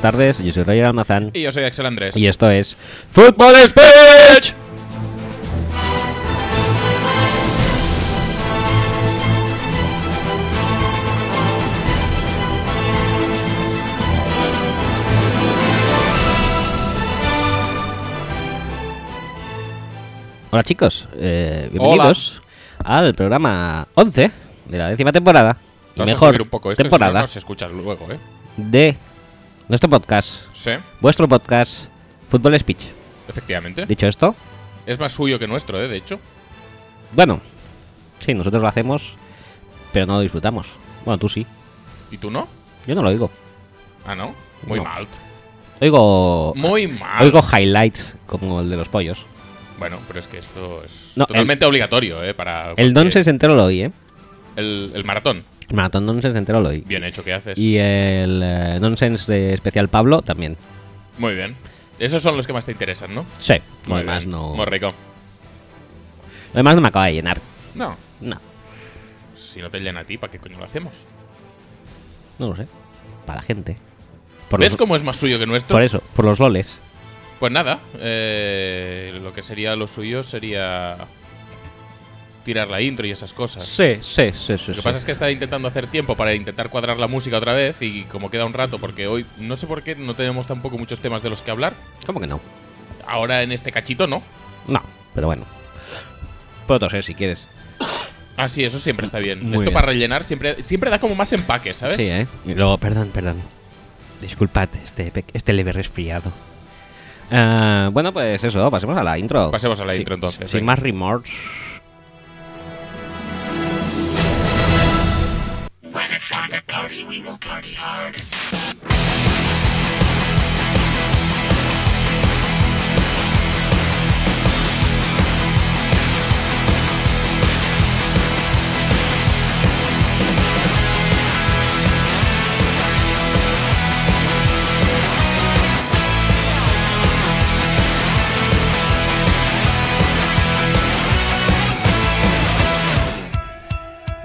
Buenas tardes, yo soy Roger Almazán Y yo soy Axel Andrés. y esto es Fútbol Speech. Hola chicos, eh, bienvenidos al programa 11 de la décima temporada y Vas mejor un poco esto, si temporada no, no se escucha luego, ¿eh? de nuestro podcast, Sí, vuestro podcast Fútbol Speech. efectivamente. Dicho esto, Es más suyo que nuestro, ¿eh? De hecho. bueno, sí, nosotros lo hacemos, pero no lo disfrutamos. Bueno, tú sí, ¿Y tú no? yo no lo oigo. Ah, ¿no? Muy No. mal. Oigo, Muy mal. oigo highlights como el de los pollos. Bueno, pero es que esto es No, totalmente obligatorio, ¿eh? Para El porque- nonsense entero lo oí, ¿eh? El, el maratón. Maratón nonsense entero lo oí. Bien hecho que haces. Y el eh, nonsense de especial Pablo también. Muy bien. Esos son los que más te interesan, ¿no? Sí, lo Muy demás bien. no. Muy rico. Lo demás no me acaba de llenar. No. No, Si no te llena a ti, ¿para qué coño lo hacemos? no lo sé. Para la gente. Por, ¿Ves los- cómo es más suyo que nuestro? por eso, por los loles. Pues nada, eh, lo que sería lo suyo sería tirar la intro y esas cosas. Sí, sí, sí, sí. Lo que pasa es que estaba intentando hacer tiempo para intentar cuadrar la música otra vez y como queda un rato, porque hoy no sé por qué no tenemos tampoco muchos temas de los que hablar. ¿Cómo que no? Ahora en este cachito no. No, pero bueno. Puedo toser si quieres. Ah, sí, eso siempre está bien. Muy Esto bien. para rellenar siempre, siempre da como más empaque, ¿sabes? Sí, ¿eh? Y luego, perdón, perdón. Disculpad este, este leve resfriado. Ah, bueno, pues eso, pasemos a la intro. Pasemos a la Sí, intro entonces. Sin venga. más remorse. It's time party, we will party hard.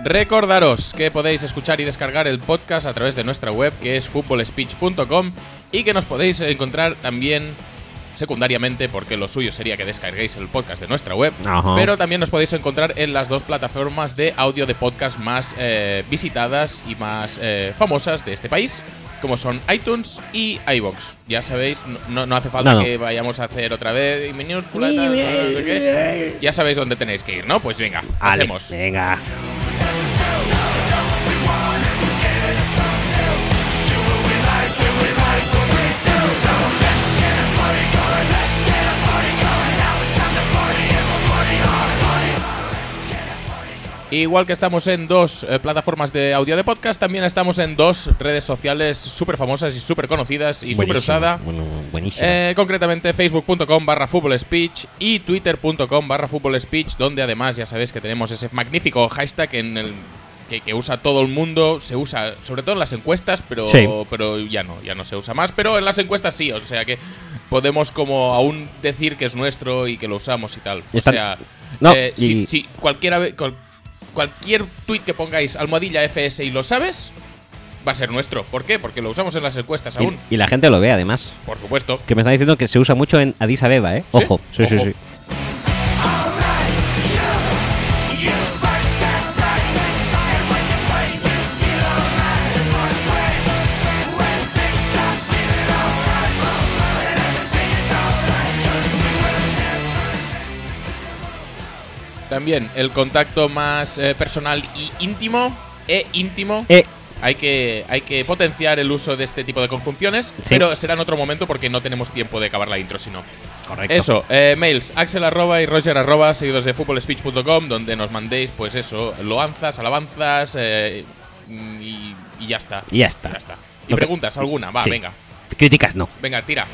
Recordaros que podéis escuchar y descargar el podcast a través de nuestra web que es footballspeech.com y que nos podéis encontrar también secundariamente porque lo suyo sería que descarguéis el podcast de nuestra web, Ajá. pero también nos podéis encontrar en las dos plataformas de audio de podcast más eh, visitadas y más eh, famosas de este país, como son iTunes y iBox. Ya sabéis, no, no hace falta No, no. que vayamos a hacer otra vez y minúscula, tal, no sé qué. Ya sabéis dónde tenéis que ir, ¿no? Pues venga, pasemos. venga. Igual que estamos en dos eh, plataformas de audio de podcast, también estamos en dos redes sociales súper famosas y súper conocidas y súper usada. Bueno. Eh, concretamente facebook.com barra speech y twitter.com barra speech donde además ya sabéis que tenemos ese magnífico hashtag en el que, que usa todo el mundo, se usa sobre todo en las encuestas, pero, Sí. pero ya no, ya no se usa más, pero en las encuestas sí, o sea que podemos como aún decir que es nuestro y que lo usamos y tal. O Están- sea, No, eh, y- si, si cualquiera, cual- cualquier tweet que pongáis almohadilla FS y lo sabes, va a ser nuestro. ¿Por qué? Porque lo usamos en las encuestas aún, y, y la gente lo ve, además. por supuesto. Que me están diciendo que se usa mucho en Addis Abeba, ¿eh? Ojo, sí, sí, Ojo. sí. También el contacto más eh, personal y íntimo e íntimo. Eh, Hay que, hay que potenciar el uso de este tipo de conjunciones, Sí. pero será en otro momento porque no tenemos tiempo de acabar la intro, si no. correcto. Eso, eh, mails, axel arroba y roger arroba, seguidos de footballspeech.com, donde nos mandéis, pues eso, loanzas, alabanzas eh, y, y ya está. Y ya está. Ya está. Y preguntas alguna, va, Sí. venga. Críticas no. Venga, tira.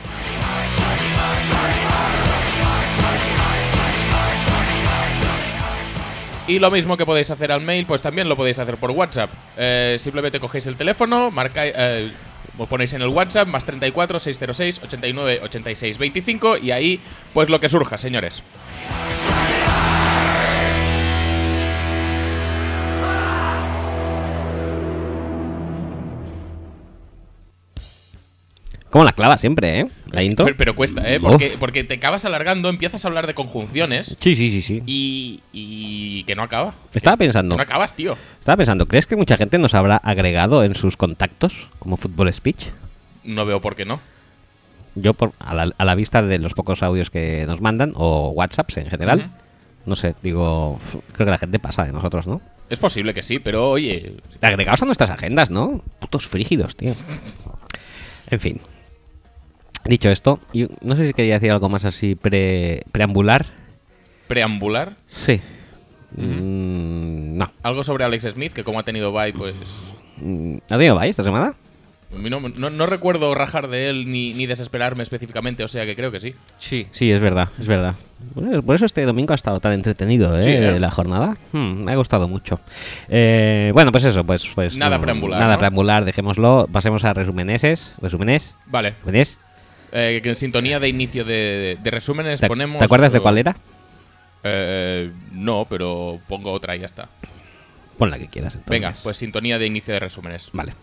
Y lo mismo que podéis hacer al mail, pues también lo podéis hacer por WhatsApp. Eh, simplemente cogéis el teléfono, marcáis, eh, os ponéis en el WhatsApp más 34 606 89 86 25 y ahí pues lo que surja, señores. ¿Cómo la clava siempre, eh? La intro. Pero, pero cuesta, ¿eh? Porque, porque te acabas alargando, empiezas a hablar de conjunciones Sí, sí, sí, sí. y, y que no acaba. Estaba Que pensando, no acabas, tío. estaba pensando, ¿crees que mucha gente nos habrá agregado en sus contactos como Fútbol Speech? No veo por qué no. Yo, por, a, la, a la vista de los pocos audios que nos mandan, o WhatsApps en general, no sé, digo, creo que la gente pasa de nosotros, ¿no? Es posible que sí, pero oye, Agregados a nuestras agendas, ¿no? Putos frígidos, tío. En fin. Dicho esto, no sé si quería decir algo más así pre, preambular. preambular. Sí. Mm, no. Algo sobre Alex Smith, que como ha tenido bye, pues. Mm, ¿Ha tenido bye esta semana? No, no- no recuerdo rajar de él ni, ni desesperarme específicamente, o sea que creo que sí. Sí. Sí, es verdad, es verdad. Por eso este domingo ha estado tan entretenido, ¿eh? Sí, ¿eh? La jornada. Mm, me ha gustado mucho. Eh, bueno, pues eso, pues... pues Nada no, preambular, Nada preambular, dejémoslo. Pasemos a resumeneses. ¿Resúmenes? Vale. ¿Resúmenes? Eh, que en sintonía de inicio de, de resúmenes ¿Te, ponemos. ¿Te acuerdas de cuál era? Eh, no, pero pongo otra y ya está. Pon la que quieras. Entonces. Venga, pues sintonía de inicio de resúmenes. Vale.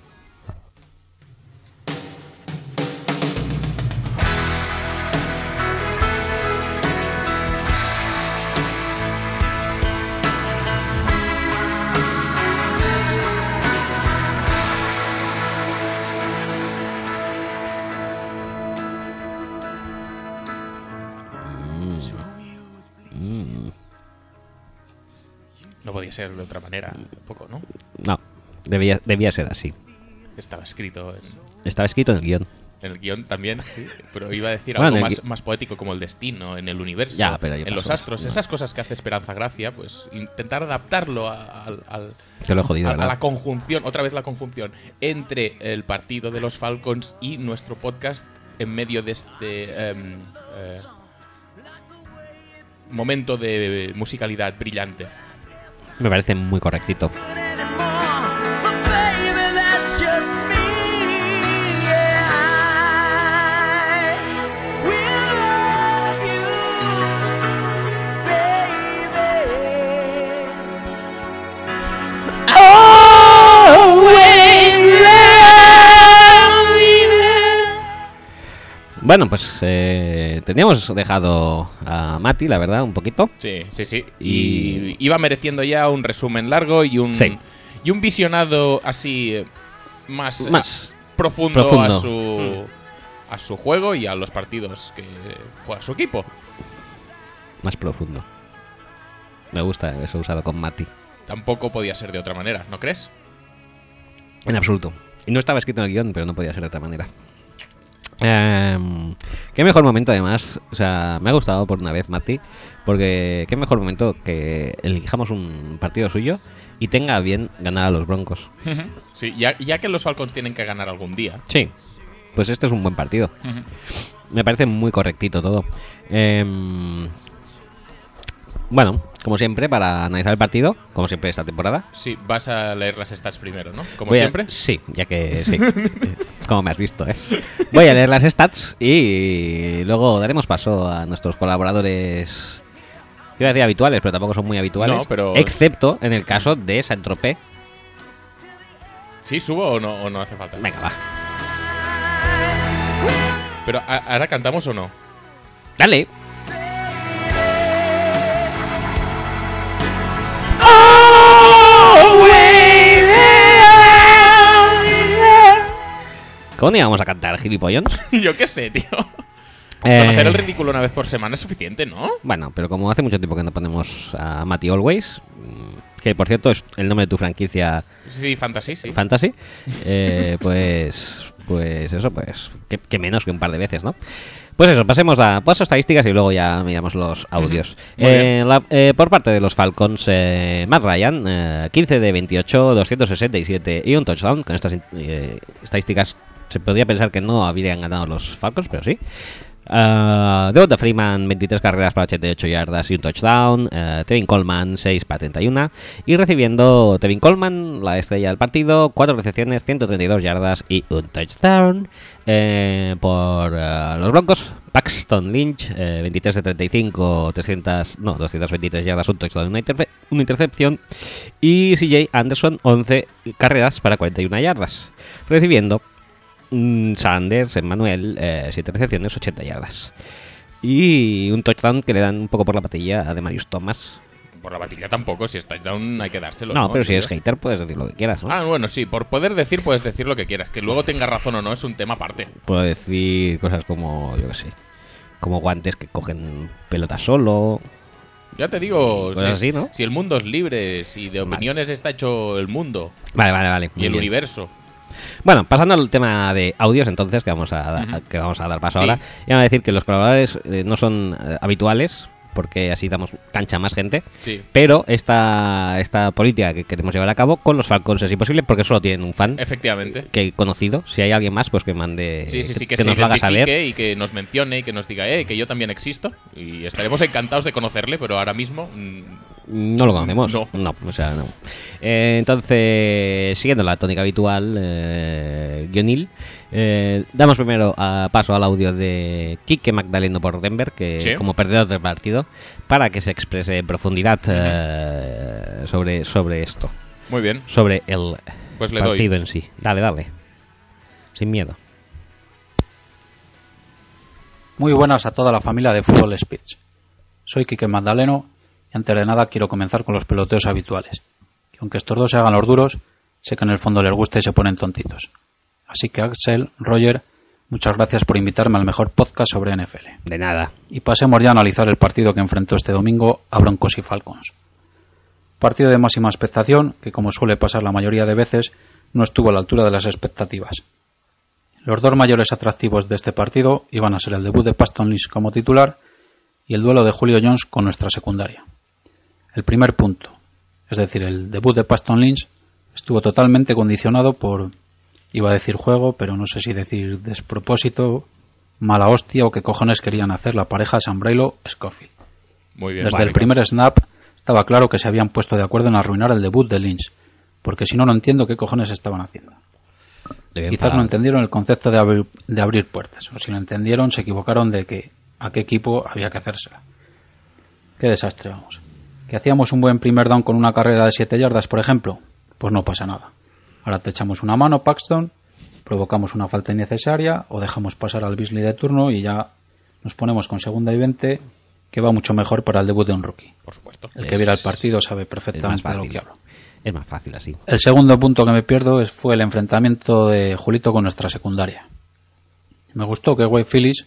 Podía ser de otra manera, tampoco, ¿no? No, debía, debía ser así. Estaba escrito en, Estaba escrito en el guion. en el guion también, sí. Pero iba a decir Bueno, algo más, más poético como el destino, en el universo, Ya, pero ya en los astros, No. esas cosas que hace Esperanza Gracia, pues intentar adaptarlo a- jodido, a- la conjunción, otra vez la conjunción, entre el partido de los Falcons y nuestro podcast en medio de este em, eh, momento de musicalidad brillante. Me parece muy correctito. Bueno, pues eh, teníamos dejado a Mati, la verdad, un poquito. Sí, sí, sí. Y- Y iba mereciendo ya un resumen largo y un, Sí. y un visionado así eh, más, eh, Más. profundo, profundo. A, su, a su juego y a los partidos que juega su equipo. Más profundo. Me gusta eso usado con Mati. Tampoco podía ser de otra manera, ¿no crees? En absoluto. Y no estaba escrito en el guion, pero no podía ser de otra manera. Em, qué mejor momento, además. O sea, me ha gustado por una vez, Mati. Porque qué mejor momento que elijamos un partido suyo y tenga bien ganar a los Broncos. Sí, ya, ya que los Falcons tienen que ganar algún día. Sí, pues este es un buen partido. Me parece muy correctito todo. Em, bueno, como siempre, para analizar el partido, como siempre esta temporada. Sí, vas a leer las stats primero, ¿no? Como voy a- siempre. sí, ya que sí. como me has visto, ¿eh? Voy a leer las stats y luego daremos paso a nuestros colaboradores. Iba a decir habituales, pero tampoco son muy habituales. No, pero- Excepto en el caso de Saint-Tropez. ¿Sí subo o no, o no hace falta? Venga, va. Pero ¿a- ¿ahora cantamos o no? Dale. ¿Cómo íbamos a cantar, gilipollons? Yo qué sé, tío. Eh, Con hacer el ridículo una vez por semana es suficiente, ¿no? Bueno, pero como hace mucho tiempo que no ponemos a Matty Always, mm, que por cierto es el nombre de tu franquicia Sí, fantasy, sí. Fantasy, eh, pues, pues eso, pues, que, que menos que un par de veces, ¿no? Pues eso, pasemos a paso estadísticas y luego ya miramos los audios. Eh, la- eh, por parte de los Falcons, eh, Matt Ryan, eh, 15 de 28, 267 y un touchdown. Con estas estadísticas se podría pensar que no habrían ganado los Falcons, pero sí. Uh, Devonta Freeman, 23 carreras para 88 yardas y un touchdown. Uh, Tevin Coleman, 6 para 31. Y recibiendo Tevin Coleman, la estrella del partido, 4 recepciones, 132 yardas y un touchdown. Eh, por uh, los Broncos, Paxton Lynch, eh, 23 de 35, 300, no, 223 yardas, un touchdown una, interfe- una intercepción. Y CJ Anderson, 11 carreras para 41 yardas. Recibiendo Sanders, Emmanuel, 7 recepciones, 80 yardas. Y un touchdown que le dan un poco por la patilla de Marius Thomas. Por la batilla tampoco, si es touchdown hay que dárselo. No, pero si eres hater puedes decir lo que quieras, ¿no? Ah, bueno, sí, por poder decir puedes decir lo que quieras. Que luego tenga razón o no es un tema aparte. Puedo decir cosas como, yo qué sé, como guantes que cogen pelota solo. Ya te digo, Pues si, así, ¿no? si el mundo es libre, si de opiniones está hecho el mundo Vale, vale, vale. y el bien. universo. Bueno, pasando al tema de audios, entonces, que vamos a, que vamos a dar paso Sí. ahora. Y vamos a decir que los colaboradores eh, no son eh, habituales, porque así damos cancha a más gente. Sí. Pero esta, esta política que queremos llevar a cabo con los Falcons es imposible porque solo tienen un fan Efectivamente. que conocido. Si hay alguien más, pues que mande. Sí, sí, sí, que, que nos lo haga saber. y que nos mencione y que nos diga, eh, que yo también existo. Y estaremos encantados de conocerle, pero ahora mismo mm, No lo conocemos. No. o sea, no. Eh, entonces, siguiendo la tónica habitual, eh, guionil, eh, damos primero a paso al audio de Quique Magdaleno por Denver, que Sí. como perdedor del partido, para que se exprese en profundidad eh, sobre, sobre esto, muy bien. sobre el Pues le doy. partido en sí. Dale, dale. Sin miedo. Muy buenas a toda la familia de Fútbol Speech. Soy Quique Magdaleno antes de nada quiero comenzar con los peloteos habituales. Que aunque estos dos se hagan los duros, sé que en el fondo les gusta y se ponen tontitos. Así que Axel, Roger, muchas gracias por invitarme al mejor podcast sobre NFL. De nada. Y pasemos ya a analizar el partido que enfrentó este domingo a Broncos y Falcons. Partido de máxima expectación que, como suele pasar la mayoría de veces, no estuvo a la altura de las expectativas. Los dos mayores atractivos de este partido iban a ser el debut de Paston Lynch como titular y el duelo de Julio Jones con nuestra secundaria. El primer punto, es decir, el debut de Paston Lynch, estuvo totalmente condicionado por, iba a decir juego, pero no sé si decir despropósito, mala hostia o qué cojones querían hacer la pareja Sambrailo-Scofield. Muy bien. Desde vale. el primer snap estaba claro que se habían puesto de acuerdo en arruinar el debut de Lynch, porque si no, no entiendo qué cojones estaban haciendo. Quizás no entendieron el concepto de abrir, de abrir puertas, o si lo entendieron, se equivocaron de que a qué equipo había que hacérsela. Qué desastre, vamos. ¿Que hacíamos un buen primer down con una carrera de 7 yardas, por ejemplo? Pues no pasa nada. Ahora te echamos una mano, Paxton, provocamos una falta innecesaria o dejamos pasar al Beasley de turno y ya nos ponemos con segunda y 20, que va mucho mejor para el debut de un rookie. Por supuesto. El que viera el partido sabe perfectamente de lo que hablo. Es más fácil así. El segundo punto que me pierdo fue el enfrentamiento de Julito con nuestra secundaria. Me gustó que Wade Phillips,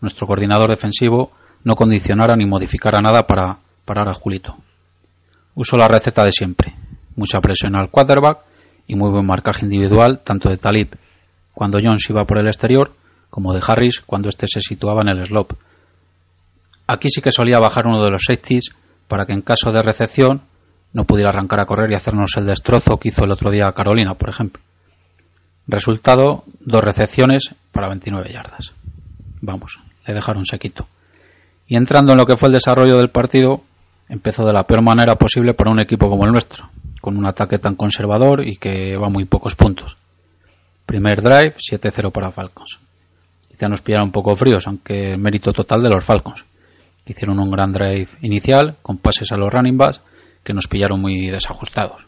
nuestro coordinador defensivo, no condicionara ni modificara nada para parar a Julito. Usó la receta de siempre. Mucha presión al quarterback y muy buen marcaje individual, tanto de Talib cuando Jones iba por el exterior, como de Harris cuando éste se situaba en el slope. Aquí sí que solía bajar uno de los safeties para que en caso de recepción no pudiera arrancar a correr y hacernos el destrozo que hizo el otro día Carolina, por ejemplo. Resultado, dos recepciones para 29 yardas. Vamos, le dejaron sequito. Y entrando en lo que fue el desarrollo del partido, empezó de la peor manera posible para un equipo como el nuestro, con un ataque tan conservador y que va muy pocos puntos. Primer drive, 7-0 para Falcons. Quizá nos pillaron un poco fríos, aunque mérito total de los Falcons, que hicieron un gran drive inicial, con pases a los running backs, que nos pillaron muy desajustados.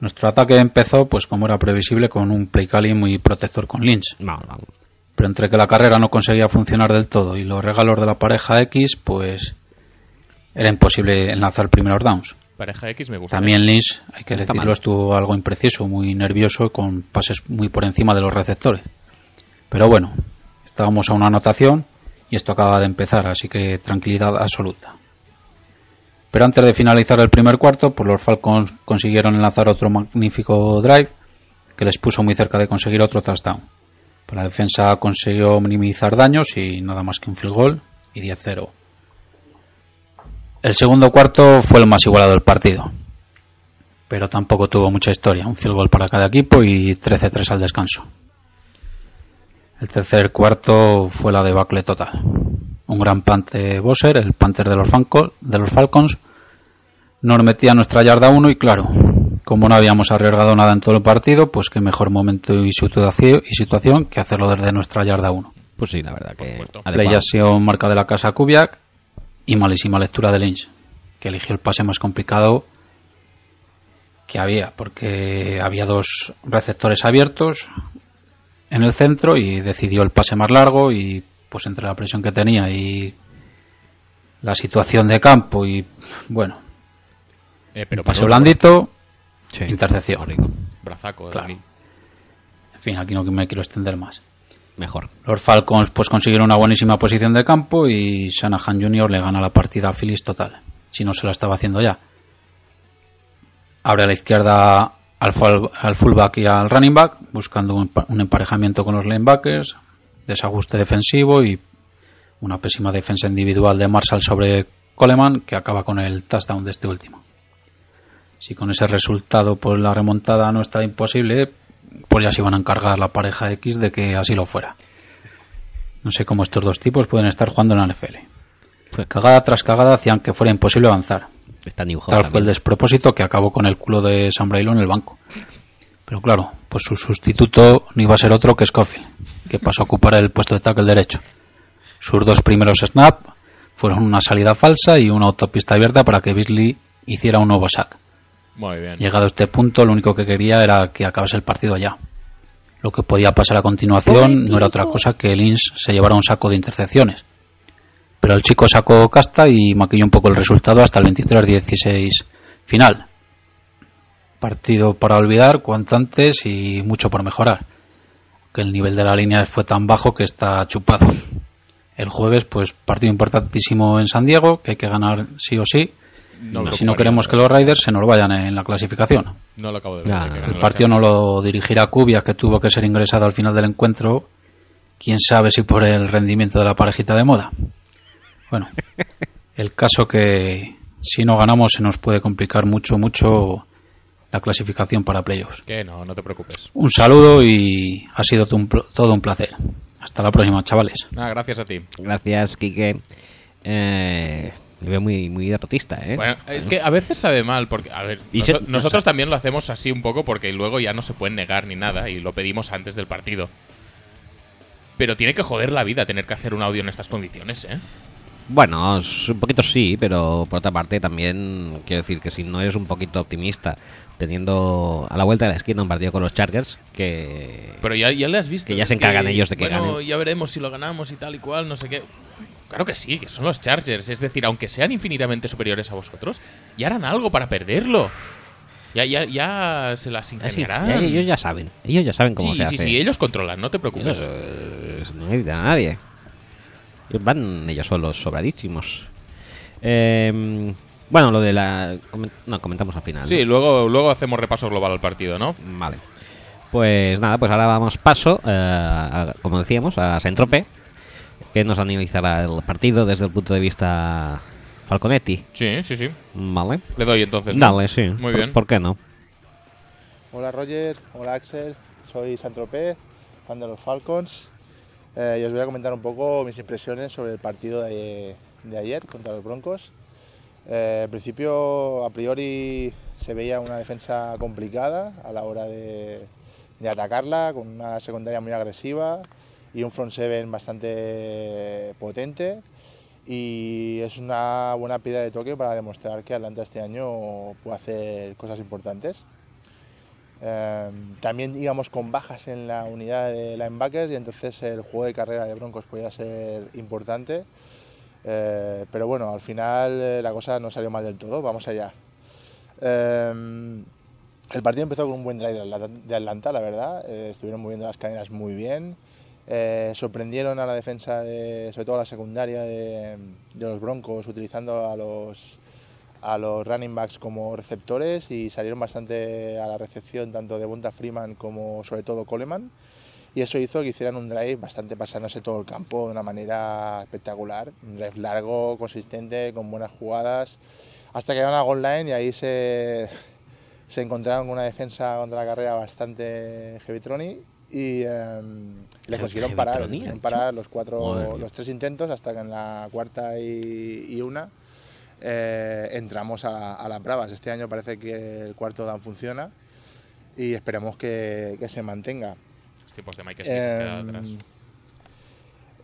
Nuestro ataque empezó, pues como era previsible, con un play calling muy protector con Lynch. No, no. Pero entre que la carrera no conseguía funcionar del todo y los regalos de la pareja X, pues era imposible enlazar primeros downs. Pareja X me gusta. También Lynch, hay que está decirlo, mal. estuvo algo impreciso, muy nervioso, con pases muy por encima de los receptores. Pero bueno, estábamos a una anotación y esto acaba de empezar, así que tranquilidad absoluta. Pero antes de finalizar el primer cuarto, pues los Falcons consiguieron enlazar otro magnífico drive que les puso muy cerca de conseguir otro touchdown. Pues la defensa consiguió minimizar daños y nada más que un field goal y 10-0. El segundo cuarto fue el más igualado del partido, pero tampoco tuvo mucha historia. Un field goal para cada equipo y 13-3 al descanso. El tercer cuarto fue la debacle total. Un gran punt de Bosser, el punter de los, Falcons, de los Falcons, nos metía nuestra yarda 1 y claro, como no habíamos arriesgado nada en todo el partido, pues qué mejor momento y situación, y situación que hacerlo desde nuestra yarda 1. Pues sí, la verdad que. Playasión marca de la casa Kubiak y malísima lectura de Lynch, que eligió el pase más complicado que había, porque había dos receptores abiertos, en el centro y decidió el pase más largo y pues entre la presión que tenía y la situación de campo y bueno, Eh, pero pase blandito, Sí. intercepción. Brazaco, de Claro. En fin, aquí no me quiero extender más. Mejor. Los Falcons pues consiguieron una buenísima posición de campo y Shanahan Jr. le gana la partida a Phillies total, si no se la estaba haciendo ya. Abre a la izquierda al, full- al fullback y al running back, buscando un, un emparejamiento con los linebackers, desajuste defensivo y una pésima defensa individual de Marshall sobre Coleman que acaba con el touchdown de este último. Si con ese resultado pues la remontada no está imposible, pues ya se iban a encargar la pareja X de que así lo fuera. No sé cómo estos dos tipos pueden estar jugando en la NFL. Pues cagada tras cagada hacían que fuera imposible avanzar. Está Tal fue el despropósito que acabó con el culo de Sam Brailo en el banco. Pero claro, pues su sustituto no iba a ser otro que Scofield, que pasó a ocupar el puesto de tackle derecho. Sus dos primeros snaps fueron una salida falsa y una autopista abierta para que Beasley hiciera un nuevo sack. Muy bien. Llegado a este punto, lo único que quería era que acabase el partido ya. Lo que podía pasar a continuación no era otra cosa que Lynch se llevara un saco de intercepciones. Pero el chico sacó casta y maquilló un poco el resultado hasta el 23-16 final. Partido para olvidar cuanto antes y mucho por mejorar. Que el nivel de la línea fue tan bajo que está chupado. El jueves, pues partido importantísimo en San Diego, que hay que ganar sí o sí, No si no queremos que los Raiders se nos vayan en la clasificación. No lo acabo de ver. Ya, de que el partido no lo dirigirá Cubia, que tuvo que ser ingresado al final del encuentro. Quién sabe si por el rendimiento de la parejita de moda. Bueno, el caso que si no ganamos se nos puede complicar mucho, mucho la clasificación para playoffs. Que no, no te preocupes. Un saludo y ha sido todo un placer. Hasta la próxima, chavales. Gracias a ti. Gracias, Quique. Eh, me veo muy, muy derrotista, ¿eh? Bueno, es que a veces sabe mal, porque, a ver, Y noso- se- nosotros también lo hacemos así un poco porque luego ya no se pueden negar ni nada y lo pedimos antes del partido. Pero tiene que joder la vida tener que hacer un audio en estas condiciones, ¿eh? Bueno, un poquito sí, pero por otra parte también quiero decir que si no eres un poquito optimista, teniendo a la vuelta de la esquina un partido con los Chargers, que... Pero ya, ya le has visto. Que ya se encargan ellos de que bueno, ganen. ya veremos si lo ganamos y tal y cual, no sé qué. Claro que sí, que son los Chargers. Es decir, aunque sean infinitamente superiores a vosotros, ya harán algo para perderlo. Ya, ya, ya se las Ah, sí, ingeniarán. ya- ellos ya saben, ellos ya saben cómo sí, se sí, hace. sí, ellos controlan, no te preocupes. Ellos, eh, no necesitan a nadie. Van ellos solos, sobradísimos. Eh, bueno, lo de la... No, comentamos al final. Sí, ¿no? luego, luego hacemos repaso global al partido, ¿no? Vale. Pues nada, pues ahora vamos paso, eh, a- como decíamos, a Sentrope, que nos analizará el partido desde el punto de vista Falconetti. Sí, sí, sí. Vale. Le doy entonces. ¿no? Dale, sí. Muy ¿Por- bien. ¿Por qué no? Hola Roger, hola Axel, soy Santropé, fan de los Falcons eh, y os voy a comentar un poco mis impresiones sobre el partido de, de ayer contra los Broncos. Eh, en principio, a priori, se veía una defensa complicada a la hora de, de atacarla, con una secundaria muy agresiva y un front seven bastante potente. Y es una buena piedra de toque para demostrar que Atlanta este año puede hacer cosas importantes. Eh, también íbamos con bajas en la unidad de linebackers y entonces el juego de carrera de Broncos podía ser importante. Eh, pero bueno, al final eh, la cosa no salió mal del todo, vamos allá. Eh, el partido empezó con un buen drive de Atlanta, la verdad. Eh, estuvieron moviendo las cadenas muy bien. Eh, sorprendieron a la defensa, de, sobre todo a la secundaria de, los Broncos, utilizando a los, a los running backs como receptores y salieron bastante a la recepción tanto de Bonta Freeman como sobre todo Coleman. Y eso hizo que hicieran un drive bastante pasándose todo el campo de una manera espectacular. Un drive largo, consistente, con buenas jugadas, hasta que llegaron a goal line y ahí se, se encontraron con una defensa contra la carrera bastante heavy y eh, les consiguieron parar, Heavy-troni, les consiguieron ha parar los cuatro, los tres intentos hasta que en la cuarta y, y una eh, entramos a, a las bravas. Este año parece que el cuarto down funciona y esperemos que, que se mantiene Los tipos de Mike Smith Em, atrás.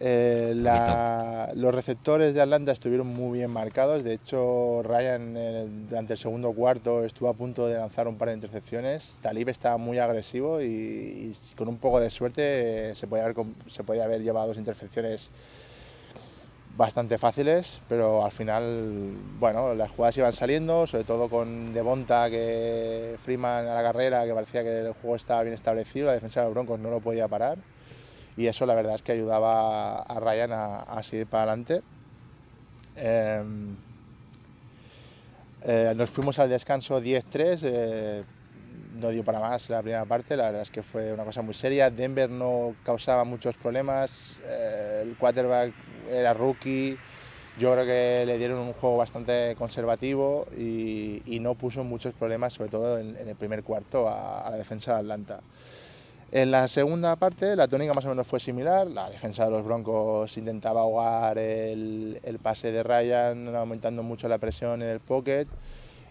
Eh, la- los receptores de Atlanta estuvieron muy bien marcados. De hecho, Ryan durante el segundo cuarto estuvo a punto de lanzar un par de intercepciones. Talib estaba muy agresivo y, y con un poco de suerte eh, se podía haber, com- se podía haber llevado dos intercepciones bastante fáciles, pero al final, bueno, las jugadas iban saliendo, sobre todo con Devonta, que Freeman a la carrera, que parecía que el juego estaba bien establecido, la defensa de los Broncos no lo podía parar y eso la verdad es que ayudaba a Ryan a, seguir para adelante. Em, eh, nos fuimos al descanso 10-3, eh, no dio para más la primera parte, la verdad es que fue una cosa muy seria. Denver no causaba muchos problemas, eh, el quarterback era rookie, yo creo que le dieron un juego bastante conservativo y, no puso muchos problemas, sobre todo en, el primer cuarto, a la defensa de Atlanta. En la segunda parte la tónica más o menos fue similar, la defensa de los Broncos intentaba ahogar el, pase de Ryan, aumentando mucho la presión en el pocket.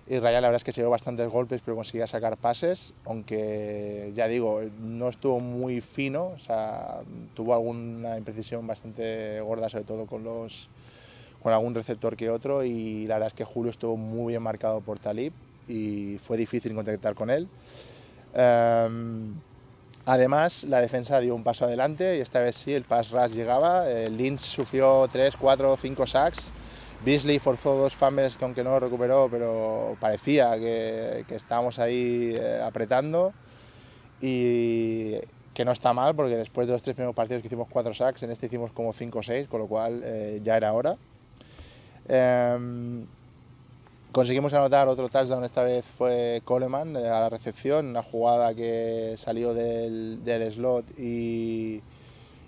Y Ryan la verdad es que se llevó bastantes golpes pero conseguía sacar pases, aunque ya digo, no estuvo muy fino, o sea, tuvo alguna imprecisión bastante gorda sobre todo con algún receptor que otro. Y la verdad es que Julio estuvo muy bien marcado por Talib y fue difícil contactar con él. Em, Además, la defensa dio un paso adelante y esta vez sí, el pass rush llegaba. Eh, Lynch sufrió 3, 4, 5 sacks. Beasley forzó dos fumbles que aunque no recuperó, pero parecía que, que estábamos ahí eh, apretando. Y que no está mal, porque después de los tres primeros partidos que hicimos 4 sacks, en este hicimos como 5 o 6, con lo cual eh, ya era hora. Em, Conseguimos anotar otro touchdown, esta vez fue Coleman eh, a la recepción, una jugada que salió del, slot y,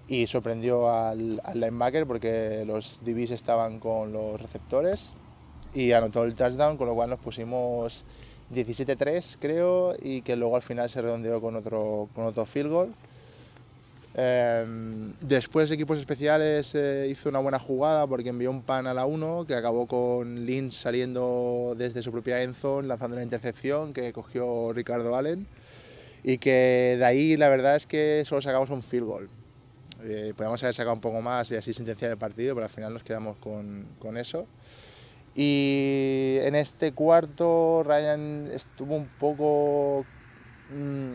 y sorprendió al, al linebacker porque los DBs estaban con los receptores y anotó el touchdown, con lo cual nos pusimos 17-3 creo y que luego al final se redondeó con otro, con otro field goal. Eh, después Equipos Especiales eh, hizo una buena jugada porque envió un pan a la 1 que acabó con Lynch saliendo desde su propia endzone lanzando una intercepción que cogió Ricardo Allen y que de ahí la verdad es que solo sacamos un field goal. Eh, podíamos haber sacado un poco más y así sentenciar el partido, pero al final nos quedamos con, con eso. Y en este cuarto Ryan estuvo un poco... mm,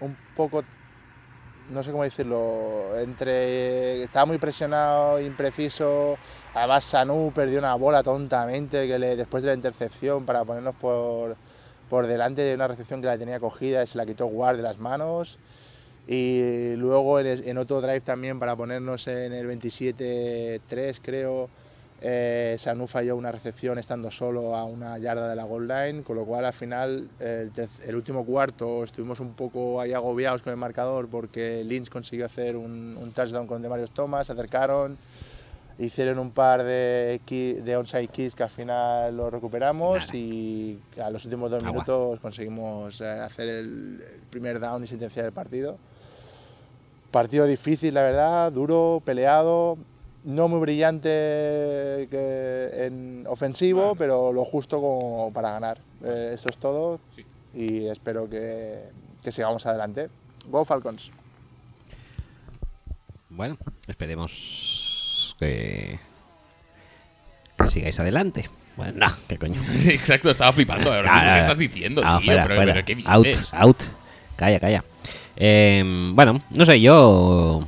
un poco no sé cómo decirlo, entre estaba muy presionado, impreciso, además Sanu perdió una bola tontamente que le, después de la intercepción para ponernos por, por delante de una recepción que la tenía cogida y se la quitó Ward de las manos. Y luego en, en otro drive también para ponernos en el 27-3 creo eh, Sanu falló una recepción estando solo a una yarda de la goal line, con lo cual al final el, último cuarto estuvimos un poco ahí agobiados con el marcador porque Lynch consiguió hacer un, un touchdown con Demarius Thomas, se acercaron, hicieron un par de, de onside kicks que al final lo recuperamos y a los últimos dos Agua. minutos conseguimos eh, hacer el, el primer down y sentenciar el partido. Partido difícil, la verdad, duro, peleado, no muy brillante que en ofensivo, pero lo justo como para ganar. Eh, eso es todo Sí. y espero que, que sigamos adelante. Go Falcons. Bueno, esperemos que, que sigáis adelante. Bueno, no, qué coño. Sí, exacto, estaba flipando. Ahora mismo, Ah, ¿Qué ah, estás diciendo, ah, tío? fuera, pero, fuera. pero ¿qué dices? Out, out. Calla, calla. Eh, bueno, no sé, yo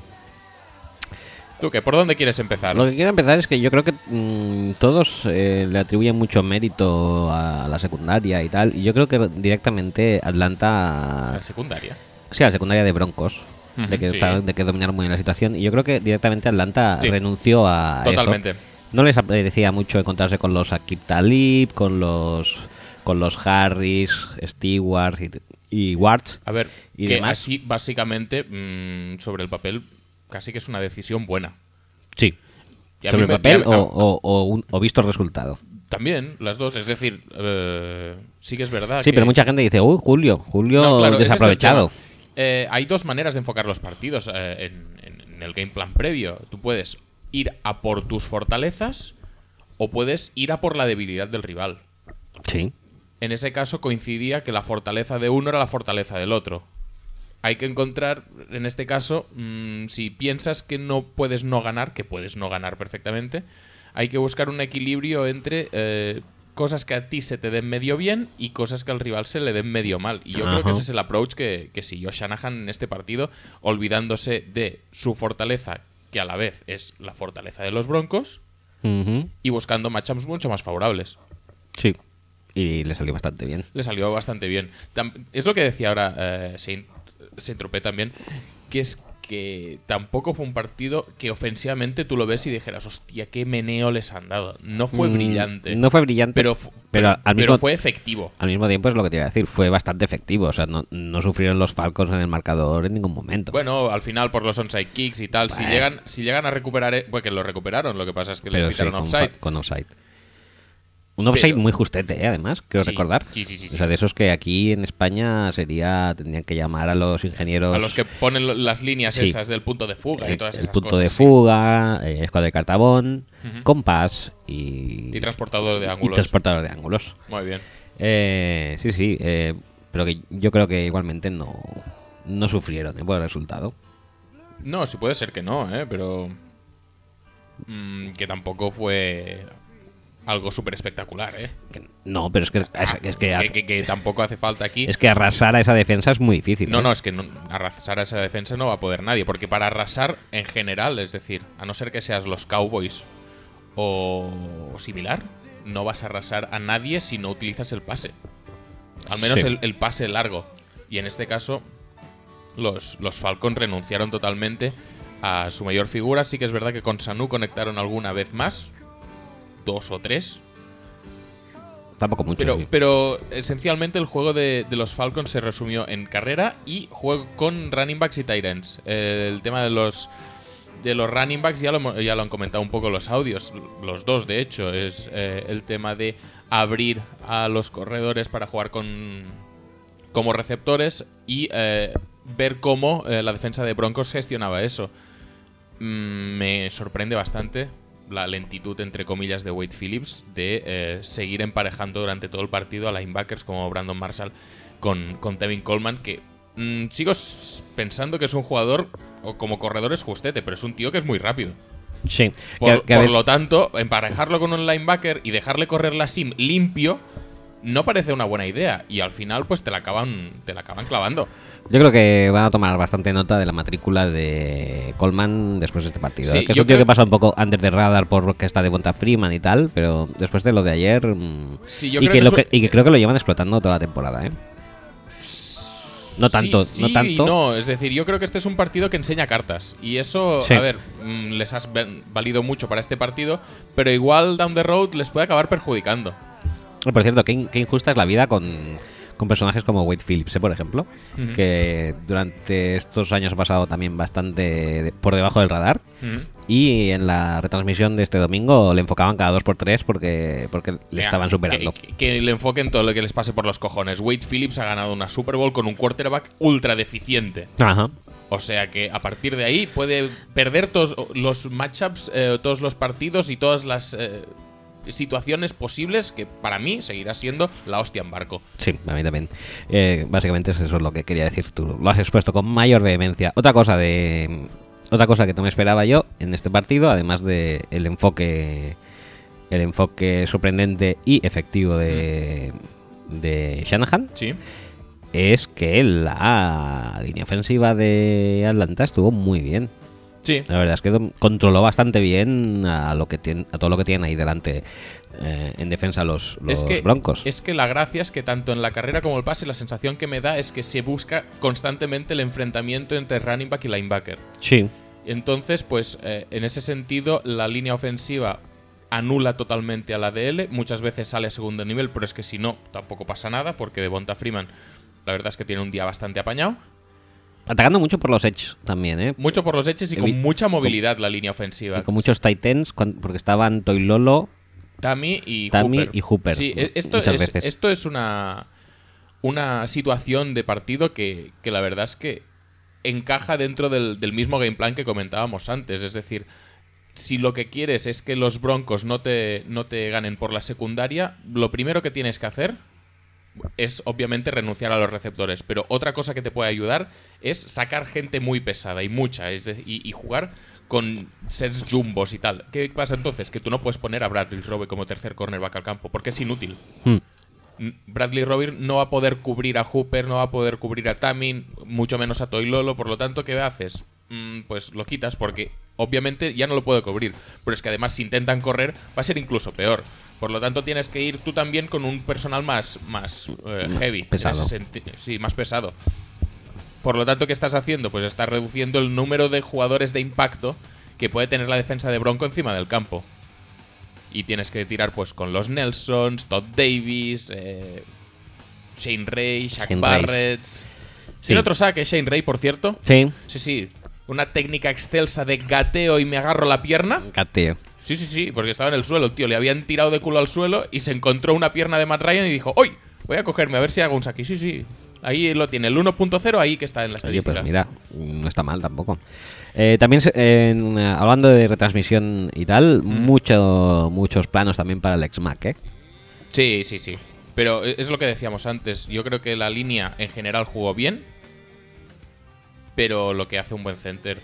¿Tú qué? ¿Por dónde quieres empezar? Lo que quiero empezar es que yo creo que mm, todos eh, le atribuyen mucho mérito a la secundaria y tal. Y yo creo que directamente Atlanta. La secundaria. Sí, a la secundaria de Broncos. De, que sí. esta- de que dominaron muy bien la situación. Y yo creo que directamente Atlanta Sí. renunció a. eso. Totalmente. No les apetecía mucho encontrarse con los Akib Talib, con los. Con los Harris, Stewards y, y Wards. A ver, Y que demás. así, básicamente, mm, sobre el papel, casi que es una decisión buena. Sí. Y Sobre el papel y a- o, o- o un- o visto el resultado. También, las dos. Es decir, eh, sí que es verdad. Sí, que- pero mucha gente dice, uy, Julio, Julio No, claro, desaprovechado. Eh, hay dos maneras de enfocar los partidos eh, en, en- en el game plan previo. Tú puedes ir a por tus fortalezas o puedes ir a por la debilidad del rival. Sí. En ese caso coincidía que la fortaleza de uno era la fortaleza del otro. Hay que encontrar, en este caso, mm, si piensas que no puedes no ganar, que puedes no ganar perfectamente, hay que buscar un equilibrio entre eh, cosas que a ti se te den medio bien y cosas que al rival se le den medio mal. Y yo creo que ese es el approach que, que siguió Shanahan en este partido, olvidándose de su fortaleza, que a la vez es la fortaleza de los Broncos, y buscando matchups mucho más favorables. Sí. Y le salió bastante bien. Le salió bastante bien. Es lo que decía ahora eh, Saint, Saint Tropez también, que es que tampoco fue un partido que ofensivamente tú lo ves y dijeras, hostia, qué meneo les han dado. No fue Mm, brillante. No fue brillante, pero, pero, fu- pero, al, pero mismo, fue efectivo. al mismo tiempo es lo que te iba a decir. Fue bastante efectivo. O sea, no, no sufrieron los Falcons en el marcador en ningún momento. Bueno, al final por los onside kicks y tal, si llegan si llegan a recuperar, eh, bueno, que lo recuperaron, lo que pasa es que les pero sí, con, offside. fa- con offside. Un offside Pero- muy justete, ¿eh? además, quiero Sí, recordar. sí, sí, sí, O sí. sea, de esos que aquí en España sería tendrían que llamar a los ingenieros. A los que ponen las líneas Sí. esas del punto de fuga y el, todas el esas punto cosas. de sí. fuga, eh, escuadra de cartabón, compás y, Y transportador de y ángulos. transportador de ángulos. Muy bien. Eh, sí, sí, eh, pero que yo creo que igualmente no, no sufrieron el resultado. No, sí puede ser que no, ¿eh? Pero. mm, que tampoco fue algo súper espectacular, ¿eh? No, pero es que, es, es que, Que, hace- que- que tampoco hace falta aquí. es que arrasar a esa defensa es muy difícil. No, ¿eh? no, es que no- arrasar a esa defensa no va a poder nadie. Porque para arrasar en general, es decir, a no ser que seas los Cowboys o similar, no vas a arrasar a nadie si no utilizas el pase. Al menos Sí. el, el pase largo. Y en este caso, los, los Falcons renunciaron totalmente a su mayor figura. Sí que es verdad que con Sanu conectaron alguna vez más. Dos o tres. Tampoco mucho. Pero, sí. pero esencialmente el juego de, de los Falcons se resumió en carrera y juego con running backs y tight ends. El tema de los de los running backs ya lo, ya lo han comentado un poco los audios, los dos de hecho, es eh, el tema de abrir a los corredores para jugar con como receptores y eh, ver cómo eh, la defensa de Broncos gestionaba eso. Mm, me sorprende bastante la lentitud, entre comillas, de Wade Phillips de eh, seguir emparejando durante todo el partido a linebackers como Brandon Marshall con, con Tevin Coleman, que mm, sigo pensando que es un jugador, o como corredor es justete, pero es un tío que es muy rápido. Sí, Por, que- que a por lo tanto, emparejarlo con un linebacker y dejarle correr la sim limpio no parece una buena idea. Y al final, pues te la acaban, te la acaban clavando. Yo creo que van a tomar bastante nota de la matrícula de Coleman después de este partido. Sí, ¿eh? que es yo un tío creo- que pasa un poco under the radar por que está de Bonta Freeman y tal, pero después de lo de ayer. mm, Sí, yo y, creo que que lo y que creo que lo llevan explotando toda la temporada, ¿eh? No tanto, Sí, no tanto. no, es decir, yo creo que este es un partido que enseña cartas. Y eso, Sí. a ver, mm, les has valido mucho para este partido, pero igual down the road les puede acabar perjudicando. Por cierto, qué, in- qué injusta es la vida con, con personajes como Wade Phillips, ¿eh? por ejemplo, que durante estos años ha pasado también bastante de- por debajo del radar. Y en la retransmisión de este domingo le enfocaban cada dos por tres porque, porque le Mira, estaban superando. Que le enfoquen todo lo que les pase por los cojones. Wade Phillips ha ganado una Super Bowl con un quarterback ultra deficiente. Ajá. O sea que a partir de ahí puede perder todos los matchups, eh, todos los partidos y todas las eh, situaciones posibles que para mí seguirá siendo la hostia en barco. Sí, a mí también. Eh, básicamente es eso lo que quería decir tú. Lo has expuesto con mayor vehemencia. Otra cosa de otra cosa que no me esperaba yo en este partido, además de el enfoque el enfoque sorprendente y efectivo de de Shanahan, Sí. es que la línea ofensiva de Atlanta estuvo muy bien. Sí. La verdad es que controló bastante bien a lo que tiene, a todo lo que tienen ahí delante eh, en defensa los, los es que, Broncos. Es que la gracia es que tanto en la carrera como el pase, la sensación que me da es que se busca constantemente el enfrentamiento entre running back y linebacker. Sí, Entonces, pues eh, en ese sentido, la línea ofensiva anula totalmente a la DL. Muchas veces sale a segundo nivel, pero es que si no, tampoco pasa nada, porque Devonta Freeman, la verdad es que tiene un día bastante apañado. Atacando mucho por los edge también, ¿eh? Mucho por los eches y con mucha movilidad la línea ofensiva. Y con muchos Titans, porque estaban Toilolo. Tammy y Tammy Hooper. y Hooper, Sí, e- esto muchas es, veces. esto es una, una situación de partido que, que la verdad es que encaja dentro del, del mismo game plan que comentábamos antes. Es decir, si lo que quieres es que los Broncos no te, no te ganen por la secundaria, lo primero que tienes que hacer es obviamente renunciar a los receptores. Pero otra cosa que te puede ayudar es sacar gente muy pesada y mucha es de- y, y jugar con sets jumbos y tal. ¿Qué pasa entonces? Que tú no puedes poner a Bradley Robe como tercer cornerback al campo porque es inútil. Hmm. Mm, Bradley Robin no va a poder cubrir a Hooper, no va a poder cubrir a Tamin, mucho menos a Toilolo, por lo tanto, ¿qué haces? Mm, pues lo quitas porque obviamente ya no lo puede cubrir, pero es que además si intentan correr va a ser incluso peor. Por lo tanto, tienes que ir tú también con un personal más, más eh, heavy. en pesado. sí, más pesado. Por lo tanto, ¿qué estás haciendo? Pues estás reduciendo el número de jugadores de impacto que puede tener la defensa de Bronco encima del campo. Y tienes que tirar pues con los Nelsons, Todd Davis, eh, Shane Ray, Shaq. Barrett. Sí. Tiene otro saque, Shane Ray, por cierto. Sí, Sí, sí. Una técnica excelsa de gateo y me agarro la pierna. cateo. Sí, sí, sí, porque estaba en el suelo, tío. Le habían tirado de culo al suelo y se encontró una pierna de Matt Ryan y dijo, ¡Hoy! Voy a cogerme a ver si hago un saque. Sí, sí. Ahí lo tiene, el 1.0 ahí que está en la Oye, estadística. pues mira, no está mal tampoco. Eh, también, eh, hablando de retransmisión y tal, mucho, muchos planos también para el ex-Mac, ¿eh? Sí, sí, sí. Pero e- es lo que decíamos antes. Yo creo que la línea en general jugó bien. Pero lo que hace un buen center.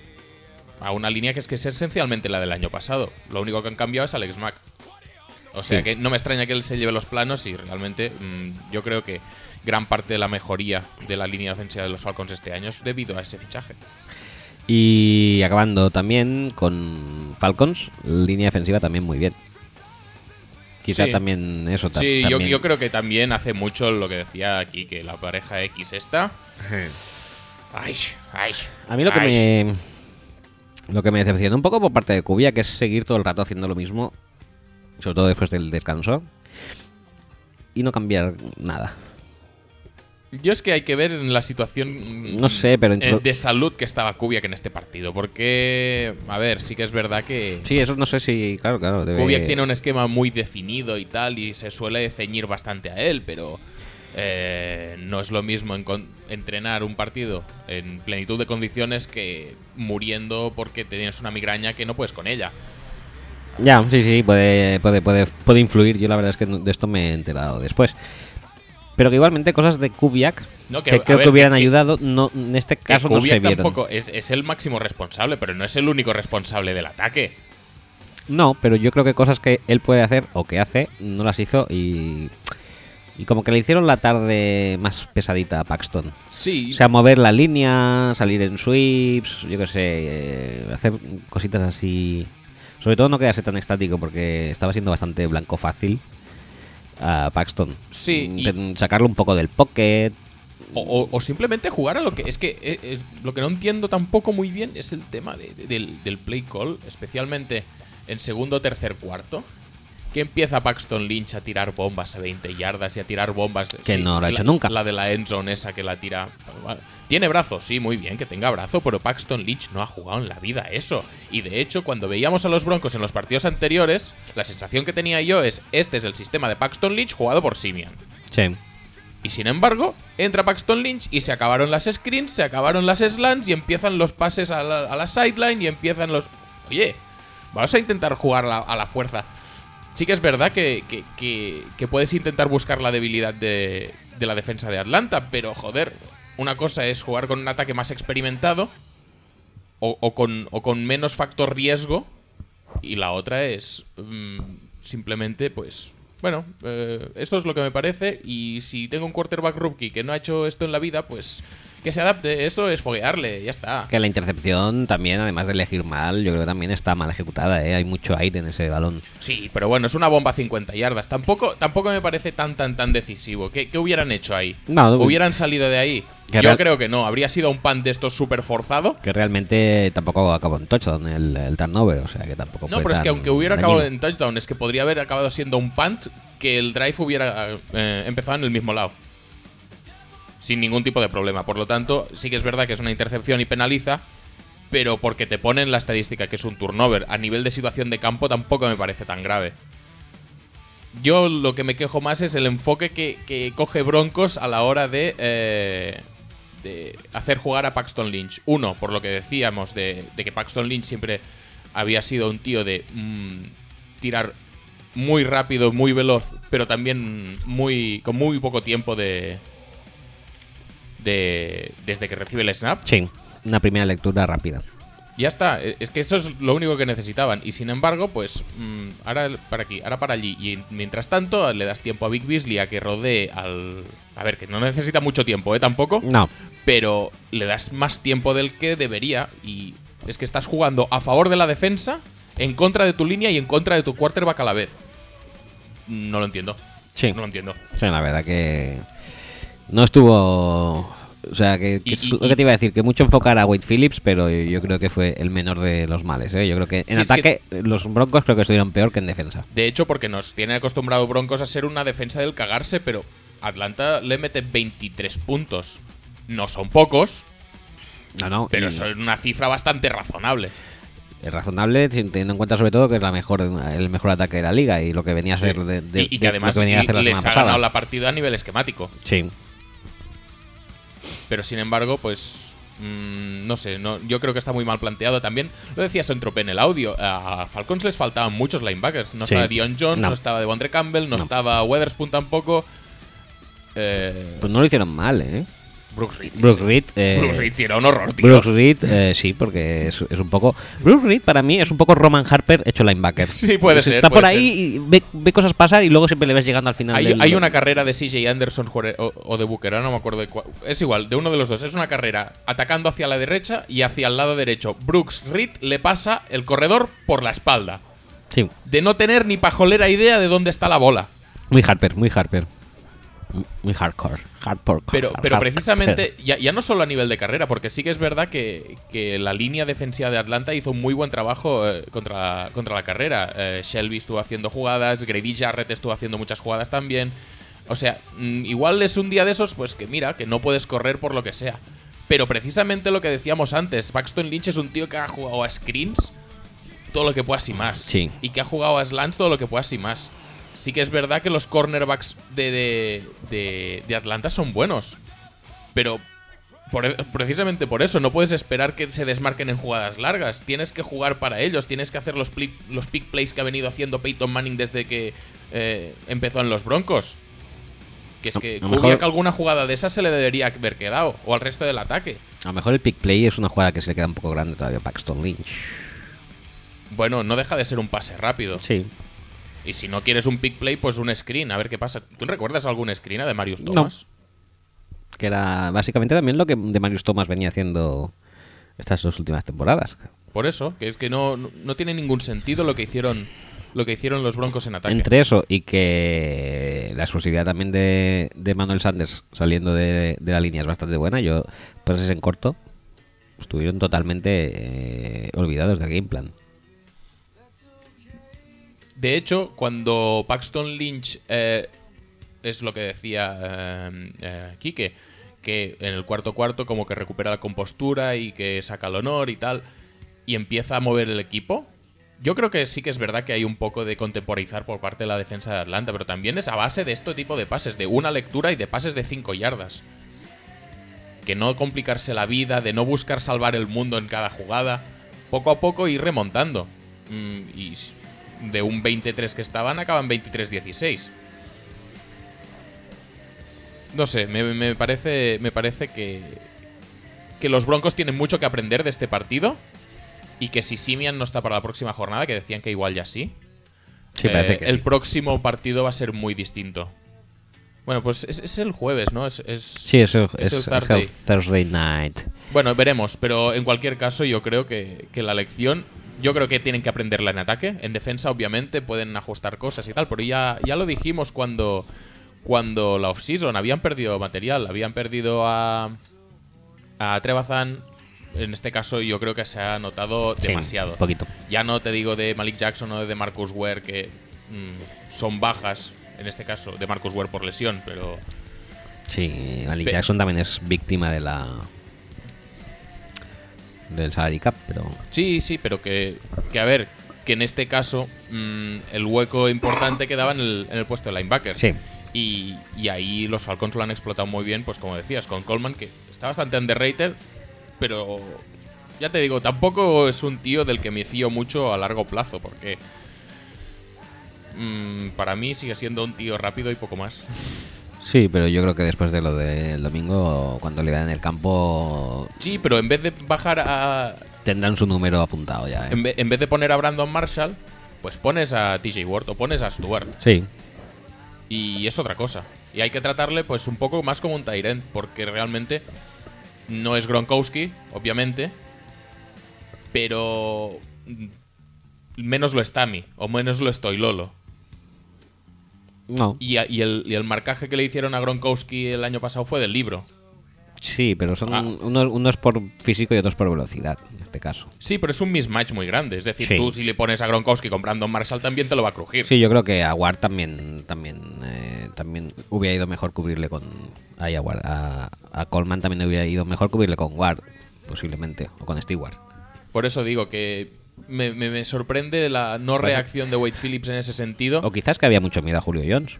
A una línea que es que es esencialmente la del año pasado. Lo único que han cambiado es Alex Mack. O sea Sí. que no me extraña que él se lleve los planos y realmente mm, yo creo que gran parte de la mejoría de la línea ofensiva de los Falcons este año es debido a ese fichaje. Y acabando también con Falcons, línea defensiva también muy bien. Quizá Sí. también eso ta- Sí, yo, también- yo creo que también hace mucho lo que decía aquí, que la pareja X esta. Ay, ay. A mí lo que ay. me lo que me decepciona un poco por parte de Cubia, que es seguir todo el rato haciendo lo mismo, sobre todo después del descanso, y no cambiar nada. Yo es que hay que ver en la situación No sé, pero eh, de salud que estaba Kubiak en este partido. Porque, a ver, sí que es verdad que Sí, eso no sé si, claro, claro. Debe... Kubiak tiene un esquema muy definido y tal, y se suele ceñir bastante a él, pero eh, no es lo mismo entrenar un partido en plenitud de condiciones que muriendo porque tienes una migraña que no puedes con ella. Ya, sí, sí, puede, puede, puede, puede influir. Yo la verdad es que de esto me he enterado después. Pero que igualmente cosas de Kubiak No, que, creo ver, que hubieran que- ayudado, no, en este caso no se vieron. tampoco es, es el máximo responsable, pero no es el único responsable del ataque. No, pero yo creo que cosas que él puede hacer o que hace, no las hizo y. Y como que le hicieron la tarde más pesadita a Paxton. Sí, O sea, mover la línea, salir en sweeps, yo qué sé, eh, hacer cositas así. Sobre todo no quedarse tan estático porque estaba siendo bastante blanco fácil a Paxton. Sí, y- Sacarlo un poco del pocket. O, o- o simplemente jugar a lo que. Es que eh, eh, lo que no entiendo tampoco muy bien es el tema de- de- del, del play call, especialmente en segundo tercer cuarto. Que empieza Paxton Lynch a tirar bombas a 20 yardas y a tirar bombas. Que no lo ha hecho nunca. La de la endzone esa que la tira. Tiene brazo, sí, muy bien que tenga brazo, pero Paxton Lynch no ha jugado en la vida eso. Y de hecho, cuando veíamos a los Broncos en los partidos anteriores, la sensación que tenía yo es: este es el sistema de Paxton Lynch jugado por Simian. Sí. Y sin embargo, entra Paxton Lynch y se acabaron las screens, se acabaron las slants y empiezan los pases a la, a la sideline y empiezan los... Oye, vamos a intentar jugar la- a la fuerza. Sí que es verdad que, que- puedes intentar buscar la debilidad de, de la defensa de Atlanta, pero joder, una cosa es jugar con un ataque más experimentado o, o con, o con menos factor riesgo y la otra es mm, simplemente, pues, bueno, eh, esto es lo que me parece y si tengo un quarterback rookie que no ha hecho esto en la vida, pues que se adapte, eso es foguearle, ya está. Que la intercepción también, además de elegir mal, yo creo que también está mal ejecutada, ¿eh? Hay mucho aire en ese balón. Sí, pero bueno, es una bomba a 50 yardas. Tampoco, tampoco me parece tan, tan, tan decisivo. ¿Qué, qué hubieran hecho ahí? No, ¿Hubieran salido de ahí? Que Yo real- creo que no. Habría sido un pan de estos súper forzado. Que realmente tampoco acabó en touchdown el, el turnover, o sea que tampoco No, fue pero es que aunque hubiera dañino. acabado en touchdown, es que podría haber acabado siendo un punt que el drive hubiera eh, empezado en el mismo lado. Sin ningún tipo de problema. Por lo tanto, sí que es verdad que es una intercepción y penaliza, pero porque te ponen la estadística que es un turnover. A nivel de situación de campo tampoco me parece tan grave. Yo lo que me quejo más es el enfoque que, coge Broncos a la hora de, eh, de hacer jugar a Paxton Lynch. Uno, por lo que decíamos de, de que Paxton Lynch siempre había sido un tío de mm, tirar muy rápido, muy veloz, pero también muy con muy poco tiempo de, de desde que recibe el snap. Sí, una primera lectura rápida. Ya está, e- es que eso es lo único que necesitaban. Y sin embargo, pues mm, ahora para aquí, ahora para allí. Y mientras tanto, le das tiempo a Big Beasley a que rodee al. A ver, que no necesita mucho tiempo, ¿eh? Tampoco. No, Pero le das más tiempo del que debería. Y es que estás jugando a favor de la defensa, en contra de tu línea y en contra de tu quarterback a la vez. No lo entiendo. sí. No lo entiendo. Sí, la verdad que no estuvo. O sea, que, que Y- es y- lo que te iba a decir, que mucho enfocar a Wade Phillips, pero yo creo que fue el menor de los males. ¿eh? Yo creo que en Sí, es ataque los Broncos creo que estuvieron peor que en defensa. De hecho, porque nos tiene acostumbrado Broncos a ser una defensa del cagarse, pero Atlanta le mete 23 puntos. No son pocos, No, no, pero y son una cifra bastante razonable. es razonable teniendo en cuenta sobre todo que es la mejor el mejor ataque de la liga y lo que venía a hacer de, de- y, que además que venía a hacer la les ha ganado la partida a nivel esquemático. Sí, Pero sin embargo, pues. mm, no sé, no, yo creo que está muy mal planteado también. Lo decía Sontrope en el audio. A Falcons les faltaban muchos linebackers. No Sí. estaba Dion Jones, no, No. estaba Devondre Campbell, no, No. estaba Weatherspoon tampoco. Eh, pues no lo hicieron mal, ¿eh? Brooks Reed. Brooks sí. Reed, eh, Brooks Reed sí era un horror, tío. Brooks Reed, eh, sí, porque es, es un poco. Brooks Reed para mí es un poco Roman Harper hecho linebacker. Sí, puede ser, Está puede por ahí y ve, ve cosas pasar y luego siempre le ves llegando al final. Hay, del- hay una carrera de CJ Anderson o, o de Booker, ahora no me acuerdo de cuál. Es igual, de uno de los dos. Es una carrera atacando hacia la derecha y hacia el lado derecho. Brooks Reed le pasa el corredor por la espalda. Sí, De no tener ni pajolera idea de dónde está la bola. muy Harper, muy Harper. Muy hardcore. Hardcore. Pero, hard- pero precisamente, ya, ya no solo a nivel de carrera, porque sí que es verdad que, que la línea defensiva de Atlanta hizo un muy buen trabajo eh, contra, contra la carrera. Eh, Shelby estuvo haciendo jugadas, Grady Jarrett estuvo haciendo muchas jugadas también. O sea, mm, igual es un día de esos, pues que mira, que no puedes correr por lo que sea. Pero precisamente lo que decíamos antes, Paxton Lynch es un tío que ha jugado a screens todo lo que puedas y más. Sí. Y que ha jugado a slants todo lo que puedas y más. Sí que es verdad que los cornerbacks de, de, de- de Atlanta son buenos. Pero por- e, precisamente por eso, no puedes esperar que se desmarquen en jugadas largas. Tienes que jugar para ellos, tienes que hacer los, pli- los pick plays que ha venido haciendo Peyton Manning desde que eh, empezó en los Broncos. Que es que mejor- alguna jugada de esas se le debería haber quedado. O al resto del ataque. A lo mejor el pick play es una jugada que se le queda un poco grande todavía a Paxton Lynch. Bueno, no deja de ser un pase rápido. Sí. Y si no quieres un pick play, pues un screen. A ver qué pasa. ¿Tú recuerdas algún screen de Marius No. Thomas? Que era básicamente también lo que de Marius Thomas venía haciendo estas dos últimas temporadas. Por eso, que es que no, no, tiene ningún sentido lo que hicieron lo que hicieron los Broncos en ataque. Entre eso y que la exclusividad también de, de Manuel Sanders saliendo de, de la línea es bastante buena. Yo, pues en corto, estuvieron totalmente eh, olvidados del game plan. De hecho, cuando Paxton Lynch eh, es lo que decía eh, eh, Quique, que en el cuarto cuarto como que recupera la compostura y que saca el honor y tal, y empieza a mover el equipo. Yo creo que sí que es verdad que hay un poco de contemporizar por parte de la defensa de Atlanta, pero también es a base de este tipo de pases, de una lectura y de pases de 5 yardas. Que no complicarse la vida, de no buscar salvar el mundo en cada jugada, poco a poco ir remontando. Mm, y de un 23 que estaban, acaban 23-16. No sé, me, me parece, me parece que, que los Broncos tienen mucho que aprender de este partido. Y que si Simian no está para la próxima jornada, que decían que igual ya sí. Sí, eh, parece que el sí. próximo partido va a ser muy distinto. Bueno, pues es, es el jueves, ¿no? Es, es- Sí, es el, es el Thursday. el Thursday night. Bueno, veremos, pero en cualquier caso yo creo que, que la lección, yo creo que tienen que aprenderla en ataque. En defensa obviamente pueden ajustar cosas y tal, pero ya, ya lo dijimos cuando, cuando la offseason habían perdido material, habían perdido a, a Trebazan. En este caso yo creo que se ha notado Sí, demasiado. un poquito. Ya no te digo de Malik Jackson o de Marcus Ware que mm, son bajas, en este caso de Marcus Ware por lesión, pero Sí, Malik Pe- Jackson también es víctima de la del salary cap, pero Sí, sí, pero que, que a ver, que en este caso mm, el hueco importante quedaba en el, en el puesto de linebacker. sí, Y, y ahí los Falcons lo han explotado muy bien, pues como decías, con Coleman, que está bastante underrated, pero ya te digo, tampoco es un tío del que me fío mucho a largo plazo, porque mm, para mí sigue siendo un tío rápido y poco más. Sí, pero yo creo que después de lo del domingo, cuando le vean en el campo, Sí, pero en vez de bajar a. tendrán su número apuntado ya. ¿eh? En, ve- en vez de poner a Brandon Marshall, pues pones a TJ Ward o pones a Stuart. Sí, Y es otra cosa. Y hay que tratarle pues un poco más como un Tyrant, porque realmente no es Gronkowski, obviamente, pero menos lo es Tami, o menos lo estoy Lolo. No. Y, a- y el, y el marcaje que le hicieron a Gronkowski el año pasado fue del libro. Sí, pero son Ah. unos, unos por físico y otros por velocidad, en este caso. Sí, pero es un mismatch muy grande. Es decir, Sí. tú si le pones a Gronkowski con Brandon Marshall también te lo va a crujir. Sí, yo creo que a Ward también también eh, también hubiera ido mejor cubrirle con ay, a, Ward, a, a Coleman también hubiera ido mejor cubrirle con Ward, posiblemente, o con Stewart. Por eso digo que me, me- me sorprende la no reacción de Wade Phillips en ese sentido. O quizás que había mucho miedo a Julio Jones.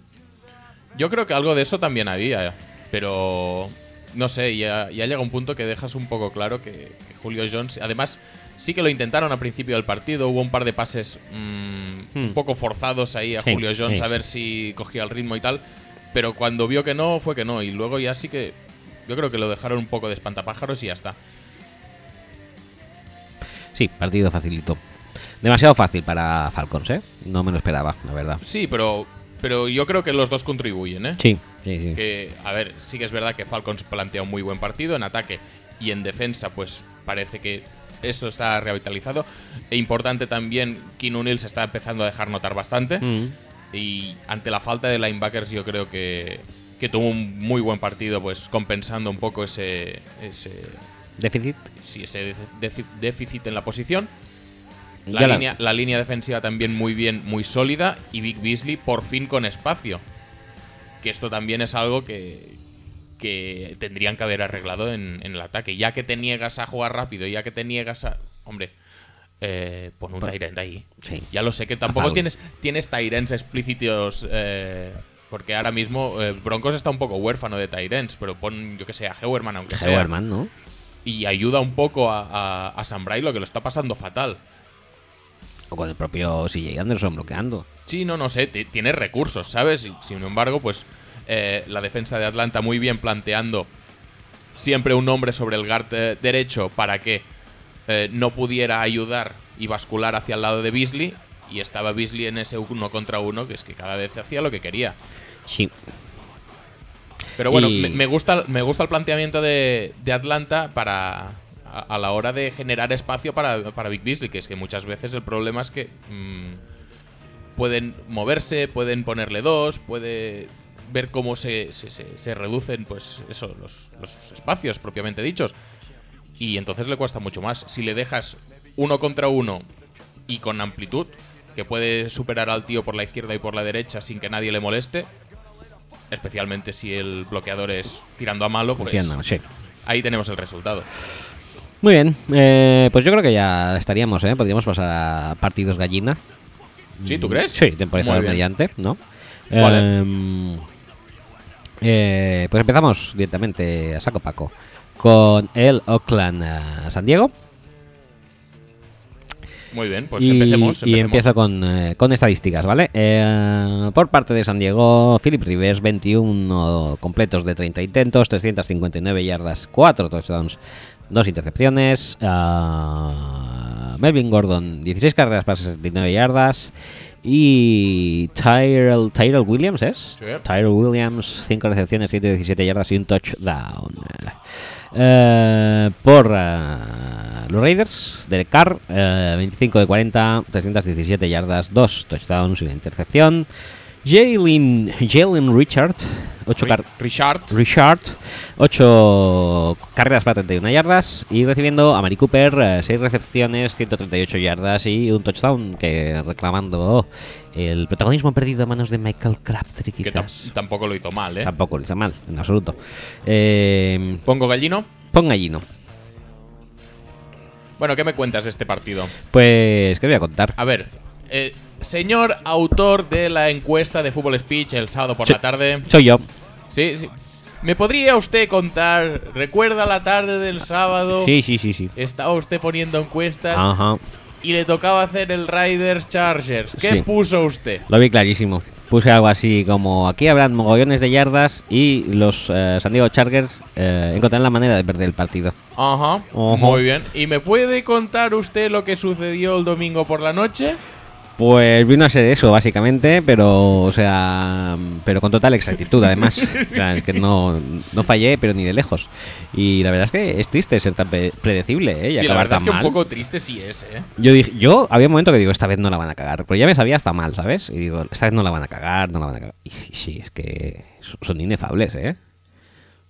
Yo creo que algo de eso también había, pero no sé, ya, ya llega un punto que dejas un poco claro que, que Julio Jones, además sí que lo intentaron al principio del partido, hubo un par de pases mm, un Hmm. poco forzados ahí a Sí, Julio Jones sí. a ver si cogía el ritmo y tal, pero cuando vio que no, fue que no, y luego ya sí que yo creo que lo dejaron un poco de espantapájaros y ya está. Sí, partido facilito. Demasiado fácil para Falcons, ¿eh? No me lo esperaba, la verdad. Sí, pero, pero yo creo que los dos contribuyen, ¿eh? Sí, sí, sí. que, a ver, sí que es verdad que Falcons plantea un muy buen partido en ataque y en defensa, pues parece que eso está revitalizado. E importante también, Keanu Neal se está empezando a dejar notar bastante. Mm. Y ante la falta de linebackers, yo creo que, que tuvo un muy buen partido, pues compensando un poco ese, ese, Déficit. sí, ese déficit en la posición. La, línea, la línea defensiva también muy bien, muy sólida. Y Big Beasley por fin con espacio. Que esto también es algo que, que tendrían que haber arreglado en, en el ataque. Ya que te niegas a jugar rápido, ya que te niegas a. Hombre, eh, pon un Pon- Tyrant ahí. Sí. Ya lo sé que tampoco tienes, tienes Tyrants explícitos. eh, porque ahora mismo eh, Broncos está un poco huérfano de Tyrants. Pero pon, yo que sé, a Heuerman, aunque sea Heuerman, ¿no? Y ayuda un poco a, a, a Sam Brailo, que lo está pasando fatal. O con el propio CJ Anderson bloqueando. Sí, no, no sé, ti- tiene recursos, ¿sabes? Sin embargo, pues eh, la defensa de Atlanta muy bien planteando siempre un hombre sobre el guard eh, derecho para que eh, no pudiera ayudar y bascular hacia el lado de Beasley. Y estaba Beasley en ese uno contra uno, que es que cada vez hacía lo que quería. Sí. Pero bueno, Y- me, me gusta, me gusta el planteamiento de, de Atlanta para a, a la hora de generar espacio para, para Big Beasley, que es que muchas veces el problema es que mm, pueden moverse, pueden ponerle dos, puede ver cómo se, se- se- se reducen pues eso, los, los espacios propiamente dichos. Y entonces le cuesta mucho más. Si le dejas uno contra uno y con amplitud, que puede superar al tío por la izquierda y por la derecha sin que nadie le moleste, especialmente si el bloqueador es tirando a malo, pues Entiendo, sí. ahí tenemos el resultado. Muy bien, eh, pues yo creo que ya estaríamos, ¿eh? Podríamos pasar a partidos gallina. ¿Sí, tú crees? Sí, temporizador mediante, ¿no? Vale. Em, eh, pues empezamos directamente a saco paco con el Oakland eh, San Diego. Muy bien, pues y, empecemos. y empiezo con, eh, con estadísticas, ¿vale? Eh, por parte de San Diego, Philip Rivers, 21 completos de 30 intentos, 359 yardas, 4 touchdowns, 2 intercepciones. Ah, Melvin Gordon, 16 carreras para 69 yardas. Y Tyrell, Tyrell Williams, ¿es? Sí. Tyrell Williams, 5 recepciones, 117 yardas y un touchdown. Eh, por eh, los Raiders, Derek Carr, eh, 25 de 40, 317 yardas, 2 touchdowns y una intercepción. Jalen, Jalen Richard, 8 Ri- Richard. Richard, 8 carreras para 31 yardas y recibiendo a Mari Cooper 6 recepciones, 138 yardas y un touchdown que reclamando el protagonismo perdido a manos de Michael Crabtree Que quizás. tampoco lo hizo mal, ¿eh? Tampoco lo hizo mal, en absoluto. Eh, Pongo gallino. pon gallino. Bueno, ¿qué me cuentas de este partido? Pues, ¿qué voy a contar? A ver, eh, señor autor de la encuesta de Fútbol Speech el sábado por la tarde. Soy yo. Sí, sí. ¿Me podría usted contar? ¿Recuerda la tarde del sábado? Sí, sí, sí, sí. ¿Estaba usted poniendo encuestas? Ajá. y le tocaba hacer el Riders Chargers. ¿Qué Sí. puso usted? Lo vi clarísimo. Puse algo así como aquí habrán mogollones de yardas y los eh, San Diego Chargers eh, encontrarán la manera de perder el partido. Ajá, muy bien. ¿Y me puede contar usted lo que sucedió el domingo por la noche? Pues vino a ser eso, básicamente, pero, o sea, pero con total exactitud, además. O sea, es que no, no fallé, pero ni de lejos. Y la verdad es que es triste ser tan pre- predecible, ¿eh? Y Sí, la verdad es que un poco triste sí es, ¿eh? Yo dije, yo había un momento que digo, esta vez no la van a cagar, pero ya me sabía hasta mal, ¿sabes? Y digo, esta vez no la van a cagar, no la van a cagar. Y sí, sí, es que so- son inefables, ¿eh?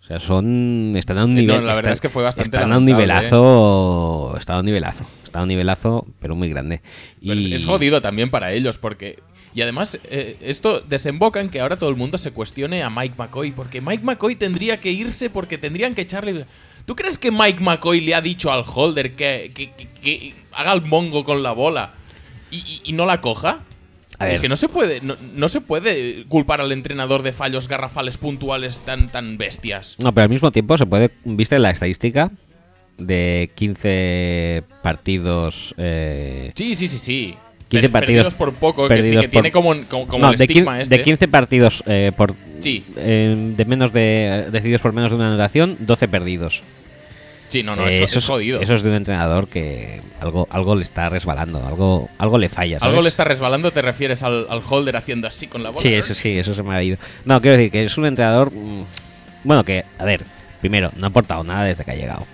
O sea, son. Están a un Eh, no, nivel. la verdad están- es que fue bastante Están a un ¿eh? nivelazo. Están a un nivelazo. Están a un nivelazo, pero muy grande. Pero es- Y es jodido también para ellos porque... Y además, eh, esto desemboca en que ahora todo el mundo se cuestione a Mike McCoy, porque Mike McCoy tendría que irse porque tendrían que echarle... ¿Tú crees que Mike McCoy le ha dicho al holder que, que- que- que haga el mongo con la bola y, y- y no la coja? A es ver. que no se puede no, no se puede culpar al entrenador de fallos garrafales puntuales tan, tan bestias. No, pero al mismo tiempo se puede. ¿Viste la estadística? De 15 partidos. eh, Sí, sí, sí, sí. 15 Per- partidos perdidos por poco, que sí, perdidos que tiene como, como, como no, el de, estigma 15, este. de 15 partidos eh, por Sí. eh, de menos de decididos por menos de una anotación, 12 perdidos. Sí, no, no, Eh, eso, es jodido. Eso es de un entrenador que algo algo le está resbalando, algo algo le falla, ¿sabes? Algo le está resbalando, te refieres al, al holder haciendo así con la bola. Sí, eso sí, eso se me ha ido. No, quiero decir que es un entrenador mm, bueno, que a ver, primero, no ha aportado nada desde que ha llegado.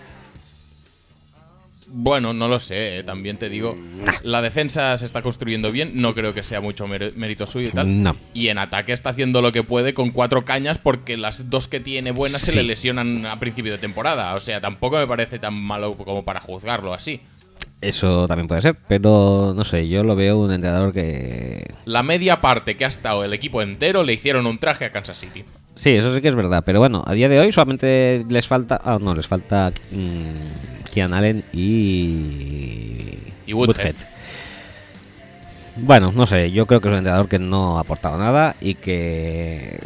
Bueno, no lo sé, eh, también te digo. La defensa se está construyendo bien, no creo que sea mucho mérito suyo y tal. No. Y en ataque está haciendo lo que puede con cuatro cañas porque las dos que tiene buenas se le lesionan a principio de temporada. O sea, tampoco me parece tan malo como para juzgarlo así. Eso también puede ser, pero no sé, yo lo veo un entrenador que La media parte que ha estado el equipo entero le hicieron un traje a Kansas City. Sí, eso sí que es verdad. Pero bueno, a día de hoy solamente les falta. Ah, no, les falta mm, Kian Allen y. Y Woodhead. Bueno, no sé, yo creo que es un entrenador que no ha aportado nada y que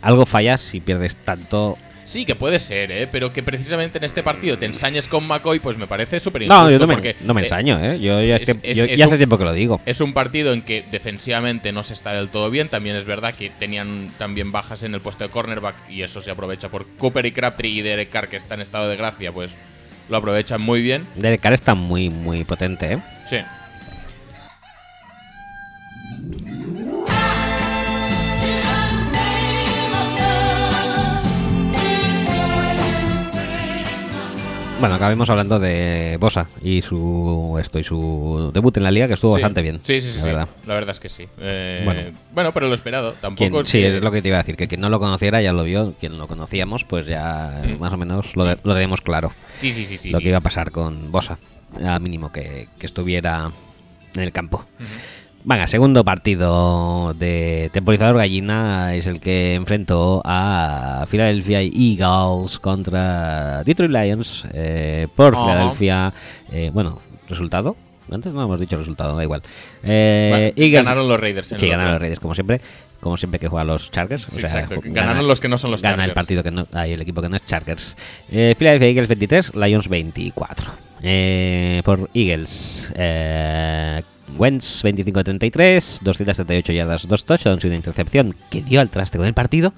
algo falla si pierdes tanto. Sí, que puede ser, ¿eh? Pero que precisamente en este partido te ensañes con McCoy, pues me parece súper No, injusto. yo no me, porque, no me eh, ensaño, ¿eh? Yo ya, es es- que- es- yo es ya hace un- tiempo que lo digo. Es un partido en que defensivamente no se está del todo bien. También es verdad que tenían también bajas en el puesto de cornerback y eso se aprovecha por Cooper y Crabtree y Derek Carr, que está en estado de gracia, pues lo aprovechan muy bien. Derek Carr está muy, muy potente, ¿eh? Sí. Bueno, acabemos hablando de Bosa y su esto y su debut en la liga que estuvo Sí. bastante bien. Sí, sí, sí. la sí. verdad. La verdad es que sí. Eh, Bueno. bueno. pero lo esperado. Tampoco es sí, que- es lo que te iba a decir, que quien no lo conociera ya lo vio, quien lo conocíamos, pues ya Mm. más o menos lo, de- lo tenemos claro, Sí, sí, sí. sí, lo sí. que iba a pasar con Bosa, al mínimo que, que estuviera en el campo. Venga, segundo partido de temporizador gallina es el que enfrentó a Philadelphia Eagles contra Detroit Lions eh, por Ajá. Filadelfia. eh, bueno, resultado. Antes no hemos dicho resultado, da igual. Eh, Bueno, Eagles- ganaron los Raiders. Sí, el ganaron los Raiders, como siempre. Como siempre que juegan los Chargers. Sí, o sea, exacto. Ganaron los que no son los Gana el Chargers. partido que no. Hay el equipo que no es Chargers. Eh, Philadelphia Eagles 23, Lions 24. Eh, por Eagles, eh, Wentz 25-33, 238 yardas, 2 touchdowns y una intercepción que dio al traste con el partido.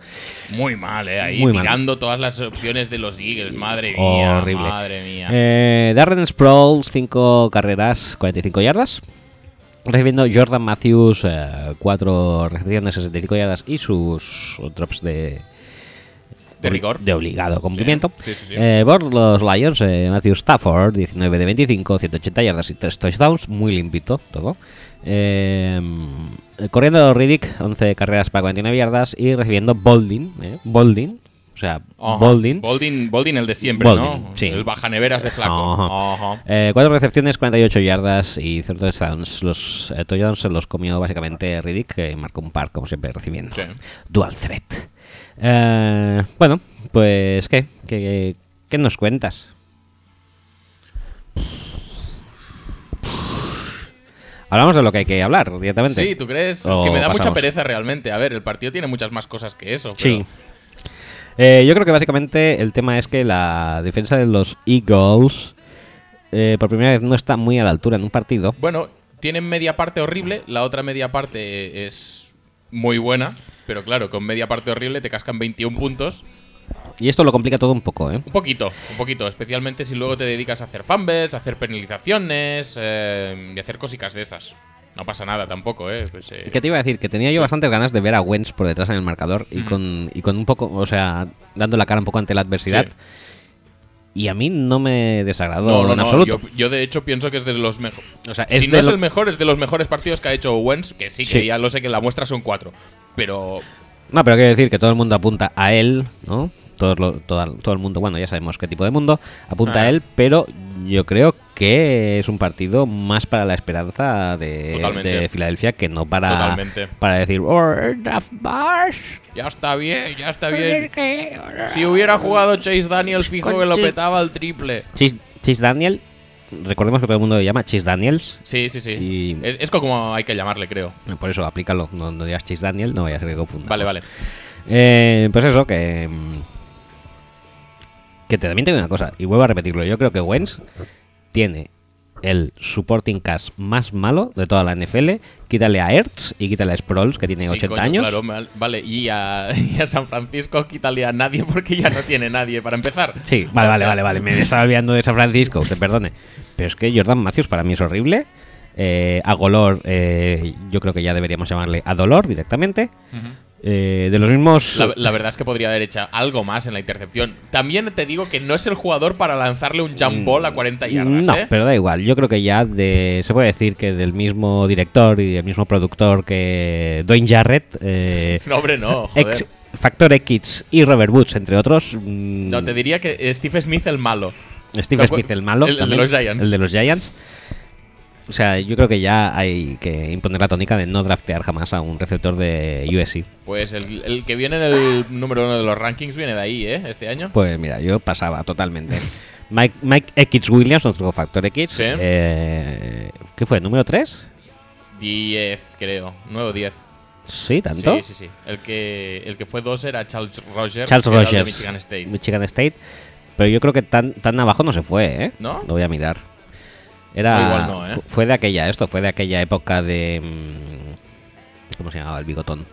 Muy mal, ¿eh? Ahí Muy mal. tirando todas las opciones de los Eagles. Madre mía. Horrible. Madre mía. Eh, Darren Sproles, 5 carreras, 45 yardas. Recibiendo Jordan Matthews, 4 recepciones, 65 yardas y sus drops de, de rigor. de obligado cumplimiento. Sí, sí, sí. Eh, por los Lions, eh, Matthew Stafford, 19 de 25, 180 yardas y 3 touchdowns, muy limpito todo. Eh, corriendo Riddick, 11 carreras para 49 yardas y recibiendo Boldin, eh, Boldin, o sea, Ajá. Boldin, Boldin. Boldin, el de siempre, ¿no? sí. El bajaneveras de flaco. Ajá. Ajá. Eh, cuatro recepciones, 48 yardas y 0 touchdowns. Los eh, touchdowns se los comió básicamente Riddick, que marcó un par, como siempre, recibiendo. Sí. Dual threat. Eh, bueno, pues, ¿qué? ¿qué? qué nos cuentas? Hablamos de lo que hay que hablar directamente. Sí, ¿tú crees? es que me da mucha pereza realmente. A ver, el partido tiene muchas más cosas que eso. Sí. pero- Eh, yo creo que básicamente el tema es que la defensa de los Eagles eh, por primera vez no está muy a la altura en un partido. Bueno, tienen media parte horrible, la otra media parte es muy buena, pero claro, con media parte horrible te cascan 21 puntos. Y esto lo complica todo un poco, ¿eh? Un poquito, un poquito, especialmente si luego te dedicas a hacer fumbles, a hacer penalizaciones eh, y hacer cositas de esas. No pasa nada tampoco, ¿eh? Pues, eh, ¿Qué te iba a decir? Que tenía yo bastantes ganas de ver a Wentz por detrás en el marcador y, Mm. con, y con un poco, o sea, dando la cara un poco ante la adversidad. Sí. Y a mí no me desagradó No, no, en no, absoluto. Yo, yo de hecho pienso que es de los mejores. O sea, si no es el mejor, es de los mejores partidos que ha hecho Wentz, que sí, que Sí. ya lo sé que la muestra son cuatro. Pero No, pero quiero decir que todo el mundo apunta a él, ¿no? Todo, lo- toda- todo el mundo, bueno, ya sabemos qué tipo de mundo, apunta Ah. a él, pero yo creo que es un partido más para la esperanza de, de Filadelfia que no para, Totalmente. para decir, oh, draft bars. ya está bien, ya está bien. Si hubiera jugado Chase Daniels, fijo que lo petaba al triple. Chase, Chase Daniel, recordemos que todo el mundo le llama Chase Daniels, Sí, sí, sí. Y- Es, es como hay que llamarle, creo. por eso aplícalo, no, no digas Chase Daniel, no vaya a ser que. Vale, vale. Eh, pues eso, que. mm, Que te también te digo una cosa, y vuelvo a repetirlo. Yo creo que Wentz tiene el supporting cast más malo de toda la NFL. Quítale a Ertz y quítale a Sproles, que tiene Sí, 80 coño, años. Claro, vale. Y a, y a San Francisco quítale a nadie porque ya no tiene nadie para empezar. Sí, vale, O vale, sea, vale, vale. Me estaba olvidando de San Francisco, usted perdone. Pero es que Jordan Matthews para mí es horrible. Eh, a Golor, eh, yo creo que ya deberíamos llamarle a Dolor directamente. Ujú. Eh, de los mismos. La, la verdad es que podría haber hecho algo más en la intercepción. También te digo que no es el jugador para lanzarle un jump ball a 40 yardas, No, ¿eh? pero da igual. Yo creo que ya de, se puede decir que del mismo director y del mismo productor que Dwayne Jarrett, eh, No, hombre, no, joder. ex Factor X y Robert Woods, entre otros. mm, No, te diría que Steve Smith el malo. Steve ¿te acu- Smith, el malo. el- el de los Giants. El de los Giants. O sea, yo creo que ya hay que imponer la tónica de no draftear jamás a un receptor de USC. Pues el, el que viene en el número uno de los rankings viene de ahí, ¿eh? Este año. Pues mira, yo pasaba totalmente. Mike, Mike X Williams, nuestro Factor X. Sí. eh, ¿Qué fue? ¿Número 3? 10, creo. Nuevo 10. Sí, tanto. Sí, sí, sí. El que, el que fue dos era Charles Rogers. Charles el de Rogers. Michigan State. Michigan State. Pero yo creo que tan, tan abajo no se fue, ¿eh? ¿No? Lo voy a mirar. Era, igual no, ¿eh? fu- Fue de aquella, esto fue de aquella época de... mm, ¿Cómo se llamaba el bigotón?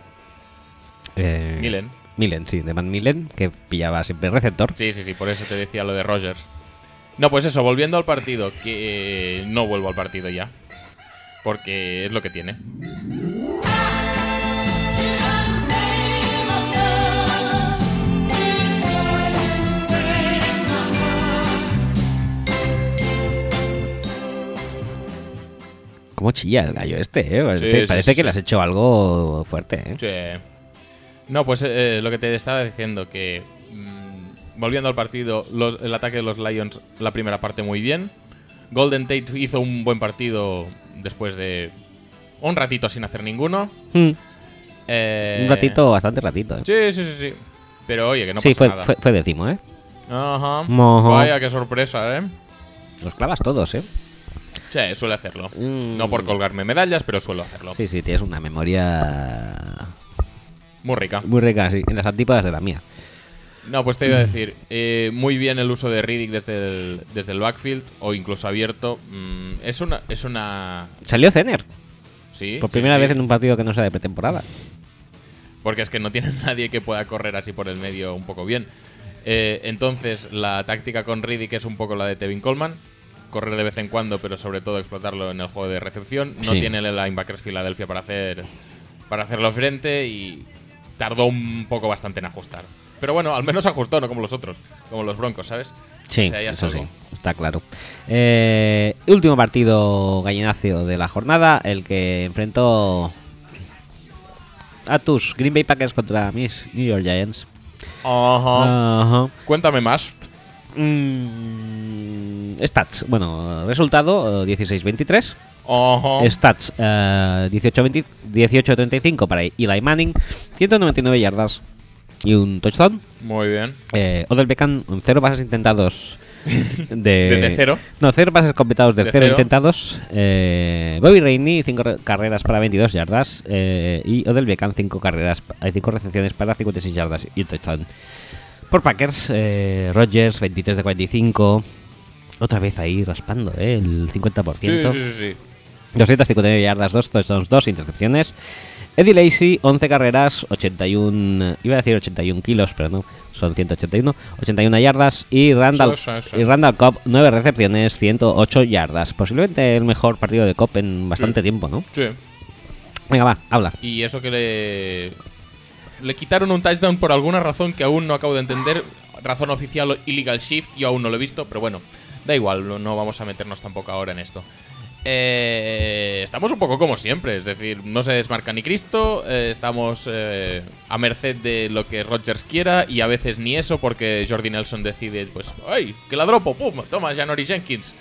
Eh, Millen. Millen, sí, de Van Millen, que pillaba siempre receptor. Sí, sí, sí, por eso te decía lo de Rogers. No, pues eso, volviendo al partido, que eh, no vuelvo al partido ya. Porque es lo que tiene. ¿Cómo chilla el gallo este, eh? Parece, Sí, sí, parece sí, que sí. le has hecho algo fuerte, eh. No, pues eh, lo que te estaba diciendo, que mm, volviendo al partido, los- el ataque de los Lions, la primera parte muy bien. Golden Tate hizo un buen partido después de un ratito sin hacer ninguno. Mm, Eh, Un ratito, bastante ratito, eh. Sí, sí, sí, sí. Pero oye, que no pasa fue, nada. fue, fue décimo, eh. Ajá. Ajá. Vaya, qué sorpresa, ¿eh? Los clavas todos, eh. Sí, suele hacerlo. Mm. No por colgarme medallas, pero suelo hacerlo. Sí, sí, tienes una memoria Muy rica. muy rica, sí, en las antípodas de la mía. No, pues te iba a decir, eh, muy bien el uso de Riddick desde el, desde el backfield o incluso abierto. Mm, es una. Es una. Salió Zener, Sí. por sí, primera sí. vez en un partido que no sea de pretemporada. Porque es que no tienen nadie que pueda correr así por el medio un poco bien. Eh, entonces, la táctica con Riddick es un poco la de Tevin Coleman. Correr de vez en cuando, pero sobre todo explotarlo en el juego de recepción. No Sí. tiene el linebackers Filadelfia para hacer para hacerlo frente y tardó un poco bastante en ajustar. Pero bueno, al menos ajustó, no como los otros, como los Broncos, ¿sabes? Sí, O sea, eso sí, está claro. Eh, último partido gallinacio de la jornada, el que enfrentó a tus Green Bay Packers contra mis New York Giants. Ajá. Ajá. Cuéntame más. Mm, stats, bueno, resultado eh, 16-23. Ajá. Stats eh, 18-20 18-35 para Eli Manning, 199 yardas y un touchdown. Muy bien. Eh, Odell Beckham, 0 pases intentados. De, ¿Desde cero? No, 0 pases completados de ¿De 0 cero? intentados. Eh, Bobby Rainey, 5 carreras para 22 yardas. eh, y Odell Beckham, 5 carreras, 5 recepciones para 56 yardas y un touchdown. Por Packers, eh, Rodgers, 23 de 45. Otra vez ahí raspando, ¿eh? El 50%. Sí, sí, sí, sí. 259 yardas, 2 touchdowns, 2 intercepciones. Eddie Lacy, 11 carreras, 81. Iba a decir 81 kilos, pero no, son 181. 81 yardas. Y Randall, Sí, sí, sí. Y Randall Cobb, 9 recepciones, 108 yardas. Posiblemente el mejor partido de Cobb en bastante tiempo, ¿no? Sí. Venga, va, habla. Y eso que le. Le quitaron un touchdown por alguna razón que aún no acabo de entender. Razón oficial illegal shift, yo aún no lo he visto, pero bueno, da igual, no- vamos a meternos tampoco ahora en esto. Eh, estamos un poco como siempre, es decir, no se desmarca ni Cristo, eh, estamos eh, a merced de lo que Rodgers quiera y a veces ni eso porque Jordi Nelson decide, pues, ¡ay! Que la dropo! ¡Pum! Toma, Janory Jenkins.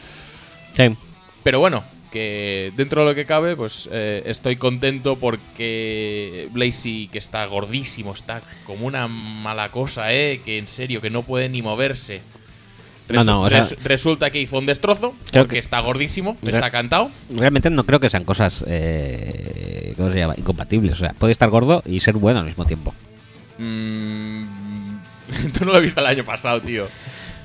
Sí. Pero bueno, que dentro de lo que cabe, pues eh, estoy contento porque Blazy, que está gordísimo, está como una mala cosa, ¿eh? Que en serio, que no puede ni moverse. No, no, o sea- res- resulta que hizo un destrozo, Creo porque que- está gordísimo, está cantado. Realmente no creo que sean cosas. Eh, ¿Cómo se llama? Incompatibles. O sea, puede estar gordo y ser bueno al mismo tiempo. Mm, Tú no lo viste el año pasado, tío.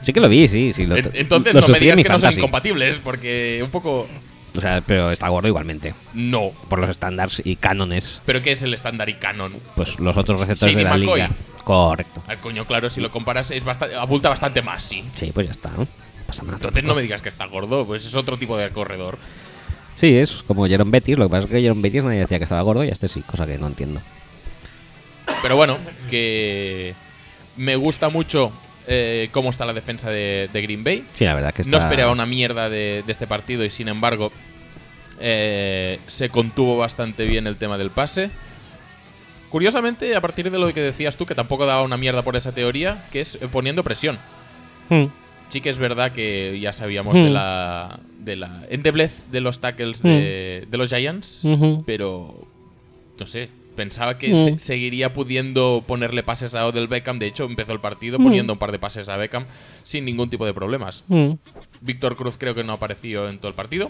Sí que lo vi, sí. sí lo, En- Entonces lo no me digas que no son incompatibles, porque un poco... O sea, pero está gordo igualmente. No. Por los estándares y cánones. ¿Pero qué es el estándar y canon? Pues los otros receptores Shady de la McCoy. liga. Correcto. Al coño, claro, si lo comparas, es bastante, abulta bastante más, sí. Sí, pues ya está, ¿no? Pasa nada. Entonces no me digas que está gordo, pues es otro tipo de corredor. Sí, es como Jerome Betis. Lo que pasa es que Jerome Betis nadie decía que estaba gordo y este sí, cosa que no entiendo. Pero bueno, que me gusta mucho eh, cómo está la defensa de, de Green Bay. Sí, la verdad que está... No esperaba una mierda de, de este partido y sin embargo eh, se contuvo bastante bien el tema del pase. Curiosamente, a partir de lo que decías tú, que tampoco daba una mierda por esa teoría, que es eh, poniendo presión. Hmm. Sí que es verdad que ya sabíamos Hmm. de la de la endeblez de los tackles de, de los Giants, pero no sé, pensaba que se- seguiría pudiendo ponerle pases a Odell Beckham. De hecho, empezó el partido Hmm. poniendo un par de pases a Beckham sin ningún tipo de problemas. Hmm. Víctor Cruz creo que no apareció en todo el partido.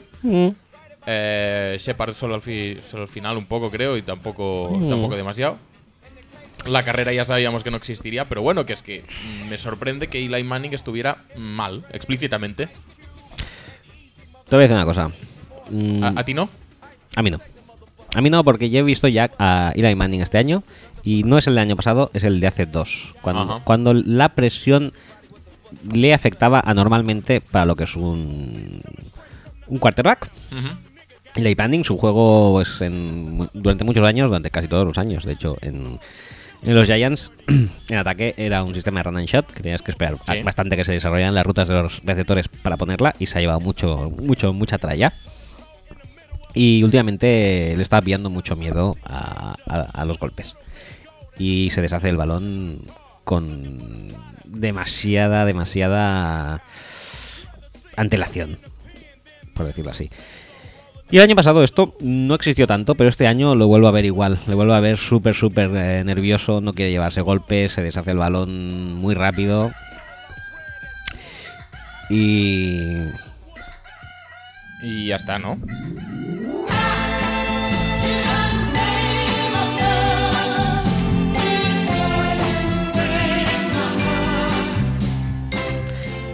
Eh, Shepard solo al, fi- solo al final un poco creo y tampoco, tampoco demasiado. La carrera ya sabíamos que no existiría, pero bueno, que es que mm, me sorprende que Eli Manning estuviera mal, explícitamente. Te voy a decir una cosa. Mm, ¿A, a ti no? A mí no. A mí no, porque yo he visto ya a Eli Manning este año y no es el del año pasado, es el de hace dos. Cuando, Ajá. cuando la presión le afectaba anormalmente para lo que es un, un quarterback. Ujú. Eli Manning, su juego pues, en- durante muchos años, durante casi todos los años, de hecho, en, en los Giants, en ataque era un sistema de run and shot que tenías que esperar Sí. bastante que se desarrollaran las rutas de los receptores para ponerla y se ha llevado mucho, mucho, mucha tralla. Y últimamente le está pillando mucho miedo a, los golpes. Y se deshace el balón con demasiada, demasiada antelación, por decirlo así. Y el año pasado esto no existió tanto, pero este año lo vuelvo a ver igual. Le vuelvo a ver súper, súper eh, nervioso, no quiere llevarse golpes, se deshace el balón muy rápido. Y... Y ya está, ¿no?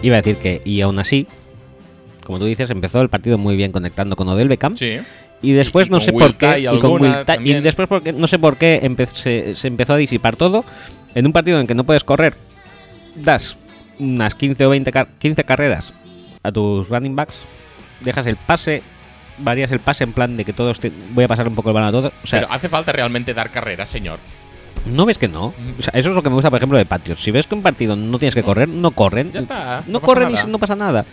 Iba a decir que, y aún así, como tú dices, empezó el partido muy bien conectando con Odell Beckham. Sí. Y después Y- no sé Will por qué. Y, con Will después porque, no sé por qué empe- se, se empezó a disipar todo. En un partido en que no puedes correr, das unas 15 o 20 car- 15 carreras a tus running backs, dejas el pase, varías el pase en plan de que todos te, voy a pasar un poco el balón a todos. O sea, Pero hace falta realmente dar carrera, señor. ¿no ves que no? O sea, eso es lo que me gusta, por ejemplo, de Patriots. Si ves que un partido no tienes que correr, no corren. Ya está, No, no corren y no pasa nada.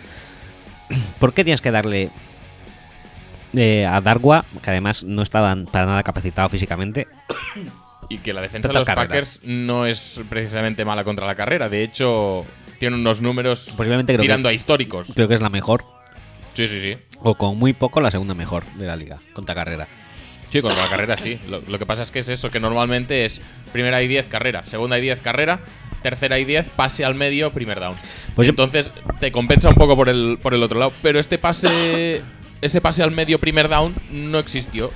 ¿Por qué tienes que darle eh, a Darwa, que además no estaba para nada capacitado físicamente? Y que la defensa de los carreras. Packers no es precisamente mala contra la carrera. De hecho, tiene unos números Posiblemente tirando que- a históricos. Creo que es la mejor, Sí, sí, sí. o con muy poco la segunda mejor de la liga, contra carrera. Sí, contra la carrera sí. Lo, lo que pasa es que es eso, que normalmente es primera y 10 carrera, segunda y 10 carrera, tercera y 10 pase al medio, primer down. Pues yo- Entonces te compensa un poco por el, por el otro lado. Pero este pase, ese pase al medio, primer down, no existió.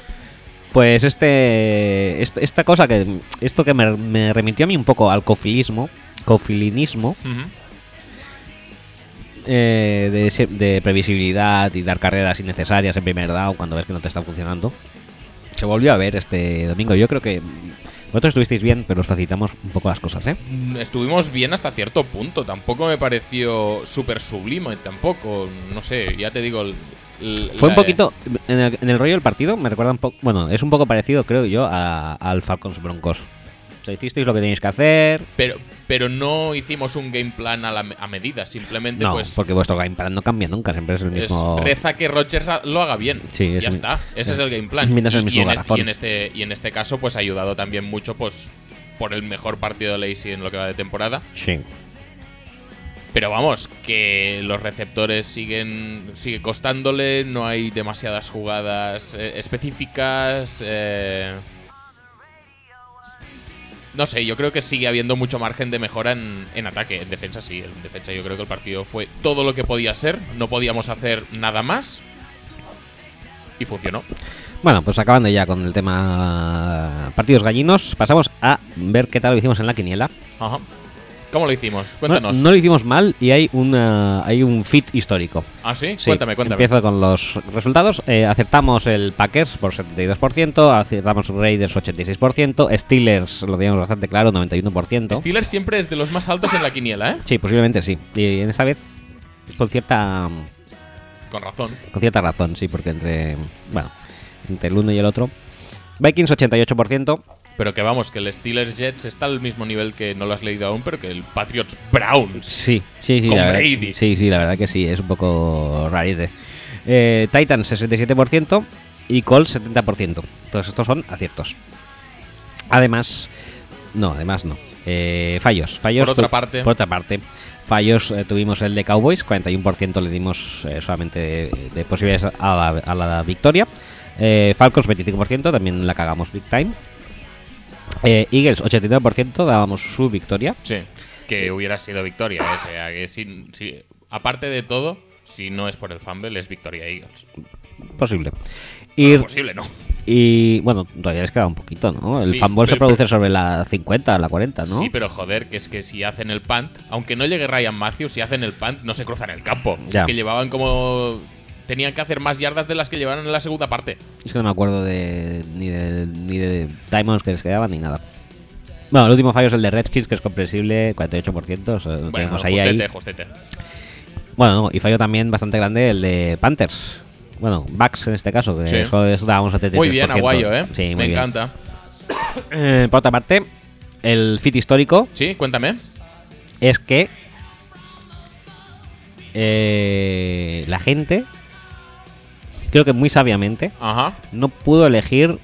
Pues este, este- esta cosa que esto que me, me remitió a mí un poco al cofilismo, cofilinismo, Ujú. Eh, de, de previsibilidad y dar carreras innecesarias en primer down cuando ves que no te están funcionando, se volvió a ver este domingo. Yo creo que vosotros estuvisteis bien, pero os facilitamos un poco las cosas, ¿eh? Mm, Estuvimos bien hasta cierto punto. Tampoco me pareció súper sublime. Tampoco, no sé, ya te digo. el- Fue un poquito, en el, en el rollo del partido, me recuerda un poco, bueno, es un poco parecido, creo yo, a- al Falcons Broncos. Sea, hicisteis lo que tenéis que hacer. Pero, pero no hicimos un game plan a, la, a medida. Simplemente, No, pues. porque vuestro game plan no cambia nunca, siempre es el es mismo. reza que Rogers lo haga bien. Sí, es ya está. Ese es el game plan. Mientras el mismo y, en este, y en este y en este caso, pues ha ayudado también mucho, pues, por el mejor partido de Lacey en lo que va de temporada. Sí. Pero vamos, que los receptores siguen sigue costándole, no hay demasiadas jugadas eh, específicas. eh, no sé, yo creo que sigue habiendo mucho margen de mejora en, en ataque. En defensa sí, en defensa yo creo que el partido fue todo lo que podía ser. No podíamos hacer nada más. Y funcionó. Bueno, pues acabando ya con el tema partidos gallinos, pasamos a ver qué tal lo hicimos en la quiniela. Ajá. ¿Cómo lo hicimos? No, Cuéntanos. no lo hicimos mal y hay, una, hay un fit histórico. ¿Ah, sí? Sí, Cuéntame, cuéntame. Empiezo con los resultados. Eh, acertamos el Packers por 72%, acertamos Raiders 86%, Steelers lo teníamos bastante claro, 91%. Steelers siempre es de los más altos en la quiniela, ¿eh? Sí, posiblemente sí. Y en esta vez con cierta Con razón. con cierta razón, sí, porque entre bueno, entre el uno y el otro Vikings 88%, Pero que vamos, que el Steelers Jets está al mismo nivel que no lo has leído aún, pero que el Patriots Browns. Sí, sí, sí. Con la verdad- Brady. sí, sí, la verdad que sí, es un poco rarite. Eh, Titans 67% y Colts 70%. Todos estos son aciertos. Además, no, además no. Eh, fallos, fallos. Por otra parte. Por otra parte. Fallos eh, tuvimos el de Cowboys, 41% le dimos eh, solamente de, de posibilidades a la, a la victoria. Eh, Falcons 25%, también la cagamos big time. Eh, Eagles 89% dábamos su victoria. Sí. Que hubiera sido victoria. O sea, que si, si- aparte de todo, si no es por el fumble, es victoria Eagles. Posible. No Y, es posible, ¿no? y bueno, todavía les queda un poquito, ¿no? El Sí, fumble se produce sobre la 50, la 40, ¿no? Sí, pero joder, que es que si hacen el punt, aunque no llegue Ryan Matthews, si hacen el punt, no se cruzan el campo. Ya. Que llevaban como. Tenían que hacer más yardas de las que llevaron en la segunda parte. Es que no me acuerdo de ni de, ni de diamonds que les quedaban ni nada. Bueno, el último fallo es el de Redskins, que es comprensible, 48%. O sea, lo Bueno, tenemos ahí, justete, ahí. justete. Bueno, no, y fallo también bastante grande el de Panthers. Bueno, Bucks en este caso, que Sí. eso es, dábamos 73%. Muy bien, Aguayo, ¿eh? Sí, muy Me bien. encanta. Eh, por otra parte, el fit histórico Sí, cuéntame. es que eh, la gente, creo que muy sabiamente, Ajá. no pudo elegir,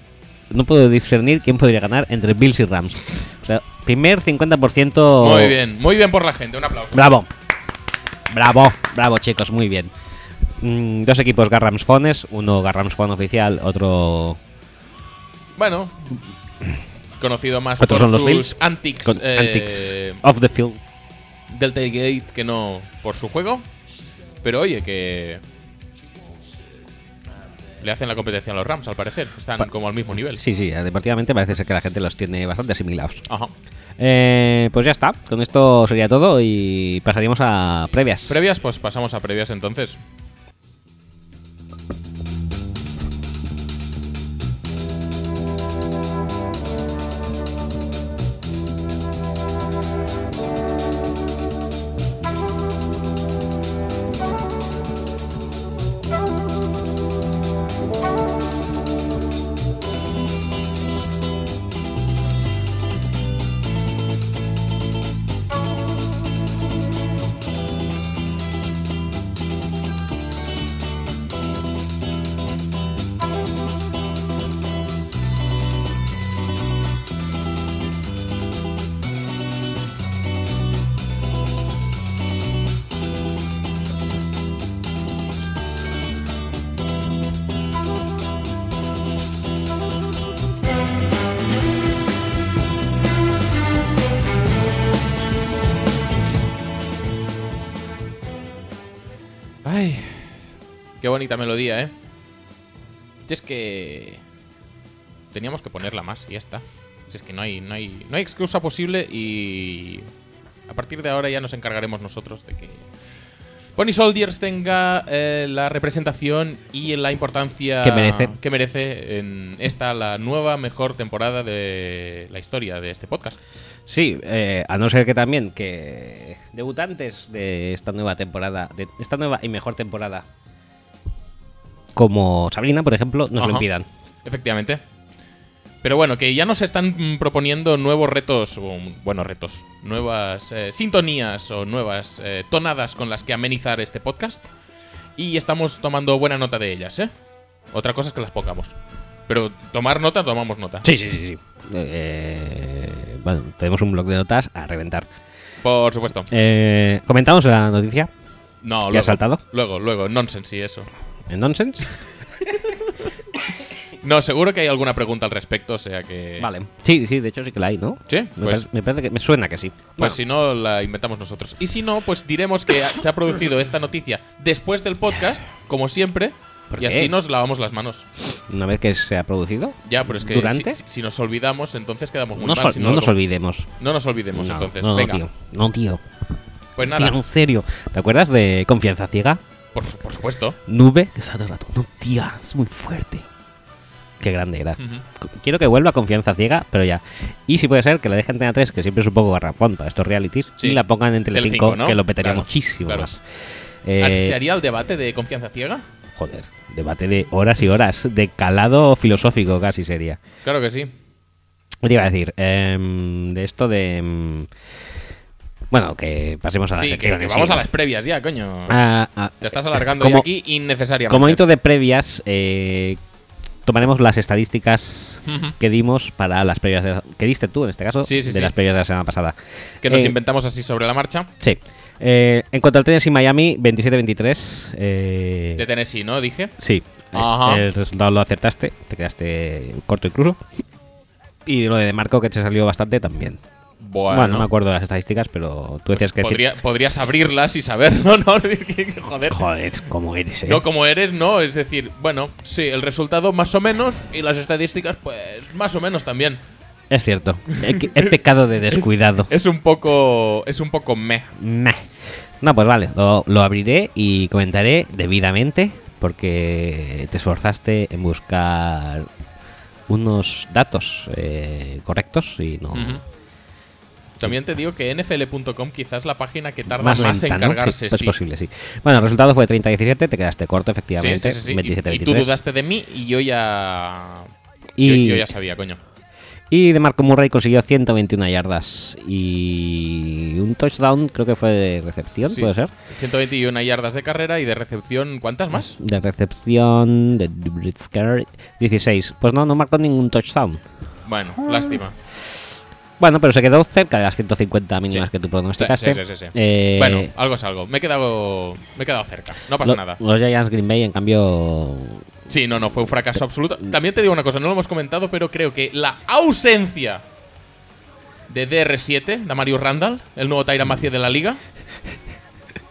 no pudo discernir quién podría ganar entre Bills y Rams. O sea, primer 50%. Muy bien, muy bien por la gente, un aplauso. Bravo. Bravo, bravo chicos, muy bien. Mm, dos equipos Garrams Fones, uno Garrams Phone oficial, otro Bueno, conocido más por son los sus Bills. antics, con eh, Antics off the field. del tailgate que no por su juego. Pero oye, que le hacen la competencia a los Rams, al parecer. Están Pa- como al mismo nivel. Sí, sí, eh, deportivamente parece ser que la gente los tiene bastante asimilados. Ajá. Eh, pues ya está, con esto sería todo y pasaríamos a previas. Previas, pues pasamos a previas entonces. Bonita melodía, ¿eh? Si es que teníamos que ponerla más y ya está. Si es que no hay, no hay, no hay excusa posible y a partir de ahora ya nos encargaremos nosotros de que Pony Soldiers tenga eh, la representación y la importancia Que merece. que merece en esta, la nueva mejor temporada de la historia de este podcast. Sí, eh, a no ser que también que debutantes de esta nueva temporada, de esta nueva y mejor temporada, como Sabrina, por ejemplo, nos lo impidan. Efectivamente. Pero bueno, que ya nos están mm, proponiendo nuevos retos, o, bueno, retos, nuevas eh, sintonías o nuevas eh, tonadas con las que amenizar este podcast. Y estamos tomando buena nota de ellas, ¿eh? Otra cosa es que las pongamos. Pero tomar nota, tomamos nota. Sí, sí, sí. sí. Eh, bueno, tenemos un blog de notas a reventar. Por supuesto. Eh, Comentamos la noticia No, ¿Te luego. has saltado? Luego, luego, nonsense y eso. En Nonsense. No, seguro que hay alguna pregunta al respecto, o sea que. Vale. Sí, sí, de hecho sí que la hay, ¿no? Sí, Me, pues- parece, me parece que me suena que sí. Pues Bueno, si no, la inventamos nosotros. Y si no, pues diremos que se ha producido esta noticia después del podcast, como siempre, ¿Por y qué? así nos lavamos las manos. una vez que se ha producido, Ya, pero es que ¿Durante? Si, si nos olvidamos, entonces quedamos muy no, mal. si no nos olvidemos. No nos olvidemos, No, entonces. no, Venga, tío. No, tío. pues nada, Tío, en serio. ¿Te acuerdas de Confianza Ciega? Por, por supuesto. Nube, que está todo el rato. No, tía, es muy fuerte. Qué grande era. Quiero que vuelva Confianza Ciega, pero ya. Y si puede ser que la dejen en Antena 3, que siempre es un poco garrafón para estos realities, Sí. y la pongan en Telecinco, Telecinco, ¿no? que lo petaría Claro, muchísimo claro. más. Eh, ¿Se haría el debate de confianza ciega? joder, debate de horas y horas, de calado filosófico casi sería. Claro que sí. ¿Qué te iba a decir? Em, de esto de... bueno, que pasemos a la Sí, que, sección que en sí. vamos a las previas ya, coño. Ah, ah, Te estás alargando como- ya aquí innecesariamente. Como intro de previas, eh, tomaremos las estadísticas que dimos para las previas de que diste tú en este caso Sí, sí, de sí. las previas de la semana pasada. Que nos Eh, inventamos así sobre la marcha. Sí. Eh, en cuanto al Tennessee Miami 27-23, eh, De Tennessee, ¿no? Dije. sí, Ajá. el resultado lo acertaste, te quedaste corto incluso. Y lo de Marco que te salió bastante también. Bueno, Bueno, no me acuerdo de las estadísticas, pero tú decías que Podría- podrías abrirlas y saberlo, ¿no? Joder. joder, cómo eres, eh. No como eres, no. Es decir, bueno, sí, el resultado más o menos y las estadísticas, pues más o menos también. Es cierto. He, pecado de descuidado. Es un poco. Es un poco meh. Meh. No, pues vale, lo, lo abriré y comentaré debidamente porque te esforzaste en buscar unos datos eh, correctos y no. También te digo que NFL.com quizás la página que tarda más más, lenta, en ¿no? cargarse. Sí, es sí. posible, sí. Bueno, el resultado fue 30-17, te quedaste corto, efectivamente. sí, sí, sí. Y- 27-23. Y, tú dudaste de mí y yo ya. Y- Yo, yo ya sabía, coño. Y de Marco Murray consiguió 121 yardas y un touchdown, creo que fue de recepción, Sí. ¿puede ser? 121 yardas de carrera y de recepción, ¿cuántas más? De recepción de Blitzker 16. Pues no, no marcó ningún touchdown. Bueno, lástima. Bueno, pero se quedó cerca de las 150 mínimas Sí. que tú pronosticaste. Sí, sí, sí, sí. Eh, bueno, algo es algo. Me he quedado, me he quedado cerca. No pasa lo- nada. Los Giants Green Bay, en cambio, Sí, no, no, fue un fracaso absoluto. También te digo una cosa, no lo hemos comentado, pero creo que la ausencia de DR7, de Mario Randall, el nuevo Tyra Macie de la liga,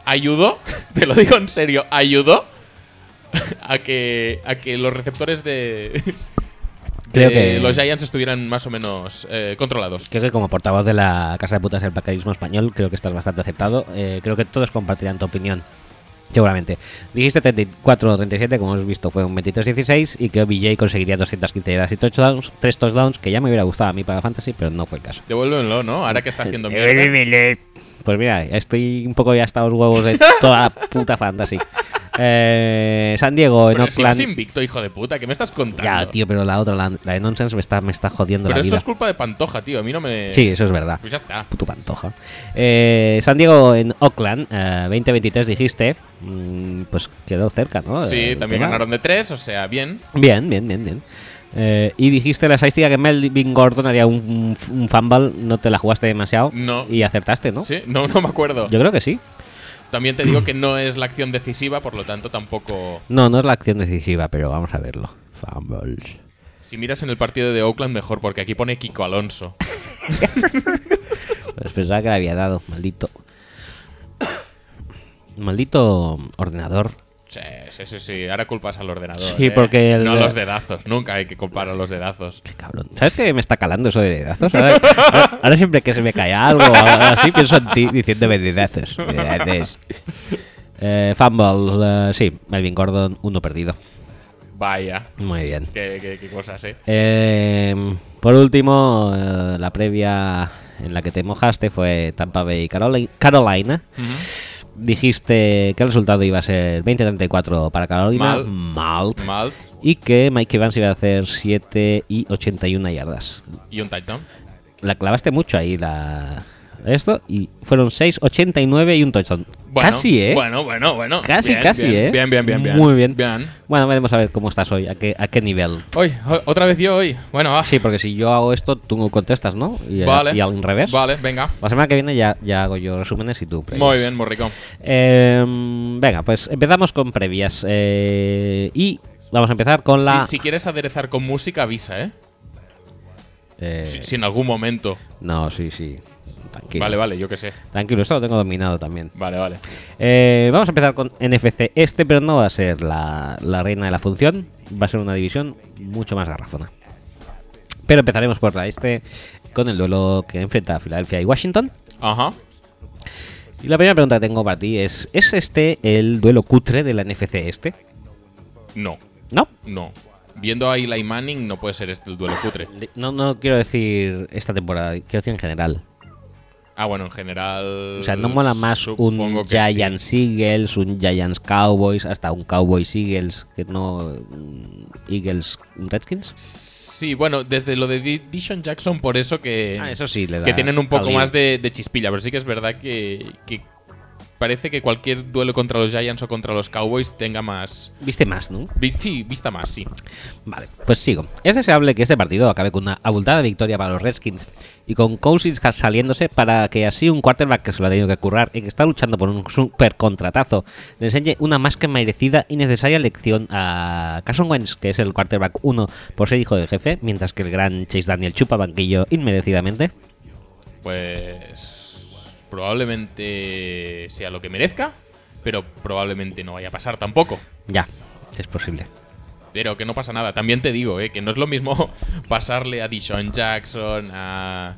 ayudó, te lo digo en serio, ayudó a que, a que los receptores de, Creo de que- los Giants estuvieran más o menos eh, controlados. creo que como portavoz de la Casa de Putas del Pacarismo Español, creo que estás bastante aceptado. Eh, creo que todos compartirán tu opinión. Seguramente. Dijiste 34-37, como hemos visto, fue un 23-16 y que OBJ conseguiría 215 yardas y touchdowns, 3 touchdowns, que ya me hubiera gustado a mí para Fantasy, pero no fue el caso. Devuélvenlo, ¿no? Ahora que está haciendo mierda. Pues mira, estoy un poco ya hasta los huevos de toda la puta fantasy. Eh, San Diego en Pero si Oakland. invicto, hijo de puta, ¿qué me estás contando? Ya, tío, pero la otra, la, la de Nonsense, me está, me está jodiendo Pero la eso vida. es culpa de Pantoja, tío. A mí no me. Sí, eso es verdad. Pues ya está. Puto pantoja. Eh, San Diego en Oakland, eh, 20-23 dijiste. Mm, pues quedó cerca, ¿no? Sí, también tema. ganaron de tres, o sea, bien. Bien, bien, bien, bien. Eh, y dijiste la estadística que Melvin Gordon haría un, un fumble, no te la jugaste demasiado. No. Y acertaste, ¿no? Sí, no, no me acuerdo. Yo creo que sí. También te digo que no es la acción decisiva, por lo tanto tampoco. No, no es la acción decisiva, pero vamos a verlo. Fumbles. Si miras en el partido de Oakland, mejor, porque aquí pone Kiko Alonso. Pues pensaba que le había dado, maldito. Maldito ordenador. Sí, sí, sí, sí. Ahora culpas al ordenador. Sí, ¿eh? porque el- No los dedazos. Nunca hay que culpar a los dedazos. Qué cabrón. ¿Sabes que me está calando eso de dedazos? Ahora, ahora- ahora siempre que se me cae algo así, pienso en ti diciéndome dedazos. dedazos. Eh, fumbles, eh, sí, Melvin Gordon, uno perdido. Vaya. Muy bien. Qué, qué- qué cosas, ¿eh? Por último, eh, la previa en la que te mojaste fue Tampa Bay Caroli- Carolina. Dijiste que el resultado iba a ser 20-34 para Carolina. Mal. Mal. Mal. Y que Mike Evans iba a hacer 7 y 81 yardas. Y un touchdown. La clavaste mucho ahí la esto y fueron 6, 89 y un touchdown. Bueno, casi, ¿eh? Bueno, bueno, bueno. Casi, Bien, casi, bien, ¿eh? Bien, bien, bien, bien. Muy bien. Bien. Bueno, veremos a ver cómo estás hoy, a qué, a qué nivel. Hoy, otra vez yo hoy. Bueno, va. Sí, porque si yo hago esto, tú contestas, ¿no? Y, Vale. y al revés. Vale, venga. La semana que viene ya, ya hago yo resúmenes y tú previas. Muy bien, muy rico. Eh, venga, pues empezamos con previas. eh, y vamos a empezar con la. Si, si quieres aderezar con música, avisa, ¿eh? eh, Si, si en algún momento. No, sí, sí. Tranquilo. Vale, vale, yo qué sé. Tranquilo, esto lo tengo dominado también. Vale, vale. Eh, vamos a empezar con NFC este, pero no va a ser la, la reina de la función. Va a ser una división mucho más garrafona. Pero empezaremos por la este con el duelo que enfrenta a Filadelfia y Washington. Ajá. Y la primera pregunta que tengo para ti es: ¿es este el duelo cutre de la NFC este? No, No. no. Viendo a Eli Manning, no puede ser este el duelo cutre. No, no quiero decir esta temporada, quiero decir en general. Ah, bueno, en general. O sea, no mola más un sí. Giants Eagles, un Giants Cowboys, hasta un Cowboys Eagles, que no mm, Eagles Redskins. Sí, bueno, desde lo de Di- Dishon Jackson, por eso que. Ah, eso sí le da Que tienen un poco más de, de chispilla, pero sí que es verdad que, que parece que cualquier duelo contra los Giants o contra los Cowboys tenga más. Viste más, ¿no? Sí, vista más, sí. Vale, pues sigo. Es deseable que este partido acabe con una abultada victoria para los Redskins y con Cousins saliéndose para que así un quarterback que se lo ha tenido que currar y que está luchando por un super contratazo le enseñe una más que merecida y necesaria lección a Carson Wentz, que es el quarterback 1 por ser hijo del jefe, mientras que el gran Chase Daniel chupa banquillo inmerecidamente. Pues. Probablemente sea lo que merezca, pero probablemente no vaya a pasar tampoco. Ya, es posible. Pero que no pasa nada. También te digo, eh, que no es lo mismo pasarle a Dishon Jackson, a,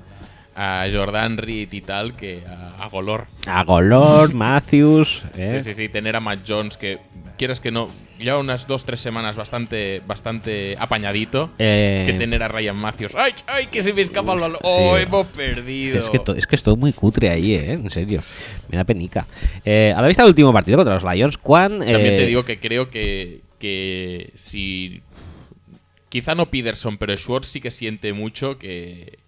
a Jordan Reed y tal, que a, a Golor. A Golor, Matthews. ¿eh? Sí, sí, sí, tener a Matt Jones, que quieres que no, ya unas dos, tres semanas bastante, bastante apañadito, Eh, que tener a Ryan Matthews. ¡Ay, ay, que se me escapa el balón! ¡Oh, Sí. hemos perdido! Es que, to- es que es todo muy cutre ahí, ¿eh? En serio. Me da penica. Eh, a la vista del último partido contra los Lions, Juan. También eh, te digo que creo que, que si. Quizá no Peterson, pero Schwartz sí que siente mucho que.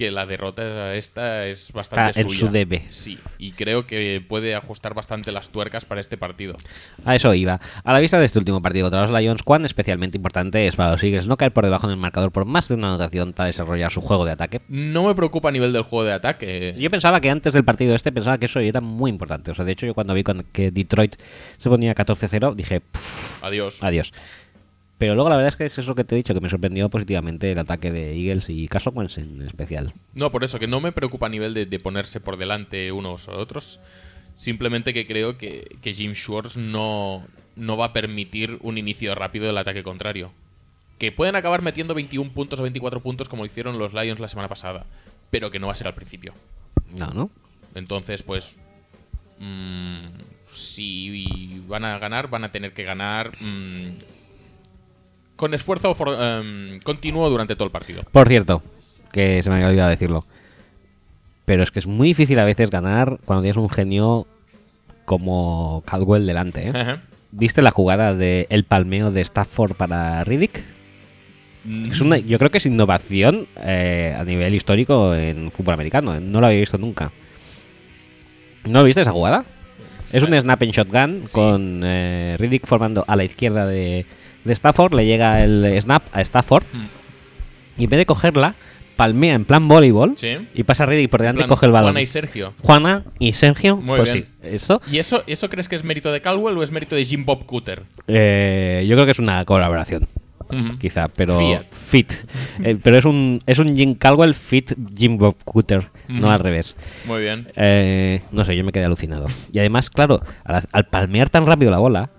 Que la derrota esta es bastante Está en suya. su debe. Sí, y creo que puede ajustar bastante las tuercas para este partido. A eso iba. A la vista de este último partido contra los Lions, cuán especialmente importante es para los Eagles no caer por debajo del marcador por más de una anotación para desarrollar su juego de ataque. No me preocupa a nivel del juego de ataque. Yo pensaba que antes del partido este pensaba que eso era muy importante. O sea, de hecho, yo cuando vi que Detroit se ponía 14-0, dije, "Pff, Adiós. adiós. Pero luego la verdad es que es eso que te he dicho, que me sorprendió positivamente el ataque de Eagles y Carson Wentz en especial. No, por eso, que no me preocupa a nivel de, de ponerse por delante unos o otros. Simplemente que creo que, que Jim Schwartz no, no va a permitir un inicio rápido del ataque contrario. Que pueden acabar metiendo 21 puntos o 24 puntos como lo hicieron los Lions la semana pasada. Pero que no va a ser al principio. No, ¿no? Entonces, pues. mm, si van a ganar, van a tener que ganar. mm, con esfuerzo for- em, continuo durante todo el partido. Por cierto, que se me había olvidado decirlo. Pero es que es muy difícil a veces ganar cuando tienes un genio como Caldwell delante. ¿eh? ¿Viste la jugada de el palmeo de Stafford para Riddick? Es una, yo creo que es innovación eh, a nivel histórico en fútbol americano. ¿eh? No lo había visto nunca. ¿No viste esa jugada? Es un snap en shotgun con eh, Riddick formando a la izquierda de, de Stafford. Le llega el snap a Stafford. Y en vez de cogerla, palmea en plan voleibol. Sí. Y pasa Riddick por delante y coge el balón. Juana y Sergio. Juana y Sergio. Muy pues bien. sí, eso. ¿Y eso, eso crees que es mérito de Caldwell o es mérito de Jim Bob Cooter? Eh, yo creo que es una colaboración. Quizá, pero. Fiat. Fit. Eh, pero es un, es un Jim Caldwell fit Jim Bob Cooter, no al revés. Muy bien. Eh, no sé, yo me quedé alucinado. Y además, claro, al, al palmear tan rápido la bola,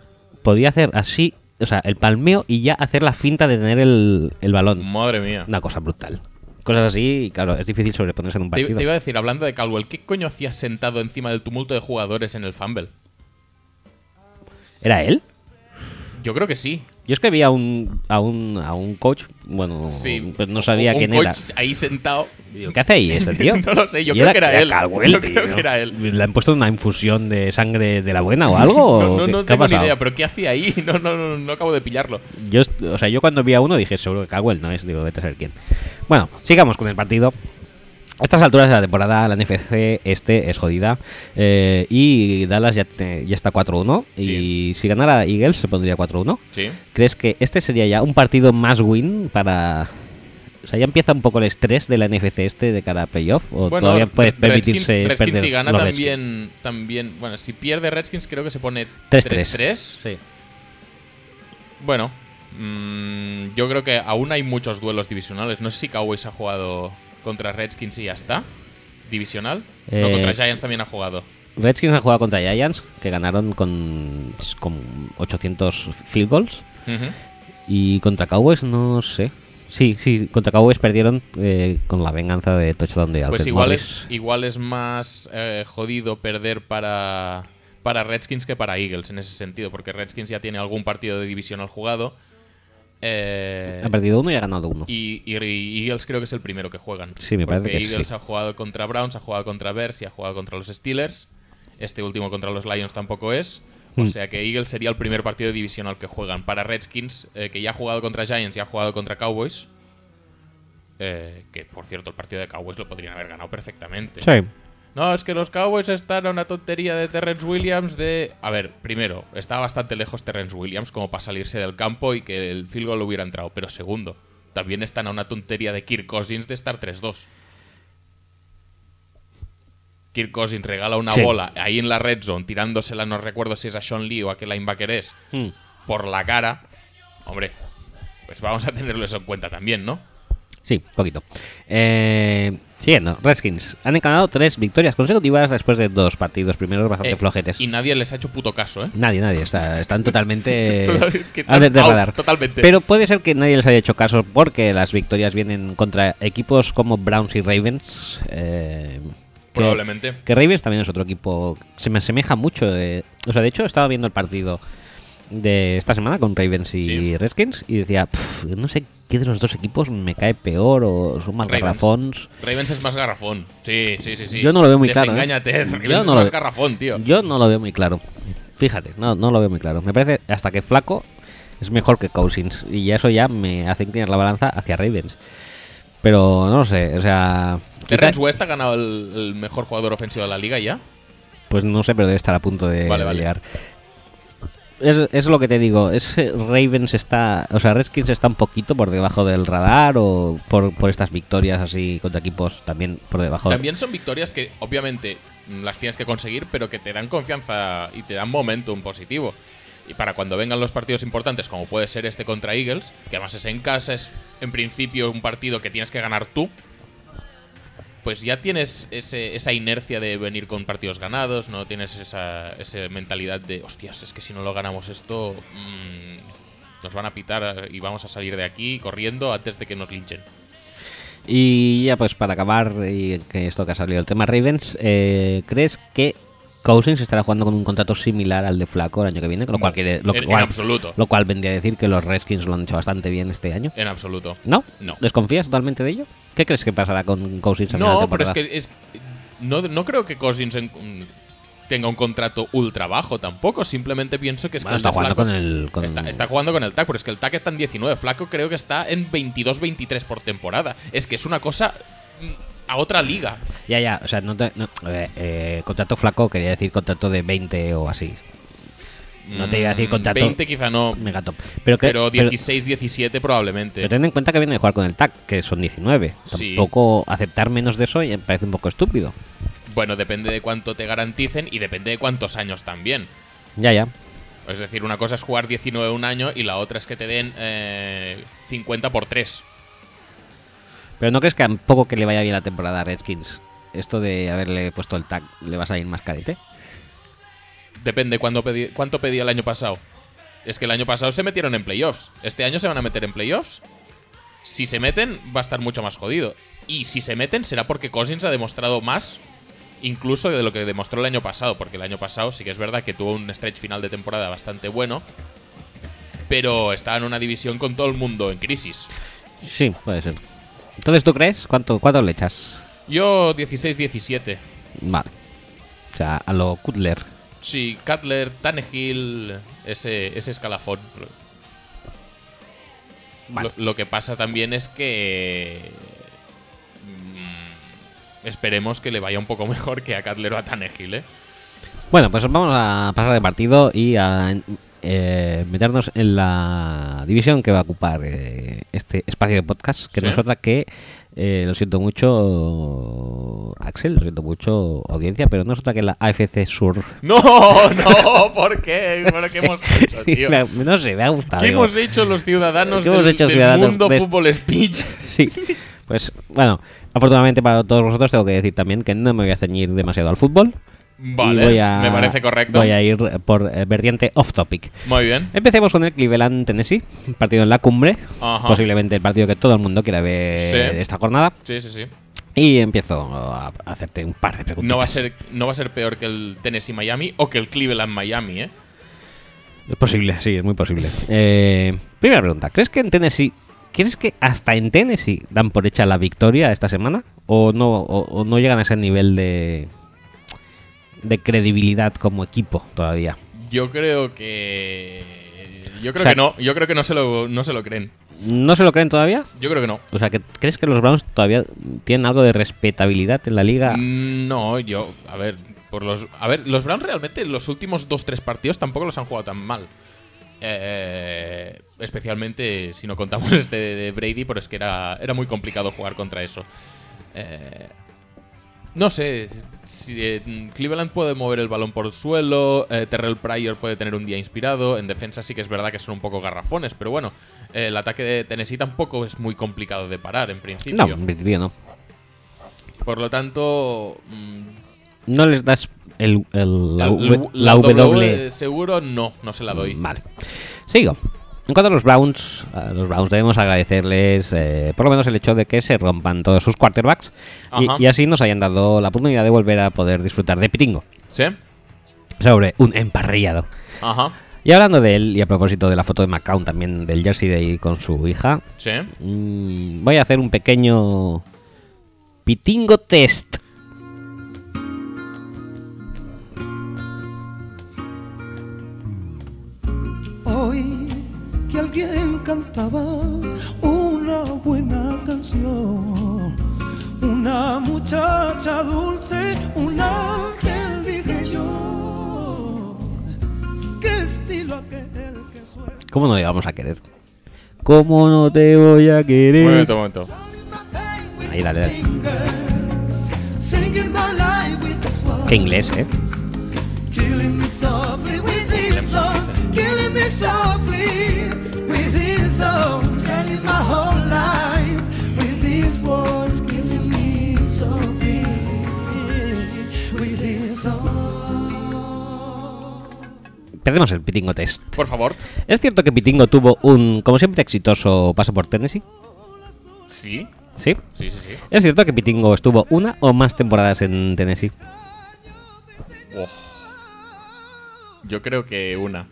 podía hacer así, o sea, el palmeo y ya hacer la finta de tener el, el balón. Madre mía. Una cosa brutal. Cosas así, y claro, es difícil sobreponerse en un Te, partido. te iba a decir, hablando de Caldwell, ¿qué coño hacías sentado encima del tumulto de jugadores en el fumble? ¿Era él? Yo creo que sí. Yo es que vi a un, a un, a un coach, bueno, Sí. pues no sabía Un quién coach era. ahí sentado. Digo, ¿Qué hace ahí este tío? No lo sé, yo Y creo que era él. Caldwell, Yo creo tío. que era él. ¿Le han puesto una infusión de sangre de la buena o algo? No, no, tengo ni idea, pero ¿qué hacía ahí? No, no, no, no acabo de pillarlo. Yo, o sea, yo cuando vi a uno dije, seguro que Caldwell no es, digo, vete a ser quién. Bueno, sigamos con el partido. A estas alturas de la temporada, la NFC este es jodida. eh, y Dallas ya, te- ya está 4-1. Y si ganara Eagles se pondría 4-1. Sí. ¿Crees que este sería ya un partido más win para... O sea, ya empieza un poco el estrés de la NFC este de cara a playoff? ¿O todavía puedes Redskins- permitirse Redskins perder si gana los también, también. Bueno, si pierde Redskins, creo que se pone 3-3. 3-3. Sí. Bueno, mm, yo creo que aún hay muchos duelos divisionales. No sé si Cowboys ha jugado contra Redskins y ya está. Divisional. No, Eh, contra Giants también ha jugado. Redskins han jugado contra Giants, que ganaron con, con 800 field goals. Y contra Cowboys no sé. Sí, sí, contra Cowboys perdieron eh, con la venganza de touchdown de Alfred Pues igual Morris. es, igual es más eh, jodido perder para, para Redskins que para Eagles en ese sentido, porque Redskins ya tiene algún partido de divisional jugado. Eh, Ha perdido uno y ha ganado uno. y, y- y Eagles creo que es el primero que juegan. Sí, me parece Porque que Eagles sí. ha jugado contra Browns, ha jugado contra Bears y ha jugado contra los Steelers. Este último contra los Lions tampoco es. O Mm. sea que Eagles sería el primer partido divisional que juegan. Para Redskins, eh, que ya ha jugado contra Giants y ha jugado contra Cowboys. eh, que por cierto, el partido de Cowboys lo podrían haber ganado perfectamente. Sí. No, es que los Cowboys están a una tontería de Terrence Williams de... A ver, primero, está bastante lejos Terrence Williams como para salirse del campo y que el field goal hubiera entrado. Pero segundo, también están a una tontería de Kirk Cousins de estar 3-2. Kirk Cousins regala una Sí. bola ahí en la red zone, tirándosela, no recuerdo si es a Sean Lee o a qué linebacker es, Hmm. por la cara. Hombre, pues vamos a tenerlo eso en cuenta también, ¿no? Sí, poquito. Eh, siguiendo, Redskins han ganado tres victorias consecutivas después de dos partidos primeros bastante Eh, flojetes. Y nadie les ha hecho puto caso, ¿eh? Nadie, nadie. están totalmente Es que están antes de out, radar. totalmente. Pero puede ser que nadie les haya hecho caso porque las victorias vienen contra equipos como Browns y Ravens. eh, que- Probablemente. Que Ravens también es otro equipo. Se me asemeja mucho. de- o sea, de hecho, estaba viendo el partido de esta semana con Ravens y Sí. Redskins y decía, "Pff, no sé qué de los dos equipos me cae peor o son más Ravens. garrafons. Ravens es más garrafón. Sí, sí, sí, sí. Yo no lo veo muy claro, ¿eh? Desengáñate. Ravens Yo es no lo más garrafón, tío. Yo no lo veo muy claro. Fíjate, no, no lo veo muy claro. Me parece hasta que Flaco es mejor que Cousins. Y ya eso ya me hace inclinar la balanza hacia Ravens. Pero no lo sé, o sea. Terrence West ha ganado el, el mejor jugador ofensivo de la liga ya. pues no sé, pero debe estar a punto de, Vale, de vale. llegar. Es, es lo que te digo, es Ravens está, o sea, Redskins está un poquito por debajo del radar o por, por estas victorias así contra equipos también por debajo. También son victorias que obviamente mm, las tienes que conseguir, pero que te dan confianza y te dan momentum positivo. Y para cuando vengan los partidos importantes, como puede ser este contra Eagles, que además es en casa, es en principio un partido que tienes que ganar tú, pues ya tienes ese- esa inercia de venir con partidos ganados, no tienes esa, mentalidad de, hostias, es que si no lo ganamos esto, mm, nos van a pitar y vamos a salir de aquí corriendo antes de que nos linchen. Y ya pues para acabar, y que esto que ha salido el tema Ravens, eh, ¿crees que Cousins estará jugando con un contrato similar al de Flaco el año que viene? Lo cual, quiere, lo, En- absoluto. Lo cual vendría a decir que los Redskins lo han hecho bastante bien este año. En absoluto. ¿No? No. ¿Desconfías totalmente de ello? ¿Qué crees que pasará con Cousins No, pero es que es, no, no creo que Cousins en- tenga un contrato ultra bajo tampoco. Simplemente pienso que es Bueno, que está jugando Flaco- con el- con- Está, está jugando con el TAC, pero es que el TAC está en 19. Flaco creo que está en 22-23 por temporada. Es que es una cosa a otra liga. Ya, ya, o sea, no te- no, eh, eh, contrato flaco quería decir contrato de 20 o así. No te iba a decir Mm, contrato 20 quizá no, mega top. Pero, que- pero pero- 16-17 probablemente. pero ten en cuenta que viene de jugar con el TAC, que son 19. Sí. Tampoco aceptar menos de eso me parece un poco estúpido. Bueno, depende de cuánto te garanticen y depende de cuántos años también. Ya, ya. Es decir, una cosa es jugar 19 un año y la otra es que te den eh, 50 por 3. Pero ¿no crees que a poco que le vaya bien la temporada a Redskins, esto de haberle puesto el tag le va a salir más carete? Depende cuándo pedí- cuánto pedía el año pasado. Es que el año pasado se metieron en playoffs. ¿Este año se van a meter en playoffs? Si se meten, va a estar mucho más jodido. Y si se meten, será porque Cousins ha demostrado más incluso de lo que demostró el año pasado, porque el año pasado sí que es verdad que tuvo un stretch final de temporada bastante bueno, pero está en una división con todo el mundo en crisis. Sí, puede ser. Entonces, ¿tú crees? ¿Cuánto, cuánto le echas? Yo 16-17. Vale. O sea, a lo Cutler. Sí, Cutler, Tannehill, ese, ese escalafón. Vale. Lo, lo que pasa también es que. mm, esperemos que le vaya un poco mejor que a Cutler o a Tannehill, ¿eh? Bueno, pues vamos a pasar de partido y a eh, meternos en la división que va a ocupar eh, este espacio de podcast, que Sí. no es otra que, eh, lo siento mucho, Axel, lo siento mucho, audiencia, pero no es otra que la AFC Sur. ¡No! ¡No! ¿Por qué? ¿Por qué hemos hecho, tío? Me no sé, me ha gustado. ¿Qué digo. hemos hecho los ciudadanos ¿Qué hemos del, hecho del ciudadanos mundo de- fútbol speech? Sí, pues bueno, afortunadamente para todos vosotros tengo que decir también que no me voy a ceñir demasiado al fútbol. Vale, y voy a- me parece correcto. Voy a ir por eh, vertiente off topic. Muy bien. Empecemos con el Cleveland Tennessee, partido en la cumbre, Ajá. posiblemente el partido que todo el mundo quiera ver Sí. esta jornada. Sí, sí, sí. Y empiezo a hacerte un par de preguntas. No va, a ser, no va a ser peor que el Tennessee Miami o que el Cleveland Miami, ¿eh? Es posible, sí, es muy posible. Eh, primera pregunta, ¿crees que en Tennessee, ¿crees que hasta en Tennessee dan por hecha la victoria esta semana? ¿O no, o, o no llegan a ese nivel de, de credibilidad como equipo todavía? Yo creo que. Yo creo O sea- que no. Yo creo que no se lo, no se lo creen. ¿No se lo creen todavía? Yo creo que no. O sea, que ¿crees que los Browns todavía tienen algo de respetabilidad en la liga? Mm, No, yo. A ver. Por los, a ver, los Browns realmente los últimos 2-3 partidos tampoco los han jugado tan mal. Eh, especialmente si no contamos este de Brady, pero es que era, era muy complicado jugar contra eso. Eh, no sé, si, eh, Cleveland puede mover el balón por el suelo, eh, Terrell Pryor puede tener un día inspirado, en defensa sí que es verdad que son un poco garrafones, pero bueno, eh, el ataque de Tennessee tampoco es muy complicado de parar en principio. no, en principio no. Por lo tanto, mm, No les das el, el- la, la, V- la la W W. seguro no, no se la doy. Vale. Sigo. En cuanto a los Browns, a los Browns debemos agradecerles eh, por lo menos el hecho de que se rompan todos sus quarterbacks y, así nos hayan dado la oportunidad de volver a poder disfrutar de Pitingo ¿Sí? sobre un emparrillado. Ajá. Y hablando de él, y a propósito de la foto de McCown también del jersey ahí con su hija, Sí. mm, voy a hacer un pequeño Pitingo test. Que alguien cantaba una buena canción, una muchacha dulce, un ángel dije yo. ¿Qué estilo aquel que suena? ¿Cómo no le vamos a querer? ¿Cómo no te voy a querer? Momento, momento. Ahí, dale, dale. Qué inglés, ¿eh? Perdemos el Pitingo test. Por favor. ¿Es cierto que Pitingo tuvo un, como siempre, exitoso paso por Tennessee? Sí. Sí. Sí, sí, sí. ¿Es cierto que Pitingo estuvo una o más temporadas en Tennessee? Oh. Yo creo que una.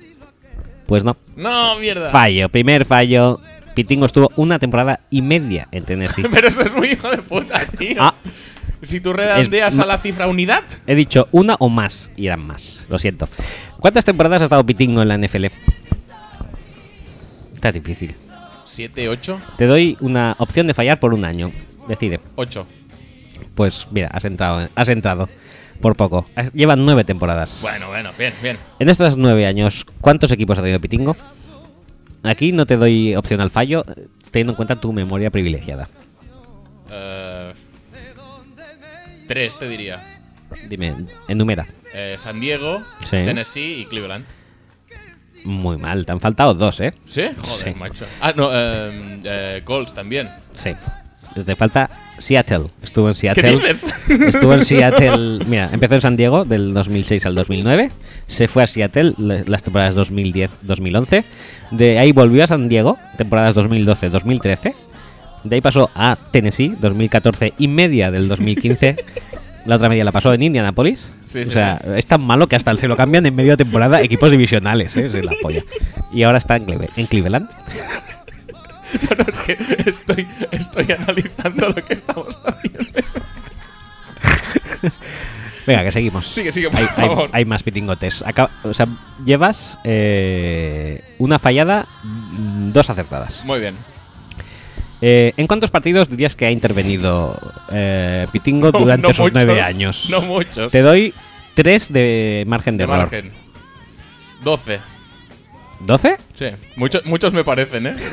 Pues no. No, mierda. Fallo, primer fallo. Pitingo estuvo una temporada y media en Tennessee. Pero eso es muy hijo de puta, tío. Ah. Si tú redondeas Es- a la cifra unidad. He dicho una o más y eran más. Lo siento. ¿Cuántas temporadas ha estado Pitingo en la NFL? Está difícil. 7, 8, Te doy una opción de fallar por un año. Decide. 8. Pues mira, has entrado, has entrado por poco. Has- Llevan nueve temporadas. Bueno, bueno, bien, bien. En estos nueve años, ¿cuántos equipos ha tenido Pitingo? Aquí no te doy opción al fallo, teniendo en cuenta tu memoria privilegiada. Eh, 3 te diría. Dime, enumera. Eh, San Diego, Sí. Tennessee y Cleveland. Muy mal, te han faltado dos, ¿eh? ¿Sí? Joder, Sí. macho. Ah, no, eh, eh, Colts también. Sí. Te falta Seattle. Estuvo en ¿Qué Seattle. dices? Estuvo en Seattle. Mira, empezó en San Diego del 2006 al 2009. Se fue a Seattle le- las temporadas 2010-2011. De ahí volvió a San Diego, temporadas 2012-2013. De ahí pasó a Tennessee, 2014 y media del 2015. La otra media la pasó en Indianapolis. Sí, o sí, sea, es tan malo que hasta se lo cambian en medio de temporada equipos divisionales, ¿eh? Es la polla. Y ahora está en, Cleve- en Cleveland. No, no, es que estoy, estoy analizando lo que estamos haciendo. Venga, que seguimos. Sigue, sigue, por hay, favor. hay más pitingotes. Acaba- o sea, llevas eh, una fallada, mm, dos acertadas. Muy bien. Eh, ¿En cuántos partidos dirías que ha intervenido eh, Pitingo No- durante no esos muchos, nueve años? No muchos. Te doy tres de margen de, de error. margen. 12. ¿12? Sí. Muchos, muchos me parecen, ¿eh?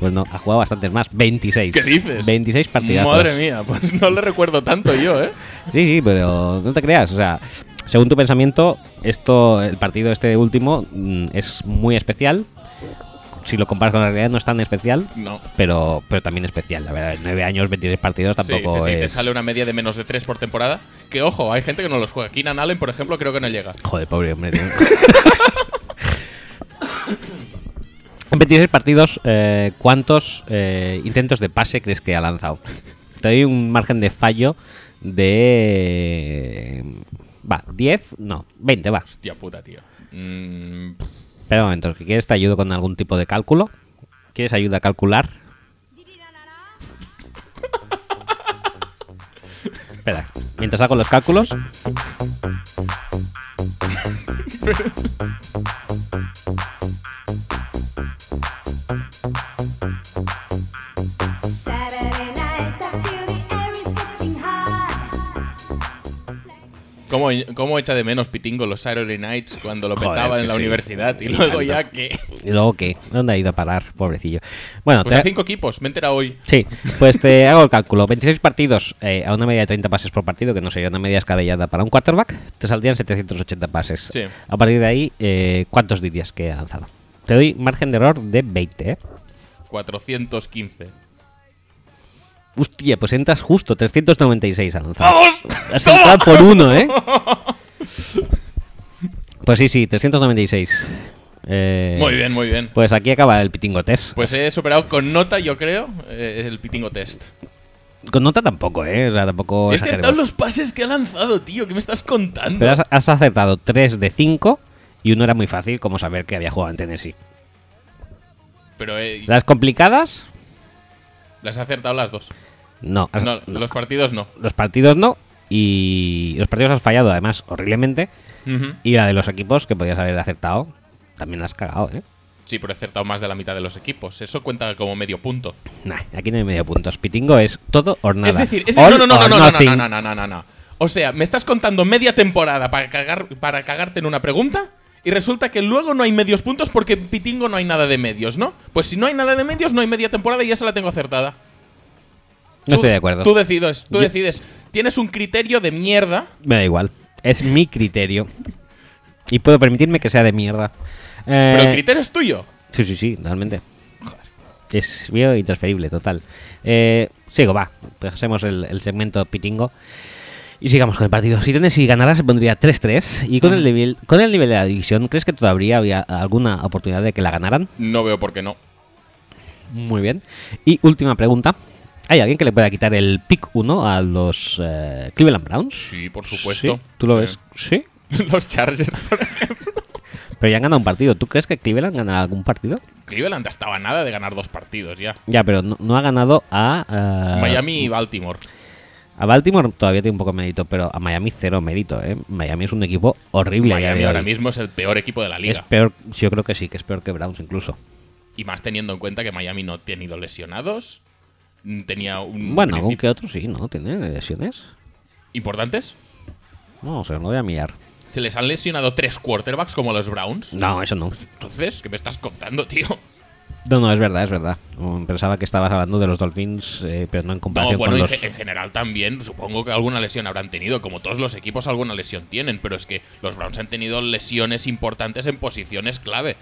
Pues no, ha jugado bastantes más. 26. ¿Qué dices? 26 partidos. Madre mía, pues no le recuerdo tanto yo, ¿eh? Sí, sí, pero no te creas. O sea, según tu pensamiento, esto, el partido este último mm, es muy especial. Si lo comparas con la realidad, no es tan especial, No. pero, pero también especial. La verdad, 9 años, 26 partidos Sí, tampoco sí, sí, te es. sale una media de menos de 3 por temporada. Que ojo, hay gente que no los juega. Keenan Allen, por ejemplo, creo que no llega. Joder, pobre hombre. tío. en 26 partidos, eh, ¿cuántos eh, intentos de pase crees que ha lanzado? Te doy un margen de fallo de. Va, 10, no, 20, va. Hostia puta, tío. Mm, Espera un momento, que quieres te ayudo con algún tipo de cálculo. ¿Quieres ayuda a calcular? Espera, mientras hago los cálculos. ¿cómo, ¿Cómo echa de menos Pitingo los Saturday Nights cuando lo Joder, petaba en que la sí. universidad? Y luego ya que. ¿Y luego qué? ¿Dónde ha ido a parar, pobrecillo? Bueno, Pues te- a cinco equipos, me he enterado hoy. Sí, pues te hago el cálculo. 26 partidos eh, a una media de 30 pases por partido, que no sería una media escabellada para un quarterback, te saldrían 780 pases. Sí. A partir de ahí, eh, ¿cuántos dirías que ha lanzado? Te doy margen de error de 20, ¿eh? 415. Hostia, pues entras justo, 396 ha lanzado. ¡Vamos! Has entrado por uno, ¿eh? Pues sí, sí, 396. Eh, Muy bien, muy bien. Pues aquí acaba el pitingo test. Pues he superado con nota, yo creo, eh, el Pitingo Test. Con nota tampoco, ¿eh? O sea, tampoco He acertado los pases que ha lanzado, tío. ¿Qué me estás contando? Pero has, has acertado 3 de 5 y uno era muy fácil, como saber que había jugado en Tennessee. Pero eh, Las complicadas, las he acertado las dos. no. has- No, no. los partidos no. Los partidos no. Y los partidos has fallado, además, horriblemente. Y la de los equipos, que podías haber acertado, también la has cagado, ¿eh? Sí, pero he acertado más de la mitad de los equipos. Eso cuenta como medio punto. Nah, aquí no hay medio puntos. Pitingo es todo o nada. Es decir, es All no, no, no, no, no, no, no, no, no, no, no. O sea, me estás contando media temporada para, cagar, para cagarte en una pregunta y resulta que luego no hay medios puntos porque en Pitingo no hay nada de medios, ¿no? Pues si no hay nada de medios, no hay media temporada y ya se la tengo acertada. No Tú- estoy de acuerdo. Tú decides, tú Yo- decides. Tienes un criterio de mierda. Me da igual. Es mi criterio. Y puedo permitirme que sea de mierda. Eh, Pero el criterio es tuyo. Sí, sí, sí, realmente. Es mío y transferible, total. Eh, sigo, va. Pasemos el, el segmento pitingo. Y sigamos con el partido. Si Tennessee ganara, se pondría 3-3. Y con el, nivel, con el nivel de la división, ¿crees que todavía había alguna oportunidad de que la ganaran? No veo por qué no. Muy bien. Y última pregunta. ¿Hay alguien que le pueda quitar el pick 1 a los eh, Cleveland Browns? Sí, por supuesto. Sí, ¿Tú lo Sí. ves? Sí. Los Chargers, por ejemplo. Pero ya han ganado un partido. ¿Tú crees que Cleveland ganará algún partido? Cleveland estaba nada de ganar dos partidos ya. Ya, pero no, no ha ganado a... eh, Miami y Baltimore. A Baltimore todavía tiene un poco de mérito, pero a Miami cero mérito, ¿eh? Miami es un equipo horrible. Miami ahora mismo es el peor equipo de la liga. Es peor, yo creo que sí, que es peor que Browns incluso. Y más teniendo en cuenta que Miami no ha tenido lesionados. Tenía un. Bueno, algún que otro sí, ¿no? ¿Tiene lesiones? ¿Importantes? No, o sea, no voy a mirar. Se les han lesionado tres quarterbacks como los Browns. No, eso no. Entonces, ¿qué me estás contando, tío? No, no, es verdad, es verdad. Mm, Pensaba que estabas hablando de los Dolphins, eh, pero no en No, comparación bueno, con los... en general también. Supongo que alguna lesión habrán tenido. Como todos los equipos, alguna lesión tienen. Pero es que los Browns han tenido lesiones importantes en posiciones clave.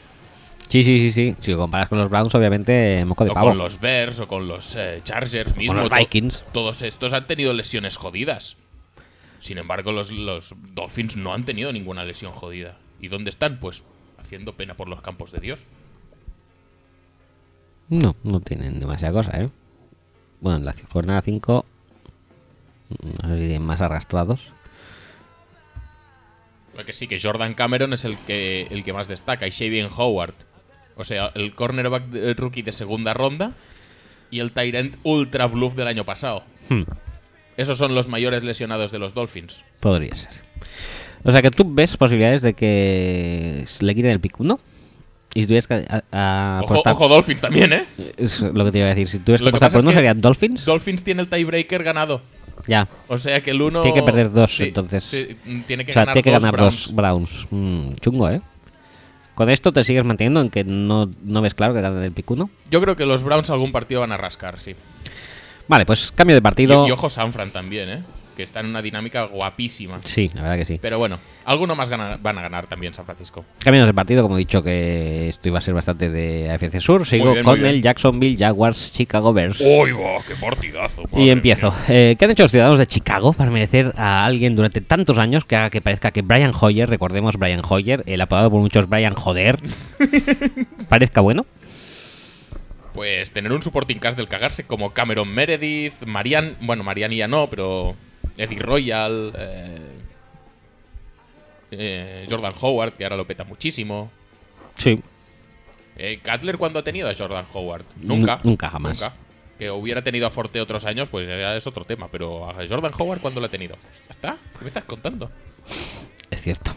Sí, sí, sí, sí. Si lo comparas con los Browns, obviamente, moco de O pavo. con los Bears o con los eh, Chargers mismo. los to- Vikings. todos estos han tenido lesiones jodidas. Sin embargo, los, los Dolphins no han tenido ninguna lesión jodida. ¿Y dónde están? Pues haciendo pena por los campos de Dios. No, no tienen demasiada cosa, ¿eh? Bueno, en la jornada 5 No sé si más arrastrados. Lo que sí, que Jordan Cameron es el que, el que más destaca. Y Shavian Howard. O sea, el cornerback de- rookie de segunda ronda. Y el Tyrant Ultra Bluff del año pasado. Hmm, Esos son los mayores lesionados de los Dolphins. podría ser. O sea que tú ves posibilidades de que le quiten el pick 1. Y si tuvieras que a- a Ojo, apostar- ojo Dolphins también, ¿eh? Es lo que te iba a decir. Si tuvieras que apostar por uno, serían Dolphins. Dolphins tiene el tiebreaker ganado. ya. O sea que el uno. Tiene que perder dos, Sí, entonces. sí, mm, tiene que o sea, ganar, tiene que dos ganar Browns. dos Browns. Mm, chungo, ¿eh? Con esto te sigues manteniendo en que no, no ves claro que ganen el pick 1. Yo creo que los Browns algún partido van a rascar, sí. Vale, pues cambio de partido. Y, y ojo Sanfran también, ¿eh? Que está en una dinámica guapísima. Sí, la verdad que sí. Pero bueno, alguno más van a ganar también San Francisco. Cambios de partido, como he dicho que esto iba a ser bastante de AFC Sur. Sigo bien, con el Jacksonville Jaguars Chicago Bears. ¡Uy, va! ¡Qué partidazo! Y empiezo. Eh, ¿Qué han hecho los ciudadanos de Chicago para merecer a alguien durante tantos años que haga que parezca que Brian Hoyer, recordemos Brian Hoyer, el apodado por muchos Brian Joder, parezca bueno? Pues tener un supporting cast del cagarse como Cameron Meredith, Marian. Bueno, Marian ya no, pero. Eddie Royal. eh, eh, Jordan Howard, que ahora lo peta muchísimo. Sí. Eh, Cutler, ¿cuándo ha tenido a Jordan Howard? Nunca. Nu- nunca, jamás. Nunca. Que hubiera tenido a Forte otros años, pues ya es otro tema. Pero a Jordan Howard, ¿cuándo lo ha tenido? Pues ya está. ¿Qué me estás contando? Es cierto.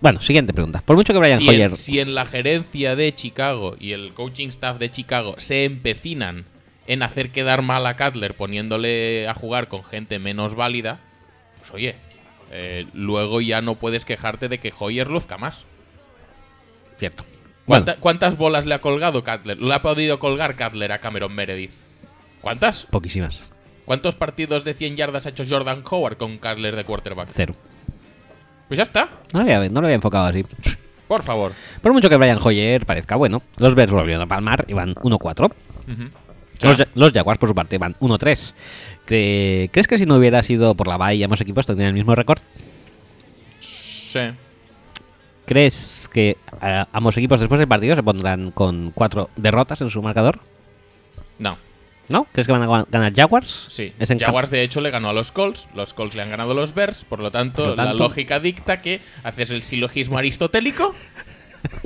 Bueno, siguiente pregunta. Por mucho que Brian si, Hoyer. en, si en la gerencia de Chicago y el coaching staff de Chicago se empecinan en hacer quedar mal a Cutler poniéndole a jugar con gente menos válida, pues oye, eh, luego ya no puedes quejarte de que Hoyer luzca más. Cierto. ¿Cuánta- Bueno, ¿Cuántas bolas le ha colgado Cutler? ¿Le ha podido colgar Cutler a Cameron Meredith? ¿Cuántas? poquísimas. ¿Cuántos partidos de 100 yardas ha hecho Jordan Howard con Cutler de quarterback? Cero. Pues ya está. No lo había, no lo había enfocado así. Por favor. Por mucho que Brian Hoyer parezca bueno, los Bears volvieron a palmar y van 1-4. Ujú. Los, Los Jaguars, por su parte, van 1-3. Cre- ¿Crees que si no hubiera sido por la bye y ambos equipos tendrían el mismo récord? Sí. ¿Crees que eh, ambos equipos después del partido se pondrán con cuatro derrotas en su marcador? No. ¿No? ¿Crees que van a ganar Jaguars? Sí, Es Jaguars de hecho le ganó a los Colts, los Colts le han ganado a los Bears, por lo tanto, Por lo tanto- la lógica dicta que haces el silogismo aristotélico,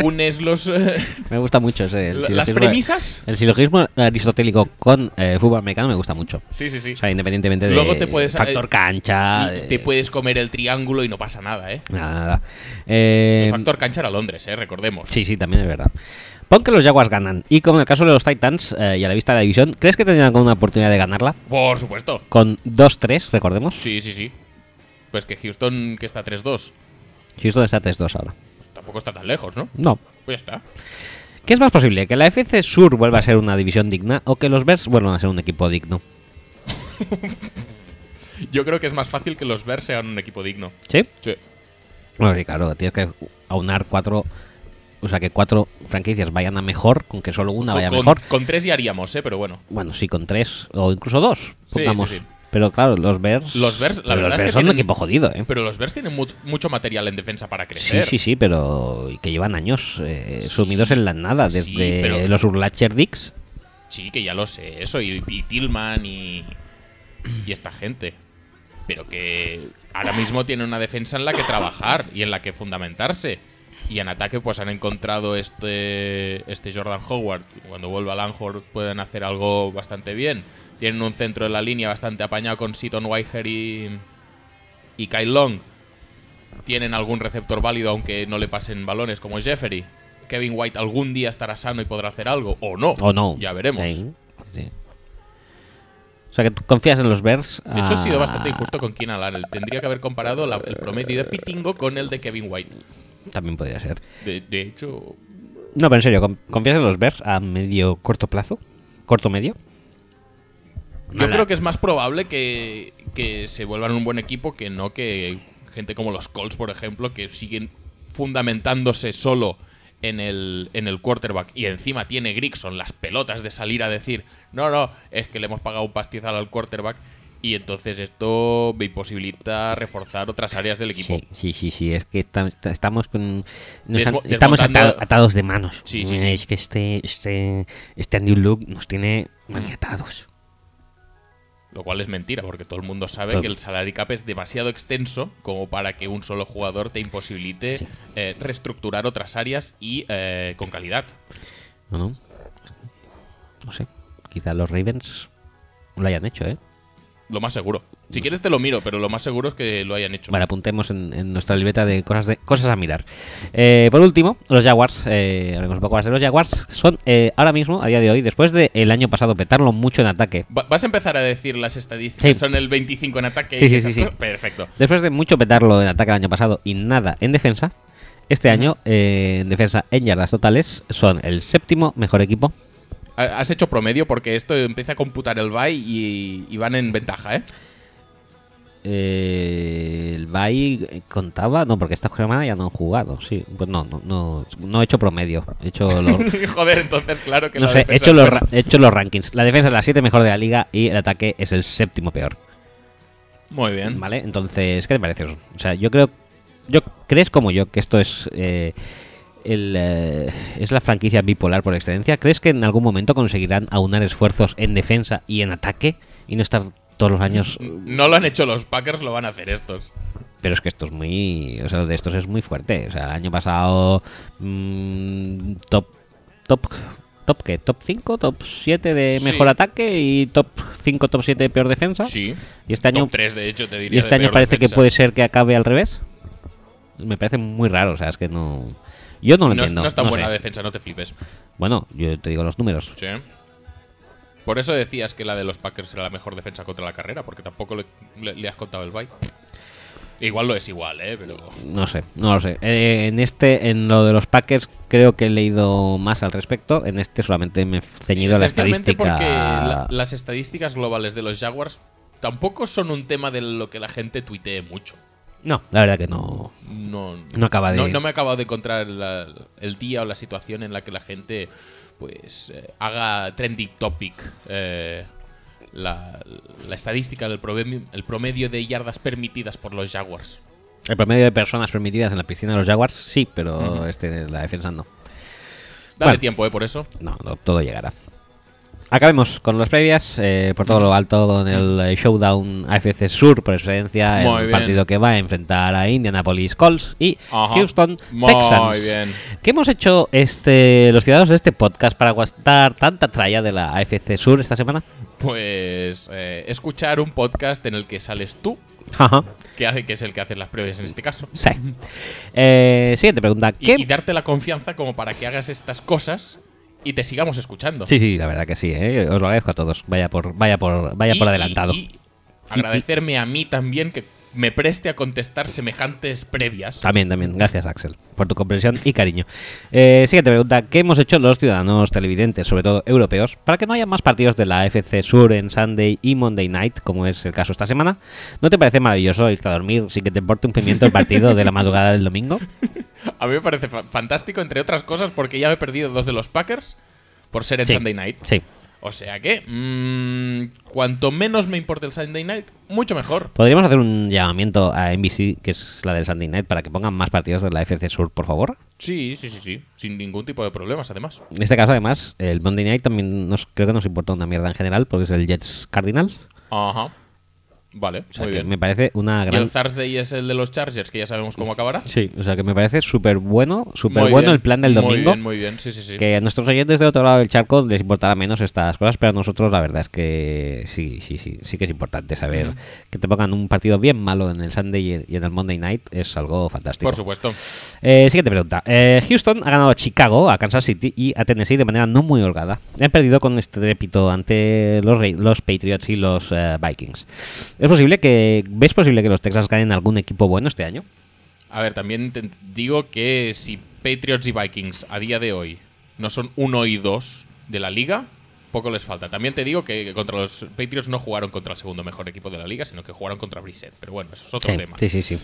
unes los eh, Me gusta mucho ese. el las premisas. El silogismo aristotélico con eh, fútbol americano me gusta mucho. Sí, sí, sí. O sea, independientemente de Luego te puedes- factor eh, cancha. Y de- te puedes comer el triángulo y no pasa nada, ¿eh? Nada, nada. El factor cancha era Londres, ¿eh? Recordemos. Sí, sí, también es verdad. Pon que los Jaguars ganan. Y como en el caso de los Titans, eh, y a la vista de la división, ¿crees que tendrían alguna oportunidad de ganarla? Por supuesto. Con 2-3, recordemos. Sí, sí, sí. Pues que Houston, que está 3-2, Houston está 3-2 ahora. Tampoco está tan lejos, ¿no? No. Pues ya está. ¿Qué es más posible? ¿Que la FC Sur vuelva a ser una división digna o que los Bears vuelvan a ser un equipo digno? Yo creo que es más fácil que los Bears sean un equipo digno. ¿Sí? Sí. Bueno, sí, claro, tienes que aunar cuatro. O sea, que cuatro franquicias vayan a mejor con que solo una vaya con, mejor. con tres ya haríamos, ¿eh? Pero bueno. Bueno, sí, con tres o incluso dos. Sí, Pongamos. sí, sí. Pero claro, los Bears. Los Bears, la pero verdad los es que son tienen- un equipo jodido, ¿eh? Pero los Bears tienen mu- mucho material en defensa para Sí, crecer. sí, sí, pero y que llevan años eh, Sí, sumidos en la nada, desde sí, pero- los Urlacher Dicks. Sí, que ya lo sé, eso, y, y Tillman y, y esta gente. Pero que ahora mismo tienen una defensa en la que trabajar y en la que fundamentarse. Y en ataque pues han encontrado este, este Jordan Howard. Cuando vuelva Langford pueden hacer algo bastante bien. Tienen un centro de la línea bastante apañado con Seaton Weiger y, y Kyle Long. Tienen algún receptor válido aunque no le pasen balones como Jeffery. Kevin White algún día estará sano y podrá hacer algo. O no. O no. Ya veremos. Sí, sí. O sea, que tú confías en los Bears. De hecho, he sido ah, bastante injusto con Keenan Allen. Tendría que haber comparado la- el promedio de Pitingo con el de Kevin White. También podría ser. De, de hecho, No, pero en serio, ¿con- ¿confías en los Bears a medio corto plazo? ¿Corto medio? Yo creo que es más probable que, que se vuelvan un buen equipo que no que gente como los Colts, por ejemplo, que siguen fundamentándose solo en el, en el quarterback y encima tiene Grigson las pelotas de salir a decir, no, no, es que le hemos pagado un pastizal al quarterback y entonces esto me imposibilita reforzar otras áreas del equipo. Sí, sí, sí, sí, es que esta- esta- estamos con... nos Desmo- han- estamos atados de manos. Sí, sí, sí. Es que este, este, este New Look nos tiene maniatados. Lo cual es mentira, porque todo el mundo sabe que el salary cap es demasiado extenso como para que un solo jugador te imposibilite Sí. eh, reestructurar otras áreas y eh, con calidad. ¿No? no? No sé. Quizá los Ravens lo hayan hecho, ¿eh? Lo más seguro. Si quieres te lo miro, pero lo más seguro es que lo hayan hecho. Vale, apuntemos en, en nuestra libreta de cosas de cosas a mirar. Eh, por último, los Jaguars, eh, hablemos un poco más de los Jaguars, son eh, ahora mismo, a día de hoy, después del año pasado petarlo mucho en ataque, Va- ¿Vas a empezar a decir las estadísticas? Sí. Son el 25 en ataque Sí, y sí, esas cosas? Perfecto. después de mucho petarlo en ataque el año pasado y nada en defensa, este año eh, en defensa en yardas totales son el séptimo mejor equipo. Ha- Has hecho promedio porque esto empieza a computar el bye y, y van en ventaja, ¿eh? Eh, el Bay contaba, no, porque esta semana ya no han jugado, sí, pues no, no, no, no he hecho promedio, he hecho los, Joder, entonces claro que no la sé, he hecho, los, ra- he hecho los rankings. La defensa es la 7 mejor de la liga y el ataque es el séptimo peor. Muy bien. ¿Vale? Entonces, ¿qué te parece eso? O sea, yo creo. yo ¿Crees como yo que esto es. eh, el, eh, es la franquicia bipolar por excelencia? ¿Crees que en algún momento conseguirán aunar esfuerzos en defensa y en ataque y no estar todos los años. No lo han hecho los Packers, lo van a hacer estos. Pero es que esto es muy. O sea, lo de estos es muy fuerte. O sea, el año pasado. mm, top. Top. ¿Top qué? ¿Top 5? ¿Top 7 de Sí. mejor ataque? ¿Y top 5, top 7 de peor defensa? Sí. Y este año. Top 3, de hecho, te diría. Y este año parece defensa. que puede ser que acabe al revés. Me parece muy raro. O sea, es que no. Yo no lo No, entiendo. no es tan no buena sé. defensa, no te flipes. Bueno, yo te digo los números. Sí. Por eso decías que la de los Packers era la mejor defensa contra la carrera, porque tampoco le, le- le has contado el bye. Igual lo es igual, ¿eh? Pero. No sé, no lo sé. Eh, en este, en lo de los Packers, creo que he leído más al respecto. En este solamente me he ceñido a la estadística. porque la- las estadísticas globales de los Jaguars tampoco son un tema de lo que la gente tuitee mucho. No, la verdad que no. No, No acaba de- No, no me he acabado de encontrar la- el día o la situación en la que la gente pues eh, haga trending topic eh, la, la estadística del promedio, el promedio de yardas permitidas por los Jaguars. El promedio de personas permitidas en la piscina de los Jaguars, sí, pero este la defensa no. Dale Bueno. tiempo, ¿eh? Por eso. No, no, todo llegará. Acabemos con las previas, eh, por todo lo alto con el eh, showdown AFC Sur por excelencia, Muy el bien. partido que va a enfrentar a Indianapolis Colts y Ajá. Houston Muy Texans. bien. ¿Qué hemos hecho este los ciudadanos de este podcast para aguantar tanta tralla de la AFC Sur esta semana? Pues eh, escuchar un podcast en el que sales tú, Ajá. que, hace, que es el que hace las previas en este caso. Sí. Eh, siguiente pregunta. Y, ¿Qué y darte la confianza como para que hagas estas cosas y te sigamos escuchando. Sí, sí, la verdad que sí, ¿eh? os lo agradezco a todos. Vaya por, vaya por, vaya Y- por y- adelantado. y agradecerme a mí también que me preste a contestar semejantes previas. También, también. Gracias, Axel, por tu comprensión y cariño. Eh, siguiente pregunta. ¿Qué hemos hecho los ciudadanos televidentes, sobre todo europeos, para que no haya más partidos de la AFC Sur en Sunday y Monday Night, como es el caso esta semana? ¿No te parece maravilloso irte a dormir sin que te importe un pimiento el partido de la madrugada del domingo? A mí me parece fa- fantástico, entre otras cosas, porque ya me he perdido dos de los Packers por ser en Sí. Sunday Night. Sí. O sea que, mm, cuanto menos me importe el Sunday Night, mucho mejor. ¿Podríamos hacer un llamamiento a NBC, que es la del Sunday Night, para que pongan más partidos de la AFC Sur, por favor? Sí, sí, sí, sí. Sin ningún tipo de problemas, además. En este caso, además, el Monday Night también nos, creo que nos importa una mierda en general, porque es el Jets Cardinals. Ajá. Vale, O sea, muy que bien. me parece una Y gran... el Thursday es el de los Chargers, que ya sabemos cómo acabará. Sí, o sea que me parece súper bueno, súper Muy bueno bien, el plan del Muy domingo. bien, muy bien. Sí, sí, sí. Que a nuestros oyentes de otro lado del charco les importará menos estas cosas, pero a nosotros la verdad es que sí, sí, sí, sí que es importante saber que te pongan un partido bien malo en el Sunday y en el Monday Night es algo fantástico. Por supuesto. Eh, siguiente pregunta. Eh, Houston ha ganado a Chicago, a Kansas City y a Tennessee de manera no muy holgada. Han perdido con estrépito ante los, los Patriots y los eh, Vikings. ¿Es posible que ves posible que los Texans ganen algún equipo bueno este año? A ver, también te digo que si Patriots y Vikings a día de hoy no son uno y dos de la liga, poco les falta. También te digo que contra los Patriots no jugaron contra el segundo mejor equipo de la liga, sino que jugaron contra Brissett. Pero bueno, eso es otro sí, tema. sí, sí, sí.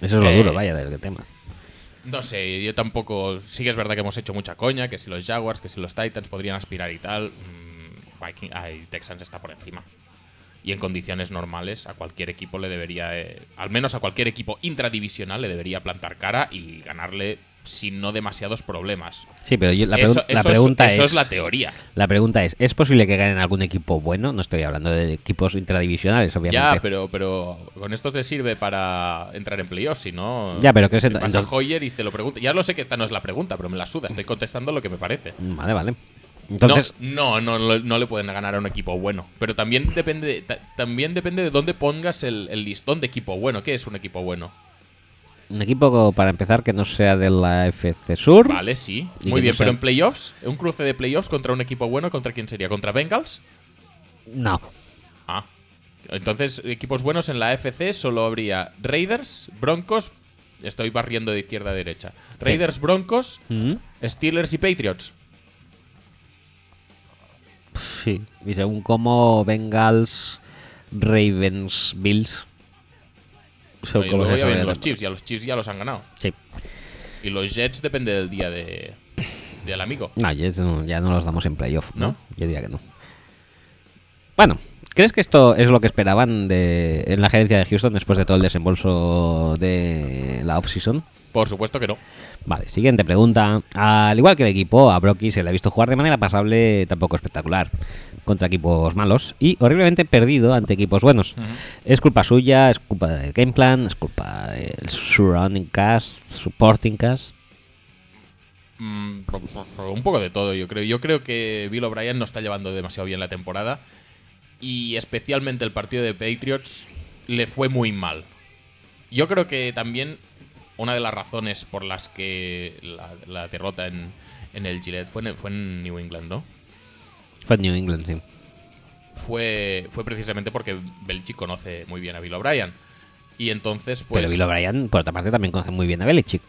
Eso es lo Eh, duro, vaya, del tema. No sé, yo tampoco. Sí que es verdad que hemos hecho mucha coña, que si los Jaguars, que si los Titans podrían aspirar y tal. mm, Viking, ay, Texans está por encima. Y en condiciones normales, a cualquier equipo le debería. eh, al menos a cualquier equipo intradivisional le debería plantar cara y ganarle sin no demasiados problemas. Sí, pero yo- la, eso pregun- la eso pregunta es, eso es, es la teoría. la pregunta es, ¿es posible que ganen algún equipo bueno? No estoy hablando de equipos intradivisionales, obviamente. Ya, pero, pero con esto te sirve para entrar en playoffs, si no. Ya, pero ¿qué es te pasa entonces- Hoyer y te lo pregunta. Ya lo sé que esta no es la pregunta, pero me la suda. Estoy contestando lo que me parece. Vale, vale. Entonces, no, no, no, no le pueden ganar a un equipo bueno. Pero también depende, de- ta- también depende de dónde pongas el, el listón de equipo bueno. ¿Qué es un equipo bueno? un equipo, para empezar, que no sea de la FC Sur. Vale, sí. Muy bien, no pero sea- en playoffs, un cruce de playoffs contra un equipo bueno, ¿contra quién sería? ¿Contra Bengals? No. Ah. Entonces, equipos buenos en la FC solo habría Raiders, Broncos. Estoy barriendo de izquierda a derecha. Raiders, Broncos, Mm, Steelers y Patriots. Sí. Y según cómo Bengals, Ravens, Bills. Son y como luego se ya vienen suele- los Chiefs, y a los Chiefs ya los han ganado. Sí. Y los Jets depende del día de del amigo. No, ya no, ya no los damos en playoff, ¿no? ¿No? Yo diría que no. Bueno, ¿crees que esto es lo que esperaban de, en la gerencia de Houston después de todo el desembolso de la offseason? Por supuesto que no. Vale, siguiente pregunta. Al igual que el equipo, a Brocky se le ha visto jugar de manera pasable, tampoco espectacular, contra equipos malos y horriblemente perdido ante equipos buenos. Es culpa suya, es culpa del game plan, es culpa del surrounding cast, supporting cast. Mm, un poco de todo, yo creo. Yo creo que Bill O'Brien no está llevando demasiado bien la temporada. Y especialmente el partido de Patriots le fue muy mal. Yo creo que también una de las razones por las que la, la derrota en, en el Gillette fue en, fue en New England, ¿no? Fue en New England, sí. Fue, fue precisamente porque Belichick conoce muy bien a Bill O'Brien. Y entonces, pues. Pero Bill O'Brien, por otra parte, también conoce muy bien a Belichick.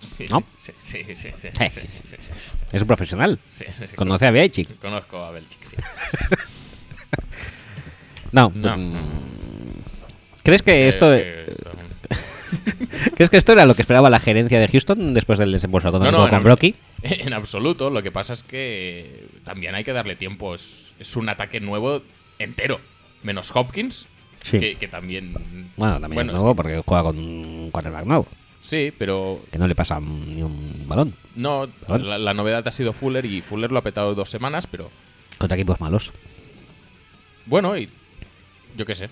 Sí, ¿no? sí, sí, sí, sí, sí, Eh, sí, sí, sí, sí, Es un profesional. Conoce a Belichick. Conozco a Belichick, sí. No. No. mm, ¿Crees que esto, Es que esto- ¿Crees que esto era lo que esperaba la gerencia de Houston después del desembolso económico con en, Brocky? En absoluto. Lo que pasa es que también hay que darle tiempo. Es, es un ataque nuevo entero. Menos Hopkins. Sí. Que, que también. Bueno, también es es nuevo que- porque juega con un quarterback nuevo, sí, pero. que no le pasa ni un balón No, la, la novedad ha sido Fuller y Fuller lo ha petado dos semanas, pero. contra equipos malos. Bueno, y. Yo qué sé.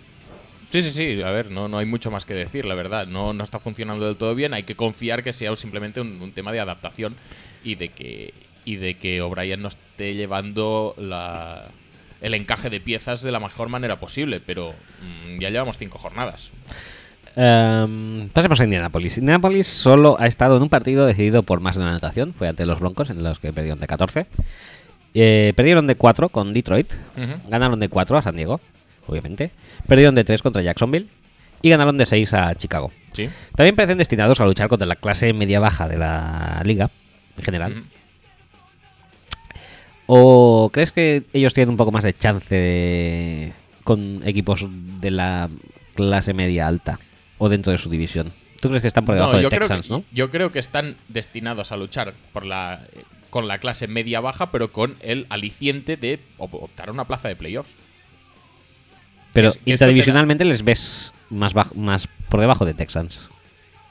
Sí, sí, sí. A ver, no, no hay mucho más que decir, la verdad. No, no está funcionando del todo bien. Hay que confiar que sea simplemente un, un tema de adaptación y de que y de que O'Brien no esté llevando la, el encaje de piezas de la mejor manera posible. Pero mm, ya llevamos cinco jornadas. Em, pasemos a Indianapolis. Indianapolis solo ha estado en un partido decidido por más de una anotación. Fue ante los Broncos, en los que perdieron de 14. Eh, perdieron de 4 con Detroit. Ganaron de 4 a San Diego, obviamente. Perdieron de 3 contra Jacksonville. Y ganaron de 6 a Chicago. Sí. También parecen destinados a luchar contra la clase media-baja de la liga, en general. ¿O crees que ellos tienen un poco más de chance de- con equipos de la clase media-alta? ¿O dentro de su división? ¿Tú crees que están por debajo No, de Texans, que, no? yo creo que están destinados a luchar por la, con la clase media-baja, pero con el aliciente de op- optar a una plaza de playoffs. Pero es- interdivisionalmente les ves más, bajo- más por debajo de Texans.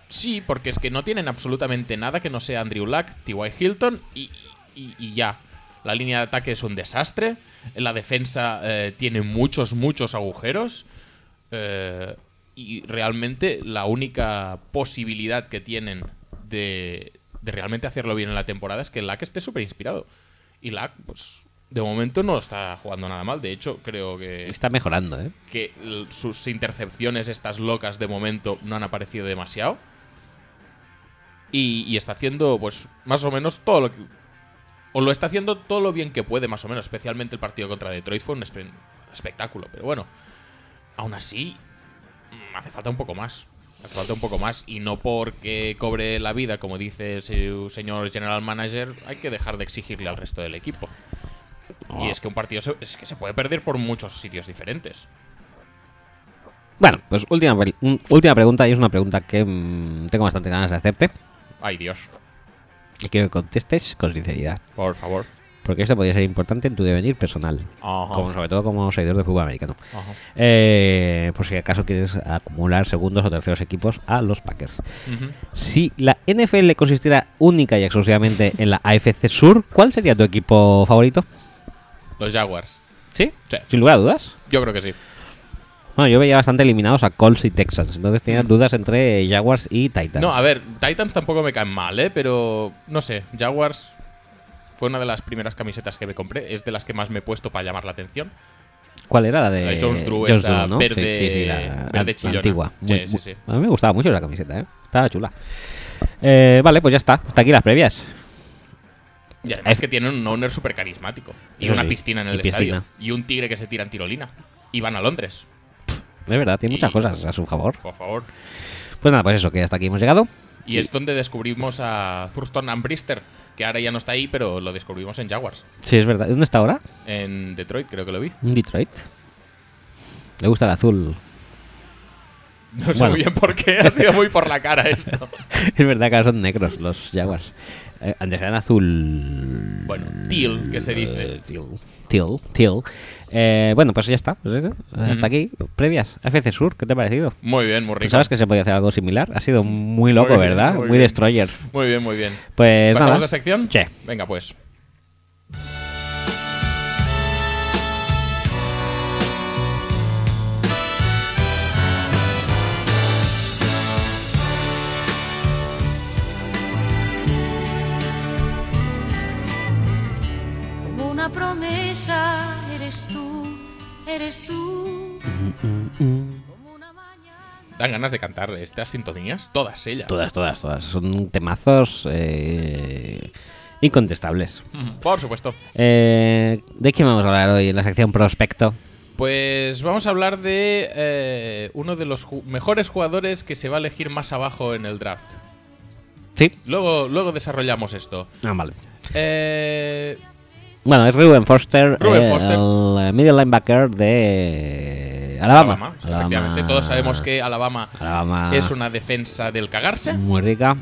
Sí, porque es que no tienen absolutamente nada que no sea Andrew Luck, T.Y. Hilton y, y- y ya. La línea de ataque es un desastre. La defensa eh, tiene muchos, muchos agujeros. eh, y realmente la única posibilidad que tienen de, de realmente hacerlo bien en la temporada es que Luck esté súper inspirado. Y Luck, pues, de momento no está jugando nada mal. De hecho, creo que Está mejorando, ¿eh? que sus intercepciones, estas locas de momento, no han aparecido demasiado. Y, y está haciendo, pues, más o menos todo lo que. O lo está haciendo todo lo bien que puede, más o menos. Especialmente el partido contra Detroit fue un espe- espectáculo. Pero bueno, aún así, mm, hace falta un poco más. Hace falta un poco más. Y no porque cobre la vida, como dice su señor general manager, hay que dejar de exigirle al resto del equipo. Y es que un partido se, es que se puede perder por muchos sitios diferentes. Bueno, pues última, última pregunta y es una pregunta que mm, tengo bastante ganas de hacerte Ay, Dios. y quiero que contestes con sinceridad. Por favor. Porque esto podría ser importante en tu devenir personal. Ajá. Como, sobre todo como seguidor de fútbol americano. Ajá. Eh, por si acaso quieres acumular segundos o terceros equipos a los Packers. Si la NFL consistiera única y exclusivamente en la AFC Sur, ¿cuál sería tu equipo favorito? Los Jaguars. ¿Sí? Sí. Sin lugar a dudas. Yo creo que sí. Bueno, yo veía bastante eliminados a Colts y Texans. Entonces tenía dudas entre Jaguars y Titans. Mm. No, a ver, Titans tampoco me caen mal, ¿eh? Pero no sé, Jaguars fue una de las primeras camisetas que me compré. Es de las que más me he puesto para llamar la atención. ¿Cuál era la de La de Jones Drew, Jones esta ¿no? verde- sí, sí, sí, la, verde la antigua. Sí, sí, sí. A mí me gustaba mucho la camiseta, ¿eh? Estaba chula. Eh, vale, pues ya está. Hasta aquí las previas. Y además que tienen un owner súper carismático. Y Eso una sí, piscina en el y estadio. piscina. Y un tigre que se tira en tirolina. Y van a Londres, Es verdad, tiene muchas Y- cosas a su favor. por favor. Pues nada, pues eso, que hasta aquí hemos llegado. Y es donde descubrimos a Thurston Ambrister, que ahora ya no está ahí, pero lo descubrimos en Jaguars. Sí, es verdad. ¿Dónde está ahora? En Detroit, creo que lo vi. En Detroit. Le gusta el azul. No sé Bueno. muy bien por qué, ha sido muy por la cara esto. es verdad que ahora son negros los Jaguars. Eh, antes eran azul. Bueno, teal, que se dice. Eh, teal. Teal. teal. Eh, bueno, pues ya está. Pues, eh, hasta aquí. Previas. FC Sur, ¿qué te ha parecido? Muy bien, muy rico. ¿Sabes que se podía hacer algo similar? Ha sido muy loco, Muy bien, ¿verdad? muy Muy, destroyer. Muy bien, muy bien. Pues ¿Pasamos nada. a sección? Sí. Venga, pues. Eres tú. Dan ganas de cantar estas sintonías, todas ellas. Todas, todas, todas. Son temazos eh, incontestables. Por supuesto. Eh, ¿De qué vamos a hablar hoy en la sección prospecto? Pues vamos a hablar de eh, uno de los ju- mejores jugadores que se va a elegir más abajo en el draft. Sí. Luego, luego desarrollamos esto. Ah, vale. Eh, Bueno, es Ruben Foster, Ruben eh, Foster. el middle linebacker de Alabama. Alabama, efectivamente. Todos sabemos que Alabama Alabama es una defensa del cagarse. muy rica.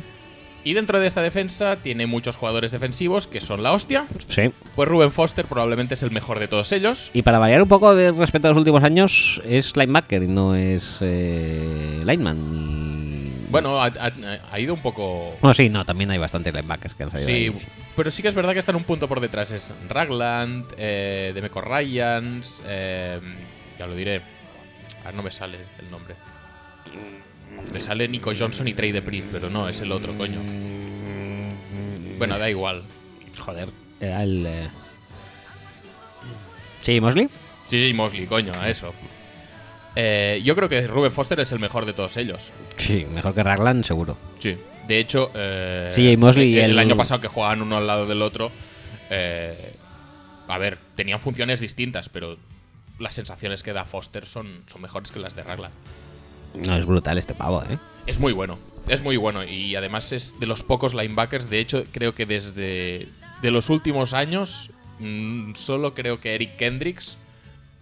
Y dentro de esta defensa tiene muchos jugadores defensivos que son la hostia. Sí. Pues Ruben Foster probablemente es el mejor de todos ellos. Y para variar un poco de respecto a los últimos años, es linebacker y no es eh, lineman. ni- Bueno, ha, ha- ha ido un poco. Bueno, sí, no, también hay bastantes linebackers que han salido. Sí, ahí. pero sí que es verdad que están un punto por detrás. Es Ragland, eh, Demeco Ryans, eh, ya lo diré. Ahora no me sale el nombre. Me sale Nico Johnson y Trey DePriest, pero no, es el otro, coño. Bueno, da igual. Joder, era el. Eh... Sí, Mosley. GJ Mosley, coño, a eso. Eh, yo creo que Ruben Foster es el mejor de todos ellos. Sí, mejor que Raglan, seguro. Sí. De hecho, eh, CJ Mosley el- año pasado que jugaban uno al lado del otro, eh, a ver, tenían funciones distintas, pero las sensaciones que da Foster son, son mejores que las de Raglan. No, es brutal este pavo, ¿eh? Es muy bueno, es muy bueno y además es de los pocos linebackers. De hecho, creo que desde de los últimos años, mm, solo creo que Eric Kendricks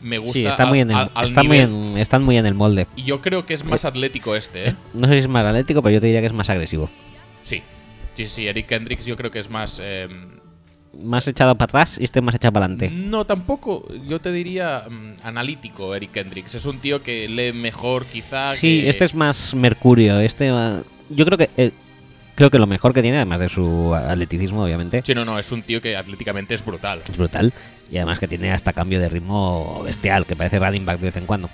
me gusta. Sí, está a- muy en el, al está muy en- están muy en el molde. Y yo creo que es más atlético este, ¿eh? No sé si es más atlético, pero yo te diría que es más agresivo. Sí. Sí, sí, Eric Kendricks yo creo que es más. eh, Más echado para atrás y este más echado para adelante. no, tampoco. Yo te diría mm, analítico, Eric Kendricks. Es un tío que lee mejor, quizá. Sí, que- este es más Mercurio. Este, yo creo que eh, creo que lo mejor que tiene, además de su atleticismo, obviamente, Sí, no, no, es un tío que atléticamente es brutal. es brutal. Y además que tiene hasta cambio de ritmo bestial, que parece running back de vez en cuando.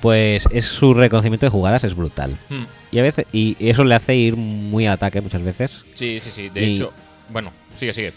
Pues es su reconocimiento de jugadas es brutal. Hmm. Y a veces y eso le hace ir muy al ataque muchas veces. Sí, sí, sí. De Y- hecho, bueno, sigue, sigue.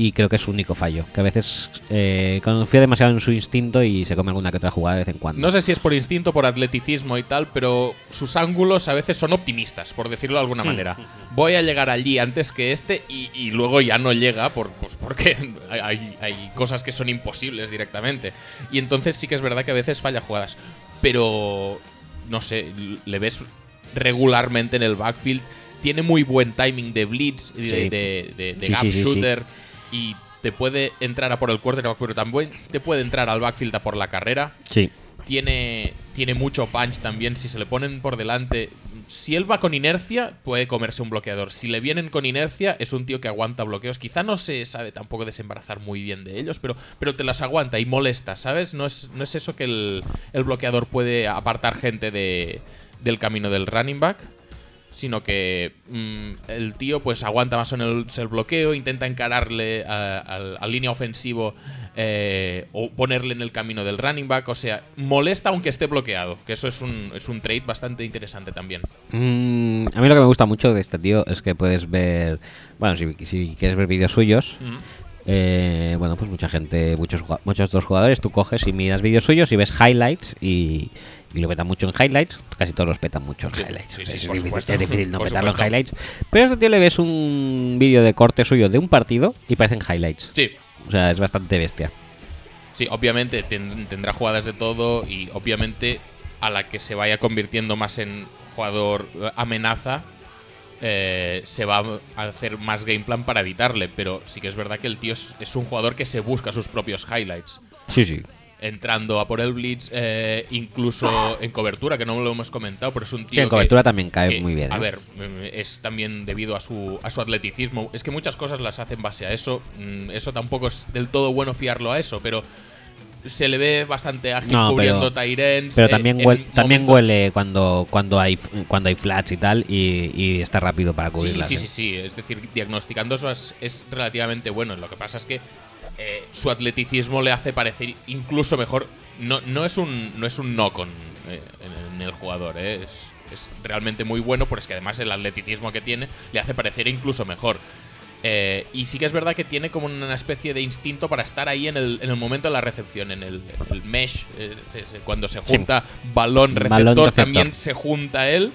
Y creo que es su único fallo. Que a veces eh, confía demasiado en su instinto y se come alguna que otra jugada de vez en cuando. No sé si es por instinto, por atleticismo y tal, pero sus ángulos a veces son optimistas, por decirlo de alguna manera. Voy a llegar allí antes que este y, y luego ya no llega por, pues porque hay, hay- cosas que son imposibles directamente. Y entonces sí que es verdad que a veces falla jugadas. Pero, no sé, le ves regularmente en el backfield. Tiene muy buen timing de blitz, de, Sí. de- de- de Sí, gap sí. shooter. Y te puede entrar a por el quarterback, pero también te puede entrar al backfield a por la carrera Sí. tiene, tiene mucho punch también. Si se le ponen por delante, si él va con inercia, puede comerse un bloqueador. Si le vienen con inercia, es un tío que aguanta bloqueos. Quizá no se sabe tampoco desembarazar muy bien de ellos, pero, pero te las aguanta y molesta, ¿sabes? No es, no es eso que el, el bloqueador puede apartar gente de, del camino del running back sino que mm, el tío pues aguanta más o menos el bloqueo, intenta encararle al, línea ofensivo eh, o ponerle en el camino del running back, o sea, molesta aunque esté bloqueado, que eso es un, es un trait bastante interesante también. Mm, a mí lo que me gusta mucho de este tío es que puedes ver. Bueno, si, si quieres ver vídeos suyos. Mm. eh, bueno, pues mucha gente, muchos, muchos otros jugadores, tú coges y miras vídeos suyos y ves highlights y, y lo petan mucho en highlights. Casi todos los petan mucho en Sí, highlights. sí, O sea, sí, es, difícil, supuesto. es difícil no Por petarlo en highlights. Pero a este tío le ves un vídeo de corte suyo de un partido y parecen highlights. Sí, O sea, es bastante bestia. Sí, obviamente ten- tendrá jugadas de todo y obviamente a la que se vaya convirtiendo más en jugador eh, amenaza, eh, se va a hacer más game plan para evitarle. Pero sí que es verdad que el tío es, es un jugador que se busca sus propios highlights. Sí, sí. Entrando a por el blitz, eh, incluso en cobertura, que no lo hemos comentado, pero es un tío Sí, en que- cobertura también cae que, muy bien. A ver, mm, es también debido a su, a su atleticismo. Es que muchas cosas las hacen base a eso. Mm, Eso tampoco es del todo bueno fiarlo a eso, pero se le ve bastante ágil No, cubriendo pero- Tyrens. Pero eh, también, en huele, también momentos- huele cuando, cuando hay cuando hay flats y tal y, y está rápido para Sí, cubrirlas. sí, ¿eh? sí, sí. Es decir, diagnosticando eso es, es relativamente bueno. Lo que pasa es que eh, su atleticismo le hace parecer incluso mejor. No, no es un no es un no con eh, en, en el jugador, eh, es, es realmente muy bueno, pero es que además el atleticismo que tiene le hace parecer incluso mejor. Eh, y sí que es verdad que tiene como una especie de instinto para estar ahí en el, en el momento de la recepción, en el, el mesh, se- cuando se Sí. junta balón receptor, Balón receptor. también se junta él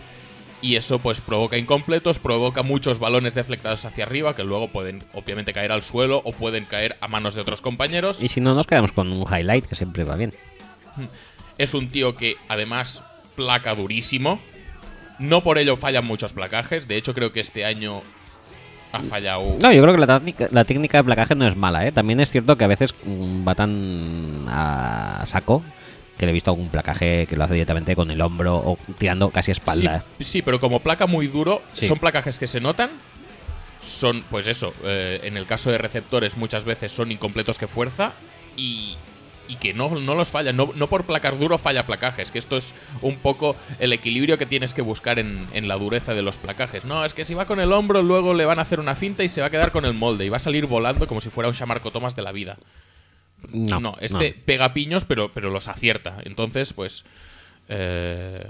y eso pues provoca incompletos, provoca muchos balones deflectados hacia arriba que luego pueden obviamente caer al suelo o pueden caer a manos de otros compañeros. Y si no, nos quedamos con un highlight que siempre va bien. Es un tío que además placa durísimo. No por ello fallan muchos placajes, de hecho creo que este año ha fallado No, yo creo que la técnica, la técnica de placaje no es mala, ¿eh? También es cierto que a veces mm, va tan a saco que le he visto algún placaje que lo hace directamente con el hombro o tirando casi a espalda. Sí, sí, pero como placa muy duro, Sí. son placajes que se notan. Son, pues eso, eh, en el caso de receptores muchas veces son incompletos que fuerza y, y que no, no los falla. No, no por placar duro falla placajes, que esto es un poco el equilibrio que tienes que buscar en, en la dureza de los placajes. No, es que si va con el hombro luego le van a hacer una finta y se va a quedar con el molde y va a salir volando como si fuera un Shamarco Thomas de la vida. No, No, este pega piños, pero, pero los acierta. Entonces, pues. eh,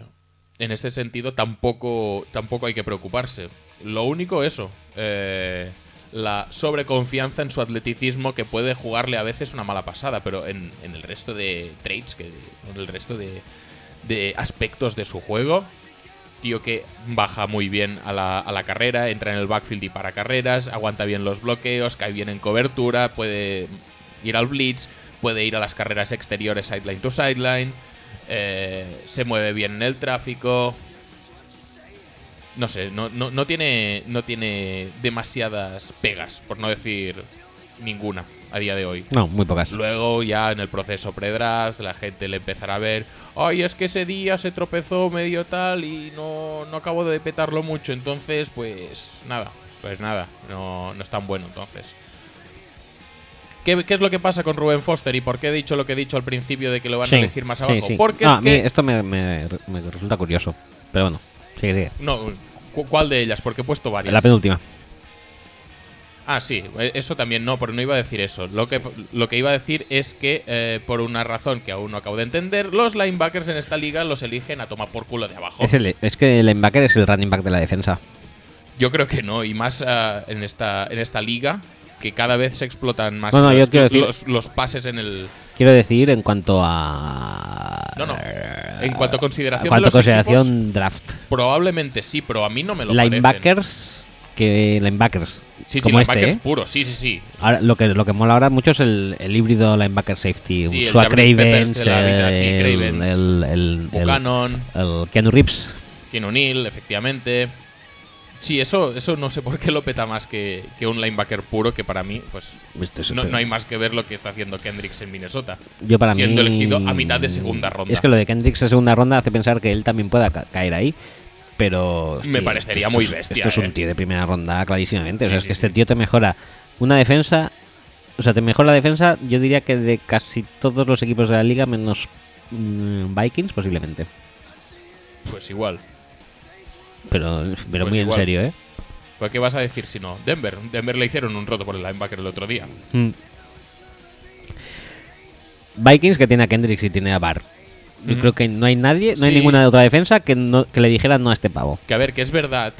en ese sentido, tampoco, tampoco hay que preocuparse. Lo único, eso. eh, la sobreconfianza en su atleticismo que puede jugarle a veces una mala pasada, pero en, en el resto de traits, que, en el resto de, de aspectos de su juego, tío que baja muy bien a la, a la carrera, entra en el backfield y para carreras, aguanta bien los bloqueos, cae bien en cobertura, puede ir al blitz, puede ir a las carreras exteriores sideline to sideline, eh, se mueve bien en el tráfico. No sé, no, no, no tiene, no tiene demasiadas pegas, por no decir ninguna a día de hoy. No, muy pocas. Luego ya en el proceso pre-draft la gente le empezará a ver, ay, es que ese día se tropezó medio tal y no, no acabo de petarlo mucho, entonces pues nada, pues nada, no, no es tan bueno entonces. ¿Qué, qué es lo que pasa con Rubén Foster y por qué he dicho lo que he dicho al principio de que lo van Sí, a elegir más sí, abajo? sí. Porque No, es a mí que... esto me, me- me resulta curioso. Pero bueno, sigue, sigue. No, ¿cu- ¿cuál de ellas? Porque he puesto varias. La penúltima. Ah, sí, eh, eso también no, pero no iba a decir eso. Lo que, lo que iba a decir es que, eh, por una razón que aún no acabo de entender, los linebackers en esta liga los eligen a tomar por culo de abajo. Es, el- es que el linebacker es el running back de la defensa. Yo creo que no, y más ah, en, esta, en esta liga, que cada vez se explotan más No, no, los, yo quiero decir- los- los pases en el. Quiero decir en cuanto a... No, no. En cuanto a consideración En cuanto a de los consideración equipos, draft. probablemente sí, pero a mí no me lo parecen. Linebackers que linebackers. Sí, sí, como este, linebackers ¿eh? puros, sí, sí, sí. Ahora, lo que lo que mola ahora mucho es el, el híbrido linebacker safety. Sí, el Cravens, sí, el, el, el, el, Buchanan, el Keanu Reeves. Keanu Neal, efectivamente. Sí, eso, eso no sé por qué lo peta más que, que un linebacker puro, que para mí, pues Este es no, súper- no hay más que ver lo que está haciendo Kendricks en Minnesota. Yo para siendo mí- elegido a mitad de segunda ronda. Es que lo de Kendricks en segunda ronda hace pensar que él también pueda ca- caer ahí. Pero. Me parecería esto muy es- bestia, Esto es un eh. tío de primera ronda, clarísimamente. o sea, es sí, que este sí. tío te mejora una defensa. O sea, te mejora la defensa, yo diría que de casi todos los equipos de la liga, menos mm, Vikings, posiblemente. Pues igual. Pero, pero Pues muy igual. en serio, ¿eh? Pues, ¿Qué vas a decir si no? Denver. Denver le hicieron un roto por el linebacker el otro día. Mm. Vikings que tiene a Kendricks y tiene a Barr. Yo creo que no hay nadie, no hay ninguna otra defensa que, no, que le dijera no a este pavo. Que a ver, que es verdad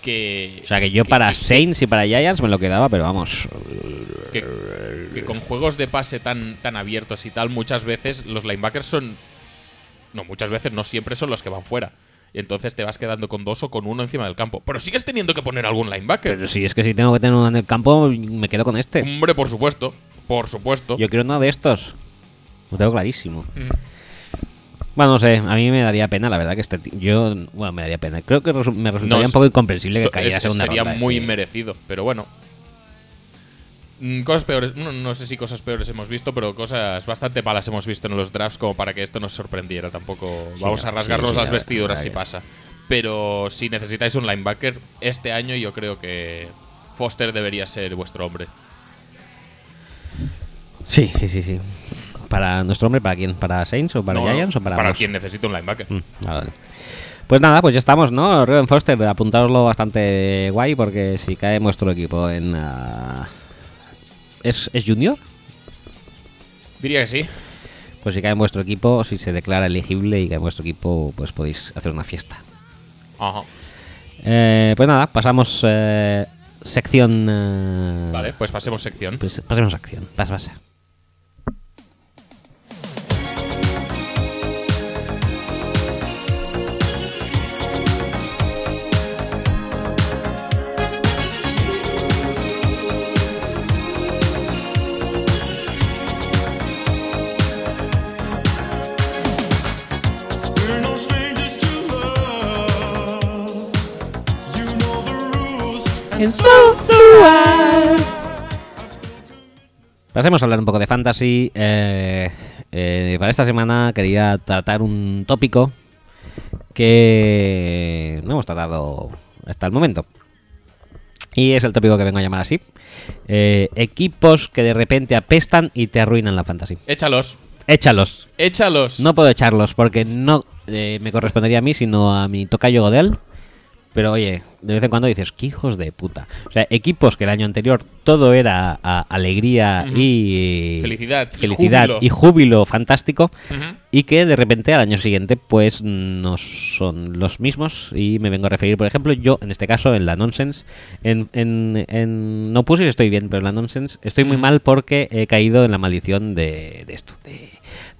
que. O sea, que yo para que- Saints y para Giants me lo quedaba, pero vamos. que, que con juegos de pase tan, tan abiertos y tal, muchas veces los linebackers son. No, muchas veces no siempre son los que van fuera. Y entonces te vas quedando con dos o con uno encima del campo. Pero sigues teniendo que poner algún linebacker. Pero si es que si tengo que tener uno en el campo, me quedo con este. Hombre, por supuesto. Por supuesto. Yo quiero uno de estos. Lo tengo clarísimo. Bueno, no sé, a mí me daría pena, la verdad, que este tío. Yo, bueno, me daría pena. Creo que resu- me resultaría No, un poco incomprensible que So- cayera es- segunda sería ronda muy este. inmerecido, pero bueno. Mm, Cosas peores, no, no sé si cosas peores hemos visto, pero cosas bastante malas hemos visto en los drafts como para que esto nos sorprendiera. Tampoco vamos no, a rasgarnos sí, sí, las la vestiduras si pasa. Pero si necesitáis un linebacker, este año yo creo que Foster debería ser vuestro hombre. Sí, sí, sí, sí. ¿Para nuestro hombre? ¿Para quién? ¿Para Saints o para No, Giants o para ambos? quien necesite un linebacker. Mm, vale. Pues nada, pues ya estamos, ¿no? Ruben Foster, apuntároslo bastante guay porque si cae nuestro equipo en... ah, ¿Es, ¿Es Junior? Diría que sí. Pues si cae en vuestro equipo, si se declara elegible y cae en vuestro equipo, pues podéis hacer una fiesta. Ajá. Eh, pues nada, pasamos eh, sección... eh, Vale, pues pasemos sección. Pues pasemos a acción. Pasa, pasa. Pasemos a hablar un poco de fantasy. Eh, eh, para esta semana quería tratar un tópico que no hemos tratado hasta el momento. Y es el tópico que vengo a llamar así. Eh, equipos que de repente apestan y te arruinan la fantasy. Échalos. Échalos. Échalos. No puedo echarlos porque no eh, me correspondería a mí, sino a mi tocayo Godel. Pero oye, de vez en cuando dices, qué hijos de puta. O sea, equipos que el año anterior todo era a- alegría y Felicidad y felicidad júbilo. y júbilo fantástico. Y que de repente al año siguiente pues no son los mismos. Y me vengo a referir, por ejemplo, yo en este caso en la Nonsense. En, en, en No Pussies estoy bien, pero en la Nonsense estoy muy mal porque he caído en la maldición de, de esto. De,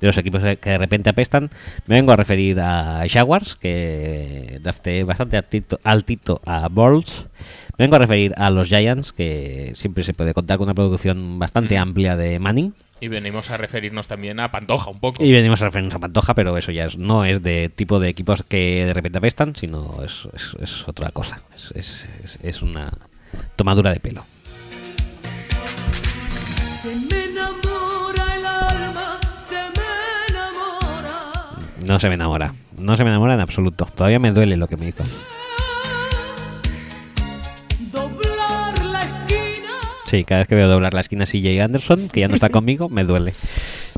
de los equipos que de repente apestan. Me vengo a referir a Jaguars, que drafté bastante altito, altito a Bulls. Me vengo a referir a los Giants, que siempre se puede contar con una producción bastante Ujú. amplia de Manning. Y venimos a referirnos también a Pantoja un poco. Y venimos a referirnos a Pantoja, pero eso ya es- no es de tipo de equipos que de repente apestan, sino es, es- es otra cosa. Es, es- es- es una tomadura de pelo. No se me enamora. No se me enamora en absoluto. Todavía me duele lo que me hizo. Doblar la esquina. Sí, cada vez que veo doblar la esquina CJ Anderson, que ya no está conmigo, me duele.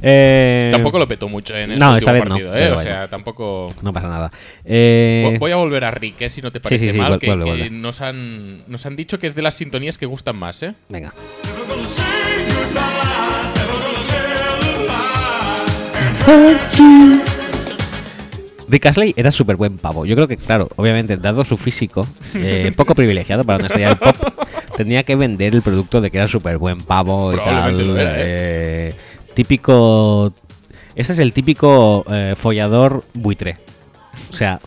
Eh, Tampoco lo petó mucho en este no, último esta vez no, partido, ¿eh? pero O sea, tampoco. No pasa nada. Eh, Vo- Voy a volver a Rick, ¿eh? si no te parece sí, sí, mal, que, vuelve, que. Nos, han, nos han dicho que es de las sintonías que gustan más, ¿eh? Venga. Rick Astley era súper buen pavo. Yo creo que, claro, obviamente, dado su físico, eh, poco privilegiado para una estrella del pop, tenía que vender el producto de que era súper buen pavo y tal. Era, eh, típico. Este es el típico eh, follador buitre. O sea,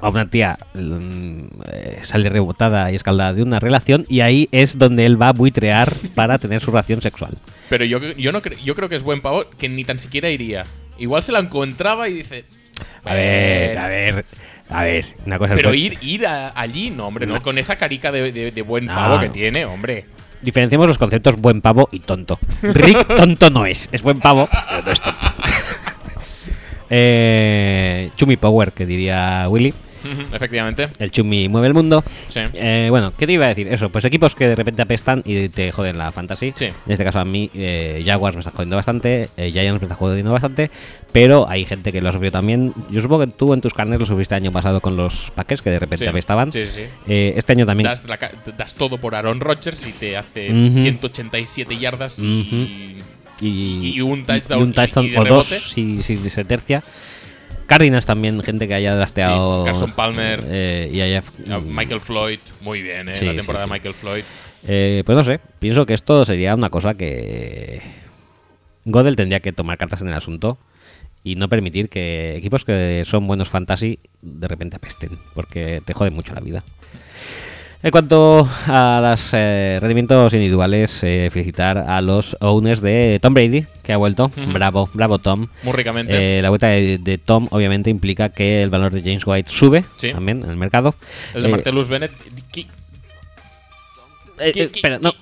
a una tía mm, eh, sale rebotada y escaldada de una relación y ahí es donde él va a buitrear para tener su ración sexual. Pero yo, yo, no cre- yo creo que es buen pavo que ni tan siquiera iría. Igual se la encontraba y dice. A ver, a ver, a ver, una cosa Pero ir, ir a- allí, no, hombre, no. No. Con esa carica de, de- de buen No, pavo que no. tiene, hombre. Diferenciemos los conceptos buen pavo y tonto. Rick tonto no es, es buen pavo, pero no es tonto. eh, Chumi Power, que diría Willy. Ujú, Efectivamente. El Chumi mueve el mundo. Sí. Eh, bueno, ¿qué te iba a decir? Eso, pues equipos que de repente apestan y te joden la fantasy. Sí. En este caso a mí, eh, Jaguars me está jodiendo bastante, eh, Giants me está jodiendo bastante, pero hay gente que lo ha sufrido también. Yo supongo que tú en tus carnes lo sufriste el año pasado con los Packers, que de repente Sí. apestaban. Sí, sí. Eh, este año también. Das, la das todo por Aaron Rodgers y te hace Ujú. 187 yardas y, y, y un touchdown y un touchdown y o dos rebote. si, si se tercia. Cardinals también, gente que haya drafteado. Sí, Carson Palmer. eh, y haya. Ah, Michael Floyd, muy bien, ¿eh? Sí, la temporada sí. de Michael Floyd. Eh, pues no sé, pienso que esto sería una cosa que Godel tendría que tomar cartas en el asunto y no permitir que equipos que son buenos fantasy de repente apesten, porque te jode mucho la vida. En cuanto a los eh, rendimientos individuales, eh, felicitar a los owners de Tom Brady, que ha vuelto. Bravo, bravo Tom. Muy ricamente. Eh, la vuelta de, de Tom obviamente implica que el valor de James White sube Sí. también en el mercado. el de Eh, Martellus Bennett. Eh, eh, espera, no.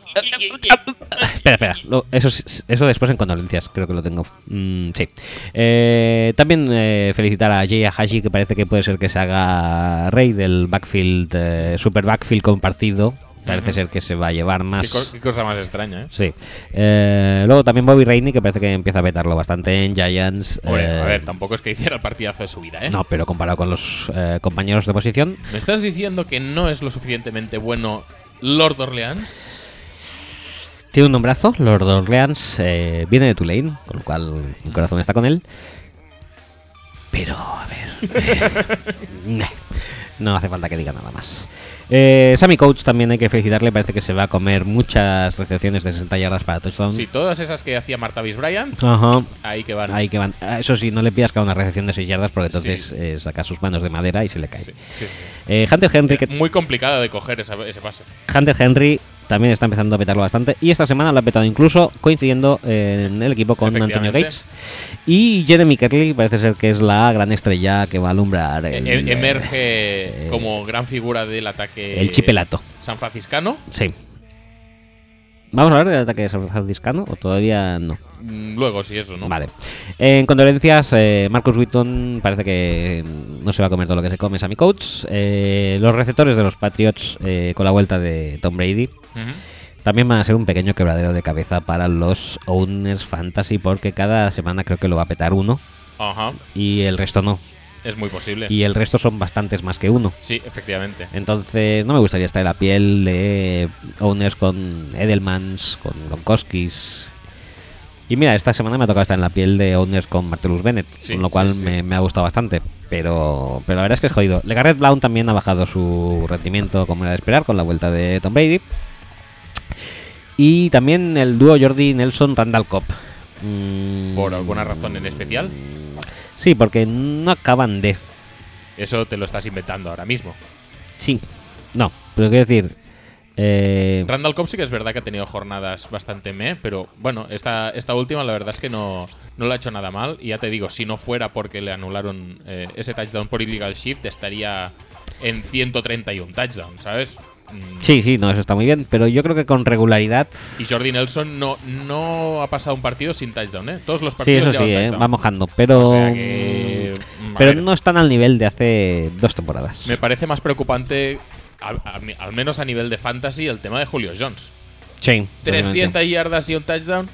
Espera, espera. Lo- eso, es- eso después en condolencias, creo que lo tengo. Mm, sí. Eh, también eh, felicitar a Jay Hashi, que parece que puede ser que se haga rey del backfield, super backfield compartido. Parece ser que se va a llevar más. Qué, co- qué cosa más extraña, ¿eh? Sí. Eh, luego también Bobby Rainey, que parece que empieza a vetarlo bastante en Giants. Eh, a ver, tampoco es que hiciera el partidazo de su vida, ¿eh? No, pero comparado con los compañeros de posición, ¿Me estás diciendo que no es lo suficientemente bueno Lord Orleans? Tiene un nombrazo, Lord Orleans, eh, viene de Tulane, con lo cual mi corazón está con él. Pero, a ver. no hace falta que diga nada más. Eh, Sammy Coates también hay que felicitarle, parece que se va a comer muchas recepciones de 60 yardas para touchdown. Sí, todas esas que hacía Martavis Bryant, Ajá. ahí que van. Ahí que van. Ah, Eso sí, no le pidas haga una recepción de 6 yardas porque entonces Sí. eh, saca sus manos de madera y se le cae. Sí, sí. Eh, Hunter Henry, que Muy complicada de coger esa- ese pase. Hunter Henry también está empezando a petarlo bastante. Y esta semana lo ha petado incluso coincidiendo en el equipo con Antonio. Gates. Y Jeremy Kerley parece ser que es la gran estrella que va a alumbrar el, E- eh, emerge como gran figura del ataque el chipelato. san franciscano. Sí. ¿Vamos a hablar del ataque Franciscano o todavía no? Mm, Luego, sí, eso, ¿no? Vale. En condolencias, eh, Marcus Witton parece que no se va a comer todo lo que se come Sammy Coates. Eh, los receptores de los Patriots eh, con la vuelta de Tom Brady. También van a ser un pequeño quebradero de cabeza para los owners fantasy porque cada semana creo que lo va a petar uno Ajá, y el resto no. Es muy posible. Y el resto son bastantes más que uno. Sí, efectivamente. Entonces no me gustaría estar en la piel de owners con Edelmans, con Gronkowskis. Y mira, esta semana me ha tocado estar en la piel de owners con Martellus Bennett, Sí, con lo cual sí, sí. Me, ha gustado bastante. Pero, pero la verdad es que es jodido. Legarrette Blount también ha bajado su rendimiento como era de esperar con la vuelta de Tom Brady. Y también el dúo Jordi Nelson-Randall Cobb. Mm, ¿Por alguna razón en especial? Sí, porque no acaban de. Eso te lo estás inventando ahora mismo. Sí, no, pero quiero decir. eh, Randall Cobb sí que es verdad que ha tenido jornadas bastante me, pero bueno, esta, esta última la verdad es que no, no lo ha hecho nada mal. Y ya te digo, si no fuera porque le anularon eh, ese touchdown por illegal shift, estaría en 131 touchdown, ¿sabes? Mm, sí, sí, no, eso está muy bien, pero yo creo que con regularidad. Y Jordi Nelson no, no ha pasado un partido sin touchdown, ¿eh? Todos los Sí, partidos eso sí, llevan eh, touchdown. va mojando, pero. O sea que, mm, pero no están al nivel de hace dos temporadas. Me parece más preocupante, al, menos a nivel de fantasy, el tema de Julio Jones. Sí, 300 yardas y un touchdown.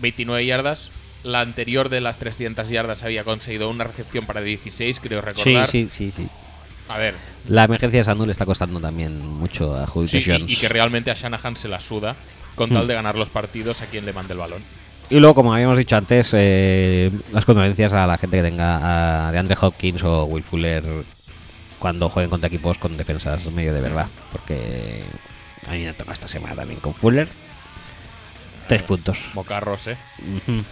29 yardas. La anterior de las 300 yardas había conseguido una recepción para 16, creo Sí, recordar. sí, sí, sí. A ver, La emergencia de Sanul le está costando también mucho a Julio sí, y, que realmente a Shanahan se la suda con tal de ganar los partidos a quien le mande el balón. Y luego, como habíamos dicho antes, eh, las condolencias a la gente que tenga a de Andre Hopkins o Will Fuller cuando jueguen contra equipos con defensas medio de verdad. Porque a mí me ha tocado esta semana también con Fuller. Tres puntos. Mocarros, ¿eh? Ujú.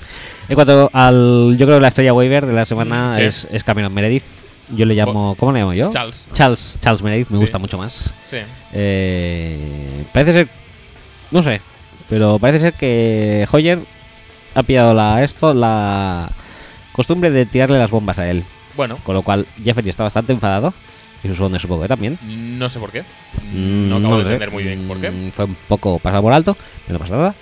En cuanto al. Yo creo que la estrella waiver de la semana Sí. es, es Cameron Meredith. Yo le llamo. ¿Cómo le llamo yo? Charles. Charles, Charles Meredith, me Sí. gusta mucho más. Sí. Eh, parece ser. No sé. Pero parece ser que Hoyer ha pillado la, esto, la costumbre de tirarle las bombas a él. Bueno, Con lo cual Jeffrey está bastante enfadado. Y sus owner supongo que también. no sé por qué. Mm, No acabo de lo sé. entender muy bien por qué. Mm, Fue un poco pasado por alto, pero no pasa nada.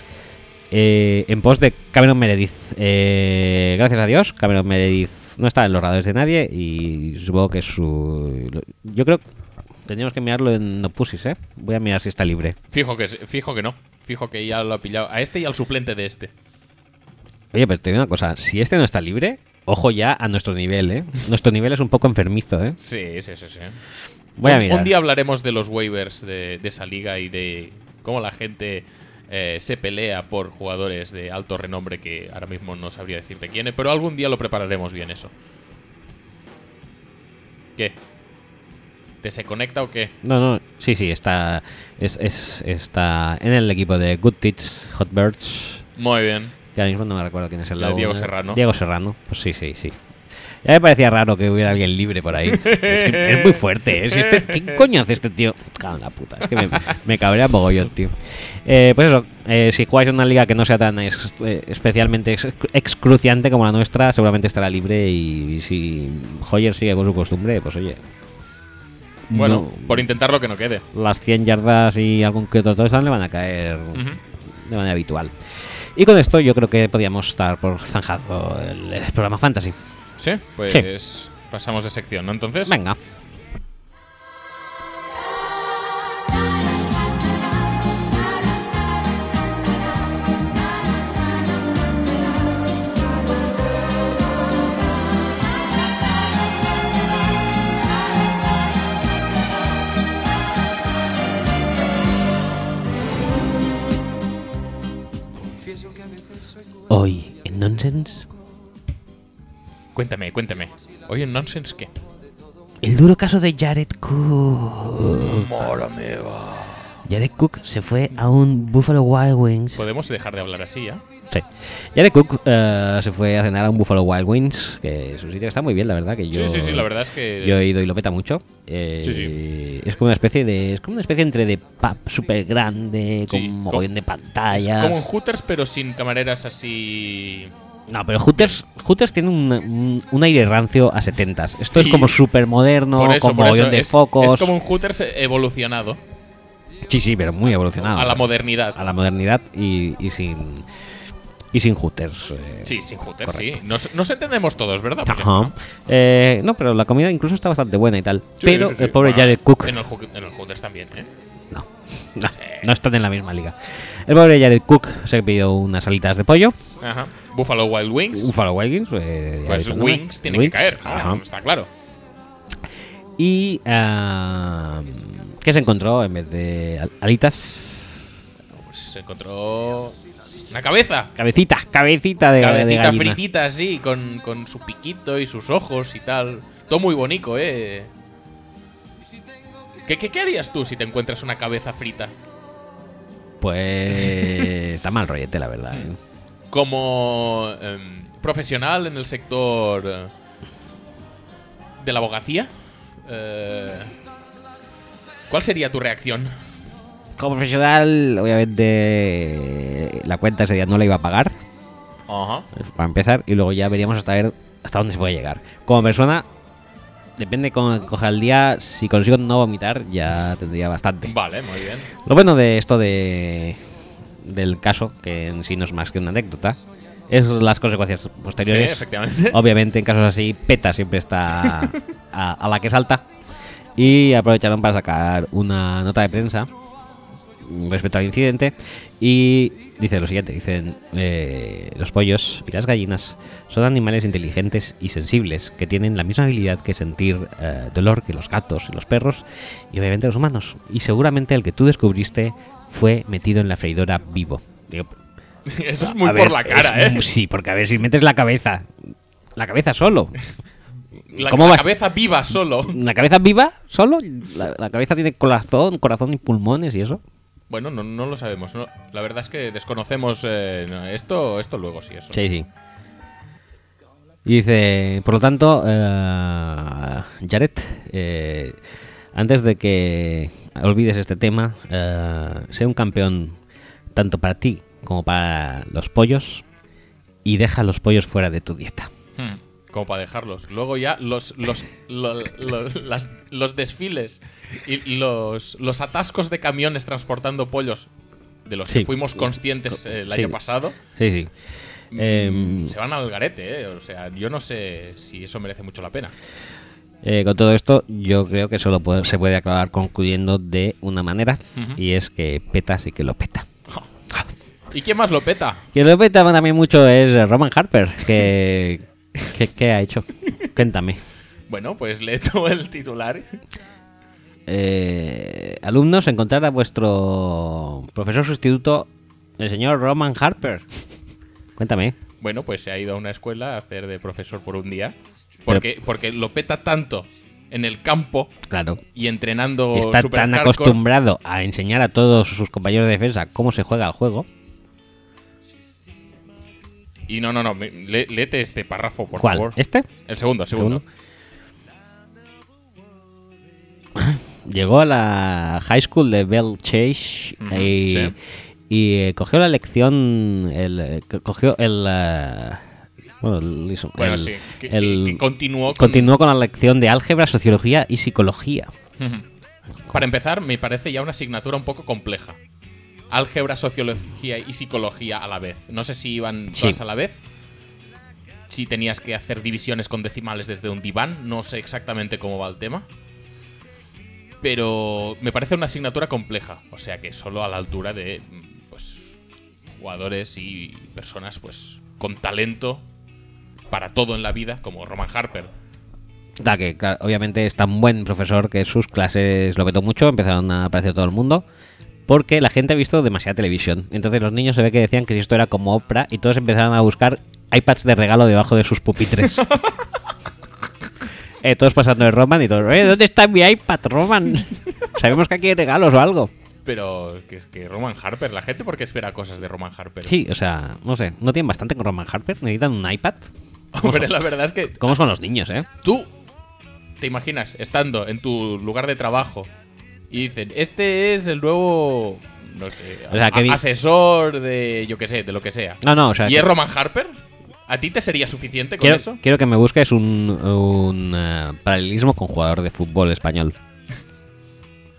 Eh, en pos de Cameron Meredith. Eh, gracias a Dios, Cameron Meredith no está en los radares de nadie y supongo que su. Yo creo que tendríamos que mirarlo en Opusis, ¿eh? Voy a mirar si está libre. Fijo que, fijo que no. Fijo que ya lo ha pillado. A este y al suplente de este. Oye, pero te digo una cosa: si este no está libre, ojo ya a nuestro nivel, ¿eh? Nuestro nivel es un poco enfermizo, ¿eh? Sí, sí, sí, sí. Voy a un, mirar. un día hablaremos de los waivers de, de esa liga y de cómo la gente eh, se pelea por jugadores de alto renombre que ahora mismo no sabría decirte quién es, pero algún día lo prepararemos bien eso. ¿Qué? ¿Te se conecta o qué? No, no, sí, sí, está, es, es- está en el equipo de Good Teach Hotbirds. Muy bien. Que ahora mismo no me recuerdo quién es el logo. Diego Serrano. Diego Serrano, pues sí, sí, sí. Ya me parecía raro que hubiera alguien libre por ahí. es, que es muy fuerte, ¿eh? Si este- ¿Qué coño hace este tío? Cago en la puta, es que me, me cabrea mogollón, tío. Eh, pues eso, eh, si jugáis en una liga que no sea tan eh, especialmente ex- excruciante como la nuestra, seguramente estará libre y, si Hoyer sigue con su costumbre, pues oye. Bueno, no- por intentarlo que no quede. las 100 yardas y algún que otro touchdown le van a caer de manera habitual. Y con esto yo creo que podríamos estar por zanjado el, el programa Fantasy. ¿Sí? Pues pasamos de sección, ¿no? Entonces. Venga. Hoy en Nonsense, Cuéntame, cuéntame. Oye, nonsense qué? el duro caso de Jared Cook. Jared Cook se fue a un Buffalo Wild Wings. Podemos dejar de hablar así, ¿ya? Sí. Jared Cook eh, se fue a cenar a un Buffalo Wild Wings, que su sitio está muy bien, la verdad. Que yo, sí, sí, sí, la verdad es que. Yo he ido y lo peta mucho. Eh, Sí, sí. Es como una especie de. Es como una especie entre de pub súper grande, con Sí, mogollón de es pantallas. como un Hooters, pero sin camareras así. No, pero Hooters, Hooters tiene un, un- un aire rancio a 70s. Esto Sí. es como súper moderno, con mogollón de es, focos. es como un Hooters evolucionado Sí, sí, pero muy evolucionado. a la modernidad. A la modernidad y, y sin. Y sin Hooters. eh, Sí, sin Hooters, correcto. sí. Nos, nos entendemos todos, ¿verdad? Pues Ajá. Eh, no, pero la comida incluso está bastante buena y tal. Sí, pero sí, sí. el pobre Bueno, Jared Cook En el, en el Hooters también, ¿eh? no, no, no están en la misma liga. El pobre Jared Cook se pidió unas alitas de pollo, Ajá. Buffalo Wild Wings. Buffalo Wild Wings, eh, pues nombre, Wings tiene Wings, que caer, ¿no? ajá. Está claro. Y ah, ¿qué se encontró en vez de al- alitas? Pues se encontró una cabeza. Cabecita, cabecita de, de Cabecita gallina. fritita así, con, con su piquito y sus ojos y tal. Todo muy bonito, ¿eh? ¿Qué, qué, qué harías tú si te encuentras una cabeza frita? Pues está mal rollete, la verdad. ¿eh? Como em, profesional en el sector eh, de la abogacía, eh, ¿cuál sería tu reacción? Como profesional, obviamente la cuenta ese día no la iba a pagar. Ajá. para empezar, y luego ya veríamos hasta ver hasta dónde se puede llegar. Como persona, depende cómo coja el día, si consigo no vomitar, ya tendría bastante. Vale, muy bien. Lo bueno de esto de del caso, que en sí no es más que una anécdota, es las consecuencias posteriores. Sí, efectivamente. Obviamente, en casos así, PETA siempre está a, a la que salta. Y aprovecharon para sacar una nota de prensa respecto al incidente y dice lo siguiente, dicen eh, los pollos y las gallinas son animales inteligentes y sensibles que tienen la misma habilidad que sentir eh, dolor que los gatos y los perros y obviamente los humanos y seguramente el que tú descubriste fue metido en la freidora vivo. Digo, Eso es muy por ver, la cara, ¿eh? Sí, porque a ver si metes la cabeza, la cabeza solo. La, ¿Cómo la vas- cabeza viva solo. ¿La cabeza viva solo? La, la cabeza tiene corazón, corazón y pulmones y eso. Bueno, no, no lo sabemos. ¿no? La verdad es que desconocemos eh, esto, esto luego sí, eso. Sí, sí. Y dice, por lo tanto, eh, Jared, eh, antes de que olvides este tema, eh, sé un campeón tanto para ti como para los pollos y deja los pollos fuera de tu dieta. Como para dejarlos. Luego ya los, los, las- los desfiles y los, los atascos de camiones transportando pollos de los Sí. que fuimos conscientes eh, el Sí. año pasado. Sí, sí. Em, se van al garete, ¿eh? O sea, yo no sé si eso merece mucho la pena. Eh, con todo esto, yo creo que solo puede- se puede acabar concluyendo de una manera, y es que peta sí que lo peta. ¿Y quién más lo peta? Quien lo peta también mucho es Roman Harper, que, que, que ha hecho. Cuéntame. Bueno, pues lee todo el titular. Eh, alumnos, encontrar a vuestro profesor sustituto, el señor Roman Harper. Cuéntame. Bueno, pues se ha ido a una escuela a hacer de profesor por un día. Porque, porque lo peta tanto en el campo Claro. y entrenando Está super tan hardcore. acostumbrado a enseñar a todos sus compañeros de defensa cómo se juega el juego. Y no, no, no, léete este párrafo, por ¿Cuál? favor. ¿Este? El segundo, el segundo. Llegó a la high school de Bell Chase y, sí. y, eh, cogió la lección. El, eh, co- cogió el. eh, bueno, el- Bueno, el- sí, que- que- el- que continuó con- continuó con la lección de álgebra, sociología y psicología. Para empezar, me parece ya una asignatura un poco compleja. Álgebra, sociología y psicología a la vez. No sé si iban Sí. todas a la vez. Si tenías que hacer divisiones con decimales desde un diván. No sé exactamente cómo va el tema. Pero me parece una asignatura compleja. O sea que solo a la altura de pues, jugadores y personas pues con talento para todo en la vida, como Roman Harper. Da que, claro, obviamente es tan buen profesor que sus clases lo petó mucho, empezaron a aparecer todo el mundo, porque la gente ha visto demasiada televisión. Entonces los niños se ve que decían que si esto era como Oprah y todos empezaron a buscar iPads de regalo debajo de sus pupitres. Eh, todos pasando de Roman y todos, "Eh, ¿dónde está mi iPad, Roman? Sabemos que aquí hay regalos o algo. Pero que, que Roman Harper, la gente, ¿por qué espera cosas de Roman Harper? Sí, o sea, no sé, ¿no tienen bastante con Roman Harper? ¿Necesitan un iPad? Hombre, la verdad es que ¿Cómo son los niños, eh? tú te imaginas estando en tu lugar de trabajo y dicen, este es el nuevo, no sé, O sea, a- que vi- asesor de, yo qué sé, de lo que sea. No, no, o sea, ¿Y que- es Roman Harper? ¿A ti te sería suficiente con quiero, eso? quiero que me busques un, un, eh, paralelismo con jugador de fútbol español.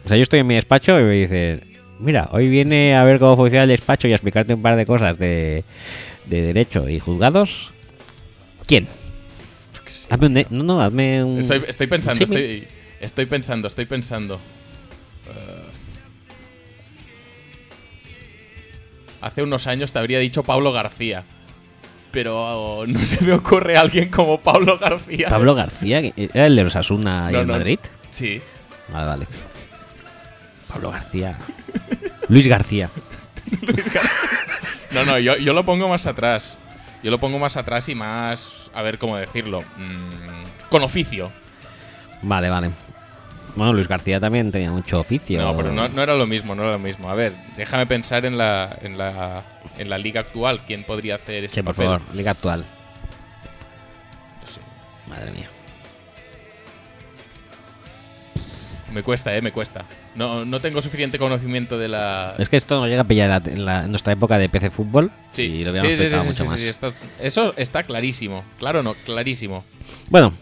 O sea, yo estoy en mi despacho y me dicen, mira, hoy viene a ver cómo funciona el despacho y a explicarte un par de cosas de, de derecho y juzgados. ¿Quién? Hazme un... de- No, no, hazme un... Estoy, estoy pensando, Sí, estoy, estoy pensando, estoy pensando. Eh, hace unos años te habría dicho Pablo García. Pero no se me ocurre alguien como Pablo García. Pablo García, ¿era el de los Asuna y no. Madrid? Sí. Vale, vale. Pablo García. Luis García. No, no, yo, yo lo pongo más atrás. Yo lo pongo más atrás y más. A ver cómo decirlo. mm, con oficio. Vale, vale. Bueno, Luis García también tenía mucho oficio. No, pero no, no era lo mismo, no era lo mismo. A ver, déjame pensar en la, en la, en la liga actual. ¿Quién podría hacer ese Sí, por papel? favor, liga actual. No sé. Madre mía. Me cuesta, eh, me cuesta. No, no tengo suficiente conocimiento de la. Es que esto nos llega a pillar en, la- en la- en nuestra época de PC Fútbol Sí, y lo sí, sí, sí, mucho sí, más. sí, está- eso está clarísimo. Claro, no, clarísimo. Bueno,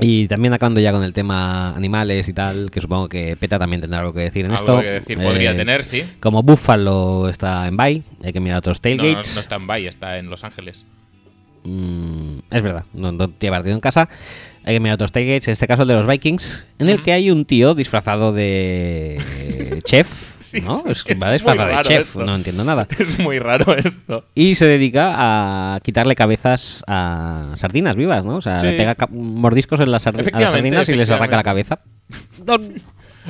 y también acabando ya con el tema animales y tal, que supongo que PETA también tendrá algo que decir en Algo esto. que decir podría Eh, tener, sí. Como Buffalo está en Bay, hay que mirar otros No, no, tailgates. no está en Bay, está en Los Ángeles. Mm, es verdad, no, no tiene partido en casa. Hay que mirar otros tailgates, en este caso el de los Vikings, en el que hay un tío disfrazado de chef. Sí, ¿no? es que va disfrazado de chef, esto. no entiendo nada. Es muy raro esto. Y se dedica a quitarle cabezas a sardinas vivas, ¿no? O sea, Sí. le pega mordiscos en las, a sardinas y les arranca la cabeza.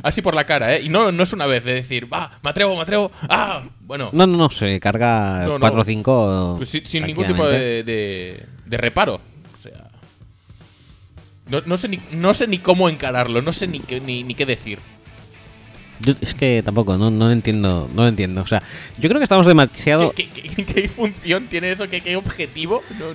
Así por la cara, ¿eh? Y no, no es una vez de decir, va, me atrevo, me atrevo. Ah, bueno, No, no, no, se carga No, no. 4 o 5. pues sin, sin ningún tipo de, de- de reparo. O sea. No, no sé ni, no sé ni cómo encararlo, no sé ni qué, ni, ni qué decir. Yo- es que tampoco, no, no lo entiendo, no lo entiendo. O sea, yo creo que estamos demasiado, ¿Qué, qué- qué- qué función tiene eso? ¿Qué, qué objetivo? No-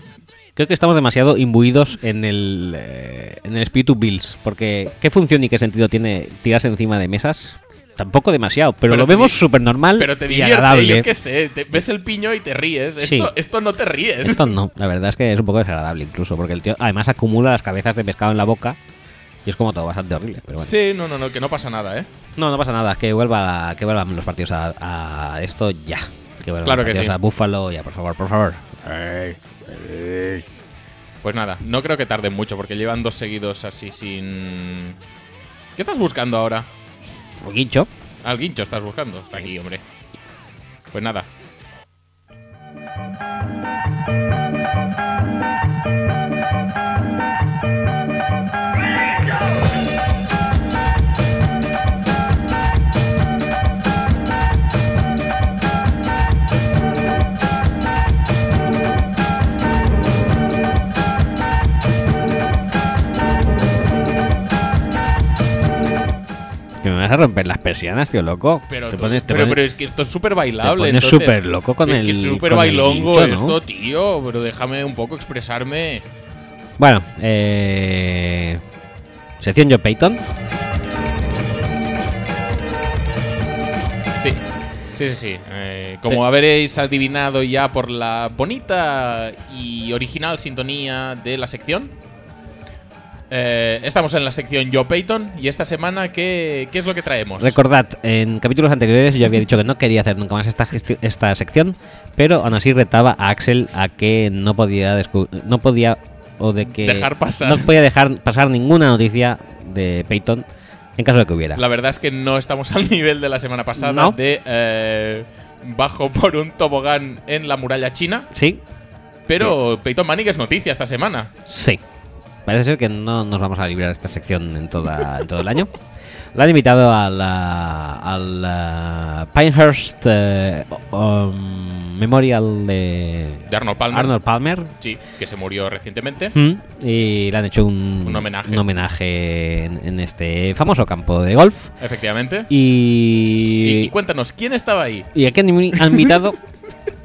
creo que estamos demasiado imbuidos en el, eh, en el espíritu Bills. Porque, ¿qué función y qué sentido tiene tirarse encima de mesas? Tampoco demasiado, pero, Pero lo vemos súper normal Pero te y divierte, agradable. yo qué sé. te- ves el piño y te ríes. Sí. Esto, esto no te ríes. Esto no, la verdad es que es un poco desagradable incluso, porque el tío además acumula las cabezas de pescado en la boca y es como todo bastante horrible, pero bueno. Sí, no, no, no, que no pasa nada, ¿eh? No, no pasa nada, que vuelva, que vuelvan los partidos a, a esto ya. Que vuelvan Claro los que partidos sí. a Buffalo ya, por favor, por favor. Pues nada, no creo que tarden mucho porque llevan dos seguidos así sin. ¿Qué estás buscando ahora? Un guincho. Al guincho estás buscando. Está aquí, hombre. Pues nada. Que me vas a romper las persianas, tío, loco. Pero, te tú- pones, te pero, pones- pero es que esto es súper bailable. te súper loco con es el- que es súper con el bailongo ¿no? esto, tío. Pero déjame un poco expresarme. Bueno, eh... Sección Joe Payton. Sí, sí, sí, sí. Eh, como habréis adivinado ya por la bonita y original sintonía de la sección, eh, estamos en la sección Joe Payton y esta semana, ¿qué, qué es lo que traemos? Recordad, en capítulos anteriores yo había dicho que no quería hacer nunca más esta, esta sección, pero aún así retaba a Axel a que no podía no podía o de que Dejar pasar. no podía dejar pasar ninguna noticia de Peyton en caso de que hubiera. La verdad es que no estamos al nivel de la semana pasada No. de eh, bajo por un tobogán en la muralla china, Sí, pero Peyton Manning es noticia esta semana. sí. Parece ser que no nos vamos a librar de esta sección en, toda, en todo el año. La han invitado a al eh, Pinehurst eh, um, Memorial de De Arnold Palmer. Arnold Palmer. Sí, que se murió recientemente. Mm, Y le han hecho un, Un homenaje. un homenaje en, en este famoso campo de golf. Efectivamente. Y, Y, y cuéntanos, ¿quién estaba ahí? y han invi- han invitado.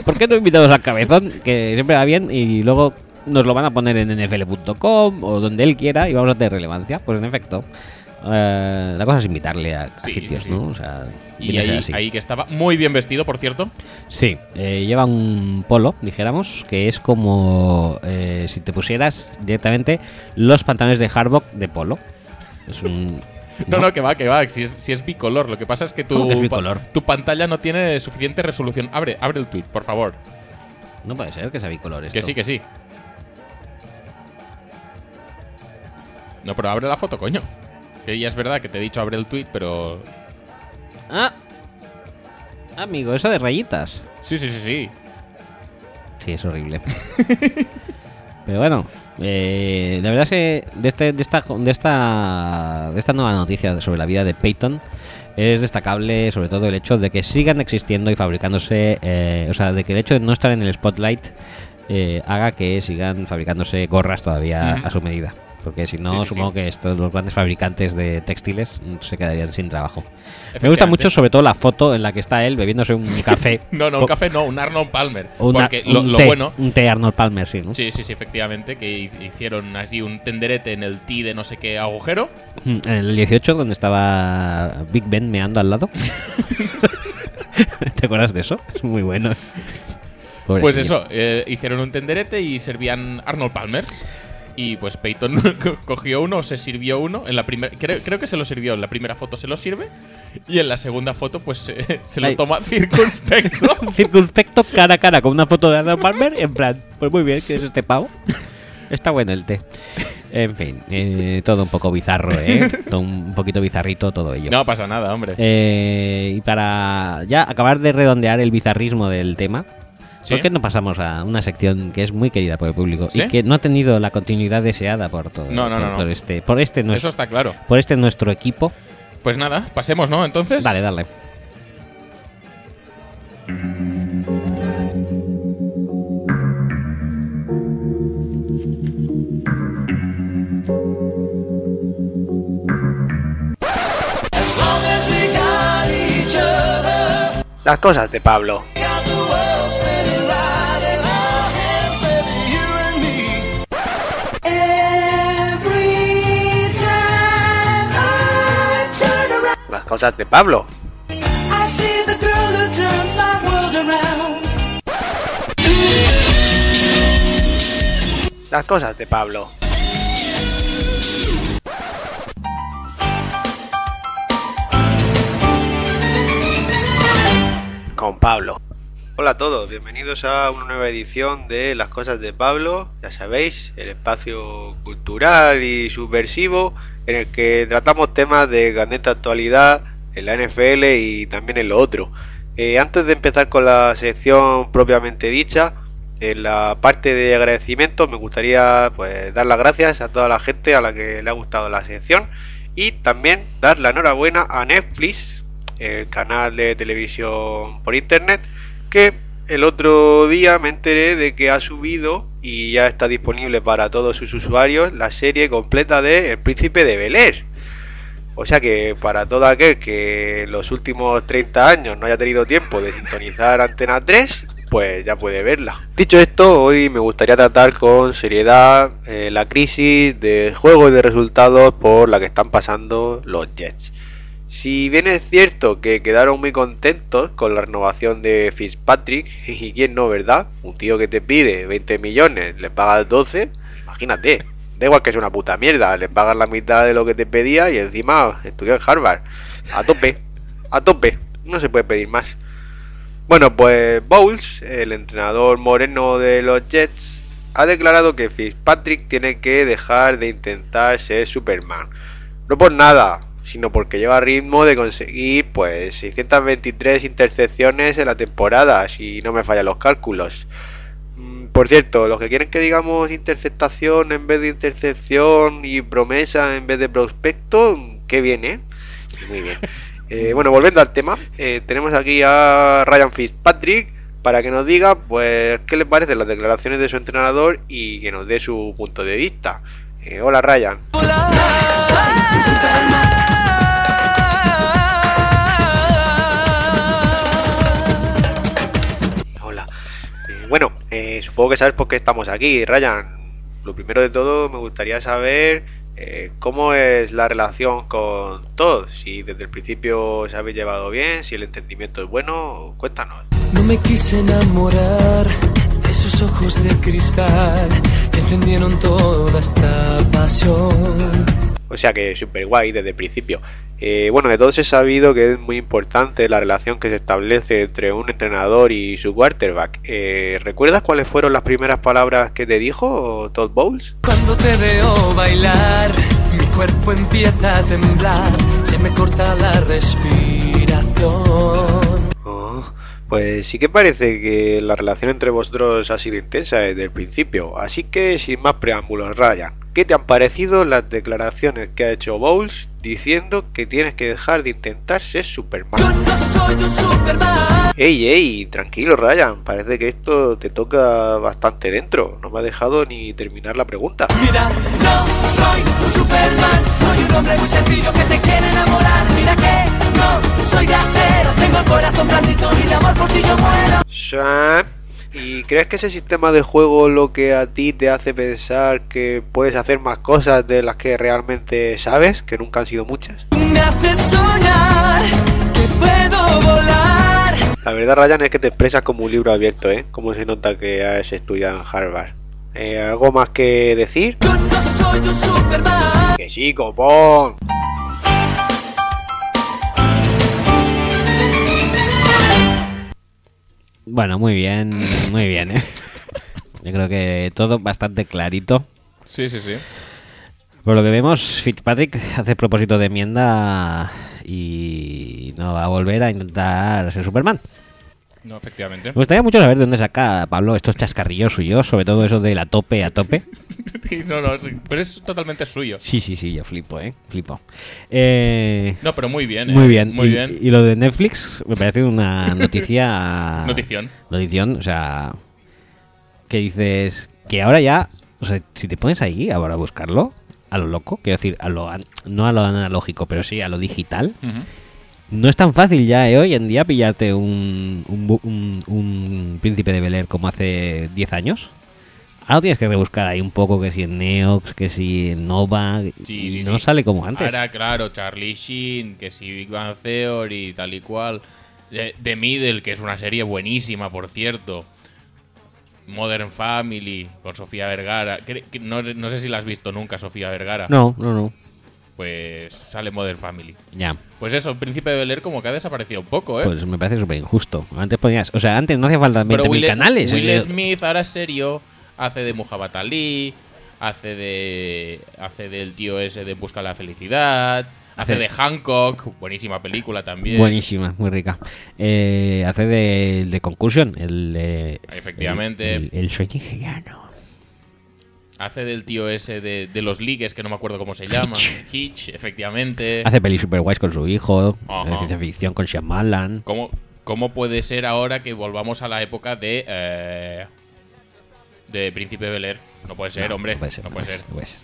¿Por qué no invitados al cabezón? Que siempre va bien y luego nos lo van a poner en nfl.com o donde él quiera y vamos a tener relevancia. Pues en efecto, eh, la cosa es invitarle a, a Sí, sitios, sí, sí. ¿no? O sea, Y ahí, así. ahí que estaba muy bien vestido, por cierto. Sí, eh, lleva un polo, dijéramos, que es como eh, si te pusieras directamente los pantalones de Harbaugh de polo. Es un. No, no, que va, que va. Si es, si es bicolor. Lo que pasa es que tu, ¿Cómo que es pa- bicolor? tu pantalla no tiene suficiente resolución. Abre, abre el tweet, por favor. No puede ser que sea bicolor esto. Que sí, que sí. No, pero abre la foto, coño. Que ya es verdad que te he dicho abre el tweet, pero. Ah, amigo, eso de rayitas. Sí, sí, sí, sí. Sí, es horrible. Pero bueno, eh, la verdad es que de, este, de, esta, de, esta, de esta nueva noticia sobre la vida de Peyton es destacable sobre todo el hecho de que sigan existiendo y fabricándose, eh, o sea, de que el hecho de no estar en el spotlight eh, haga que sigan fabricándose gorras todavía a su medida. Porque si no, Sí, sí, supongo sí. que estos los grandes fabricantes de textiles mm, se quedarían sin trabajo. Me gusta mucho sobre todo la foto en la que está él bebiéndose un café. No, no, un café no, un Arnold Palmer. una- porque lo, un lo té, bueno. Un té Arnold Palmer, sí, ¿no? Sí, sí, sí, efectivamente. Que hi- hicieron así un tenderete en el tee de no sé qué agujero. Mm, En el 18, donde estaba Big Ben meando al lado. ¿Te acuerdas de eso? Es muy bueno. Pues Pobrecillo. eso, eh, hicieron un tenderete y servían Arnold Palmers. Y pues Peyton co- cogió uno, se sirvió uno. En la primera, creo, creo que se lo sirvió. En la primera foto se lo sirve. Y en la segunda foto, pues se lo toma circunspecto. Circunspecto cara a cara con una foto de Arnold Palmer. En plan, pues muy bien, ¿qué es este pavo? Está bueno el té. En fin, eh, todo un poco bizarro, ¿eh? Todo un poquito bizarrito todo ello. no pasa nada, hombre. Eh, y para ya acabar de redondear el bizarrismo del tema, ¿Sí? ¿por qué no pasamos a una sección que es muy querida por el público ¿Sí? y que no ha tenido la continuidad deseada por todo No, no, por, no, no. por este por este Eso nuestro está claro. por este nuestro equipo? Pues nada, pasemos, ¿no? Entonces. Dale, dale. Las cosas de Pablo. Cosas de Pablo. Las cosas de Pablo. Con Pablo. Hola a todos, bienvenidos a una nueva edición de Las Cosas de Pablo, ya sabéis, el espacio cultural y subversivo en el que tratamos temas de candente actualidad en la NFL y también en lo otro. Eh, antes de empezar con la sección propiamente dicha, en la parte de agradecimiento me gustaría pues dar las gracias a toda la gente a la que le ha gustado la sección y también dar la enhorabuena a Netflix, el canal de televisión por internet, que el otro día me enteré de que ha subido y ya está disponible para todos sus usuarios la serie completa de El Príncipe de Bel. O sea que para todo aquel que en los últimos 30 años no haya tenido tiempo de sintonizar Antena 3, pues ya puede verla. Dicho esto, hoy me gustaría tratar con seriedad eh, la crisis de juego y de resultados por la que están pasando los Jets. Si bien es cierto que quedaron muy contentos con la renovación de Fitzpatrick, y quién no, ¿verdad? Un tío que te pide 20 millones, le pagas 12, imagínate. Da igual que es una puta mierda, le pagas la mitad de lo que te pedía y encima estudió en Harvard. A tope, a tope, no se puede pedir más. Bueno, pues Bowles, el entrenador moreno de los Jets, ha declarado que Fitzpatrick tiene que dejar de intentar ser Superman. No por nada, sino porque lleva ritmo de conseguir pues 623 intercepciones en la temporada, si no me fallan los cálculos. Mm, Por cierto, los que quieren que digamos interceptación en vez de intercepción y promesa en vez de prospecto, qué bien, ¿eh? Muy bien. Eh, bueno, volviendo al tema, eh, tenemos aquí a Ryan Fitzpatrick para que nos diga, pues, qué le parecen las declaraciones de su entrenador y que nos dé su punto de vista. Eh, hola, Ryan. Hola. Bueno, eh, supongo que sabes por qué estamos aquí, Ryan. Lo primero de todo, me gustaría saber eh, cómo es la relación con Todd. Si desde el principio os habéis llevado bien, si el entendimiento es bueno, cuéntanos. No me quise enamorar esos ojos de cristal que encendieron toda esta pasión. O sea que súper guay desde el principio. Eh, bueno, de todos he sabido que es muy importante la relación que se establece entre un entrenador y su quarterback. Eh, ¿Recuerdas cuáles fueron las primeras palabras que te dijo Todd Bowles? Cuando te veo bailar, mi cuerpo empieza a temblar, se me corta la respiración. Oh, pues sí que parece que la relación entre vosotros ha sido intensa desde el principio. Así que sin más preámbulos, Ryan, ¿qué te han parecido las declaraciones que ha hecho Bowles diciendo que tienes que dejar de intentar ser Superman? Yo no soy un Superman. Ey, ey, tranquilo Ryan, parece que esto te toca bastante dentro. No me ha dejado ni terminar la pregunta. Mira, no soy un Superman, soy un hombre muy sencillo que te quiere enamorar. Mira que no soy de acero, tengo el corazón blandito y de amor por ti yo muero. Sam, ¿Y crees que ese sistema de juego lo que a ti te hace pensar que puedes hacer más cosas de las que realmente sabes, que nunca han sido muchas? Me haces soñar que puedo volar. La verdad, Ryan, es que te expresas como un libro abierto, ¿eh? Como se nota que has estudiado en Harvard. Eh, ¿Algo más que decir? Yo no soy un Superman. Que sí, copón. Bueno, muy bien, muy bien, ¿eh? Yo creo que todo bastante clarito. Sí, sí, sí. Por lo que vemos, Fitzpatrick hace propósito de enmienda y no va a volver a intentar ser Superman. No, efectivamente. Me gustaría mucho saber de dónde saca Pablo estos chascarrillos suyos, sobre todo eso de la tope a tope. Sí, no, no, sí, pero es totalmente suyo. Sí, sí, sí, yo flipo, ¿eh? Flipo. Eh, No, pero muy bien, ¿eh? muy bien. Muy y, bien. y lo de Netflix me parece una noticia... Notición. Notición, o sea... Que dices que ahora ya... O sea, si te pones ahí ahora a buscarlo, a lo loco, quiero decir, a lo, no a lo analógico, pero sí a lo digital. No es tan fácil ya ¿eh? hoy en día pillarte un, un, bu- un- un príncipe de Bel Air como hace 10 años. Ahora tienes que rebuscar ahí un poco que si en Neox, que si en Nova, Sí, sí, no sí. sale como antes. Ahora, claro, Charlie Sheen, que si Big Bang Theory, tal y cual. The, The Middle, que es una serie buenísima, por cierto. Modern Family, con Sofía Vergara. No, no sé si la has visto nunca, Sofía Vergara. No, no, no. Pues sale Modern Family. Ya. Pues eso, Príncipe de Bel Air como que ha desaparecido un poco, ¿eh? Pues me parece súper injusto. Antes ponías. O sea, antes no hacía falta 20.000 Will, canales. Will eh. Smith ahora es serio, hace de Muhammad Ali, hace de hace del tío ese de Busca la Felicidad, hace de Hancock, buenísima película también. Buenísima, muy rica. Eh, hace de, de Concussion, el. eh, Efectivamente. El, el, el sueño. Hace del tío ese de, de los ligues, que no me acuerdo cómo se llama. Hitch, efectivamente. Hace pelis super guays con su hijo. Ajá. Ciencia ficción con Shyamalan. ¿Cómo, ¿Cómo puede ser ahora que volvamos a la época de. eh, de Príncipe de Bel Air? No puede ser, No, hombre. No puede ser. No puede ser. no puede ser.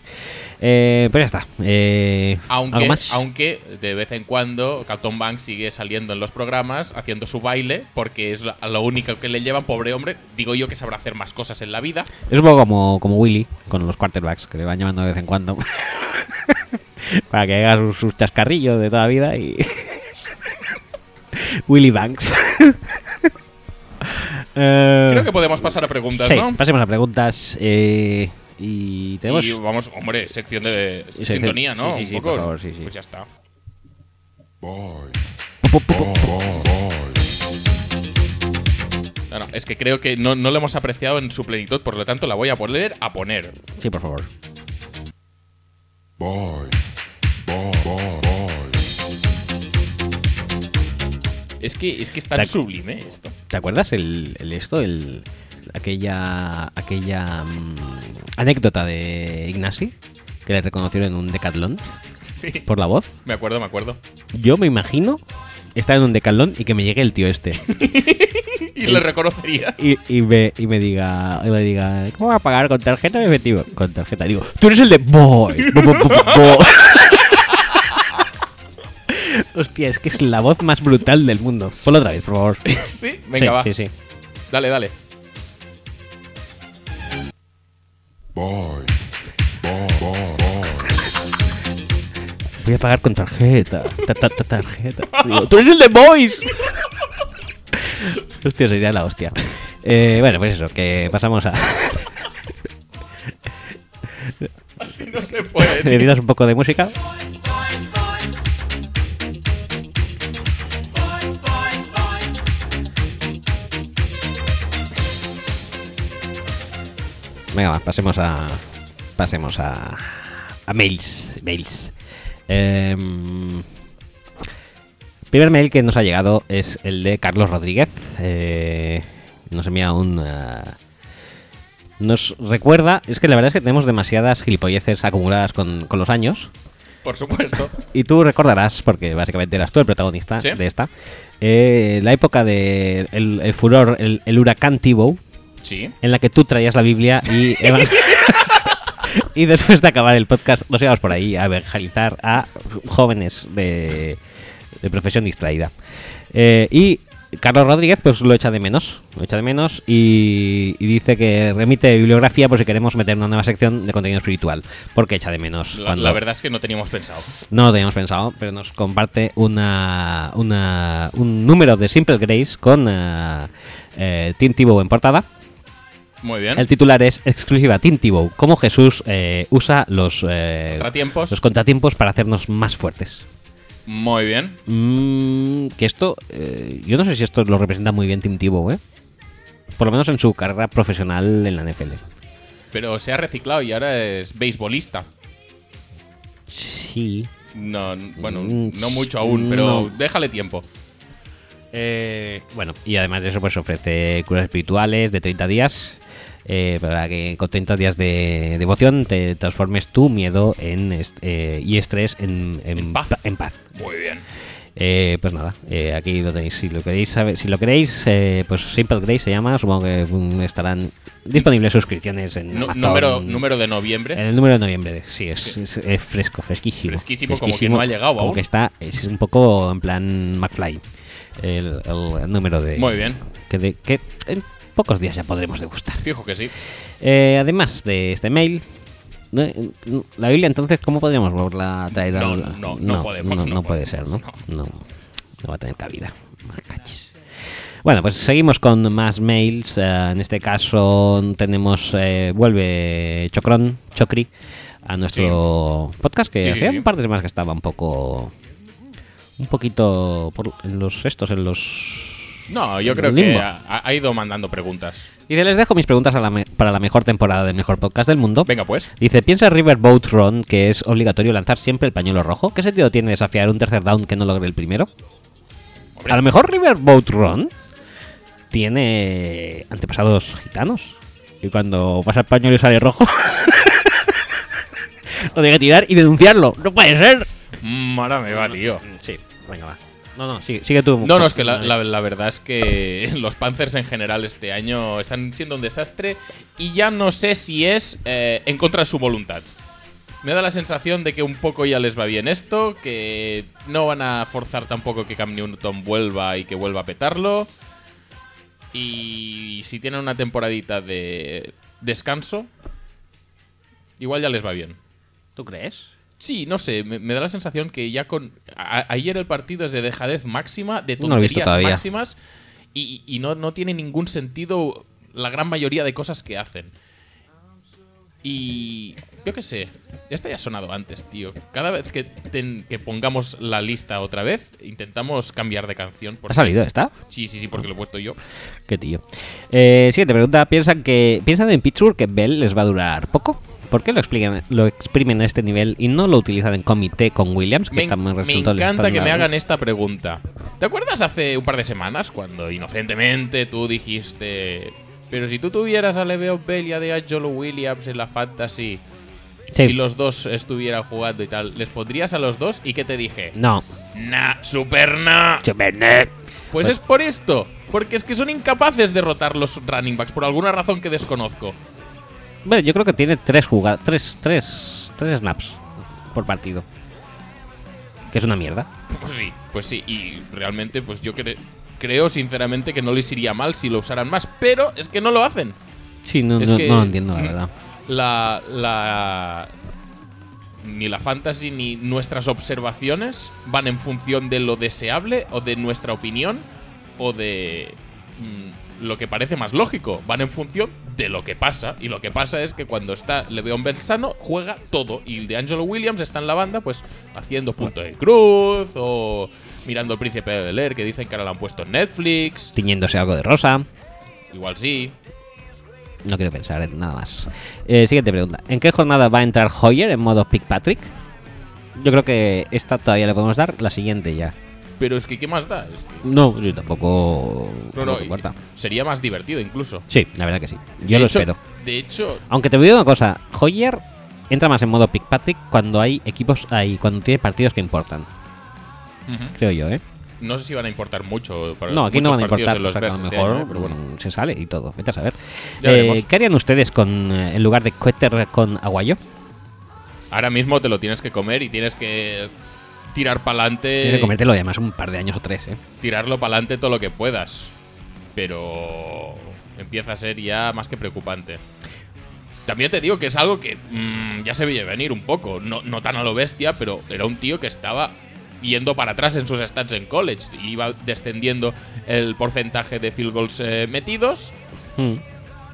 Eh, pues ya está. Eh, Aunque, ¿Algo más? aunque de vez en cuando Carlton Banks sigue saliendo en los programas haciendo su baile porque es lo único que le llevan, pobre hombre. Digo yo que sabrá hacer más cosas en la vida. Es un poco como, como Willy con los quarterbacks, que le van llamando de vez en cuando. para que haga sus, sus chascarrillos de toda la vida y. Willy Banks. Eh, Creo que podemos pasar a preguntas, sí, ¿no? pasemos a preguntas. eh, y tenemos. Y vamos, hombre, sección de Sí, sintonía, ¿no? sí, sí, Un sí, poco. por favor, sí, sí. Pues ya está. No, no, es que creo que no, no lo hemos apreciado en su plenitud, por lo tanto la voy a poner a poner. Sí, por favor. Es que, es que es tan Tac. sublime esto. ¿Te acuerdas el, el esto, el aquella aquella mm, anécdota de Ignasi que le reconocieron en un decatlón Sí. por la voz? Me acuerdo, me acuerdo. Yo me imagino estar en un decatlón y que me llegue el tío este Y le reconocerías. y, y me, y me diga y me diga ¿cómo va a pagar con tarjeta o efectivo? Con tarjeta. Digo, tú eres el de boy. Bo- bo- bo- bo- bo". Hostia, es que es la voz más brutal del mundo. Ponlo otra vez, por favor. Sí, venga, sí, va. Sí, sí. Dale, dale. Voy a pagar con tarjeta. Ta, ta, ta, tarjeta. Digo, ¡Tú eres el de Boys! hostia, sería la hostia. Eh, bueno, pues eso, que pasamos a. Así no se puede. Necesitas un poco de música. Venga, va, pasemos a. Pasemos a. A mails. Mails. Em, primer mail que nos ha llegado es el de Carlos Rodríguez. Eh, nos envía un. eh, nos recuerda. Es que la verdad es que tenemos demasiadas gilipolleces acumuladas con, con los años. Por supuesto. Y tú recordarás, porque básicamente eras tú el protagonista Sí. de esta, eh, la época de el, el furor, el, el huracán Tibo, Sí. en la que tú traías la Biblia y y después de acabar el podcast nos íbamos por ahí a evangelizar a jóvenes de, de profesión distraída. Eh, y Carlos Rodríguez pues lo echa de menos, lo echa de menos y, y dice que remite bibliografía por si queremos meter una nueva sección de contenido espiritual, porque echa de menos. La, cuando- la verdad es que no teníamos pensado. no lo teníamos pensado, pero nos comparte una, una- un número de Simple Grace con eh, Tim Tebow en portada. Muy bien. El titular es exclusiva Tim Tebow, cómo Jesús eh, usa los, eh, Contratiempos. los contratiempos para hacernos más fuertes. Muy bien. Mm, que esto, eh, yo no sé si esto lo representa muy bien Tim Tebow, ¿eh? Por lo menos en su carrera profesional en la NFL. Pero se ha reciclado y ahora es beisbolista. Sí. No, bueno, Mm, no mucho aún, pero no. déjale tiempo. Eh, bueno, y además de eso, pues ofrece curas espirituales de 30 días. Eh, para que con 30 días de devoción te transformes tu miedo en est- eh, y estrés en, en En paz. pa- en paz. Muy bien. Eh, pues nada, eh, aquí lo tenéis. Si lo queréis saber, si lo queréis, eh, pues Simple Grace se llama. Supongo que mm, estarán disponibles suscripciones en Amazon. número, número de noviembre. En el número de noviembre, sí, es, es- es fresco, fresquísimo. Fresquísimo, como que no ha llegado Como aún. que está, es un poco en plan McFly. El, número de. Muy bien. Que, de- que en pocos días ya podremos degustar. Fijo que sí. Eh, además de este mail. eh, La Biblia, entonces, ¿cómo podríamos volverla a traer? No, al- no, no podemos, No, no no puede ser, ¿no? No. No va a tener cabida. Cachis. Bueno, pues seguimos con más mails. eh, en este caso tenemos, eh, vuelve Chocron, Chocri, a nuestro podcast, que Sí, sí, hacía sí. un par de semanas que estaba un poco. Un poquito por, en los estos, en los. No, yo creo que ha, ha ido mandando preguntas. Dice, les dejo mis preguntas a la para la mejor temporada del mejor podcast del mundo. Venga, pues. Dice, ¿piensa Riverboat Run que es obligatorio lanzar siempre el pañuelo rojo? ¿Qué sentido tiene desafiar un tercer down que no logre el primero? Hombre. A lo mejor Riverboat Run tiene antepasados gitanos. Y cuando pasa el pañuelo y sale rojo, lo tiene que tirar y denunciarlo. ¡No puede ser! Ahora me va, tío. Sí, venga, va. No, no, sigue, sigue tú. No, no, es que la, la- la verdad es que los Panthers en general este año están siendo un desastre y ya no sé si es eh, en contra de su voluntad. Me da la sensación de que un poco ya les va bien esto, que no van a forzar tampoco que Cam Newton vuelva y que vuelva a petarlo. Y si tienen una temporadita de descanso, igual ya les va bien. ¿Tú crees? Sí, no sé, me, me da la sensación que ya con. a- ayer el partido es de dejadez máxima, de tonterías máximas, y, y no, no tiene ningún sentido la gran mayoría de cosas que hacen. Y. Yo qué sé, ya ha sonado antes, tío. Cada vez que, ten- que pongamos la lista otra vez, intentamos cambiar de canción. ¿Ha porque- salido esta? Sí, sí, sí, porque lo he puesto yo. Qué tío. Eh, siguiente pregunta. ¿Piensan que piensan en Pittsburgh que Bell les va a durar poco? ¿Por qué lo, explican, lo exprimen a este nivel y no lo utilizan en comité con Williams? Que Me, también me encanta que me hagan esta pregunta. ¿Te acuerdas hace un par de semanas cuando inocentemente tú dijiste, pero si tú tuvieras a Leveo Bell y a D'Angelo Williams en la Fantasy Sí. y los dos estuvieran jugando y tal, ¿les pondrías a los dos? ¿Y qué te dije? No. Nah, super nah. Supernet. Pues, Pues- es por esto. Porque es que son incapaces de rotar los running backs por alguna razón que desconozco. Bueno, yo creo que tiene tres jugadas, tres, tres, tres snaps por partido. Que es una mierda. Pues sí, pues sí. Y realmente, pues yo cre- creo sinceramente que no les iría mal si lo usaran más. Pero es que no lo hacen. Sí, no, Es no, que- no lo entiendo, la verdad. La, la. Ni la fantasy ni nuestras observaciones van en función de lo deseable o de nuestra opinión o de mm, lo que parece más lógico. Van en función de lo que pasa. Y lo que pasa es que cuando está Le'Veon Bell sano, juega todo. Y el de Angelo Williams está en la banda, pues haciendo punto de cruz o mirando el príncipe de Bel Air, que dicen que ahora lo han puesto en Netflix. Tiñéndose algo de rosa. Igual sí. No quiero pensar en nada más. Eh, siguiente pregunta. ¿En qué jornada va a entrar Hoyer en modo Pick Patrick? Yo creo que esta todavía le podemos dar. La siguiente ya. Pero es que, ¿qué más da? Es que- No, sí, tampoco. No, no, importa. sería más divertido incluso. Sí, la verdad que sí. Yo De lo hecho- espero. De hecho, Aunque te voy a decir una cosa. Hoyer entra más en modo Pick Patrick cuando hay equipos ahí, cuando tiene partidos que importan. Creo yo, ¿eh? no sé si van a importar mucho. Para No, aquí no van a importar. los o sea, que a este mejor año, pero bueno. mm, se sale y todo. Vete a saber. Eh. ¿Qué harían ustedes con eh, en lugar de Cueter con Aguayo? Ahora mismo te lo tienes que comer y tienes que tirar para adelante. Tienes que comértelo además un par de años o tres, ¿eh? Tirarlo para adelante todo lo que puedas. Pero empieza a ser ya más que preocupante. También te digo que es algo que mm, ya se veía venir un poco. No, no tan a lo bestia, pero era un tío que estaba yendo para atrás en sus stats en college. Iba descendiendo el porcentaje de field goals eh, metidos. Mm.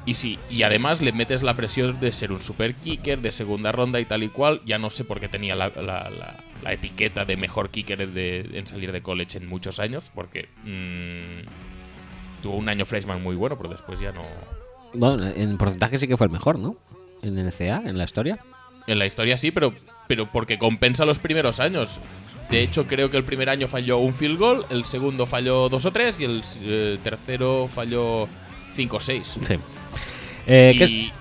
Y sí, y además le metes la presión de ser un super kicker de segunda ronda y tal y cual. Ya no sé por qué tenía la, la- la- la etiqueta de mejor kicker de- en salir de college en muchos años, porque mm, tuvo un año freshman muy bueno, pero después ya no. Bueno, en porcentaje sí que fue el mejor, ¿no? En el CA, en la historia. En la historia sí, pero, pero porque compensa los primeros años. De hecho, creo que el primer año falló un field goal, el segundo falló dos o tres y el eh, tercero falló cinco o seis. Sí. Eh, ¿qué, y,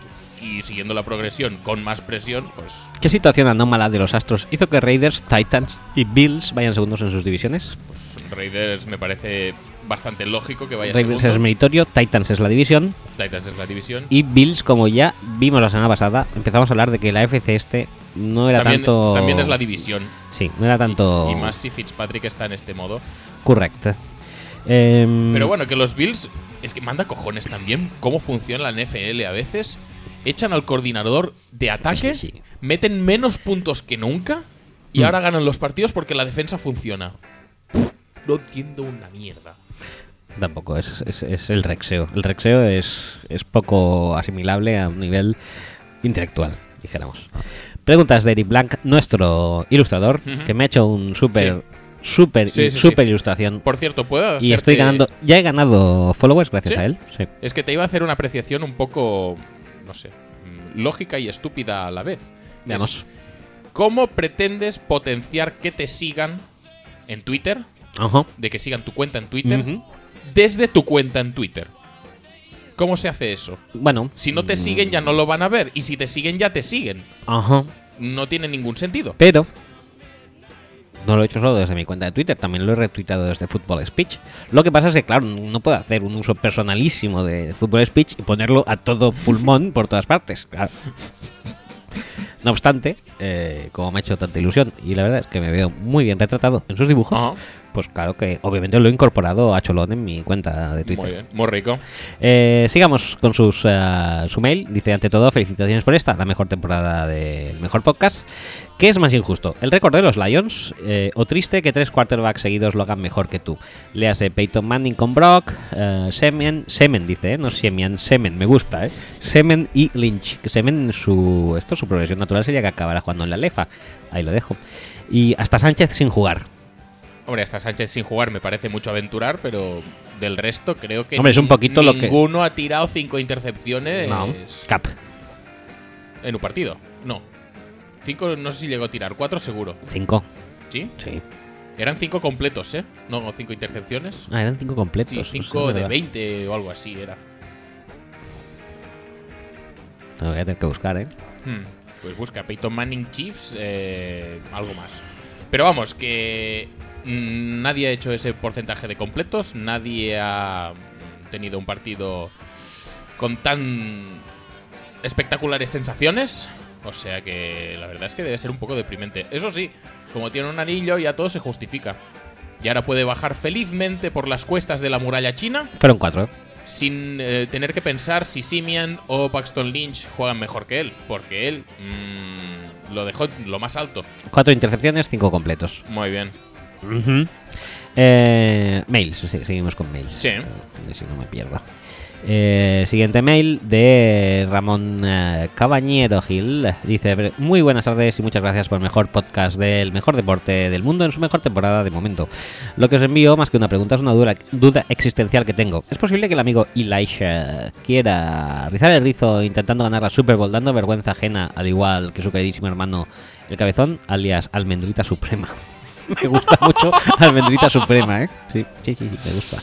y siguiendo la progresión con más presión, pues qué situación anómala de los Astros hizo que Raiders, Titans y Bills vayan segundos en sus divisiones? Raiders me parece bastante lógico que vaya Raiders es meritorio, Titans es la división Titans es la división. y Bills, como ya vimos la semana pasada, empezamos a hablar de que la FC este no era también, tanto... también es la división. Sí, no era tanto... Y más si Fitzpatrick está en este modo. Correcto. Em, Pero bueno, que los Bills. Es que manda cojones también cómo funciona la NFL a veces. Echan al coordinador de ataque, Sí, sí. meten menos puntos que nunca y Mm. ahora ganan los partidos porque la defensa funciona. No entiendo una mierda. Tampoco, es, es- es el rexeo. El rexeo es, es poco asimilable a un nivel intelectual, dijéramos. Preguntas de Eric Blanc, nuestro ilustrador, que me ha hecho un súper, súper, Sí, sí, súper sí. ilustración. Por cierto, ¿puedo Y estoy hacerte- ganando, ya he ganado followers gracias a él. Es que te iba a hacer una apreciación un poco, no sé, mm, lógica y estúpida a la vez. Veamos. ¿Cómo pretendes potenciar que te sigan en Twitter? Ajá. De que sigan tu cuenta en Twitter desde tu cuenta en Twitter. ¿Cómo se hace eso? Bueno. Si no te siguen ya no lo van a ver y si te siguen ya te siguen. Ajá. No tiene ningún sentido. Pero no lo he hecho solo desde mi cuenta de Twitter, también lo he retuitado desde Football Speech. Lo que pasa es que, claro, no puedo hacer un uso personalísimo de Football Speech y ponerlo a todo pulmón por todas partes. No obstante, eh, como me ha hecho tanta ilusión y la verdad es que me veo muy bien retratado en sus dibujos. Pues claro que obviamente lo he incorporado a Cholón en mi cuenta de Twitter. Muy bien, muy rico. Eh, sigamos con sus, eh, su mail. Dice, ante todo, felicitaciones por esta, la mejor temporada del mejor podcast. ¿Qué es más injusto? ¿El récord de los Lions? eh, ¿O triste que tres quarterbacks seguidos lo hagan mejor que tú? Léase Peyton Manning con Brock, eh, Semen, Semen dice, ¿eh? no Semian, Semen, me gusta, ¿eh? Semen y Lynch. Que Semen, su, esto, su progresión natural sería que acabará jugando en la Lefa. Ahí lo dejo. Y hasta Sánchez sin jugar. Hombre, hasta Sánchez sin jugar me parece mucho aventurar, pero del resto creo que Hombre, es un poquito lo que- ninguno ha tirado cinco intercepciones No, Cap. en un partido. No. Cinco, no sé si llegó a tirar. Cuatro seguro. Cinco. ¿Sí? Sí. Eran cinco completos, ¿eh? No cinco intercepciones. Ah, eran cinco completos. Sí, cinco de verdad. 20 o algo así era. Lo voy a tener que buscar, ¿eh? Hmm, Pues busca Peyton Manning Chiefs, eh, algo más. Pero vamos, que nadie ha hecho ese porcentaje de completos, nadie ha mm, tenido un partido con tan espectaculares sensaciones. O sea que la verdad es que debe ser un poco deprimente. Eso sí, como tiene un anillo, ya todo se justifica. Y ahora puede bajar felizmente por las cuestas de la muralla china Fueron cuatro. ¿eh? sin eh, tener que pensar si Simian o Paxton Lynch juegan mejor que él, porque él mm, lo dejó lo más alto. Cuatro intercepciones, cinco completos. Muy bien. Eh, mails, sí, seguimos con mails. Sí. Eh, Si no me pierdo. Eh, siguiente mail de Ramón eh, Cabañero Gil. Dice: Muy buenas tardes y muchas gracias por el mejor podcast del mejor deporte del mundo en su mejor temporada de momento. Lo que os envío, más que una pregunta, es una duda, duda existencial que tengo. ¿Es posible que el amigo Elisha quiera rizar el rizo intentando ganar la Super Bowl dando vergüenza ajena, al igual que su queridísimo hermano el Cabezón, alias Almendrita Suprema? me gusta mucho Almendrita Suprema, ¿eh? Sí, sí, sí, sí, me gusta.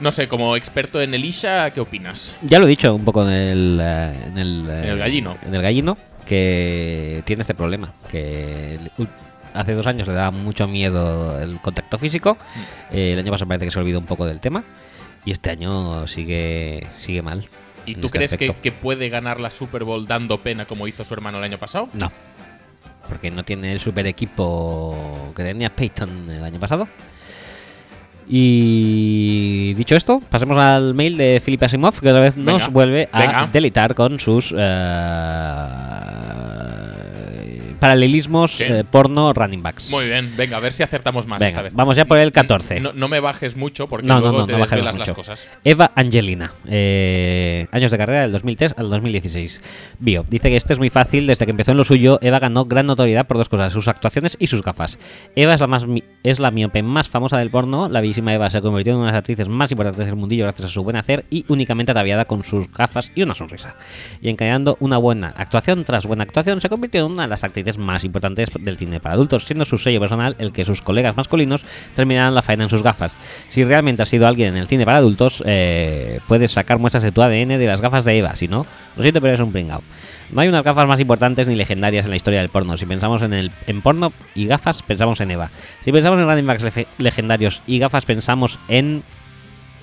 No sé, como experto en Elisha, ¿qué opinas? Ya lo he dicho un poco en el, eh, en el, eh, En el gallino. En el gallino, que tiene este problema. Que hace dos años le daba mucho miedo el contacto físico. Mm. eh, el año pasado parece que se olvidó un poco del tema. Y este año sigue, sigue mal. ¿Y tú este crees que, que puede ganar la Super Bowl dando pena como hizo su hermano el año pasado? No. Porque no tiene el super equipo que tenía Peyton el año pasado. Y dicho esto, pasemos al mail de Philip Asimov, que otra vez nos Venga, vuelve a venga. delitar con sus eh, paralelismos Sí. eh, porno running backs. Muy bien, venga, a ver si acertamos más Venga, esta vez. vamos ya por el 14. No, no me bajes mucho porque No, luego no, te desvelas las cosas. Eva Angelina, eh, años de carrera del 2003 al 2016. Bio, dice que este es muy fácil, desde que empezó en lo suyo, Eva ganó gran notoriedad por dos cosas, sus actuaciones y sus gafas. Eva es la, más, es la miope más famosa del porno, la bellísima Eva se convirtió en una de las actrices más importantes del mundillo gracias a su buen hacer y únicamente ataviada con sus gafas y una sonrisa. Y encadenando una buena actuación tras buena actuación, se convirtió en una de las actrices más importantes del cine para adultos, siendo su sello personal el que sus colegas masculinos terminaran la faena en sus gafas. Si realmente has sido alguien en el cine para adultos, eh, puedes sacar muestras de tu ADN de las gafas de Eva, si no, lo siento, pero eres un pringao. No hay unas gafas más importantes ni legendarias en la historia del porno. Si pensamos en el en porno y gafas, pensamos en Eva. Si pensamos en running backs legendarios y gafas, pensamos en...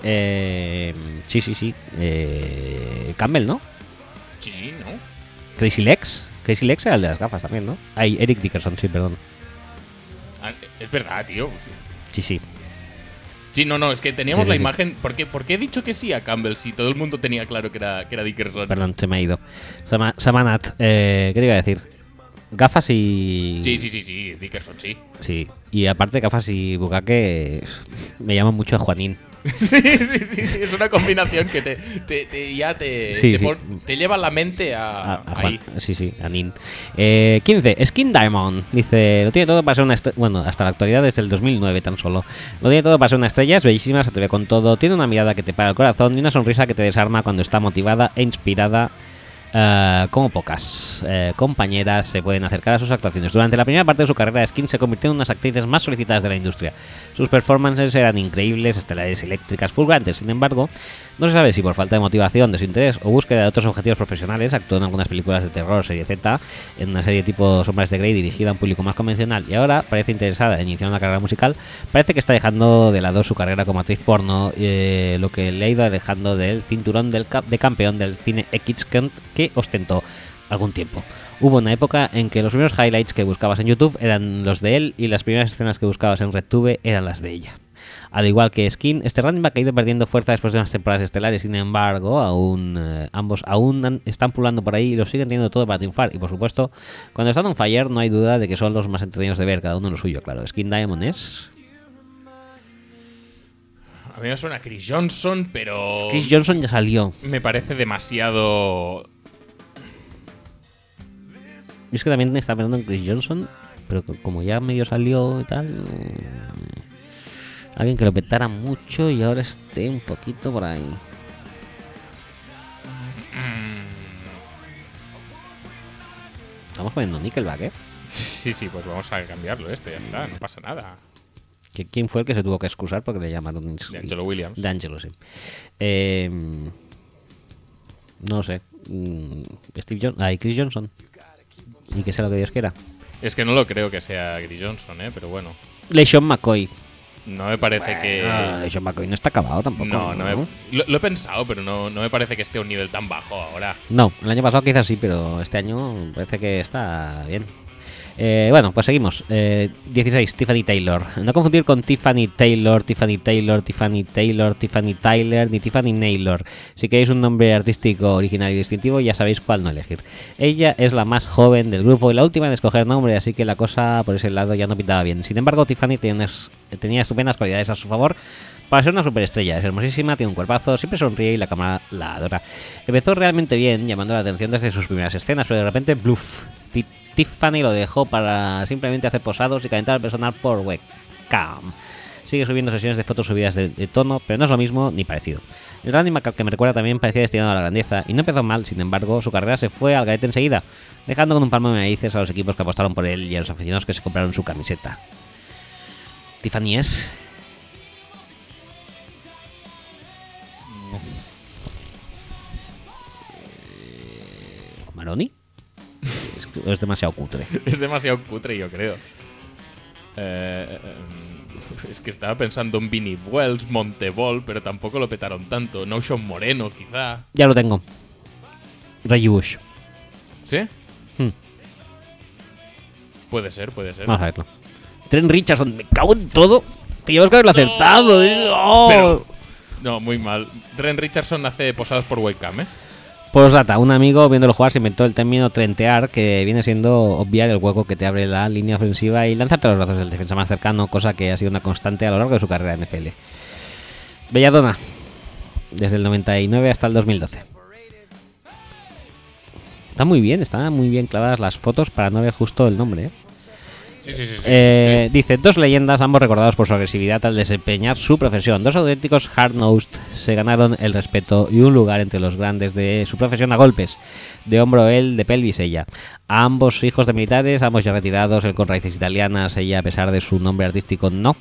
eh, sí, sí, sí. eh, Campbell, ¿no? Sí, ¿no? Crazy Legs. Crazy Legs era el de las gafas también, ¿no? Ay, Eric Dickerson, sí, perdón. Ah, Es verdad, tío. Sí, sí. Sí, no, no, es que teníamos Sí, sí, la imagen. ¿por qué, por qué he dicho que sí a Campbell si todo el mundo tenía claro que era, que era Dickerson? Perdón, se me ha ido. Sama- Samanat, eh, ¿qué te iba a decir? Gafas y... Sí, sí, sí, sí, Dickerson, sí. Sí, y aparte gafas y bucaque me llaman mucho a Juanín. Sí, sí, sí, sí, es una combinación que te, te- te- ya te, Sí, te, sí. pon- te lleva la mente a, A- a Juan. ahí. Sí, sí, a Nin. Eh, 15. Skin Diamond. Dice, lo tiene todo para ser una estrella. Bueno, hasta la actualidad desde el 2009 tan solo. Lo tiene todo para ser una estrella, es bellísima, se atreve con todo. Tiene una mirada que te para el corazón y una sonrisa que te desarma cuando está motivada e inspirada. Eh, como pocas eh, compañeras se pueden acercar a sus actuaciones. Durante la primera parte de su carrera, Skin se convirtió en una de las actrices más solicitadas de la industria. Sus performances eran increíbles, estelares, eléctricas, fulgurantes. Sin embargo, no se sabe si por falta de motivación, desinterés o búsqueda de otros objetivos profesionales actuó en algunas películas de terror, serie Z, en una serie tipo Sombras de Grey dirigida a un público más convencional y ahora parece interesada en iniciar una carrera musical. Parece que está dejando de lado su carrera como actriz porno, eh, lo que le ha ido alejando del cinturón del cap- de campeón del cine X que- que ostentó algún tiempo. Hubo una época en que los primeros highlights que buscabas en YouTube eran los de él y las primeras escenas que buscabas en RedTube eran las de ella. Al igual que Skin, este running back ha ido perdiendo fuerza después de unas temporadas estelares, sin embargo, aún eh, ambos aún han- están pulando por ahí y lo siguen teniendo todo para triunfar. Y por supuesto, cuando están on fire no hay duda de que son los más entretenidos de ver, cada uno lo suyo, claro. Skin Diamond es... A mí me suena Chris Johnson, pero Chris Johnson ya salió. me parece demasiado... Yo es que también estaba pensando en Chris Johnson, pero co- como ya medio salió y tal. eh, Alguien que lo petara mucho y ahora esté un poquito por ahí. Estamos poniendo Nickelback, ¿eh? Sí, sí, pues vamos a cambiarlo este, ya está, no pasa nada. Que ¿Quién fue el que se tuvo que excusar porque le llamaron De Angelo Williams. De Angelo, sí. Eh, no sé. Mm, Steve Johnson. Ay, Chris Johnson. Y que sea lo que Dios quiera. Es que no lo creo que sea Chris Johnson, ¿eh? Pero bueno, LeSean McCoy. no me parece que... LeSean McCoy no está acabado tampoco. no, no. Lo, lo he pensado, pero no, no me parece que esté a un nivel tan bajo ahora. No, el año pasado quizás sí, pero este año parece que está bien. Eh, bueno, pues seguimos. Eh, 16, Tiffany Taylor. No confundir con Tiffany Taylor, Tiffany Taylor, Tiffany Taylor, Tiffany Tyler ni Tiffany Naylor. Si queréis un nombre artístico original y distintivo, ya sabéis cuál no elegir. Ella es la más joven del grupo y la última en escoger nombre, así que la cosa por ese lado ya no pintaba bien. Sin embargo, Tiffany tenía, tenía estupendas cualidades a su favor para ser una superestrella, es hermosísima, tiene un cuerpazo, siempre sonríe y la cámara la adora. Empezó realmente bien, llamando la atención desde sus primeras escenas, pero de repente, bluff. Ti- Tiffany lo dejó para simplemente hacer posados y calentar al personal por webcam. Sigue subiendo sesiones de fotos subidas de, de tono, pero no es lo mismo ni parecido. El Randy McCall que me recuerda también parecía destinado a la grandeza y no empezó mal, sin embargo, su carrera se fue al garete enseguida, dejando con un palmo de maíces a los equipos que apostaron por él y a los aficionados que se compraron su camiseta. Tiffany es ¿Maroni? Es, demasiado cutre. Es demasiado cutre, yo creo. Eh, es que estaba pensando en Vinnie Wells, Montebol, pero tampoco lo petaron tanto. Notion Moreno, quizá. Ya lo tengo. Reggie Bush. ¿Sí? Hmm. Puede ser, puede ser. Vamos a verlo. Trent Richardson, me cago en todo. Teníamos que haberlo acertado. ¡Oh! Pero, no, muy mal. Ren Richardson hace posados por webcam, ¿eh? Postdata, un amigo viéndolo jugar se inventó el término trentear, que viene siendo obviar el hueco que te abre la línea ofensiva y lanzarte los brazos del defensa más cercano, cosa que ha sido una constante a lo largo de su carrera en NFL. Belladona, desde el 99 hasta el 2012. Está muy bien, están muy bien clavadas las fotos para no ver justo el nombre. ¿eh? Sí, sí, sí. sí, Eh, sí. Dice, dos leyendas, ambos recordados por su agresividad al desempeñar su profesión. Dos auténticos hard-nosed se ganaron el respeto y un lugar entre los grandes de su profesión a golpes. De hombro él, de pelvis ella. Ambos hijos de militares, ambos ya retirados, él con raíces italianas, ella a pesar de su nombre artístico no.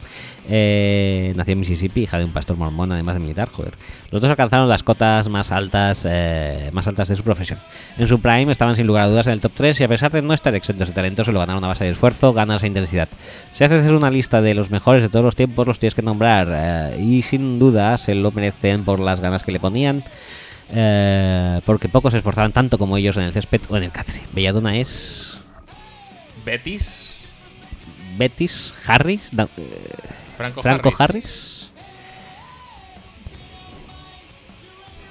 Eh, nació en Mississippi, hija de un pastor mormón, además de militar, joder. Los dos alcanzaron las cotas más altas, eh, más altas de su profesión. En su prime estaban sin lugar a dudas en el top 3 y a pesar de no estar exentos de talento, se lo ganaron a base de esfuerzo, ganas e intensidad. Si haces una lista de los mejores de todos los tiempos, los tienes que nombrar eh, y sin duda se lo merecen por las ganas que le ponían. Eh, porque pocos se esforzaban tanto como ellos en el césped o en el catre. Belladonna es Betis, Betis, Harris, da- eh, Franco, Franco Harris. Harris.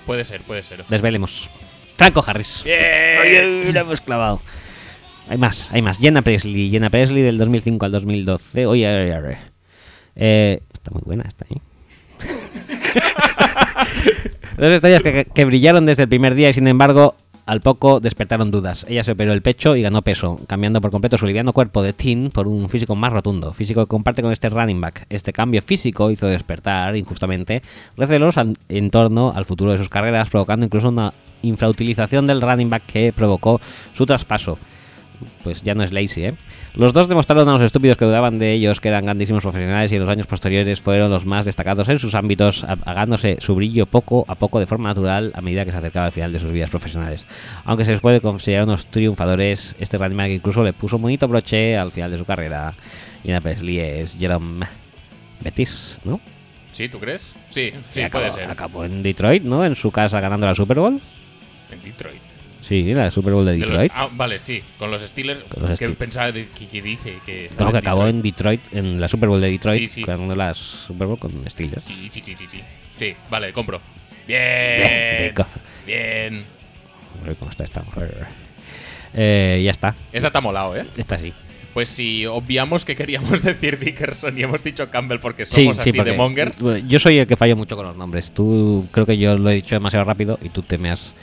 Puede ser, puede ser. Desvelemos. Franco Harris. Oye, lo hemos clavado. Hay más, hay más. Jenna Presley. Jenna Presley del 2005 al 2012. Oye, oye, oye. Eh, está muy buena esta, ¿eh? Dos estrellas que, brillaron desde el primer día y sin embargo al poco despertaron dudas. Ella se operó el pecho y ganó peso, cambiando por completo su liviano cuerpo de teen por un físico más rotundo, físico que comparte con este running back. Este cambio físico hizo despertar, injustamente, recelos en torno al futuro de sus carreras, provocando incluso una infrautilización del running back que provocó su traspaso. Pues ya no es lazy, ¿eh? Los dos demostraron a los estúpidos que dudaban de ellos que eran grandísimos profesionales y en los años posteriores fueron los más destacados en sus ámbitos, apagándose su brillo poco a poco de forma natural a medida que se acercaba al final de sus vidas profesionales. Aunque se les puede considerar unos triunfadores, este running back incluso le puso un bonito broche al final de su carrera. Y la Presley es Jerome Betis, ¿no? ¿Sí, tú crees? Sí, sí, acabó, puede ser. acabó en Detroit, ¿no? En su casa ganando la Super Bowl. En Detroit. Sí, la Super Bowl de De los- Detroit. ah, vale, sí. Con los Steelers. Con los es que pensaba de, que, que dice que estaba No, que en acabó Detroit. en Detroit, en la Super Bowl de Detroit, Sí, sí. ganando la Super Bowl con Steelers. Sí, sí, sí, sí, sí. Sí, vale, compro. Bien. Bien. Hombre, ¿Cómo está esta mujer? Eh, ya está. Esta está molado, ¿eh? Esta sí. Pues si obviamos que queríamos decir Dickerson y hemos dicho Campbell porque somos sí, así porque de mongers. Yo soy el que fallo mucho con los nombres. Tú creo que yo lo he dicho demasiado rápido y tú te me has.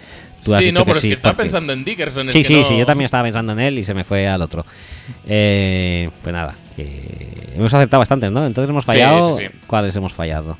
Tú has Sí, dicho no, pero es que estaba porque- pensando en Dickerson. es Sí, que sí, no- sí, yo también estaba pensando en él y se me fue al otro. Eh, pues nada, que hemos aceptado bastantes, ¿no? Entonces hemos fallado. sí, sí. ¿Cuáles hemos fallado?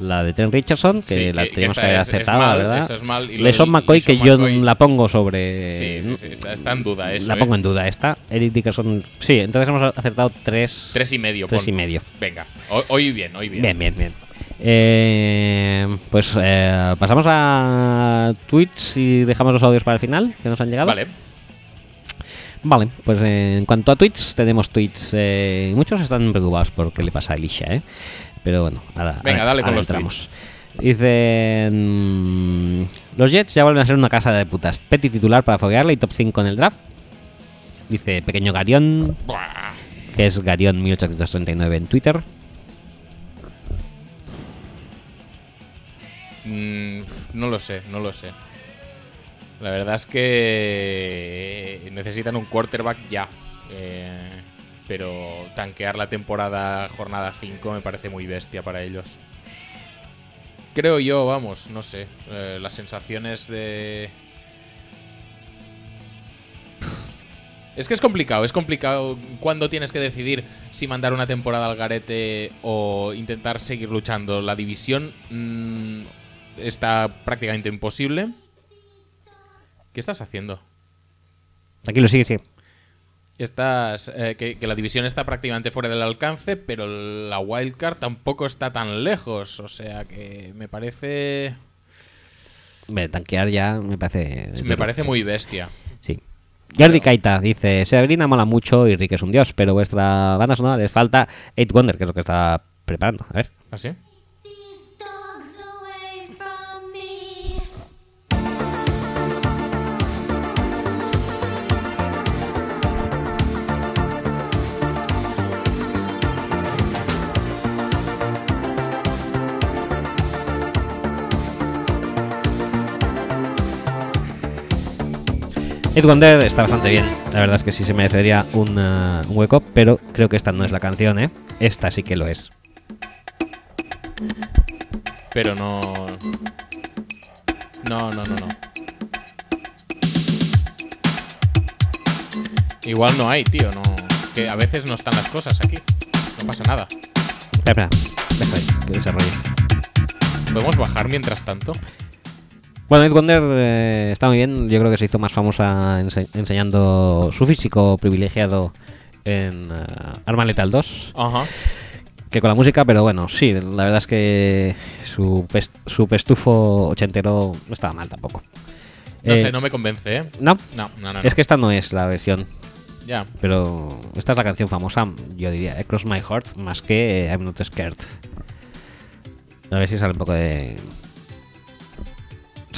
La de Trent Richardson, que la que- que teníamos que, haber es- es aceptado, mal, la verdad. es mal, y del- McCoy, que yo McCoy- la pongo sobre. Sí, sí, sí, está, está en duda eso. la ¿eh? pongo en duda esta. Eric Dickerson. Sí, entonces hemos acertado tres. Tres y medio. Tres pon. y medio. Venga, hoy bien, hoy bien. Bien, bien, bien. Eh, pues eh, pasamos a tweets y dejamos los audios para el final que nos han llegado. Vale. Vale, pues eh, en cuanto a tweets, tenemos tweets. eh, muchos están preocupados por qué le pasa a Elisha, ¿eh? Pero bueno, ahora. Venga, ahora- dale con ahora los entramos. Dicen. Los Jets ya vuelven a ser una casa de putas. Petty titular para foguearle y top 5 en el draft. Dice Pequeño Garión, que es Garión1839 en Twitter. Mm, no lo sé, no lo sé. La verdad es que necesitan un quarterback ya. Eh, pero tanquear la temporada jornada 5 me parece muy bestia para ellos. Creo yo, vamos, no sé. eh, las sensaciones de... Es que es complicado, es complicado cuando tienes que decidir si mandar una temporada al garete o intentar seguir luchando. La división mm, está prácticamente imposible. ¿Qué estás haciendo? Aquí lo sigue, sí. Estás, eh, que, que la división está prácticamente fuera del alcance, pero la wildcard tampoco está tan lejos. O sea que me parece. Tanquear ya me parece. Me parece muy bestia. Sí. Jordi Kaita dice: Severina mola mucho y Rick es un dios, pero vuestra banda sonora les falta Eight Wonder, que es lo que está preparando. A ver. ¿Así? These Eight Wonder está bastante bien. La verdad es que sí se merecería un, eh, un hueco, pero creo que esta no es la canción, ¿eh? Esta sí que lo es. Pero no. No, no, no, no. Igual no hay, tío. No. Que a veces no están las cosas aquí. No pasa nada. Espera, espera. Deja ahí, que desarrolle. ¿Podemos bajar mientras tanto? Bueno, Eight Wonder eh, está muy bien. Yo creo que se hizo más famosa ense- enseñando su físico privilegiado en eh, Arma Letal 2 Ajá. que con la música, pero bueno, sí, la verdad es que su, pes- su pestufo ochentero no estaba mal tampoco. No Eh, sé, no me convence, ¿eh? No, No, no, no. es que esta no es la versión, Ya. pero esta es la canción famosa, yo diría, Across My Heart, más que eh, I'm Not Scared. A ver si sale un poco de...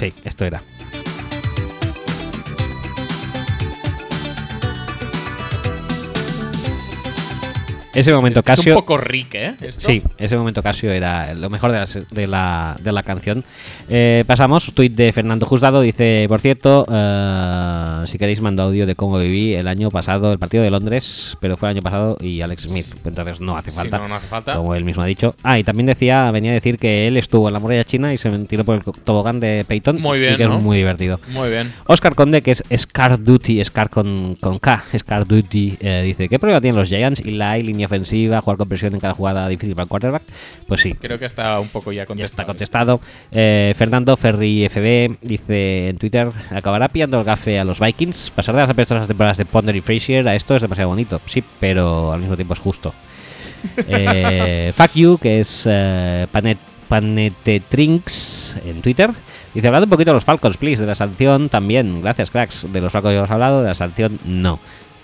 Sí, esto era. Ese momento Es, que es Casio. un poco ric, ¿eh? Esto. Sí, ese momento Casio era lo mejor de la, de la, de la canción. Eh, pasamos, tuit de Fernando Juzgado, dice, por cierto, eh, si queréis mando audio de cómo viví el año pasado, el partido de Londres, pero fue el año pasado y Alex Smith, entonces no hace Sí, falta. no, no hace falta. Como él mismo ha dicho. Ah, y también decía, venía a decir que él estuvo en la muralla china y se tiró por el tobogán de Peyton. Muy y bien, que ¿no? es muy divertido. Muy bien. Oscar Conde, que es Scar Duty, Scar con, con K, Scar Duty, eh, dice: ¿Qué prueba tienen los Giants? Y la línea ofensiva, jugar con presión en cada jugada difícil para el quarterback. Pues sí, Creo que está un poco ya ya contestado. está contestado. Eh, Fernando Ferri FB dice en Twitter: ¿Acabará pillando el gafe a los Vikings? Pasar de las apestosas temporadas de Ponder y Frazier a esto es demasiado bonito. Sí, pero al mismo tiempo es justo. Eh, fuck you, que es eh, Panet, Panetetrinks en Twitter. Dice, hablad un poquito de los Falcons, please, de la sanción también. Gracias, cracks. De los Falcons ya hemos hablado, de la sanción no.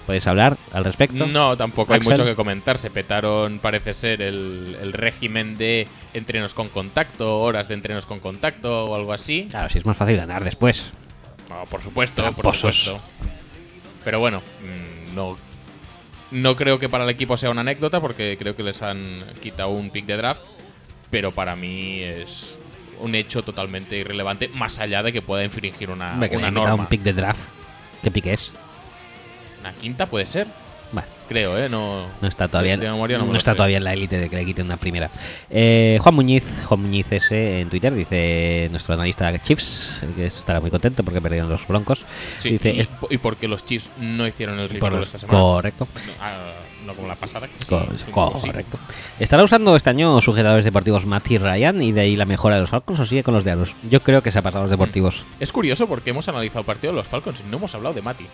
¿Podéis hablar al respecto? No, tampoco hay mucho que comentar. Se petaron, parece ser, el, el régimen de entrenos con contacto, horas de entrenos con contacto o algo así. Claro, si es más fácil ganar después. No, por supuesto, por supuesto. Pero bueno, mm, no, no creo que para el equipo sea una anécdota porque creo que les han quitado un pick de draft. Pero para mí es un hecho totalmente irrelevante, más allá de que pueda infringir una, que una norma. un pick de draft. ¿Qué pick es? Una quinta puede ser, Bueno, creo, ¿eh? No, no está todavía, de- de memoria no está sé. todavía en la élite de que le quiten una primera. Eh, Juan Muñiz, Juan Muñiz S en Twitter, dice nuestro analista Chiefs, que estará muy contento porque perdieron los Broncos. Sí, dice, y, "Es- y porque los Chiefs no hicieron el ridículo esta semana. correcto. No, ah, no como la pasada. que sí, Co- correcto. ¿Estará usando este año sujetadores deportivos Matty Ryan y de ahí la mejora de los Falcons o sigue con los de Aros? Yo creo que se ha pasado a los deportivos. Es curioso porque hemos analizado el partido de los Falcons y no hemos hablado de Mati.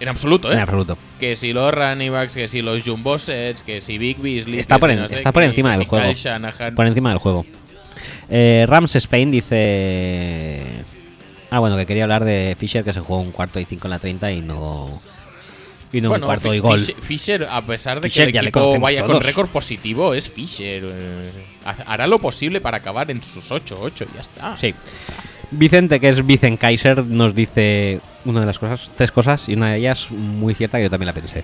En absoluto, ¿eh? En absoluto. Que si los running backs, que si los jumbo sets, que si Big Beasley. Está por en- no sé está por encima del juego. Shanahan. Por encima del juego. Eh, Rams Spain dice. Ah, bueno, que quería hablar de Fisher que se jugó un cuarto y cinco en la 30 y no. Y no Bueno, un cuarto y gol. Fisher, a pesar de Fisher que el ya equipo vaya con récord positivo, es Fisher. eh, ha- hará lo posible para acabar en sus 8-8 y ya está. Sí. Vicente, que es Vicen Kaiser, nos dice una de las cosas, tres cosas, y una de ellas muy cierta que yo también la pensé.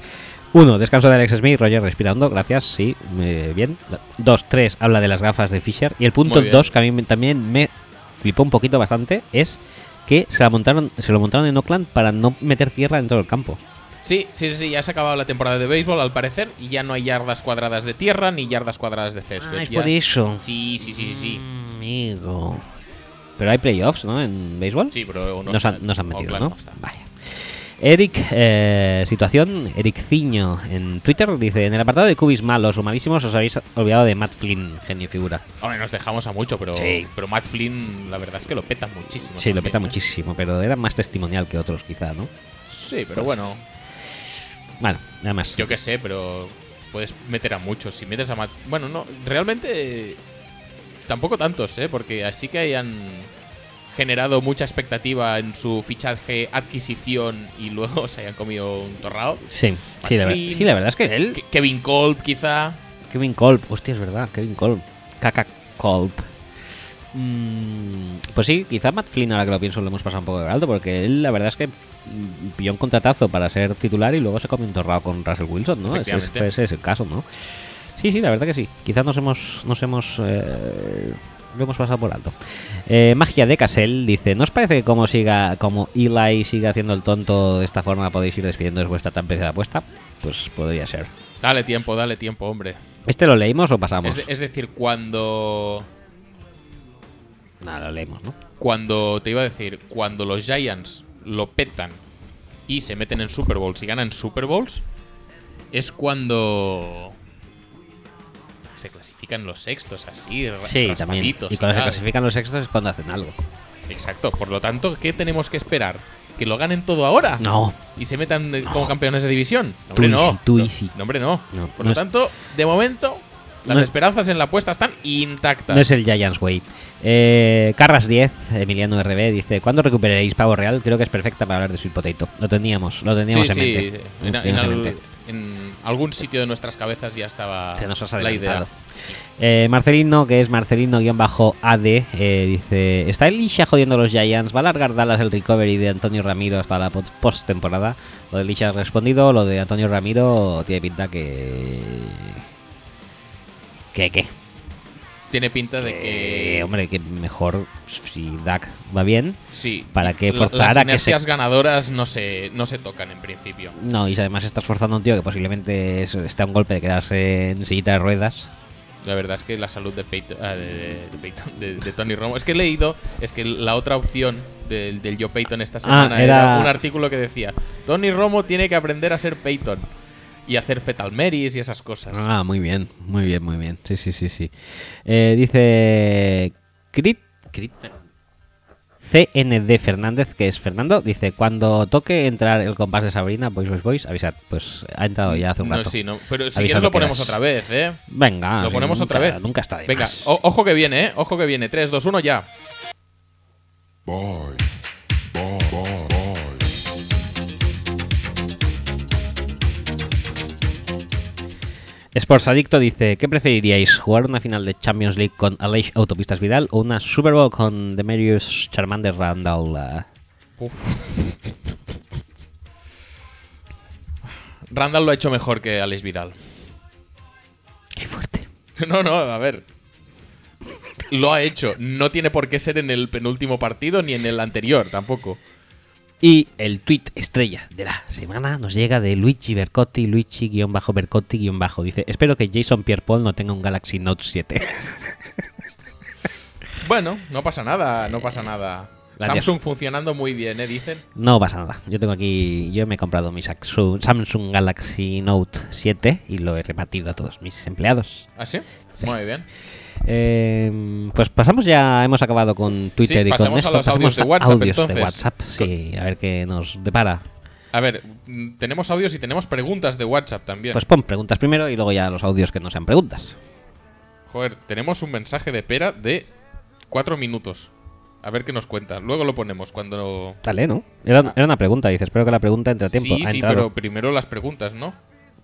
Uno, descanso de Alex Smith, Roger respira hondo, gracias, sí, eh, bien. Dos, tres, habla de las gafas de Fisher. Y el punto dos, que a mí me- también me flipó un poquito bastante, es que se, la montaron, se lo montaron en Oakland para no meter tierra dentro del campo. Sí, sí, sí, ya se ha acabado la temporada de béisbol al parecer y ya no hay yardas cuadradas de tierra ni yardas cuadradas de césped. Ah, es por eso. Sí, sí, sí, sí, sí. Amigo. Pero hay playoffs, ¿no? En béisbol. Sí, pero no nos, han, nos han metido, ¿no? Vaya. Eric, eh, situación, Eric Ciño en Twitter dice, en el apartado de cubis malos o malísimos os habéis olvidado de Matt Flynn, genio figura. Hombre, nos dejamos a mucho, pero, Sí. pero Matt Flynn, la verdad es que lo peta muchísimo. Sí, lo peta ¿eh? muchísimo, pero era más testimonial que otros quizá, ¿no? Sí, pero Pues- bueno, Bueno, nada más. yo qué sé, pero puedes meter a muchos. Si metes a Matt. Bueno, no, realmente tampoco tantos, ¿eh? Porque así que hayan generado mucha expectativa en su fichaje, adquisición y luego se hayan comido un torrado. Sí, sí, la, sí, verdad es que él... Ke- Kevin Kolb, quizá. Kevin Kolb, hostia, es verdad, Kevin Kolb. Caca Kolb. Mm, pues sí, quizá Matt Flynn, ahora que lo pienso, lo hemos pasado un poco de alto, porque él, la verdad es que mm, pilló un contratazo para ser titular y luego se comió un torrado con Russell Wilson, ¿no? Ese es el caso, ¿no? Sí, sí, la verdad que sí. Quizás nos hemos, nos hemos, eh, lo hemos pasado por alto. Eh, Magia de Casel dice, ¿no os parece que como siga, como Eli siga haciendo el tonto de esta forma podéis ir despidiendo de vuestra tan preciada apuesta? Pues podría ser. Dale tiempo, dale tiempo, hombre. ¿Este lo leímos o pasamos? Es, de- es decir, cuando. No, lo leemos, ¿no? Cuando. Te iba a decir, cuando los Giants lo petan y se meten en Super Bowls y ganan Super Bowls, es cuando. Se clasifican los sextos así, Sí, también. Y cuando se tal. clasifican los extras es cuando hacen algo. Exacto, por lo tanto, ¿qué tenemos que esperar? ¿Que lo ganen todo ahora? No. ¿Y se metan eh, como campeones de división? No, hombre, no. tú No, no, hombre, no. No, Por lo tanto, de momento, las esperanzas en la apuesta están intactas. No es el Giants Way. Eh, Carras 10, Emiliano RB, dice: ¿Cuándo recuperaréis Pavo Real? Creo que es perfecta para hablar de Sweet Potato. Lo teníamos, lo teníamos sí, en sí. mente. En, mente. En algún sitio de nuestras cabezas ya estaba Se nos la idea. Eh, Marcelino, que es Marcelino-AD, eh, dice: ¿Está Elisha jodiendo a los Giants? ¿Va a alargar Dallas el recovery de Antonio Ramiro hasta la post- postemporada? Lo de Elisha ha respondido, lo de Antonio Ramiro tiene pinta que. ¿Qué, qué? Tiene pinta de que. Hombre, que mejor si Dak va bien. Sí. ¿para la- forzar Las a que se- ganadoras no se, no se tocan en principio. No, y además estás forzando a un tío que posiblemente es- esté a un golpe de quedarse en sillita de ruedas. La verdad es que la salud de, Peyton- ah, de, de- de Peyton- de- de Tony Romo. Es que he leído, es que la otra opción del, del Joe Peyton esta semana Ah, era- era... un artículo que decía: Tony Romo tiene que aprender a ser Peyton y hacer fetal Marys y esas cosas. Ah, muy bien, muy bien, muy bien. Sí, sí, sí, sí. Eh, dice Crit, Crit- CND Fernández, que es Fernando, dice, cuando toque entrar el compás de Sabrina, Boys, Boys, Boys, avisad. Pues ha entrado ya hace un no, rato. sí, no. Pero si quieres lo ponemos otra vez, ¿eh? Venga, lo ponemos otra nunca- vez. Nunca está de Venga, más. o- ojo que viene, ¿eh? Ojo que viene. 3, 2, 1, ya. Boys, boy, boy, boys. Sports Adicto dice, ¿qué preferiríais? ¿Jugar una final de Champions League con Aleix Autopistas Vidal o una Super Bowl con Demarius Charmander Randall? eh? Randall lo ha hecho mejor que Alex Vidal. Qué fuerte. No, no, a ver. Lo ha hecho. No tiene por qué ser en el penúltimo partido ni en el anterior tampoco. Y el tweet estrella de la semana nos llega de Luigi Bercotti, Luigi-Bercotti- Dice, espero que Jason Pierre-Paul no tenga un Galaxy Note 7. Bueno, no pasa nada, no pasa nada. Gracias. Samsung funcionando muy bien, ¿eh? Dicen. no pasa nada. Yo tengo aquí, yo me he comprado mi Samsung Galaxy Note 7 y lo he repartido a todos mis empleados. ¿Ah, sí? Sí. Muy bien. Eh, pues pasamos ya, hemos acabado con Twitter Sí, y con pasemos a esto. los audios de WhatsApp, audios de. WhatsApp, sí, a ver qué nos depara. A ver, mm, tenemos audios y tenemos preguntas de WhatsApp también. Pues pon preguntas primero y luego ya los audios que no sean preguntas. Joder, tenemos un mensaje de pera de cuatro minutos. A ver qué nos cuenta. Luego lo ponemos cuando. Dale, ¿no? Era, era una pregunta, dice. Espero que la pregunta entre a tiempo. Ah. Sí, ha sí, entrado. pero primero las preguntas, ¿no?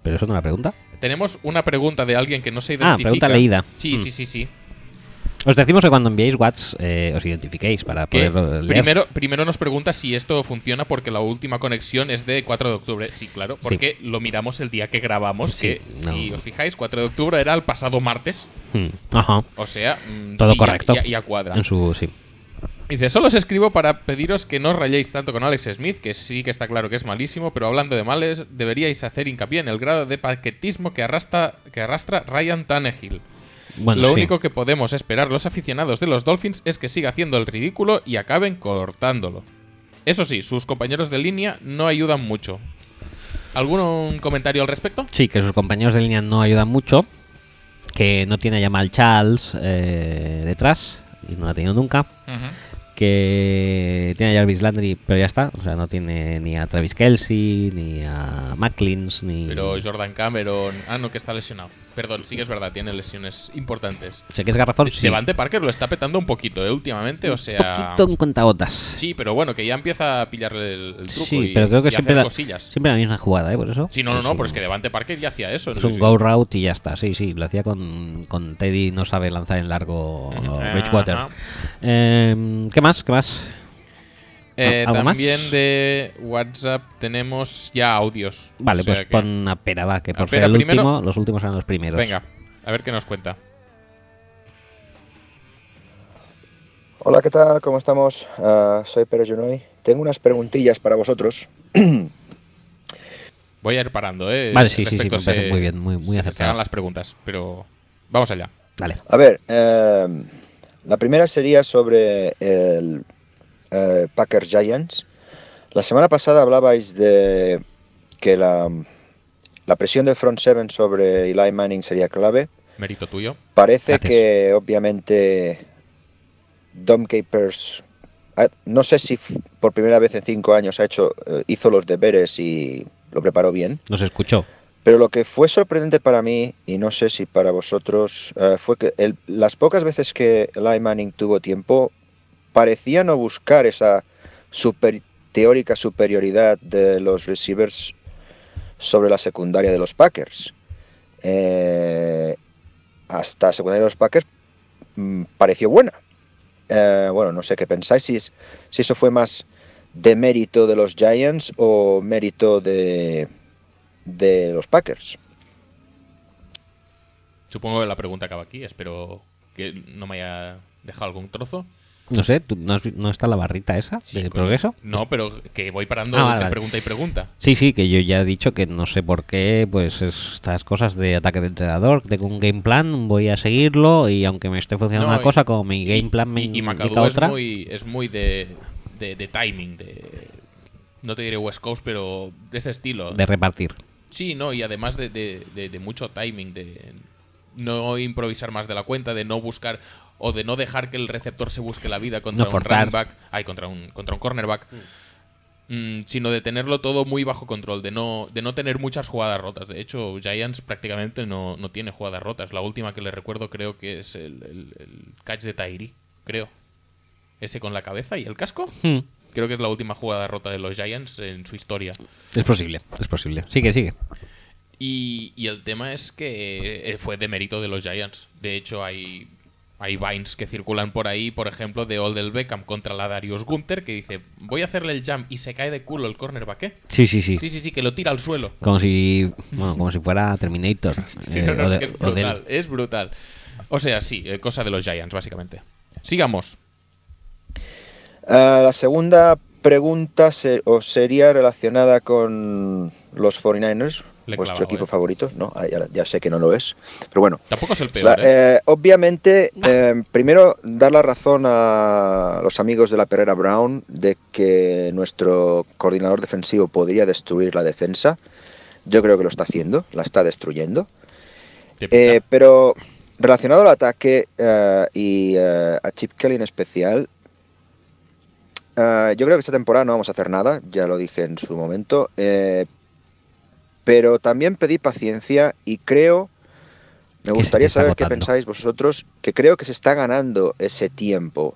Pero eso no es una pregunta. Tenemos una pregunta de alguien que no se Ah, identifica. pregunta leída. Sí, Mm. sí, sí, sí. Os decimos que cuando enviéis WhatsApp eh, os identifiquéis para Que poder leer. primero, primero nos pregunta si esto funciona porque la última conexión es de 4 de octubre. Sí, claro, Sí. porque lo miramos el día que grabamos. Sí, que no. si os fijáis, 4 de octubre era el pasado martes. Hmm, Ajá. O sea, mm, Todo sí, ya- correcto. Ya, ya cuadra. En su sí. Dice, solo os escribo para pediros que no os rayéis tanto con Alex Smith, que sí que está claro que es malísimo, pero hablando de males, deberíais hacer hincapié en el grado de paquetismo que arrastra, que arrastra Ryan Tannehill. Bueno, Lo sí. único que podemos esperar los aficionados de los Dolphins es que siga haciendo el ridículo y acaben cortándolo. Eso sí, sus compañeros de línea no ayudan mucho. ¿Algún comentario al respecto? Sí, que sus compañeros de línea no ayudan mucho. Que no tiene a Jamal Charles eh, detrás. Y no lo ha tenido nunca. Que tiene a Jarvis Landry, pero ya está. O sea, no tiene ni a Travis Kelsey, ni a Macklins, ni. Pero Jordan Cameron... Ah, no, que está lesionado. Perdón, sí que es verdad, tiene lesiones importantes. Sé que es garrafón. Sí. Devante Parker lo está petando un poquito, ¿eh? Últimamente, o sea... poquito en contagotas. Sí, pero bueno, que ya empieza a pillarle el, el truco Sí, y, pero creo que siempre la, cosillas. siempre la misma jugada, ¿eh? Por eso. Sí, no, no, no, un- pero es que Devante Parker ya hacía eso. Es un go route y ya está. Sí, sí, lo hacía con, con Teddy, no sabe lanzar en largo. Bridgewater. Eh, ¿Qué más? ¿Qué más? Eh, ¿Algo más? también de WhatsApp tenemos ya audios. Vale, O sea pues que- pon a Pera, va, que por ser el primero. último, los últimos eran los primeros. Venga, a ver qué nos cuenta. Hola, ¿qué tal? ¿Cómo estamos? Ah, soy Pérez Junoy. Tengo unas preguntillas para vosotros. Voy a ir parando, ¿eh? Vale, sí, sí, se- muy bien, muy- muy se- acertado. Se hagan las preguntas, pero vamos allá. Dale. A ver, eh, la primera sería sobre el eh, Packers Giants. La semana pasada hablabais de que la, la presión del front seven sobre Eli Manning sería clave. Mérito tuyo. Parece Gracias. que obviamente Dom Capers, ah, no sé si por primera vez en cinco años ha hecho, eh, hizo los deberes y lo preparó bien. Nos escuchó. Pero lo que fue sorprendente para mí, y no sé si para vosotros, eh, fue que el- las pocas veces que Eli Manning tuvo tiempo, parecía no buscar esa teórica superioridad de los receivers sobre la secundaria de los Packers. Eh, hasta la secundaria de los Packers mm, pareció buena. Eh, bueno, no sé qué pensáis, si, si eso fue más de mérito de los Giants o mérito de, de los Packers. Supongo que la pregunta acaba aquí. Espero que no me haya dejado algún trozo. No sé, ¿tú- ¿no, has no está la barrita esa Sí, de coño. progreso? No, pero que voy parando Ah, vale, entre vale. pregunta y pregunta. Sí, sí, que yo ya he dicho que no sé por qué, pues estas cosas de ataque de entrenador, tengo un game plan, voy a seguirlo y aunque me esté funcionando No, una y- cosa, como mi game plan me y, y indica McAdoo otra, es muy, es muy de, de, de timing, de no te diré West Coast, pero de este estilo. de repartir. Sí, no, y además de, de- de- de mucho timing, de no improvisar más de la cuenta, de no buscar o de no dejar que el receptor se busque la vida contra No un running back, ay, contra un, contra un cornerback, Mm, sino de tenerlo todo muy bajo control, de no, de no tener muchas jugadas rotas. De hecho, Giants prácticamente no, no tiene jugadas rotas. La última que le recuerdo creo que es el, el- el catch de Tairi, creo. Ese con la cabeza y el casco. Hmm, Creo que es la última jugada rota de los Giants en su historia. Es posible, es posible. Sigue, sigue. Y, y el tema es que eh, fue de mérito de los Giants. De hecho, hay, hay vines que circulan por ahí, por ejemplo, de Odell Beckham contra la Darius Gunther, que dice, voy a hacerle el jump y se cae de culo el cornerback, ¿eh? Sí, sí, sí. Sí, sí, sí, que lo tira al suelo. Como si, bueno, como si fuera Terminator. Sí, eh, no, no, o es que es brutal, es brutal. O sea, sí, eh, cosa de los Giants, básicamente. Sigamos. Ah, la segunda pregunta se- os sería relacionada con los 49ers, Le vuestro clavado, equipo ¿eh? favorito. No, Ah, ya, ya sé que no lo es, pero bueno. Tampoco es el La- peor, ¿eh? eh, obviamente, eh, primero dar la razón a los amigos de la Perrera Brown de que nuestro coordinador defensivo podría destruir la defensa. Yo creo que lo está haciendo, la está destruyendo. Eh, pero relacionado al ataque eh, y eh, a Chip Kelly en especial, yo creo que esta temporada no vamos a hacer nada, ya lo dije en su momento, eh, pero también pedí paciencia y creo, me gustaría saber qué pensáis vosotros, que creo que se está ganando ese tiempo.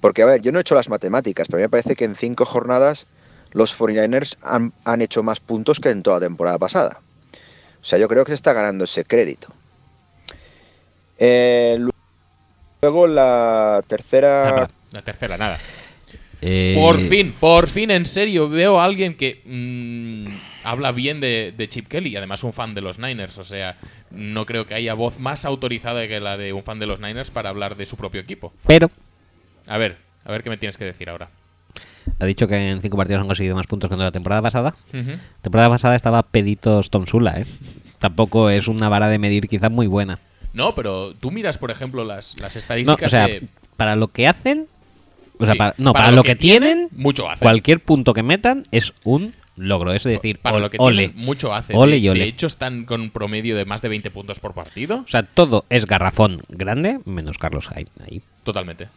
Porque, a ver, yo no he hecho las matemáticas, pero a mí me parece que en cinco jornadas los 49ers han, han hecho más puntos que en toda la temporada pasada. O sea, yo creo que se está ganando ese crédito. Eh, lu- luego la tercera... Ah, la tercera, nada. Eh, Por fin, por fin, en serio, veo a alguien que mm, habla bien de, de Chip Kelly y además un fan de los Niners. O sea, no creo que haya voz más autorizada que la de un fan de los Niners para hablar de su propio equipo. Pero A ver, a ver qué me tienes que decir ahora. ha dicho que en cinco partidos han conseguido más puntos que en la temporada pasada. Temporada pasada estaba peditos Tom Sula, ¿eh? Tampoco es una vara de medir quizás muy buena. No, pero tú miras, por ejemplo, las, las No, estadísticas o sea, de... para lo que hacen, o sea, Sí, para, no, para, lo que, tienen, mucho hacen. cualquier punto que metan es un logro. Es decir, Para ol- lo que ole. tienen, mucho hacen. Ole de, y ole. de hecho, están con un promedio de más de 20 puntos por partido. O sea, todo es garrafón grande, menos Carlos Hyde. Ahí. Totalmente.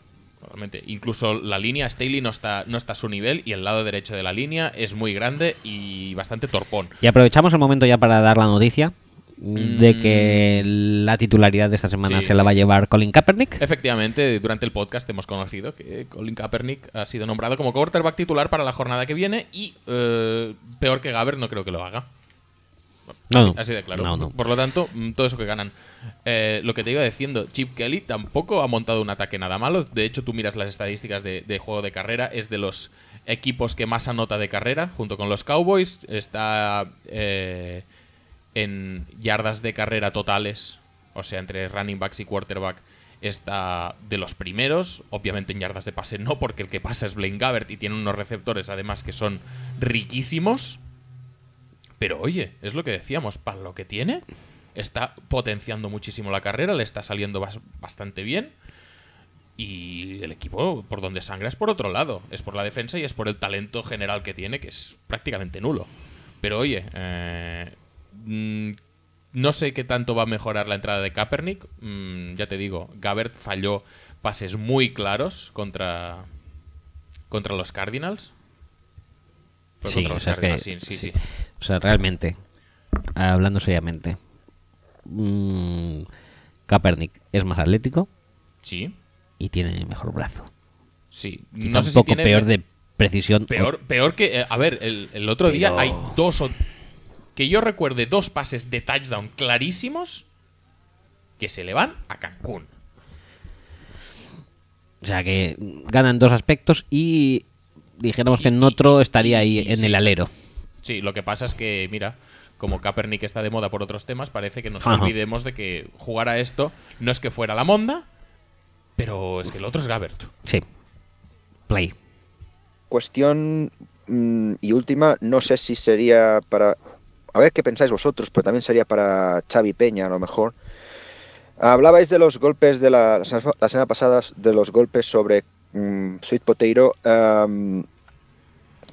Totalmente. Incluso la línea Staley no está, no está a su nivel y el lado derecho de la línea es muy grande y bastante torpón. Y aprovechamos el momento ya para dar la noticia de que la titularidad de esta semana Mm. Sí, se la sí, va a sí. llevar Colin Kaepernick. Efectivamente, durante el podcast hemos conocido que Colin Kaepernick ha sido nombrado como quarterback titular para la jornada que viene y eh, peor que Gaber no creo que lo haga. No, así, no. así de claro. No, no. Por lo tanto, mm, todo eso que ganan. Eh, lo que te iba diciendo, Chip Kelly tampoco ha montado un ataque nada malo. De hecho, tú miras las estadísticas de, de juego de carrera, es de los equipos que más anota de carrera, junto con los Cowboys. Está eh, en yardas de carrera totales, o sea, entre running backs y quarterback. Está de los primeros, obviamente en yardas de pase no, porque el que pasa es Blaine Gabbert y tiene unos receptores además que son riquísimos. Pero oye, es lo que decíamos, para lo que tiene, está potenciando muchísimo la carrera, le está saliendo bas- bastante bien. Y el equipo por donde sangra es por otro lado, es por la defensa y es por el talento general que tiene, que es prácticamente nulo. Pero oye, eh, mm, no sé qué tanto va a mejorar la entrada de Kaepernick. Mm, ya te digo, Gabbert falló pases muy claros contra, contra los Cardinals. Sí, contra o los sea, es que- Cardinals, sí, sí, sí. O sea, realmente, hablando seriamente, mm, Kaepernick es más atlético Sí, y tiene mejor brazo. sí. Quizá no sé un si poco tiene peor de precisión. Peor, peor que. eh, a ver, el, el otro día hay dos o. Que yo recuerde dos pases de touchdown clarísimos. que se le van a Cancún. O sea que ganan dos aspectos y dijéramos que en otro estaría ahí y- en sí, el alero. Sí, lo que pasa es que, mira, como Kaepernick está de moda por otros temas, parece que nos Ajá. olvidemos de que jugar a esto no es que fuera la monda, pero es que el otro es Gabbert. Sí. Play. Cuestión mm, y última, no sé si sería para... A ver qué pensáis vosotros, pero también sería para Xavi Peña a lo mejor. Hablabais de los golpes de la, la semana- pasada, de los golpes sobre mm, Sweet Potato.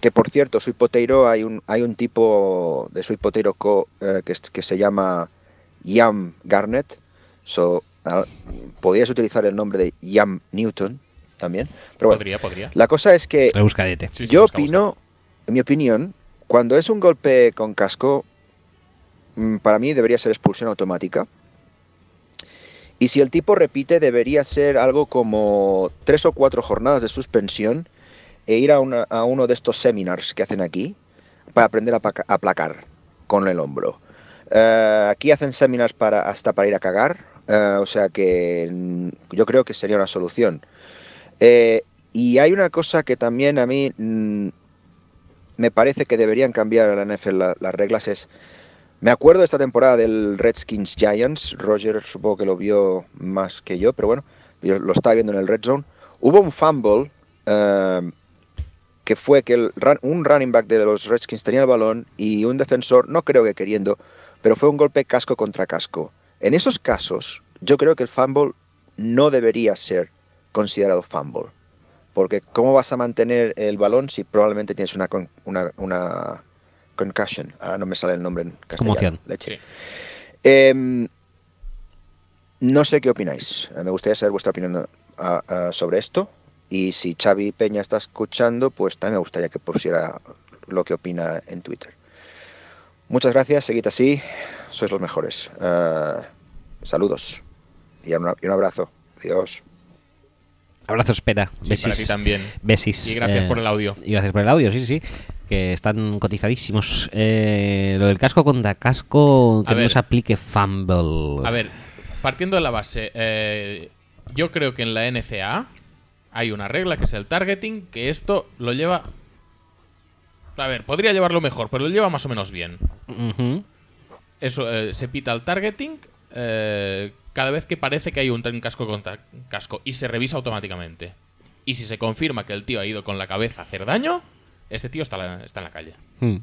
que por cierto, Sweet Potato, hay un, hay un tipo de Sweet Potato Co, eh, que, que se llama Yam Garnet. So, ah, podrías utilizar el nombre de Yam Newton también. Pero bueno, Podría, podría. la cosa es que Rebuscadete. Sí, sí, yo busca, opino, en mi opinión, cuando es un golpe con casco, para mí debería ser expulsión automática. Y si el tipo repite, debería ser algo como tres o cuatro jornadas de suspensión e ir a, uno de estos seminars que hacen aquí para aprender a, paca- a placar con el hombro. Eh, aquí hacen seminars para, hasta para ir a cagar, eh, o sea que mm, yo creo que sería una solución. Eh, y hay una cosa que también a mí mm, me parece que deberían cambiar a la NFL la- las reglas es me acuerdo de esta temporada del Redskins Giants, Roger supongo que lo vio más que yo, pero bueno, lo estaba viendo en el Red Zone. Hubo un fumble eh, que fue que el un running back de los Redskins tenía el balón y un defensor, no creo que queriendo, pero fue un golpe casco contra casco. En esos casos, yo creo que el fumble no debería ser considerado fumble. Porque ¿cómo vas a mantener el balón si probablemente tienes una, una concussion? Ahora no me sale el nombre en castellano. Conmoción. Leche. Sí. Em, no sé qué opináis. Me gustaría saber vuestra opinión ah, ah, sobre esto. Y si Xavi Peña está escuchando, pues también me gustaría que pusiera lo que opina en Twitter. Muchas gracias, seguid así, sois los mejores. Ah, saludos y un, y un abrazo. Adiós. Abrazo, espera. Sí, Besis. para ti también. Besis. Y gracias Eh, por el audio. Y gracias por el audio, sí, sí. Que están cotizadísimos. Eh, lo del casco contra casco, que A no ver. se aplique fumble. A ver, partiendo de la base, eh, yo creo que en la NCA hay una regla que es el targeting, que esto lo lleva... A ver, podría llevarlo mejor, pero lo lleva más o menos bien. Eso, eh, se pita el targeting eh, cada vez que parece que hay un, un casco contra casco y se revisa automáticamente. Y si se confirma que el tío ha ido con la cabeza a hacer daño, este tío está, la- está en la calle. Mm.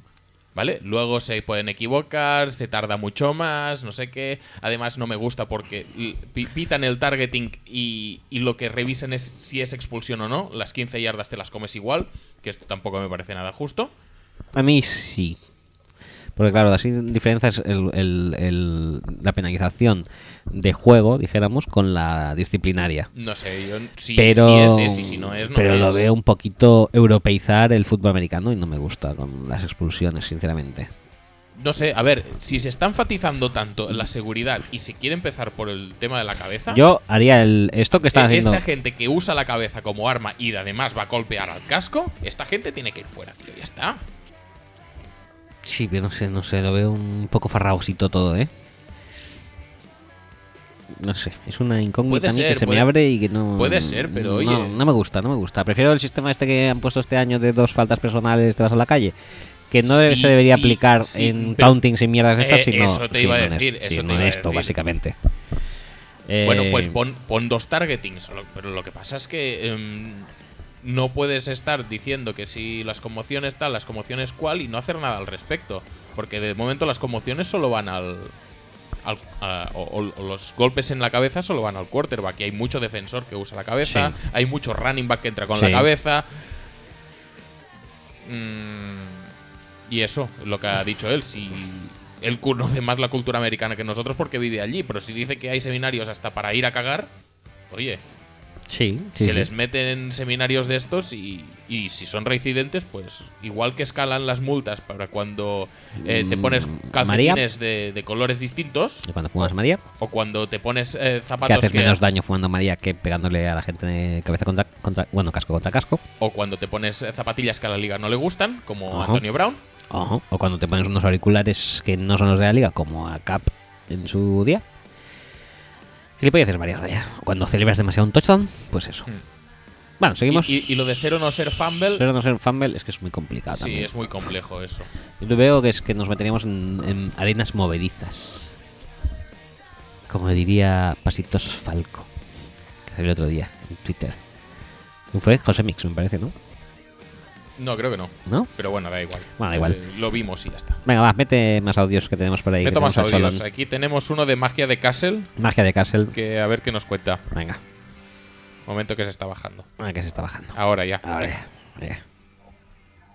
¿Vale? Luego se pueden equivocar, se tarda mucho más, no sé qué. Además, no me gusta porque pitan el targeting y, y lo que revisen es si es expulsión o no. Las 15 yardas te las comes igual, que esto tampoco me parece nada justo. A mí sí. Porque claro, así diferencias el, el- el- la penalización de juego, dijéramos, con la disciplinaria. No sé, yo si, pero si es, es, y si no es, no pero lo es. veo un poquito europeizar el fútbol americano y no me gusta con las expulsiones, sinceramente. No sé, a ver, si se está enfatizando tanto en la seguridad y se quiere empezar por el tema de la cabeza. Yo haría el esto que están eh, haciendo. Esta gente que usa la cabeza como arma y además va a golpear al casco, esta gente tiene que ir fuera, tío, ya está. Sí, pero no sé, no sé, lo veo un poco farragosito todo, ¿eh? No sé, es una incógnita a mí que se puede- me abre y que no. puede ser, pero no, oye. No me gusta, no me gusta. Prefiero el sistema este que han puesto este año de dos faltas personales, te vas a la calle. Que no Sí, se debería sí, aplicar sí, en tauntings y mierdas estas, Eh, sino. eso te iba a decir, esto, eso te iba a decir. básicamente. Bueno, Eh, pues pon, pon dos targetings, lo- pero lo que pasa es que em, no puedes estar diciendo que si las conmociones tal, las conmociones cual y no hacer nada al respecto. Porque de momento las conmociones solo van al. al- a- o, los golpes en la cabeza solo van al quarterback. Y hay mucho defensor que usa la cabeza, Sí. hay mucho running back que entra con Sí. la cabeza. Mm, y eso, lo que ha dicho él, si él conoce más la cultura americana que nosotros porque vive allí, pero si dice que hay seminarios hasta para ir a cagar, oye, Sí, sí, se sí. les meten seminarios de estos y, y si son reincidentes, pues igual que escalan las multas para cuando eh, te pones Mm, calcetines de, de colores distintos Y cuando fumas María, o cuando te pones eh, que zapatos haces que- menos daño fumando María que pegándole a la gente de cabeza contra, contra. Bueno, casco contra casco. o cuando te pones eh, zapatillas que a la liga no le gustan, como Ajá. Antonio Brown. O cuando te pones unos auriculares que no son los de la liga, como a Cap en su día. Gilipolleces varias, vaya. Cuando celebras demasiado un touchdown, pues eso. Bueno, seguimos. Hmm. Y, y- y lo de ser o no ser fumble, Pero no ser fumble es que es muy complicado sí, también. es muy complejo eso. Yo veo que es que nos meteríamos en, en arenas movedizas. Como diría Pasitos Falco, que salió el otro día en Twitter. ¿Quién fue? José Mix, me parece, ¿no? No, creo que no. ¿No? Pero bueno, da igual. Bueno, da igual. Eh, lo vimos y ya está. Venga, va, mete más audios que tenemos por ahí. Meto más audios. Cholón. Aquí tenemos uno de magia de Castle, Magia de Castle. que a ver qué nos cuenta. Venga, Momento que se está bajando. venga, que se está bajando. Ahora ya. Ahora ya, venga.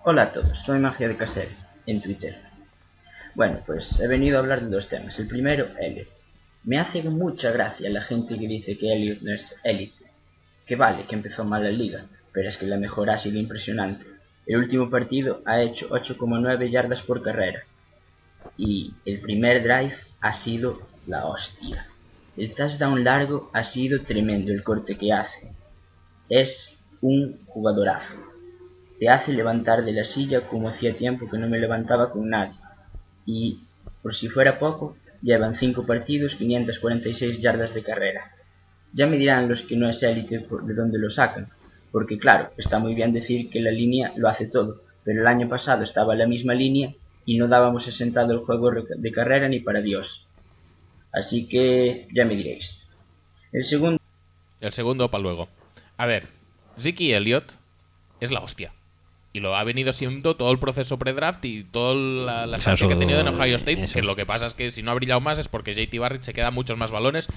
Hola a todos, soy Magia de Caser en Twitter. Bueno, pues he venido a hablar de dos temas. El primero, Elliot. Me hace mucha gracia la gente que dice que Elliot no es élite. Que vale, que empezó mal la liga, pero es que la mejora ha sido impresionante. El último partido ha hecho 8,9 yardas por carrera. Y el primer drive ha sido la hostia. El touchdown largo ha sido tremendo el corte que hace. Es un jugadorazo te hace levantar de la silla como hacía tiempo que no me levantaba con nadie. Y, por si fuera poco, llevan 5 partidos, 546 yardas de carrera. Ya me dirán los que no es élite de dónde lo sacan, porque claro, está muy bien decir que la línea lo hace todo, pero el año pasado estaba la misma línea y no dábamos asentado el juego de carrera ni para Dios. Así que ya me diréis. El segundo El segundo para luego. A ver, Ziki Elliott es la hostia. Y lo ha venido siendo todo el proceso pre-draft y toda la, la que ha tenido en Ohio State. eso. Que lo que pasa es que si no ha brillado más es porque JT Barrett se queda muchos más balones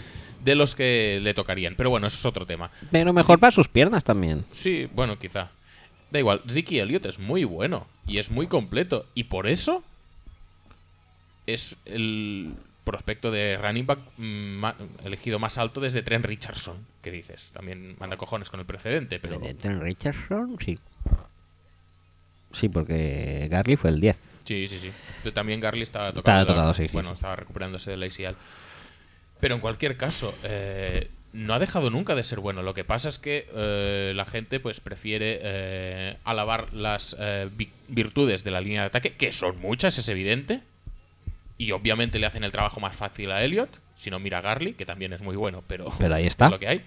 de los que le tocarían. Pero bueno, eso es otro tema. Pero mejor para sus piernas también. Sí, bueno, quizá. Da igual, Ziki Elliott es muy bueno y es muy completo. Y por eso es el prospecto de running back mm, ma- elegido más alto desde Trent Richardson. Que dices, también manda cojones con el precedente, pero... ¿De Trent Richardson? Sí. Sí, porque Garly fue el 10. Sí, sí, sí. Pero También Garly estaba tocado. Estaba tocado, sí, sí. Bueno, estaba recuperándose del ACL. Pero en cualquier caso, eh, no ha dejado nunca de ser bueno. Lo que pasa es que eh, la gente pues prefiere eh, alabar las vi- virtudes de la línea de ataque, que son muchas, es evidente. Y obviamente le hacen el trabajo más fácil a Elliot. Si no, mira a Garly, que también es muy bueno, pero, Pero ahí está. es lo que hay.